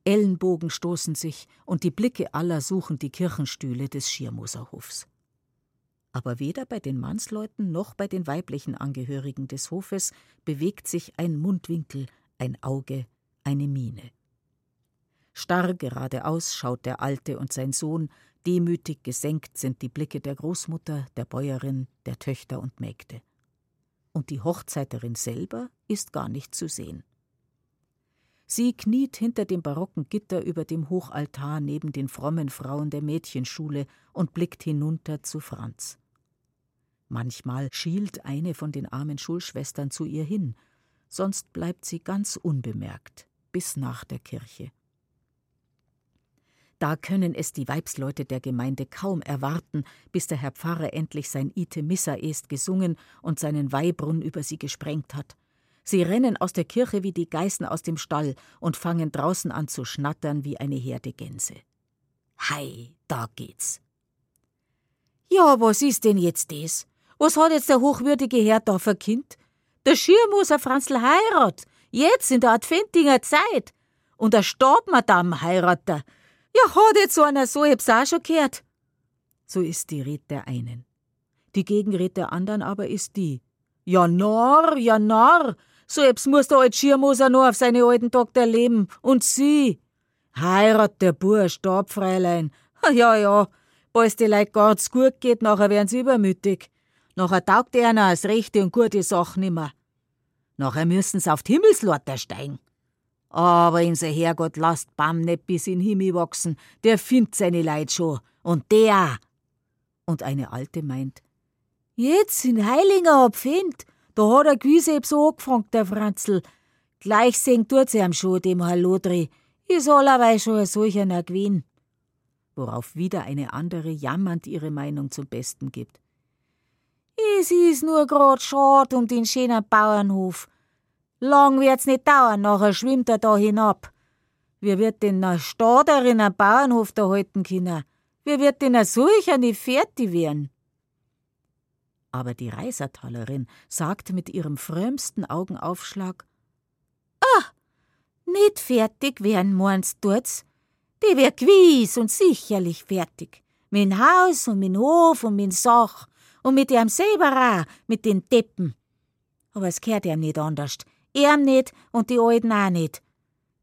Ellenbogen stoßen sich und die Blicke aller suchen die Kirchenstühle des Schirmoserhofs. Aber weder bei den Mannsleuten noch bei den weiblichen Angehörigen des Hofes bewegt sich ein Mundwinkel, ein Auge, eine Miene. Starr geradeaus schaut der Alte und sein Sohn, demütig gesenkt sind die Blicke der Großmutter, der Bäuerin, der Töchter und Mägde. Und die Hochzeiterin selber ist gar nicht zu sehen. Sie kniet hinter dem barocken Gitter über dem Hochaltar neben den frommen Frauen der Mädchenschule und blickt hinunter zu Franz. Manchmal schielt eine von den armen Schulschwestern zu ihr hin, sonst bleibt sie ganz unbemerkt bis nach der Kirche. Da können es die Weibsleute der Gemeinde kaum erwarten, bis der Herr Pfarrer endlich sein Ite Missa est gesungen und seinen Weihbrunn über sie gesprengt hat. Sie rennen aus der Kirche wie die Geißen aus dem Stall und fangen draußen an zu schnattern wie eine Herde Gänse. Hei, da geht's. Ja, was ist denn jetzt das? Was hat jetzt der hochwürdige Herr da für Kind? Der Schirmoser Franzl heirat. Jetzt in der Adventinger Zeit. Und der Stabmadam heiratet ja, hat jetzt so einer so, ich auch schon gehört. So ist die Red der einen. Die Gegenred der anderen aber ist die. Ja, Narr, ja, Narr, so ebs muss der alte Schirmoser nur auf seine alten Tag erleben. Und sie? Heirat der Bursch, Stabfräulein. Ja, ja, bald die Leute gar's gut geht, nachher werden sie übermütig. Nachher taugt einer als rechte und gute Sachen nimmer. Nachher müssen's auf die Himmelslorter steigen. Aber unser Herrgott lasst Bam nicht bis in Himmel wachsen, der findet seine Leid schon. Und der. Und eine Alte meint, jetzt in Heilinger abfind, da hat er gewiss eben so angefragt, der Franzl. Gleich sehen tut's ihm schon, dem Hallodri. Ich soll aber schon ein solcher gewinn. Worauf wieder eine andere jammernd ihre Meinung zum Besten gibt. Es ist nur grad schad um den schönen Bauernhof. Lang wird's nicht dauern, nachher schwimmt er da hinab. Wie wird denn ein Staderin am Bauernhof da halten können? Wie wird denn ein solcher nicht fertig werden? Aber die Reisertalerin sagt mit ihrem frömmsten Augenaufschlag: Ah, nicht fertig werden, meinst du's? Die wird gewiss und sicherlich fertig. Mit Haus und mit Hof und mit Sach und mit ihrem selber auch, mit den Deppen. Aber es gehört ihm nicht anders. Er nicht und die Alten auch nicht.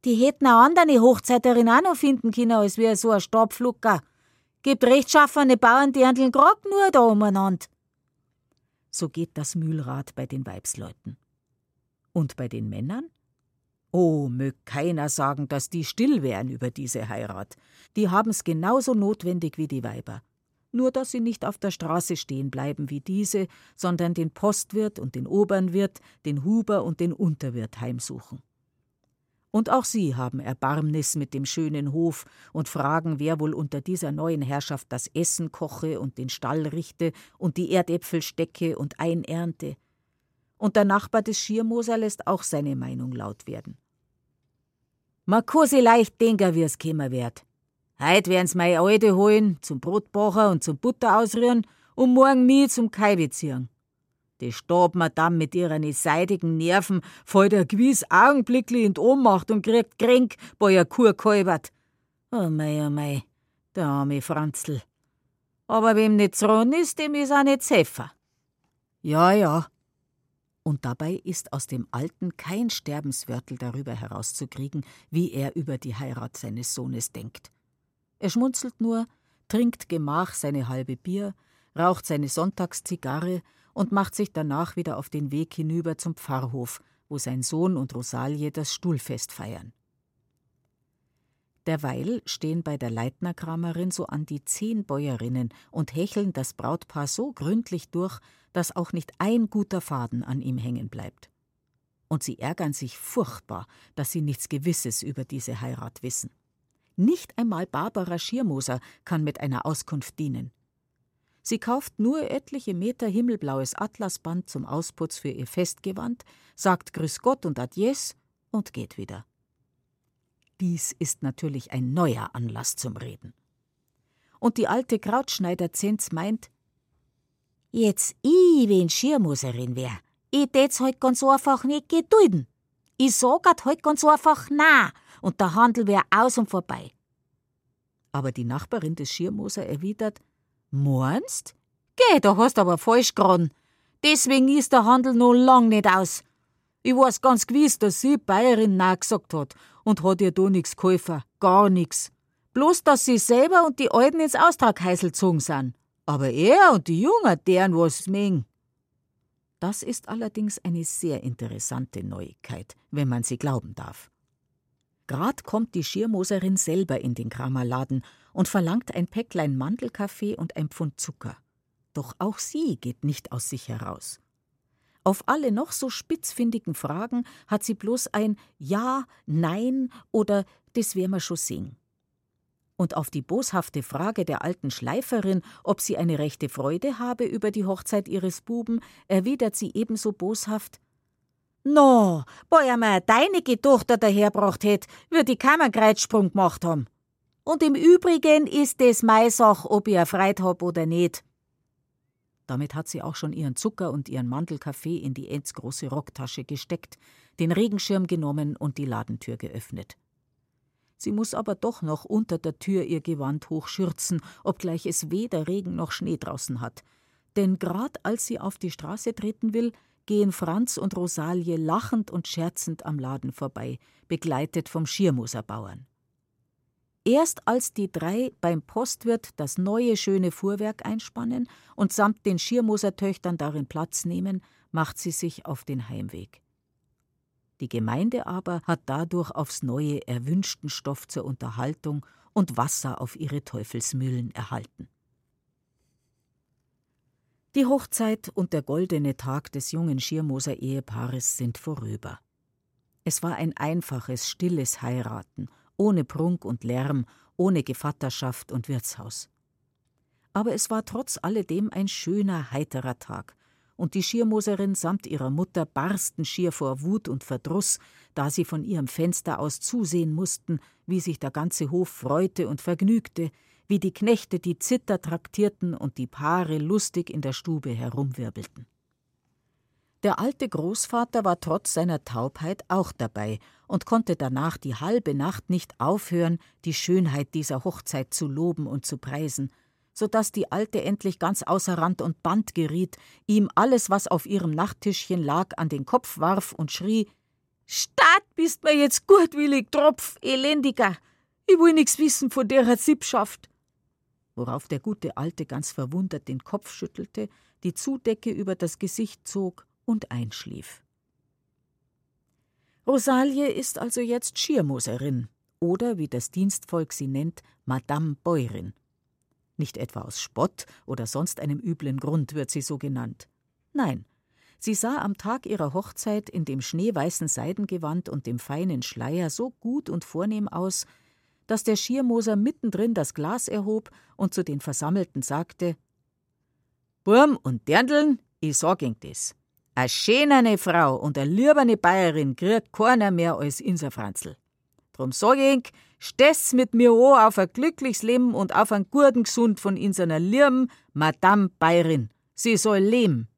Die hätten eine andere Hochzeiterin auch noch finden können, als wie so ein Stabflucker. Gibt rechtschaffene Bauern, die handeln grad nur da umeinander. So geht das Mühlrad bei den Weibsleuten. Und bei den Männern? Oh, mög keiner sagen, dass die still wären über diese Heirat. Die haben's genauso notwendig wie die Weiber nur dass sie nicht auf der Straße stehen bleiben wie diese, sondern den Postwirt und den Obernwirt, den Huber und den Unterwirt heimsuchen. Und auch sie haben Erbarmnis mit dem schönen Hof und fragen, wer wohl unter dieser neuen Herrschaft das Essen koche und den Stall richte und die Erdäpfel stecke und einernte. Und der Nachbar des Schirmoser lässt auch seine Meinung laut werden. Ma leicht denken, wie es kämer wird. Heut werden's mei Alte holen, zum Brotbacher und zum Butter ausrühren und morgen mi zum Kaiwe ziehen. Die Stabmadam mit ihren seidigen Nerven fällt er gewiss augenblicklich in die Ohnmacht und kriegt Kränk, bei ihr Kur kalbert. Oh mei, oh mei, der arme Franzl. Aber wem nicht zron ist, dem is auch nicht Zeffer. Ja, ja. Und dabei ist aus dem Alten kein Sterbenswörtel darüber herauszukriegen, wie er über die Heirat seines Sohnes denkt. Er schmunzelt nur, trinkt gemach seine halbe Bier, raucht seine Sonntagszigarre und macht sich danach wieder auf den Weg hinüber zum Pfarrhof, wo sein Sohn und Rosalie das Stuhlfest feiern. Derweil stehen bei der Leitnerkramerin so an die zehn Bäuerinnen und hecheln das Brautpaar so gründlich durch, dass auch nicht ein guter Faden an ihm hängen bleibt. Und sie ärgern sich furchtbar, dass sie nichts Gewisses über diese Heirat wissen. Nicht einmal Barbara Schiermoser kann mit einer Auskunft dienen. Sie kauft nur etliche Meter himmelblaues Atlasband zum Ausputz für ihr Festgewand, sagt Grüß Gott und Adies und geht wieder. Dies ist natürlich ein neuer Anlass zum Reden. Und die alte Krautschneider-Zenz meint, Jetzt ich, wenn Schirmuserin wär, ich tät's halt ganz einfach nicht gedulden. Ich sag halt ganz einfach na und der Handel wär aus und vorbei. Aber die Nachbarin des Schirmoser erwidert, Meinst? Geh, da hast aber falsch geraten. Deswegen ist der Handel noch lang nicht aus. Ich weiß ganz gewiss, dass sie Bayerin na gesagt hat und hat ihr da nix geholfen. Gar nix. Bloß, dass sie selber und die Alten ins Austraghäusl gezogen sind. Aber er und die Jungen, deren was mengen. Das ist allerdings eine sehr interessante Neuigkeit, wenn man sie glauben darf. Grad kommt die Schirmoserin selber in den Kramerladen und verlangt ein Päcklein Mandelkaffee und ein Pfund Zucker. Doch auch sie geht nicht aus sich heraus. Auf alle noch so spitzfindigen Fragen hat sie bloß ein Ja, Nein oder Das werden wir schon sehen. Und auf die boshafte Frage der alten Schleiferin, ob sie eine rechte Freude habe über die Hochzeit ihres Buben, erwidert sie ebenso boshaft: No, bei einmal deine Tochter daherbracht hätt, würd ich keinen Kreuzsprung gemacht haben. Und im Übrigen ist es mei Sach, ob ich erfreit hab oder nicht. Damit hat sie auch schon ihren Zucker und ihren Mandelkaffee in die endsgroße Rocktasche gesteckt, den Regenschirm genommen und die Ladentür geöffnet. Sie muss aber doch noch unter der Tür ihr Gewand hochschürzen, obgleich es weder Regen noch Schnee draußen hat. Denn grad als sie auf die Straße treten will, gehen Franz und Rosalie lachend und scherzend am Laden vorbei, begleitet vom Schirmoserbauern. Erst als die drei beim Postwirt das neue schöne Fuhrwerk einspannen und samt den Schirmosertöchtern darin Platz nehmen, macht sie sich auf den Heimweg. Die Gemeinde aber hat dadurch aufs neue erwünschten Stoff zur Unterhaltung und Wasser auf ihre Teufelsmühlen erhalten. Die Hochzeit und der goldene Tag des jungen Schirmoser Ehepaares sind vorüber. Es war ein einfaches, stilles Heiraten, ohne Prunk und Lärm, ohne Gevatterschaft und Wirtshaus. Aber es war trotz alledem ein schöner, heiterer Tag, und die Schirmoserin samt ihrer Mutter barsten schier vor Wut und Verdruss, da sie von ihrem Fenster aus zusehen mussten, wie sich der ganze Hof freute und vergnügte, wie die Knechte die Zither traktierten und die Paare lustig in der Stube herumwirbelten. Der alte Großvater war trotz seiner Taubheit auch dabei und konnte danach die halbe Nacht nicht aufhören, die Schönheit dieser Hochzeit zu loben und zu preisen, so dass die Alte endlich ganz außer Rand und Band geriet, ihm alles, was auf ihrem Nachttischchen lag, an den Kopf warf und schrie: Staat bist mir jetzt gutwillig, Tropf, elendiger! Ich will nix wissen von derer Sippschaft! Worauf der gute Alte ganz verwundert den Kopf schüttelte, die Zudecke über das Gesicht zog und einschlief. Rosalie ist also jetzt Schirmoserin oder, wie das Dienstvolk sie nennt, Madame Bäuerin. Nicht etwa aus Spott oder sonst einem üblen Grund wird sie so genannt. Nein, sie sah am Tag ihrer Hochzeit in dem schneeweißen Seidengewand und dem feinen Schleier so gut und vornehm aus, dass der Schirmoser mittendrin das Glas erhob und zu den Versammelten sagte: Burm und Dirndln, ich sag Ihnen das. A schönerne Frau und a lieberne Bayerin kriegt keiner mehr als Inser Franzl. Drum sag ich, stess mit mir an auf ein glückliches Leben und auf einen guten Gesund von unserer lieben Madame Bayerin. Sie soll leben.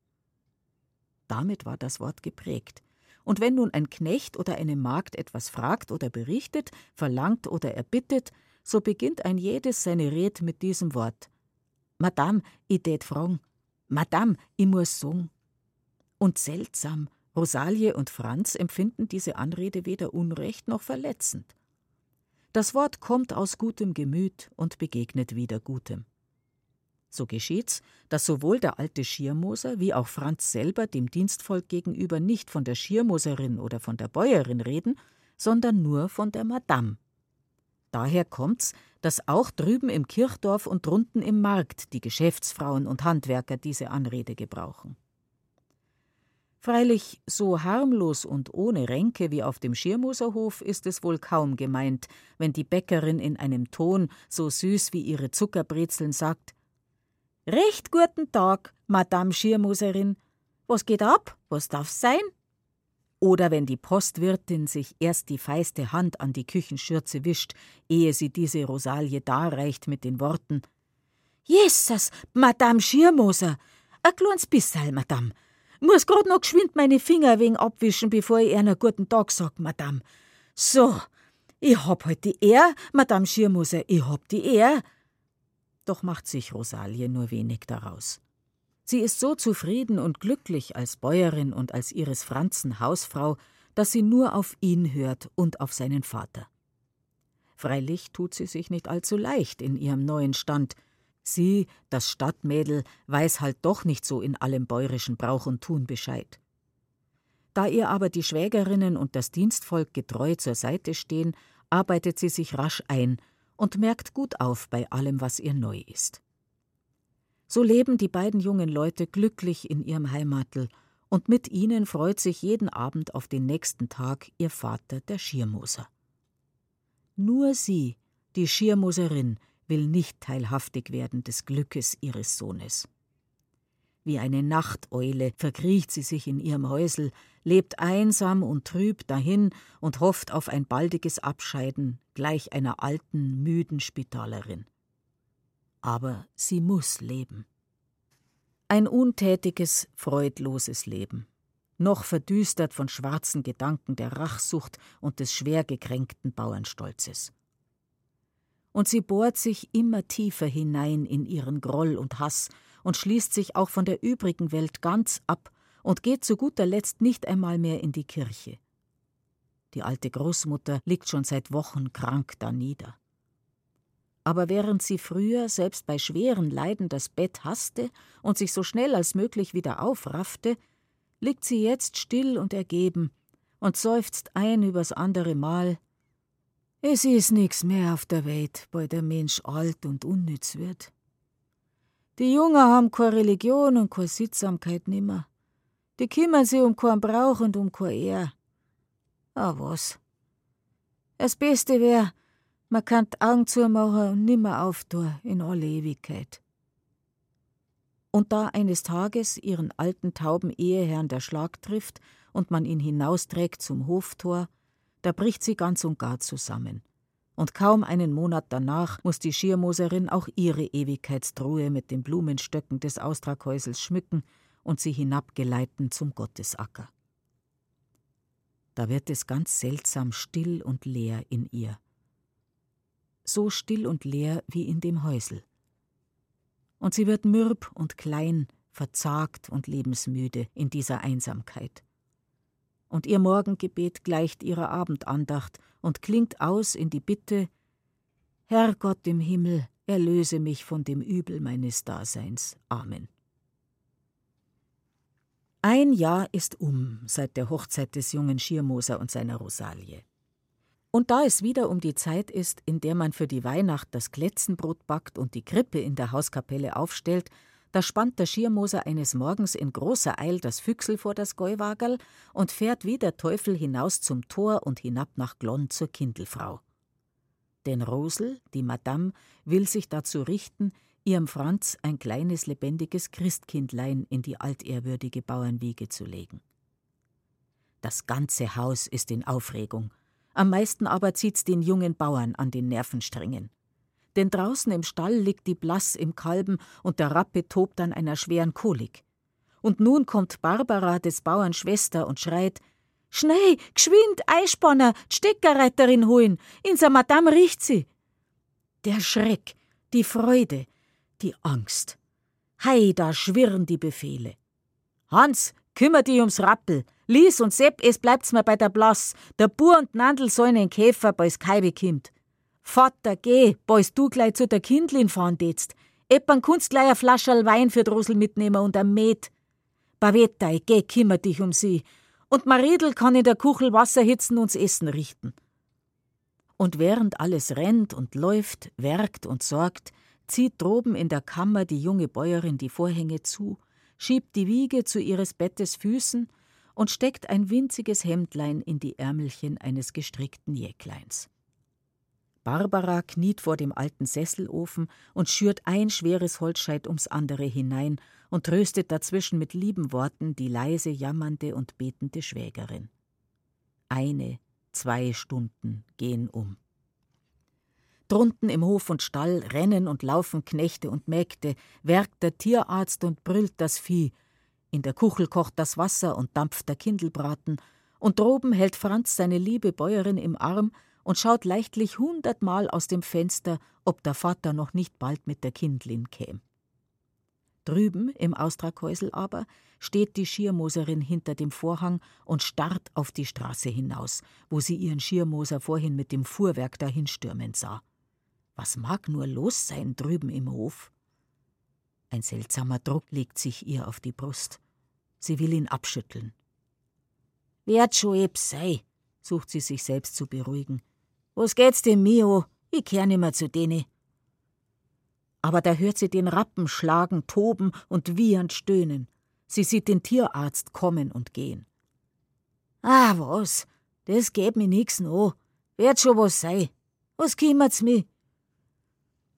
Damit war das Wort geprägt. Und wenn nun ein Knecht oder eine Magd etwas fragt oder berichtet, verlangt oder erbittet, so beginnt ein jedes seine Red mit diesem Wort. Madame, ich tät fragen. Madame, ich muss sagen. Und seltsam, Rosalie und Franz empfinden diese Anrede weder unrecht noch verletzend. Das Wort kommt aus gutem Gemüt und begegnet wieder Gutem. So geschieht's, dass sowohl der alte Schirmoser wie auch Franz selber dem Dienstvolk gegenüber nicht von der Schirmoserin oder von der Bäuerin reden, sondern nur von der Madame. Daher kommt's, dass auch drüben im Kirchdorf und drunten im Markt die Geschäftsfrauen und Handwerker diese Anrede gebrauchen. Freilich, so harmlos und ohne Ränke wie auf dem Schirmoserhof ist es wohl kaum gemeint, wenn die Bäckerin in einem Ton, so süß wie ihre Zuckerbrezeln, sagt: Recht guten Tag, Madame Schirmoserin. Was geht ab? Was darf's sein? Oder wenn die Postwirtin sich erst die feiste Hand an die Küchenschürze wischt, ehe sie diese Rosalie darreicht mit den Worten Jesus, Madame Schirmoser, a kleines Bissal, Madame. Muss grad noch geschwind meine Finger wegen abwischen, bevor ich einen guten Tag sag, Madame. So, ich hab heute halt die Ehr, Madame Schirmoser, ich hab die Ehr. Doch macht sich Rosalie nur wenig daraus. Sie ist so zufrieden und glücklich als Bäuerin und als ihres Franzen Hausfrau, dass sie nur auf ihn hört und auf seinen Vater. Freilich tut sie sich nicht allzu leicht in ihrem neuen Stand. Sie, das Stadtmädel, weiß halt doch nicht so in allem bäuerischen Brauch und Tun Bescheid. Da ihr aber die Schwägerinnen und das Dienstvolk getreu zur Seite stehen, arbeitet sie sich rasch ein und merkt gut auf bei allem, was ihr neu ist. So leben die beiden jungen Leute glücklich in ihrem Heimatl, und mit ihnen freut sich jeden Abend auf den nächsten Tag ihr Vater, der Schirmoser. Nur sie, die Schirmoserin, will nicht teilhaftig werden des Glückes ihres Sohnes. Wie eine Nachteule verkriecht sie sich in ihrem Häusel, lebt einsam und trüb dahin und hofft auf ein baldiges Abscheiden, gleich einer alten, müden Spitalerin aber sie muss leben. Ein untätiges, freudloses Leben, noch verdüstert von schwarzen Gedanken der Rachsucht und des schwer gekränkten Bauernstolzes. Und sie bohrt sich immer tiefer hinein in ihren Groll und Hass und schließt sich auch von der übrigen Welt ganz ab und geht zu guter Letzt nicht einmal mehr in die Kirche. Die alte Großmutter liegt schon seit Wochen krank da nieder. Aber während sie früher selbst bei schweren Leiden das Bett hasste und sich so schnell als möglich wieder aufraffte, liegt sie jetzt still und ergeben und seufzt ein übers andere Mal. Es ist nix mehr auf der Welt, bei der Mensch alt und unnütz wird. Die Jungen haben keine Religion und keine Sittsamkeit nimmer. Die kümmern sich um keinen Brauch und um keine Ehr. Ah, was? Das Beste wär, man kann die Augen zumachen und nimmer auftun in alle Ewigkeit. Und da eines Tages ihren alten tauben Eheherrn der Schlag trifft und man ihn hinausträgt zum Hoftor, da bricht sie ganz und gar zusammen. Und kaum einen Monat danach muss die Schirmoserin auch ihre Ewigkeitstruhe mit den Blumenstöcken des Austraghäusels schmücken und sie hinabgeleiten zum Gottesacker. Da wird es ganz seltsam still und leer in ihr so still und leer wie in dem Häusel. Und sie wird mürb und klein, verzagt und lebensmüde in dieser Einsamkeit. Und ihr Morgengebet gleicht ihrer Abendandacht und klingt aus in die Bitte Herr Gott im Himmel, erlöse mich von dem Übel meines Daseins. Amen. Ein Jahr ist um seit der Hochzeit des jungen Schirmoser und seiner Rosalie. Und da es wieder um die Zeit ist, in der man für die Weihnacht das Kletzenbrot backt und die Krippe in der Hauskapelle aufstellt, da spannt der Schirmoser eines Morgens in großer Eil das Füchsel vor das Gäuwagerl und fährt wie der Teufel hinaus zum Tor und hinab nach Glonn zur Kindelfrau. Denn Rosel, die Madame, will sich dazu richten, ihrem Franz ein kleines lebendiges Christkindlein in die altehrwürdige Bauernwiege zu legen. Das ganze Haus ist in Aufregung – am meisten aber zieht's den jungen Bauern an den Nervensträngen. Denn draußen im Stall liegt die Blass im Kalben und der Rappe tobt an einer schweren Kolik. Und nun kommt Barbara des Bauern Schwester und schreit: Schnell, geschwind, Eispanner, Steckerretterin holen, inser Madame riecht sie. Der Schreck, die Freude, die Angst. Hei, da schwirren die Befehle. Hans, kümmer dich ums Rappel, Lies und Sepp, es bleibt's mir bei der Blass. Der Bur und Nandl sollen den Käfer, beis Kaibe kimmt. Vater, geh, beis du gleich zu der Kindlin fahren detst. Eppern kunst gleich a Flascherl Wein für Drosel mitnehmen und am Met. Bavetei, geh, kümmer dich um sie. Und Maridel kann in der Kuchel Wasser hitzen und's Essen richten. Und während alles rennt und läuft, werkt und sorgt, zieht droben in der Kammer die junge Bäuerin die Vorhänge zu, schiebt die Wiege zu ihres Bettes Füßen und steckt ein winziges Hemdlein in die Ärmelchen eines gestrickten Jäckleins. Barbara kniet vor dem alten Sesselofen und schürt ein schweres Holzscheit ums andere hinein und tröstet dazwischen mit lieben Worten die leise jammernde und betende Schwägerin. Eine, zwei Stunden gehen um. Drunten im Hof und Stall rennen und laufen Knechte und Mägde, werkt der Tierarzt und brüllt das Vieh. In der Kuchel kocht das Wasser und dampft der Kindelbraten, und droben hält Franz seine liebe Bäuerin im Arm und schaut leichtlich hundertmal aus dem Fenster, ob der Vater noch nicht bald mit der Kindlin käm. Drüben im Austrakhäusel aber steht die Schiermoserin hinter dem Vorhang und starrt auf die Straße hinaus, wo sie ihren Schiermoser vorhin mit dem Fuhrwerk dahinstürmen sah. Was mag nur los sein drüben im Hof? Ein seltsamer Druck legt sich ihr auf die Brust. Sie will ihn abschütteln. Werd schon eb sei, sucht sie sich selbst zu beruhigen. Was geht's dem Mio? Ich kehr nimmer zu denen. Aber da hört sie den Rappen schlagen, toben und wiehernd stöhnen. Sie sieht den Tierarzt kommen und gehen. Ah, was? Das geht mir nix no. Werd schon was sei. Was kümmert's mi?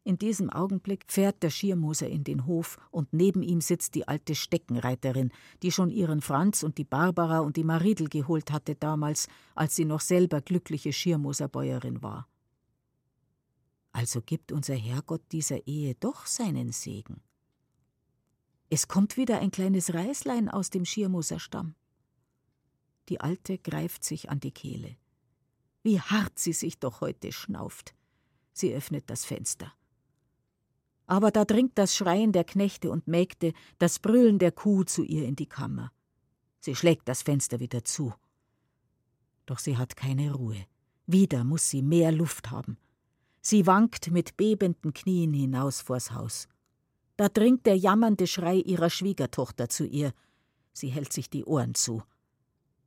In diesem Augenblick fährt der Schiermoser in den Hof und neben ihm sitzt die alte Steckenreiterin, die schon ihren Franz und die Barbara und die Maridel geholt hatte damals, als sie noch selber glückliche Schiermoserbäuerin war. Also gibt unser Herrgott dieser Ehe doch seinen Segen. Es kommt wieder ein kleines Reislein aus dem Schiermoserstamm. Die Alte greift sich an die Kehle. Wie hart sie sich doch heute schnauft. Sie öffnet das Fenster aber da dringt das Schreien der Knechte und Mägde, das Brüllen der Kuh zu ihr in die Kammer. Sie schlägt das Fenster wieder zu. Doch sie hat keine Ruhe. Wieder muss sie mehr Luft haben. Sie wankt mit bebenden Knien hinaus vors Haus. Da dringt der jammernde Schrei ihrer Schwiegertochter zu ihr. Sie hält sich die Ohren zu.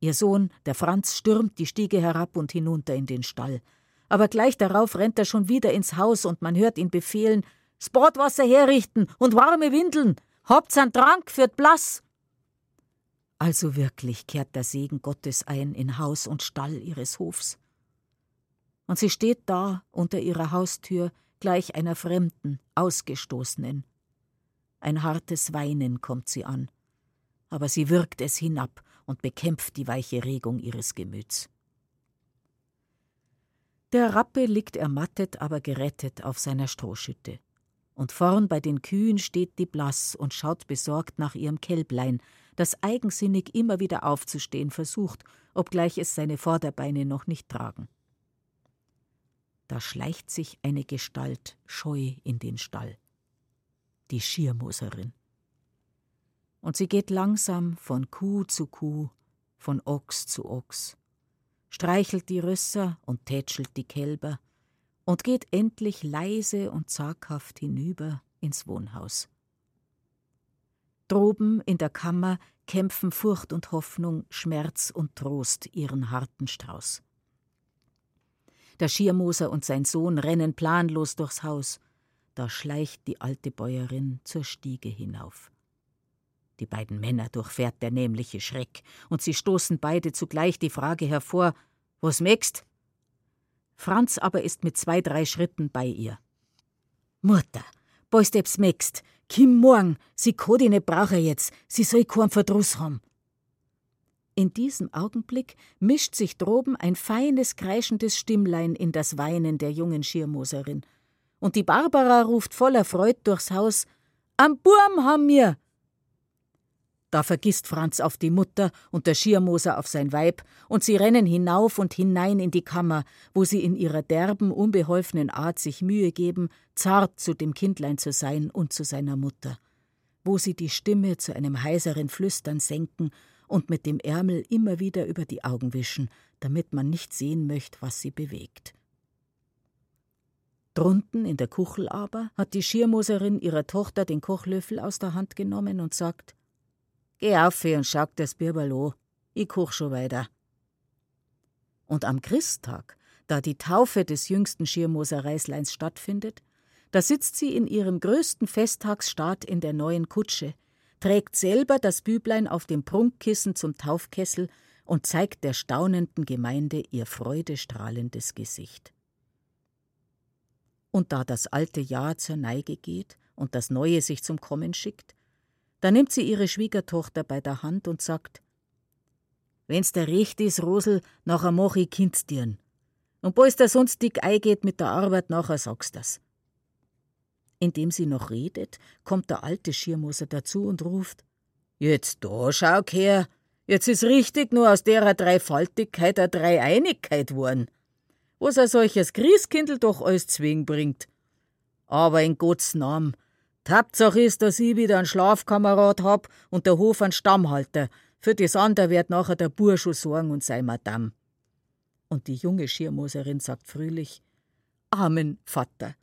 Ihr Sohn, der Franz, stürmt die Stiege herab und hinunter in den Stall. Aber gleich darauf rennt er schon wieder ins Haus und man hört ihn befehlen: Sportwasser herrichten und warme Windeln. Habt's an Trank führt blass. Also wirklich kehrt der Segen Gottes ein in Haus und Stall ihres Hofs. Und sie steht da unter ihrer Haustür gleich einer Fremden, Ausgestoßenen. Ein hartes Weinen kommt sie an, aber sie wirkt es hinab und bekämpft die weiche Regung ihres Gemüts. Der Rappe liegt ermattet, aber gerettet auf seiner Strohschütte und vorn bei den Kühen steht die Blass und schaut besorgt nach ihrem Kälblein, das eigensinnig immer wieder aufzustehen versucht, obgleich es seine Vorderbeine noch nicht tragen. Da schleicht sich eine Gestalt scheu in den Stall. Die Schiermoserin. Und sie geht langsam von Kuh zu Kuh, von Ochs zu Ochs, streichelt die Rösser und tätschelt die Kälber, und geht endlich leise und zaghaft hinüber ins Wohnhaus. Droben in der Kammer kämpfen Furcht und Hoffnung, Schmerz und Trost ihren harten Strauß. Der Schiermoser und sein Sohn rennen planlos durchs Haus. Da schleicht die alte Bäuerin zur Stiege hinauf. Die beiden Männer durchfährt der nämliche Schreck, und sie stoßen beide zugleich die Frage hervor: Was mägst? Franz aber ist mit zwei, drei Schritten bei ihr. Mutter, bist eb's mägst, Kim morgen, sie kann dich nicht brauchen jetzt, sie soll keinen Verdruss haben. In diesem Augenblick mischt sich droben ein feines, kreischendes Stimmlein in das Weinen der jungen Schirmoserin. Und die Barbara ruft voller Freud durchs Haus: Am Burm haben wir! Da vergisst Franz auf die Mutter und der Schiermoser auf sein Weib, und sie rennen hinauf und hinein in die Kammer, wo sie in ihrer derben, unbeholfenen Art sich Mühe geben, zart zu dem Kindlein zu sein und zu seiner Mutter, wo sie die Stimme zu einem heiseren Flüstern senken und mit dem Ärmel immer wieder über die Augen wischen, damit man nicht sehen möchte, was sie bewegt. Drunten in der Kuchel aber hat die Schiermoserin ihrer Tochter den Kochlöffel aus der Hand genommen und sagt: Geh auf und schau das Birberl an. Ich koch schon weiter. Und am Christtag, da die Taufe des jüngsten Schirmoser Reisleins stattfindet, da sitzt sie in ihrem größten Festtagsstaat in der neuen Kutsche, trägt selber das Büblein auf dem Prunkkissen zum Taufkessel und zeigt der staunenden Gemeinde ihr freudestrahlendes Gesicht. Und da das alte Jahr zur Neige geht und das neue sich zum Kommen schickt, da nimmt sie ihre Schwiegertochter bei der Hand und sagt: Wenn's der recht is, Rosel, nachher mach ich Kind's dir'n. Und bald der sonst dick eingeht mit der Arbeit, nachher sagst das. Indem sie noch redet, kommt der alte Schirmoser dazu und ruft: Jetzt da, schau her, jetzt is richtig nur aus derer Dreifaltigkeit a Dreieinigkeit worden. Was ein solches Christkindl doch alles zwing bringt. Aber in Gottes Namen, Hauptsache ist, dass ich wieder einen Schlafkamerad hab und der Hof einen Stammhalter. Für das andere wird nachher der Burschu sorgen und sei Madame. Und die junge Schirmoserin sagt fröhlich: Amen, Vater.